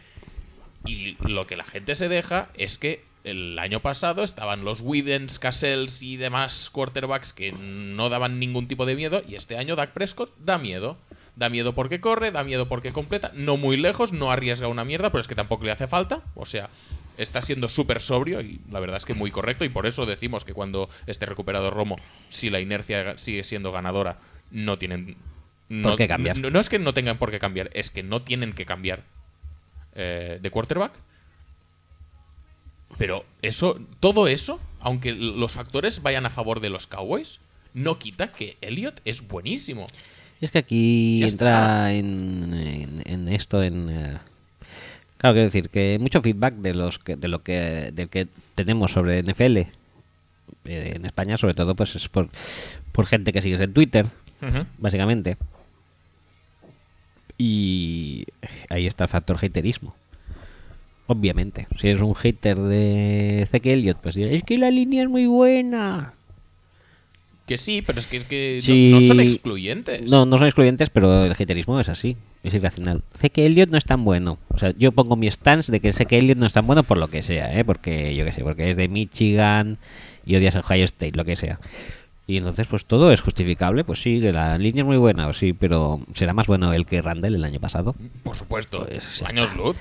Y lo que la gente se deja es que el año pasado estaban los Widens, Cassells y demás quarterbacks que no daban ningún tipo de miedo. Y este año Dak Prescott da miedo. Da miedo porque corre, da miedo porque completa. No muy lejos, no arriesga una mierda, pero es que tampoco le hace falta. O sea, está siendo súper sobrio y la verdad es que muy correcto. Y por eso decimos que cuando esté recuperado Romo, si la inercia sigue siendo ganadora, no tienen. No, ¿Por qué cambiar? No, no es que no tengan por qué cambiar, es que no tienen que cambiar eh, de quarterback. Pero eso, todo eso, aunque los factores vayan a favor de los Cowboys, no quita que Elliot es buenísimo. Es que aquí entra en, en- en esto, en... eh, claro, quiero decir que mucho feedback de los que, de lo que, del que tenemos sobre NFL eh, en España, sobre todo, pues es por, por gente que sigues en Twitter, básicamente. Y ahí está el factor haterismo. Obviamente, si eres un hater de Zeke Elliott, pues dirás, es que la línea es muy buena. Que sí, pero es que, es que no- Sí. no, son excluyentes. No, no son excluyentes, pero el haterismo es así. Es irracional. Sé que Elliot no es tan bueno. O sea, yo pongo mi stance de que sé que Elliot no es tan bueno por lo que sea, ¿eh? Porque, yo qué sé, porque es de Michigan y odias a Ohio State, lo que sea. Y entonces, pues todo es justificable. Pues sí, que la línea es muy buena, sí, pero será más bueno el que Randall el año pasado. Por supuesto, Pues años está. luz.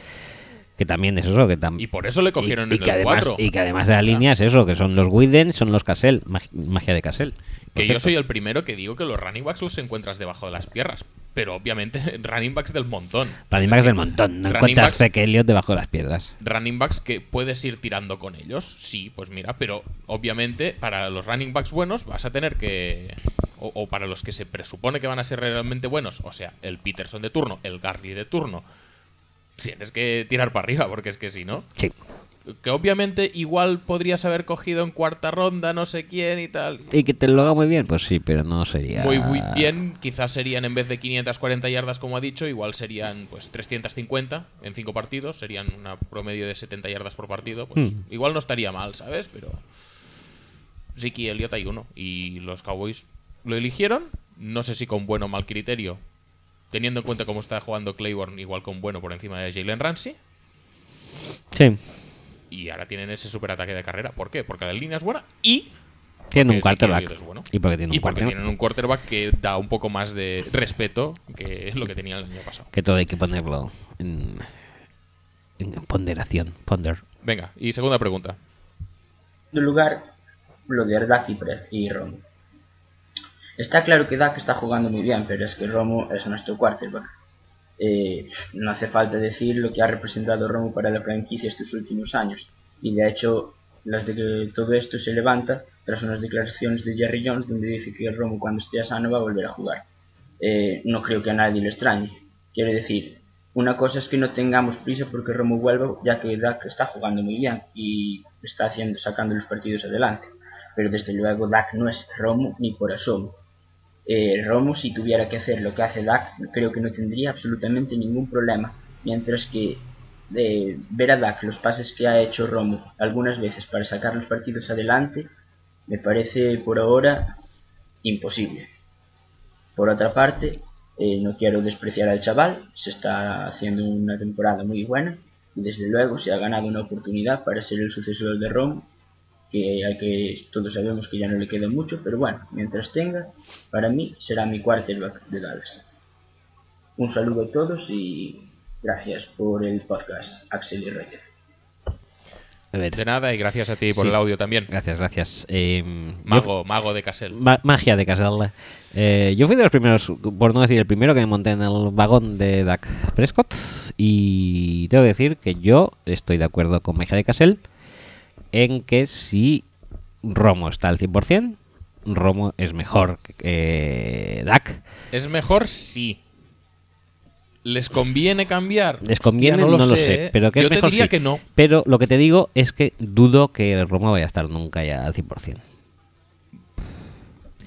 Que también es eso, que Y por eso le cogieron y, y en que el además, 4. Y que además de la línea es eso, que son los Widen, son los Cassell, mag- magia de Cassell. Que yo soy el primero que digo que los running backs los encuentras debajo de las piernas. Pero obviamente running backs del montón. Running backs del montón. No encuentras Zeke Elliott debajo de las piedras. running backs que puedes ir tirando con ellos. Sí, pues mira, pero obviamente para los running backs buenos vas a tener que. O, o para los que se presupone que van a ser realmente buenos, o sea, el Peterson de turno, el Garly de turno, tienes que tirar para arriba, porque es que si no. Sí. Que obviamente igual podrías haber cogido en cuarta ronda, no sé quién y tal. Y que te lo haga muy bien, pues sí, pero no sería. Muy, muy bien, quizás serían en vez de 540 yardas como ha dicho, igual serían pues 350 en 5 partidos, serían una promedio de 70 yardas por partido, pues Hmm. igual no estaría mal, ¿sabes? Pero Ziki Elliott hay uno y los Cowboys lo eligieron, no sé si con buen o mal criterio, teniendo en cuenta cómo está jugando Claiborne, igual con bueno por encima de Jalen Ramsey. Sí. Y ahora tienen ese superataque de carrera. ¿Por qué? Porque la línea es buena y Tiene un porque quarterback. Bueno. Y porque tiene un Y porque quarterback. tienen un quarterback que da un poco más de respeto que lo que tenía el año pasado. Que todo hay que ponerlo en, en ponderación. Ponder. Venga, y segunda pregunta. En lugar, lo de Dak y, Romo. Está claro que Dak está jugando muy bien, pero es que Romo es nuestro quarterback. Eh, no hace falta decir lo que ha representado Romo para la franquicia estos últimos años. Y de hecho, las de que todo esto se levanta tras unas declaraciones de Jerry Jones donde dice que Romo cuando esté sano va a volver a jugar. Eh, no creo que a nadie le extrañe. Quiero decir, una cosa es que no tengamos prisa porque Romo vuelva, ya que Dak está jugando muy bien y está haciendo, sacando los partidos adelante. Pero desde luego Dak no es Romo ni por asomo. Eh, Romo, si tuviera que hacer lo que hace Dak, creo que no tendría absolutamente ningún problema. Mientras que ver a Dak los pases que ha hecho Romo algunas veces para sacar los partidos adelante, me parece por ahora imposible. Por otra parte, eh, no quiero despreciar al chaval, se está haciendo una temporada muy buena y desde luego se ha ganado una oportunidad para ser el sucesor de Romo, que, al que todos sabemos que ya no le queda mucho, pero bueno, mientras tenga, para mí será mi quarterback de Dallas. Un saludo a todos y gracias por el podcast, Axel y Reyes. A ver. De nada y gracias a ti por Sí. el audio también. Gracias, gracias. Eh, Mago, mago de Casel. Ma- magia de Casella. Eh, yo fui de los primeros, por no decir el primero, que me monté en el vagón de Dak Prescott. Y tengo que decir que yo estoy de acuerdo con Magia de Casel en que si Romo está al 100%, Romo es mejor que Dak. Es mejor sí. ¿Les conviene cambiar? Les Hostia, conviene, no, lo sé, ¿eh? pero que Yo es mejor diría sí. que no. Pero lo que te digo es que dudo que Romo vaya a estar nunca ya al 100%.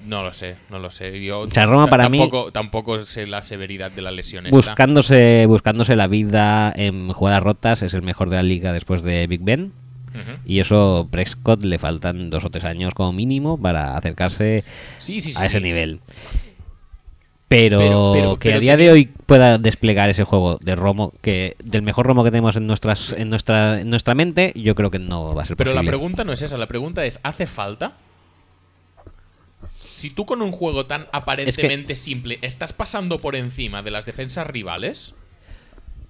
No lo sé, no lo sé. Yo O sea, Roma para mí- tampoco, tampoco sé la severidad de la lesión esta. Buscándose, buscándose la vida en jugadas rotas, es el mejor de la liga después de Big Ben. Y eso Prescott le faltan dos o tres años como mínimo para acercarse Sí, sí, sí, a ese nivel. Pero, Pero- pero- que pero a día de hoy pueda desplegar ese juego de Romo, que del mejor Romo que tenemos en nuestras en nuestra en nuestra mente, yo creo que no va a ser Pero la posible. pregunta no es esa, la pregunta es, ¿hace falta? Si tú con un juego tan aparentemente simple estás pasando por encima de las defensas rivales,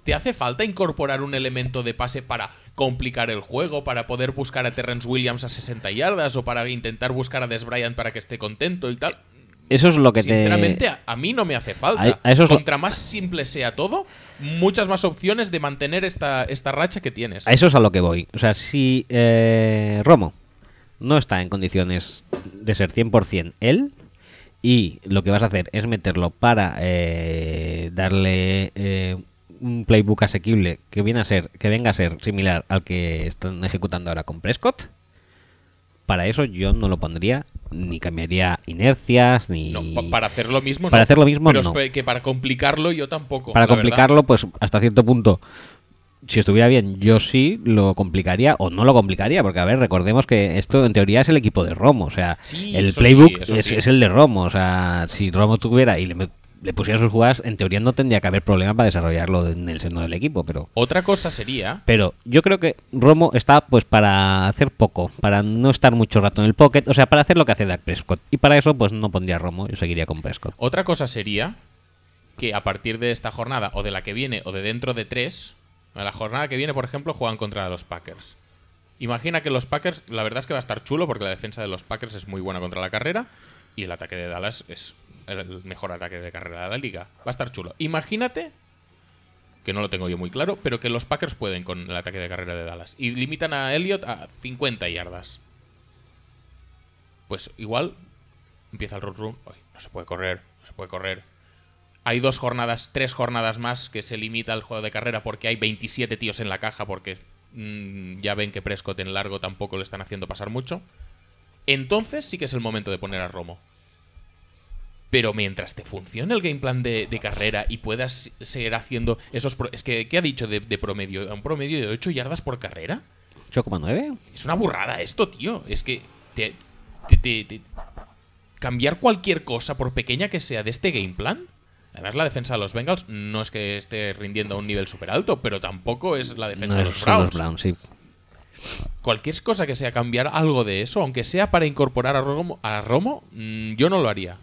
¿te hace falta incorporar un elemento de pase para complicar el juego, para poder buscar a Terrence Williams a 60 yardas o para intentar buscar a Des Bryant para que esté contento y tal? Eso es lo que Sinceramente, te a, a mí no me hace falta. A- a eso es lo- Contra más simple sea todo, muchas más opciones de mantener esta, esta racha que tienes. A eso es a lo que voy. O sea, si eh, Romo no está en condiciones de ser 100% él y lo que vas a hacer es meterlo para eh, darle eh, un playbook asequible que viene a ser que venga a ser similar al que están ejecutando ahora con Prescott. Para eso yo no lo pondría ni cambiaría inercias ni No, pa- para hacer lo mismo, Para no. hacer lo mismo, Pero es no. pe- que para complicarlo yo tampoco. para verdad. complicarlo, pues hasta cierto punto, si estuviera bien, yo sí lo complicaría o no lo complicaría, porque a ver, recordemos que esto en teoría es el equipo de Romo, o sea, Sí, el playbook sí, es, sí. es el de Romo, o sea, si Romo tuviera y le, le pusiera sus jugadas, en teoría no tendría que haber problema para desarrollarlo en el seno del equipo, pero Otra cosa sería. pero yo creo que Romo está pues para hacer poco, para no estar mucho rato en el pocket, o sea, para hacer lo que hace Dak Prescott. Y para eso pues no pondría Romo, yo seguiría con Prescott. Otra cosa sería que a partir de esta jornada, o de la que viene, o de dentro de tres, a la jornada que viene, por ejemplo, juegan contra los Packers. Imagina que los Packers, la verdad es que va a estar chulo porque la defensa de los Packers es muy buena contra la carrera y el ataque de Dallas es el mejor ataque de carrera de la liga. Va a estar chulo. Imagínate, que no lo tengo yo muy claro, pero que los Packers pueden con el ataque de carrera de Dallas y limitan a Elliot a 50 yardas. Pues igual empieza el road run. Ay, no se puede correr, no se puede correr. Hay dos jornadas, tres jornadas más que se limita el juego de carrera porque hay 27 tíos en la caja porque mm, ya ven que Prescott en largo tampoco le están haciendo pasar mucho. Entonces sí que es el momento de poner a Romo. Pero mientras te funcione el game plan de, de carrera y puedas seguir haciendo esos... pro- es que, ¿qué ha dicho de, de promedio? ¿Un promedio de 8 yardas por carrera? 8,9. Es una burrada esto, tío. Es que te, te- te- te- cambiar cualquier cosa, por pequeña que sea, de este game plan, Además, la defensa de los Bengals no es que esté rindiendo a un nivel súper alto, pero tampoco es la defensa No, de los Browns. los Browns, sí. Cualquier cosa que sea cambiar algo de eso, aunque sea para incorporar a Romo, a Romo mm, yo no lo haría.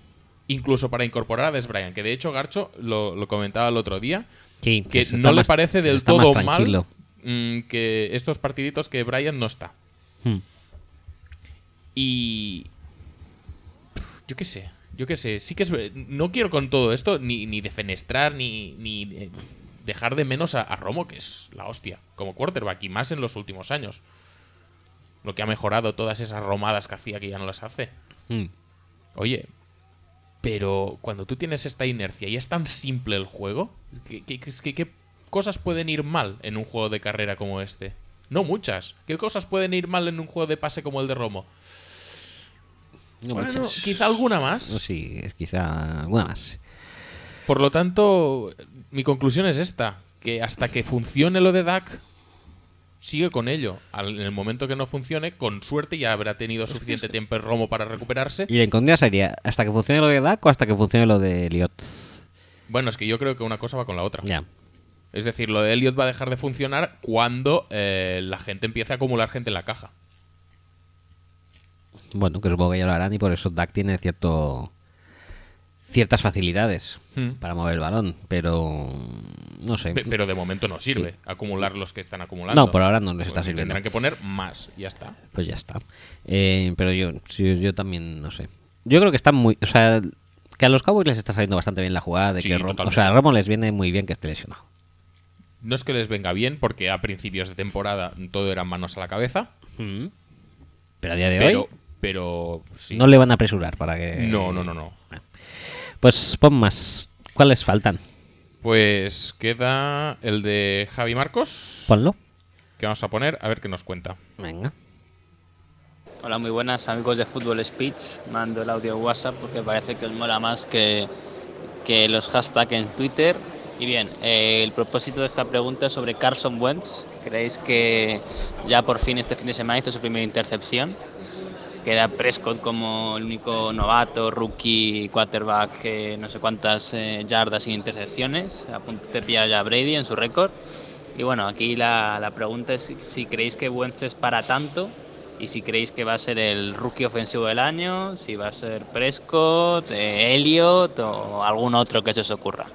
Incluso para incorporar a Des Bryant, que de hecho Garcho lo, lo comentaba el otro día, Sí, que está no le parece se del todo mal mm, que estos partiditos que Bryant no está. Hmm. Y. Yo qué sé, yo qué sé. Sí que es. No quiero con todo esto ni, ni defenestrar ni, ni eh, dejar de menos a, a Romo, que es la hostia, como quarterback, y más en los últimos años. Lo que ha mejorado todas esas romadas que hacía que ya no las hace. Hmm. Oye, pero cuando tú tienes esta inercia y es tan simple el juego, ¿qué, qué- qué- qué cosas pueden ir mal en un juego de carrera como este? No muchas. ¿Qué cosas pueden ir mal en un juego de pase como el de Romo? No Bueno, muchas. quizá alguna más. No, sí, es quizá alguna más. Por lo tanto, mi conclusión es esta: que hasta que funcione lo de Dak, sigue con ello. Al- en el momento que no funcione, con suerte ya habrá tenido suficiente tiempo el Romo para recuperarse. Y la incógnita sería, ¿hasta que funcione lo de Dak o hasta que funcione lo de Elliot? Bueno, es que yo creo que una cosa va con la otra. Ya. Es decir, lo de Elliot va a dejar de funcionar cuando eh, la gente empiece a acumular gente en la caja. Bueno, que supongo que ya lo harán y por eso Dak tiene cierto ciertas facilidades Hmm. para mover el balón, pero no sé. Pe- Pero de momento no sirve acumular los que están acumulando. No, por ahora no les está Pues sirviendo. Tendrán que poner más, ya está. Pues ya está. Eh, pero yo, sí, yo también, no sé. Yo creo que están muy... O sea, que a los Cowboys les está saliendo bastante bien la jugada de Sí, que Romo... O sea, a Romo les viene muy bien que esté lesionado. No es que les venga bien, porque a principios de temporada todo eran manos a la cabeza. Pero a día de Pero, hoy pero sí. no le van a apresurar para que... no, no, no, no. Pues pon más. ¿Cuáles faltan? Pues queda el de Javi Marcos. Ponlo. Que vamos a poner, a ver qué nos cuenta. Venga. Hola, muy buenas amigos de Fútbol Speech. Mando el audio WhatsApp porque parece que os mola más que, que los hashtags en Twitter. Y bien, eh, el propósito de esta pregunta es sobre Carson Wentz. ¿Creéis que ya por fin este fin de semana hizo su primera intercepción? Queda Prescott como el único novato, rookie, quarterback, que no sé cuántas eh, yardas sin intercepciones. A punto de pillar ya a Brady en su récord. Y bueno, aquí la, la pregunta es si, si creéis que Wentz es para tanto y si creéis que va a ser el rookie ofensivo del año, si va a ser Prescott, eh, Elliot o algún otro que se os ocurra.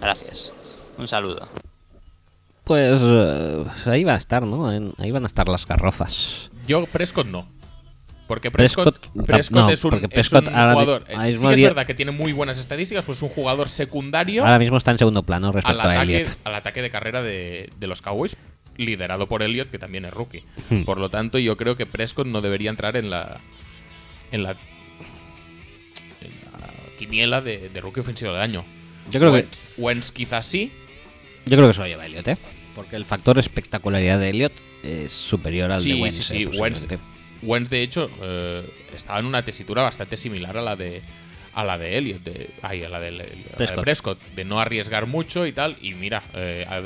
Gracias. Un saludo. Pues eh, ahí va a estar, ¿no? Ahí van a estar las garrofas. Yo, Prescott no. Porque Prescott, Prescott- Prescott no, es un, porque es jugador. ahora sí que es verdad que tiene muy buenas estadísticas, pues es un jugador secundario Ahora mismo está en segundo plano al respecto a ataque, Elliot. al ataque de carrera de, de los Cowboys, liderado por Elliot, que también es rookie. Hmm. Por lo tanto, yo creo que Prescott no debería entrar en la. en la. en la quiniela de, de rookie ofensivo del año. Yo creo que- Wentz, Wentz quizás sí. Yo creo que se lo lleva Elliot, ¿eh? Porque el factor espectacularidad de Elliot es superior al sí, de Wentz. sí, eh, sí. Wentz, posiblemente. Wentz, de hecho, eh, estaba en una tesitura bastante similar a la de a la de Elliot, de, ay, a la de, a la de Prescott. De no arriesgar mucho y tal. Y mira, eh, ha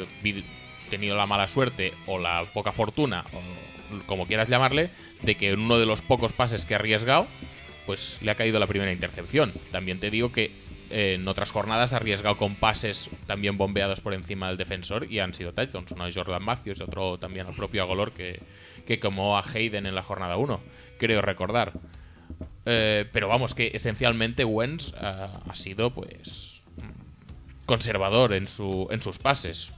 tenido la mala suerte o la poca fortuna, o como quieras llamarle, de que en uno de los pocos pases que ha arriesgado, pues le ha caído la primera intercepción. También te digo que eh, en otras jornadas ha arriesgado con pases también bombeados por encima del defensor y han sido touchdowns. Uno de Jordan Matthews y otro también al propio Agolor que, que quemó a Hayden en la jornada 1, creo recordar. Eh, pero vamos, que esencialmente Wentz ah, ha sido pues conservador en, su, en sus pases.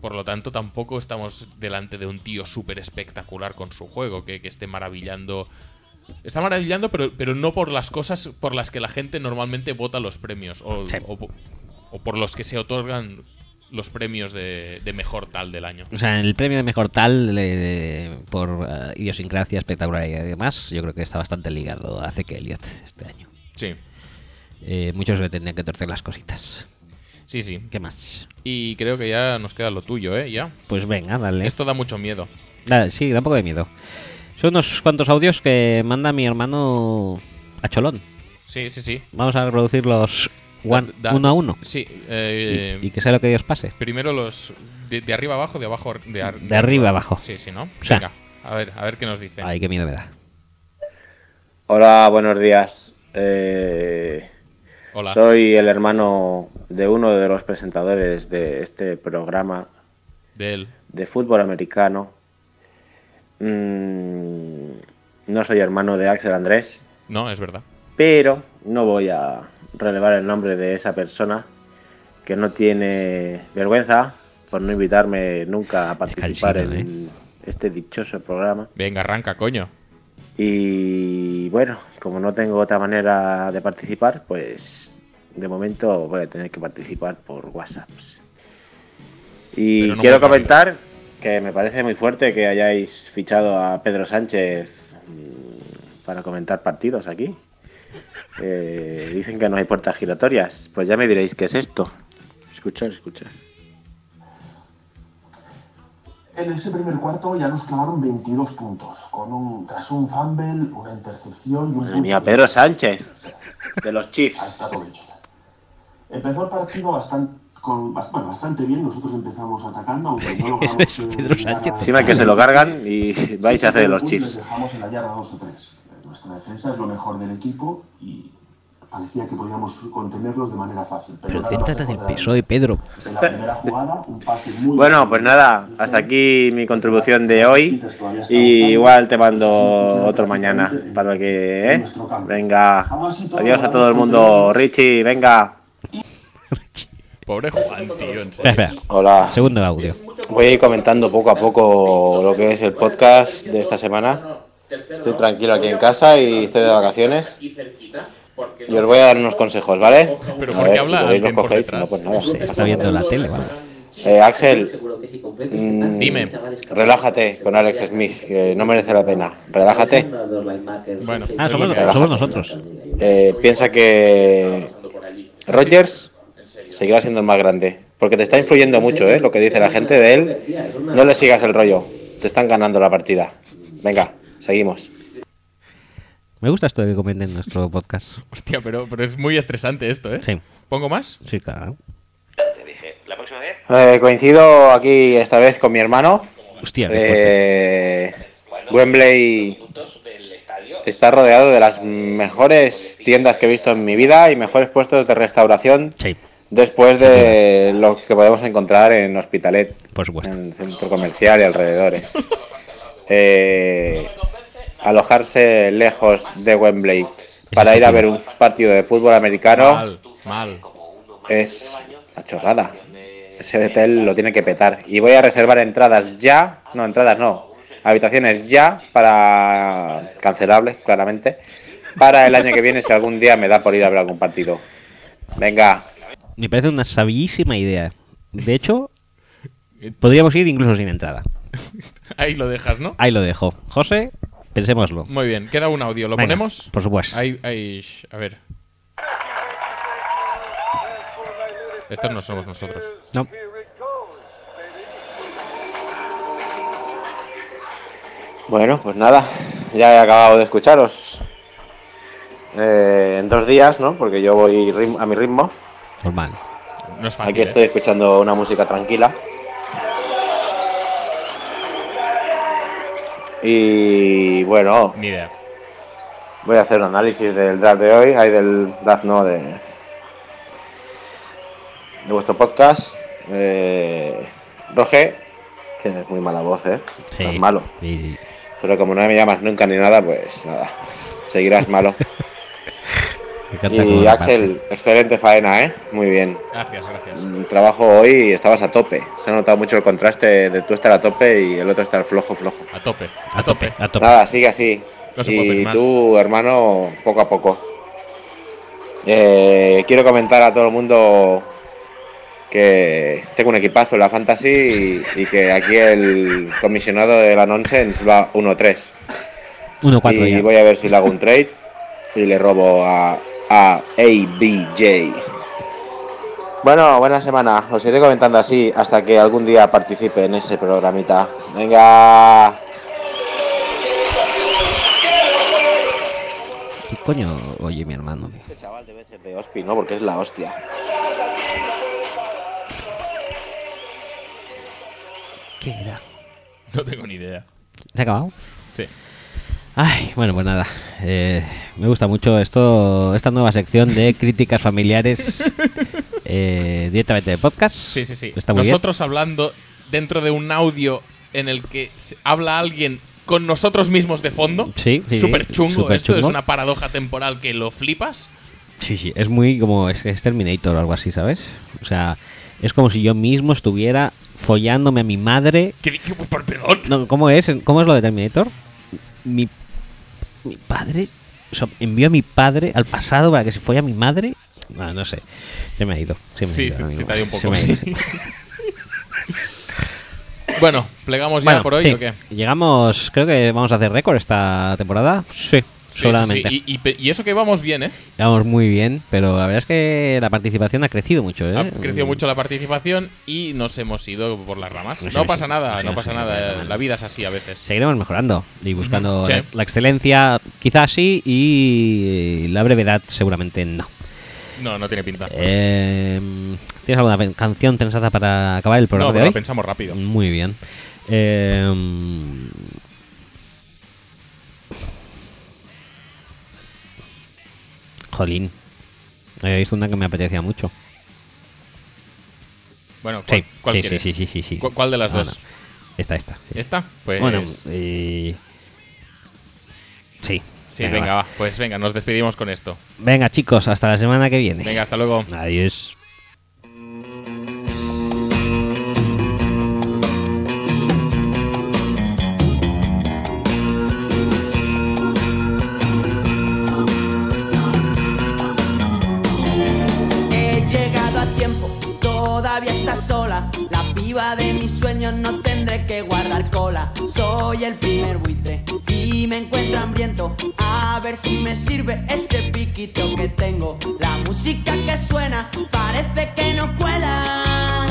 Por lo tanto, tampoco estamos delante de un tío súper espectacular con su juego, que, que esté maravillando. Está maravillando, pero, pero no por las cosas por las que la gente normalmente vota los premios, o, o por los que se otorgan los premios de, de mejor tal del año. O sea, el premio de mejor tal de- de- por eh, idiosincrasia, espectacularidad y demás, yo creo que está bastante ligado a Zeke Elliot este año. Sí. Eh, muchos le tendrían que torcer las cositas. Sí, sí. ¿Qué más? Y creo que ya nos queda lo tuyo, ¿eh? Ya. Pues venga, dale. Esto da mucho miedo. Sí, da un poco de miedo. Son unos cuantos audios que manda mi hermano a Cholón. Sí, sí, sí. Vamos a reproducirlos one- Da- uno a uno. Sí. eh, Y, y que sea lo que Dios pase. Primero los de, de arriba abajo, de abajo de, ar- De arriba abajo. Sí, sí, ¿no? O sea. Venga, a ver, a ver qué nos dicen. Ay, qué miedo me da. Hola, buenos días. Eh, Hola. Soy el hermano de uno de los presentadores de este programa De él. de fútbol americano. Mm, no soy hermano de Axel Andrés, No, es verdad. Pero no voy a relevar el nombre de esa persona que no tiene vergüenza por no invitarme nunca a participar en este dichoso programa. Venga, arranca, coño. Y bueno, como no tengo otra manera de participar, pues de momento voy a tener que participar por WhatsApp. Y no quiero comentar que me parece muy fuerte que hayáis fichado a Pedro Sánchez mm, para comentar partidos aquí. Eh, dicen que no hay puertas giratorias. Pues ya me diréis qué es esto. Escuchar, escuchar. En ese primer cuarto ya nos clavaron 22 puntos, con un, tras un fumble, una intercepción y un Madre mía, Pedro Sánchez, de los Chiefs. está todo hecho. Empezó el partido bastante, con, bueno, bastante bien, nosotros empezamos atacando, aunque no logramos... Pedro llegar Sánchez. a- Encima que se lo cargan y vais a hacer de los Les Chiefs. dejamos en la yarda 2 o 3. Nuestra defensa es lo mejor del equipo y parecía que podíamos contenerlos de manera fácil. Pero, Pero céntrate del PSOE, Pedro. En la primera jugada, un pase muy Bueno, pues nada, hasta aquí mi contribución de hoy. Y igual te mando otro mañana para que. ¿eh? Venga, adiós a todo el mundo. Richie, venga. Pobre Juan, tío. En Espera, serio. espera. Hola. Segundo audio. Voy a ir comentando poco a poco lo que es el podcast de esta semana. Estoy tranquilo aquí en casa y estoy de vacaciones. Y os voy a dar unos consejos, ¿vale? Pero A ¿por qué ver, habla si los cogéis, si detrás? no, pues nada. Está viendo la tele, vale. Eh, Axel, mm, Dime. relájate con Alex Smith, que no merece la pena. Relájate. Bueno, Ah, somos, lo que hay. somos nosotros. Eh, piensa que Rogers seguirá siendo el más grande. Porque te está influyendo mucho, ¿eh? Lo que dice la gente de él. No le sigas el rollo. Te están ganando la partida. Venga, seguimos. Me gusta esto de que comenten nuestro podcast. Hostia, pero, pero es muy estresante esto, ¿eh? Sí, ¿Pongo más? sí, claro. Eh, coincido aquí esta vez con mi hermano. Hostia. Eh, Wembley está rodeado de las mejores tiendas que he visto en mi vida y mejores puestos de restauración Sí, después de lo que podemos encontrar en Hospitalet, por supuesto. en el centro comercial y alrededores. Eh, alojarse lejos de Wembley para ir a ver un partido de fútbol americano Mal, mal. es una chorrada. Ese hotel lo tiene que petar. Y voy a reservar entradas ya. No, entradas no. Habitaciones ya para cancelables, claramente. Para el año que viene, si algún día me da por ir a ver algún partido. Venga. Me parece una sabiísima idea. De hecho, podríamos ir incluso sin entrada. Ahí lo dejas, ¿no? Ahí lo dejo. José, pensémoslo. Muy bien, queda un audio. ¿Lo Venga, ponemos? Por supuesto. Ahí, ahí, a ver. Estos no somos nosotros. No. Bueno, pues nada. Ya he acabado de escucharos. Eh, en dos días, ¿no? Porque yo voy a mi ritmo. Normal. No es fácil. Aquí ¿eh? estoy escuchando una música tranquila. Y bueno, Ni idea. voy a hacer un análisis del draft de hoy. Hay del draft, no, de, de vuestro podcast. Eh, Roge, tienes muy mala voz, ¿eh? Sí. Estás malo. Pero como no me llamas nunca ni nada, pues nada. Seguirás malo. y Axel, excelente faena, ¿eh? Muy bien. Gracias, gracias. Mm, Trabajo hoy y estabas a tope. Se ha notado mucho el contraste de tú estar a tope y el otro estar flojo, flojo. A tope. A tope, a tope. Nada, sigue así. No y tú, hermano, poco a poco. Eh, quiero comentar a todo el mundo que tengo un equipazo en la Fantasy y, y que aquí el comisionado de la Nonsense va 1-3. 1-4 Y ya. voy a ver si le hago un trade y le robo a, a ABJ. Bueno, buena semana. Os iré comentando así hasta que algún día participe en ese programita. Venga. ¿Qué coño oye mi hermano? Este chaval debe ser de Hospi, ¿no? Porque es la hostia. ¿Qué era? No tengo ni idea. ¿Se ha acabado? Sí. Ay, bueno, pues nada. eh, me gusta mucho esto, esta nueva sección de críticas familiares eh, directamente de podcast. Sí, sí, sí. Está muy Nosotros hablando dentro de un audio en el que se- habla alguien con nosotros mismos de fondo. Sí, sí, Súper chungo. Esto es una paradoja temporal que lo flipas. Sí, sí, es muy como es, es Terminator o algo así, ¿sabes? O sea, es como si yo mismo estuviera follándome a mi madre. ¿Qué, qué- por- perdón. No, ¿cómo es? ¿Cómo es lo de Terminator? Mi, mi padre o sea, envió a mi padre al pasado para que se folle a mi madre. Ah, no sé. Se me ha ido. Se me ha Sí, ido, sí, amigo. sí te ha ido un Se poco, me ha ido. Bueno, ¿plegamos ya Bueno, por hoy sí. o qué? Llegamos, creo que vamos a hacer récord esta temporada. Sí, Sí, solamente. sí. Y, y pe- y eso que vamos bien, ¿eh? Vamos muy bien, pero la verdad es que la participación ha crecido mucho. ¿eh? Ha crecido mucho la participación y nos hemos ido por las ramas. Nos No pasa ido. nada, no pasa nada. eh. La vida es así a veces. Seguiremos mejorando y buscando la, la excelencia, quizás sí, y la brevedad seguramente no. No, no tiene pinta. Eh, ¿Tienes alguna canción pensada para acabar el programa No, de pero hoy? la pensamos rápido. Muy bien. Eh, Jolín. Había visto una que me apetecía mucho. Bueno, ¿cuál, Sí, cuál sí, quieres? sí, sí, sí, sí, sí. ¿Cu- ¿Cuál de las No, dos? no. Esta, esta. ¿Esta? Pues. Bueno, eh, sí. Sí, venga, va. Pues venga, nos despedimos con esto. Venga, chicos, hasta la semana que viene. Venga, hasta luego. Adiós. Todavía está sola. La piba de mis sueños no tendré que guardar cola. Soy el primer buitre y me encuentro hambriento. A ver si me sirve este piquito que tengo. La música que suena parece que no cuela.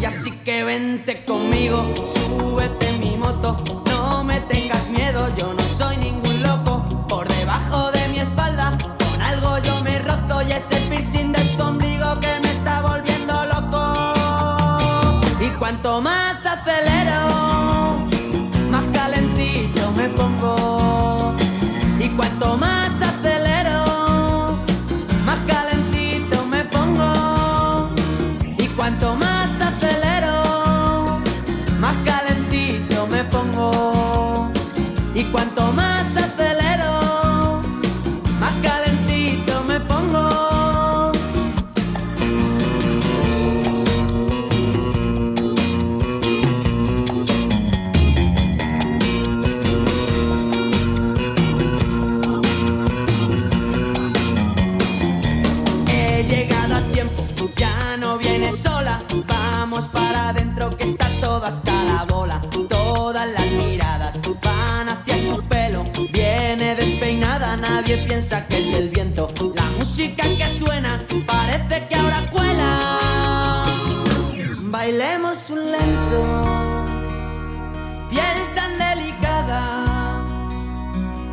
Y así que vente conmigo, súbete en mi moto. No me tengas miedo, yo no soy ningún loco. Por debajo de mi espalda, con algo yo me rozo. Y ese piercing de tu que está todo hasta la bola. Todas las miradas van hacia su pelo. Viene despeinada, nadie piensa que es del viento. La música que suena parece que ahora cuela. Bailemos un lento, piel tan delicada.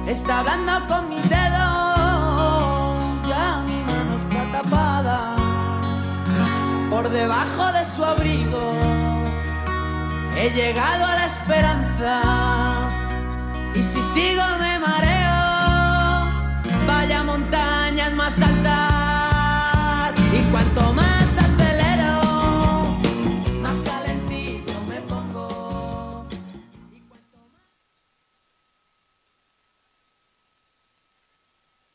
Está hablando con mi dedo, ya mi mano está tapada. Por debajo de su abrigo he llegado a la esperanza. Y si sigo me mareo, vaya montañas más altas. Y cuanto más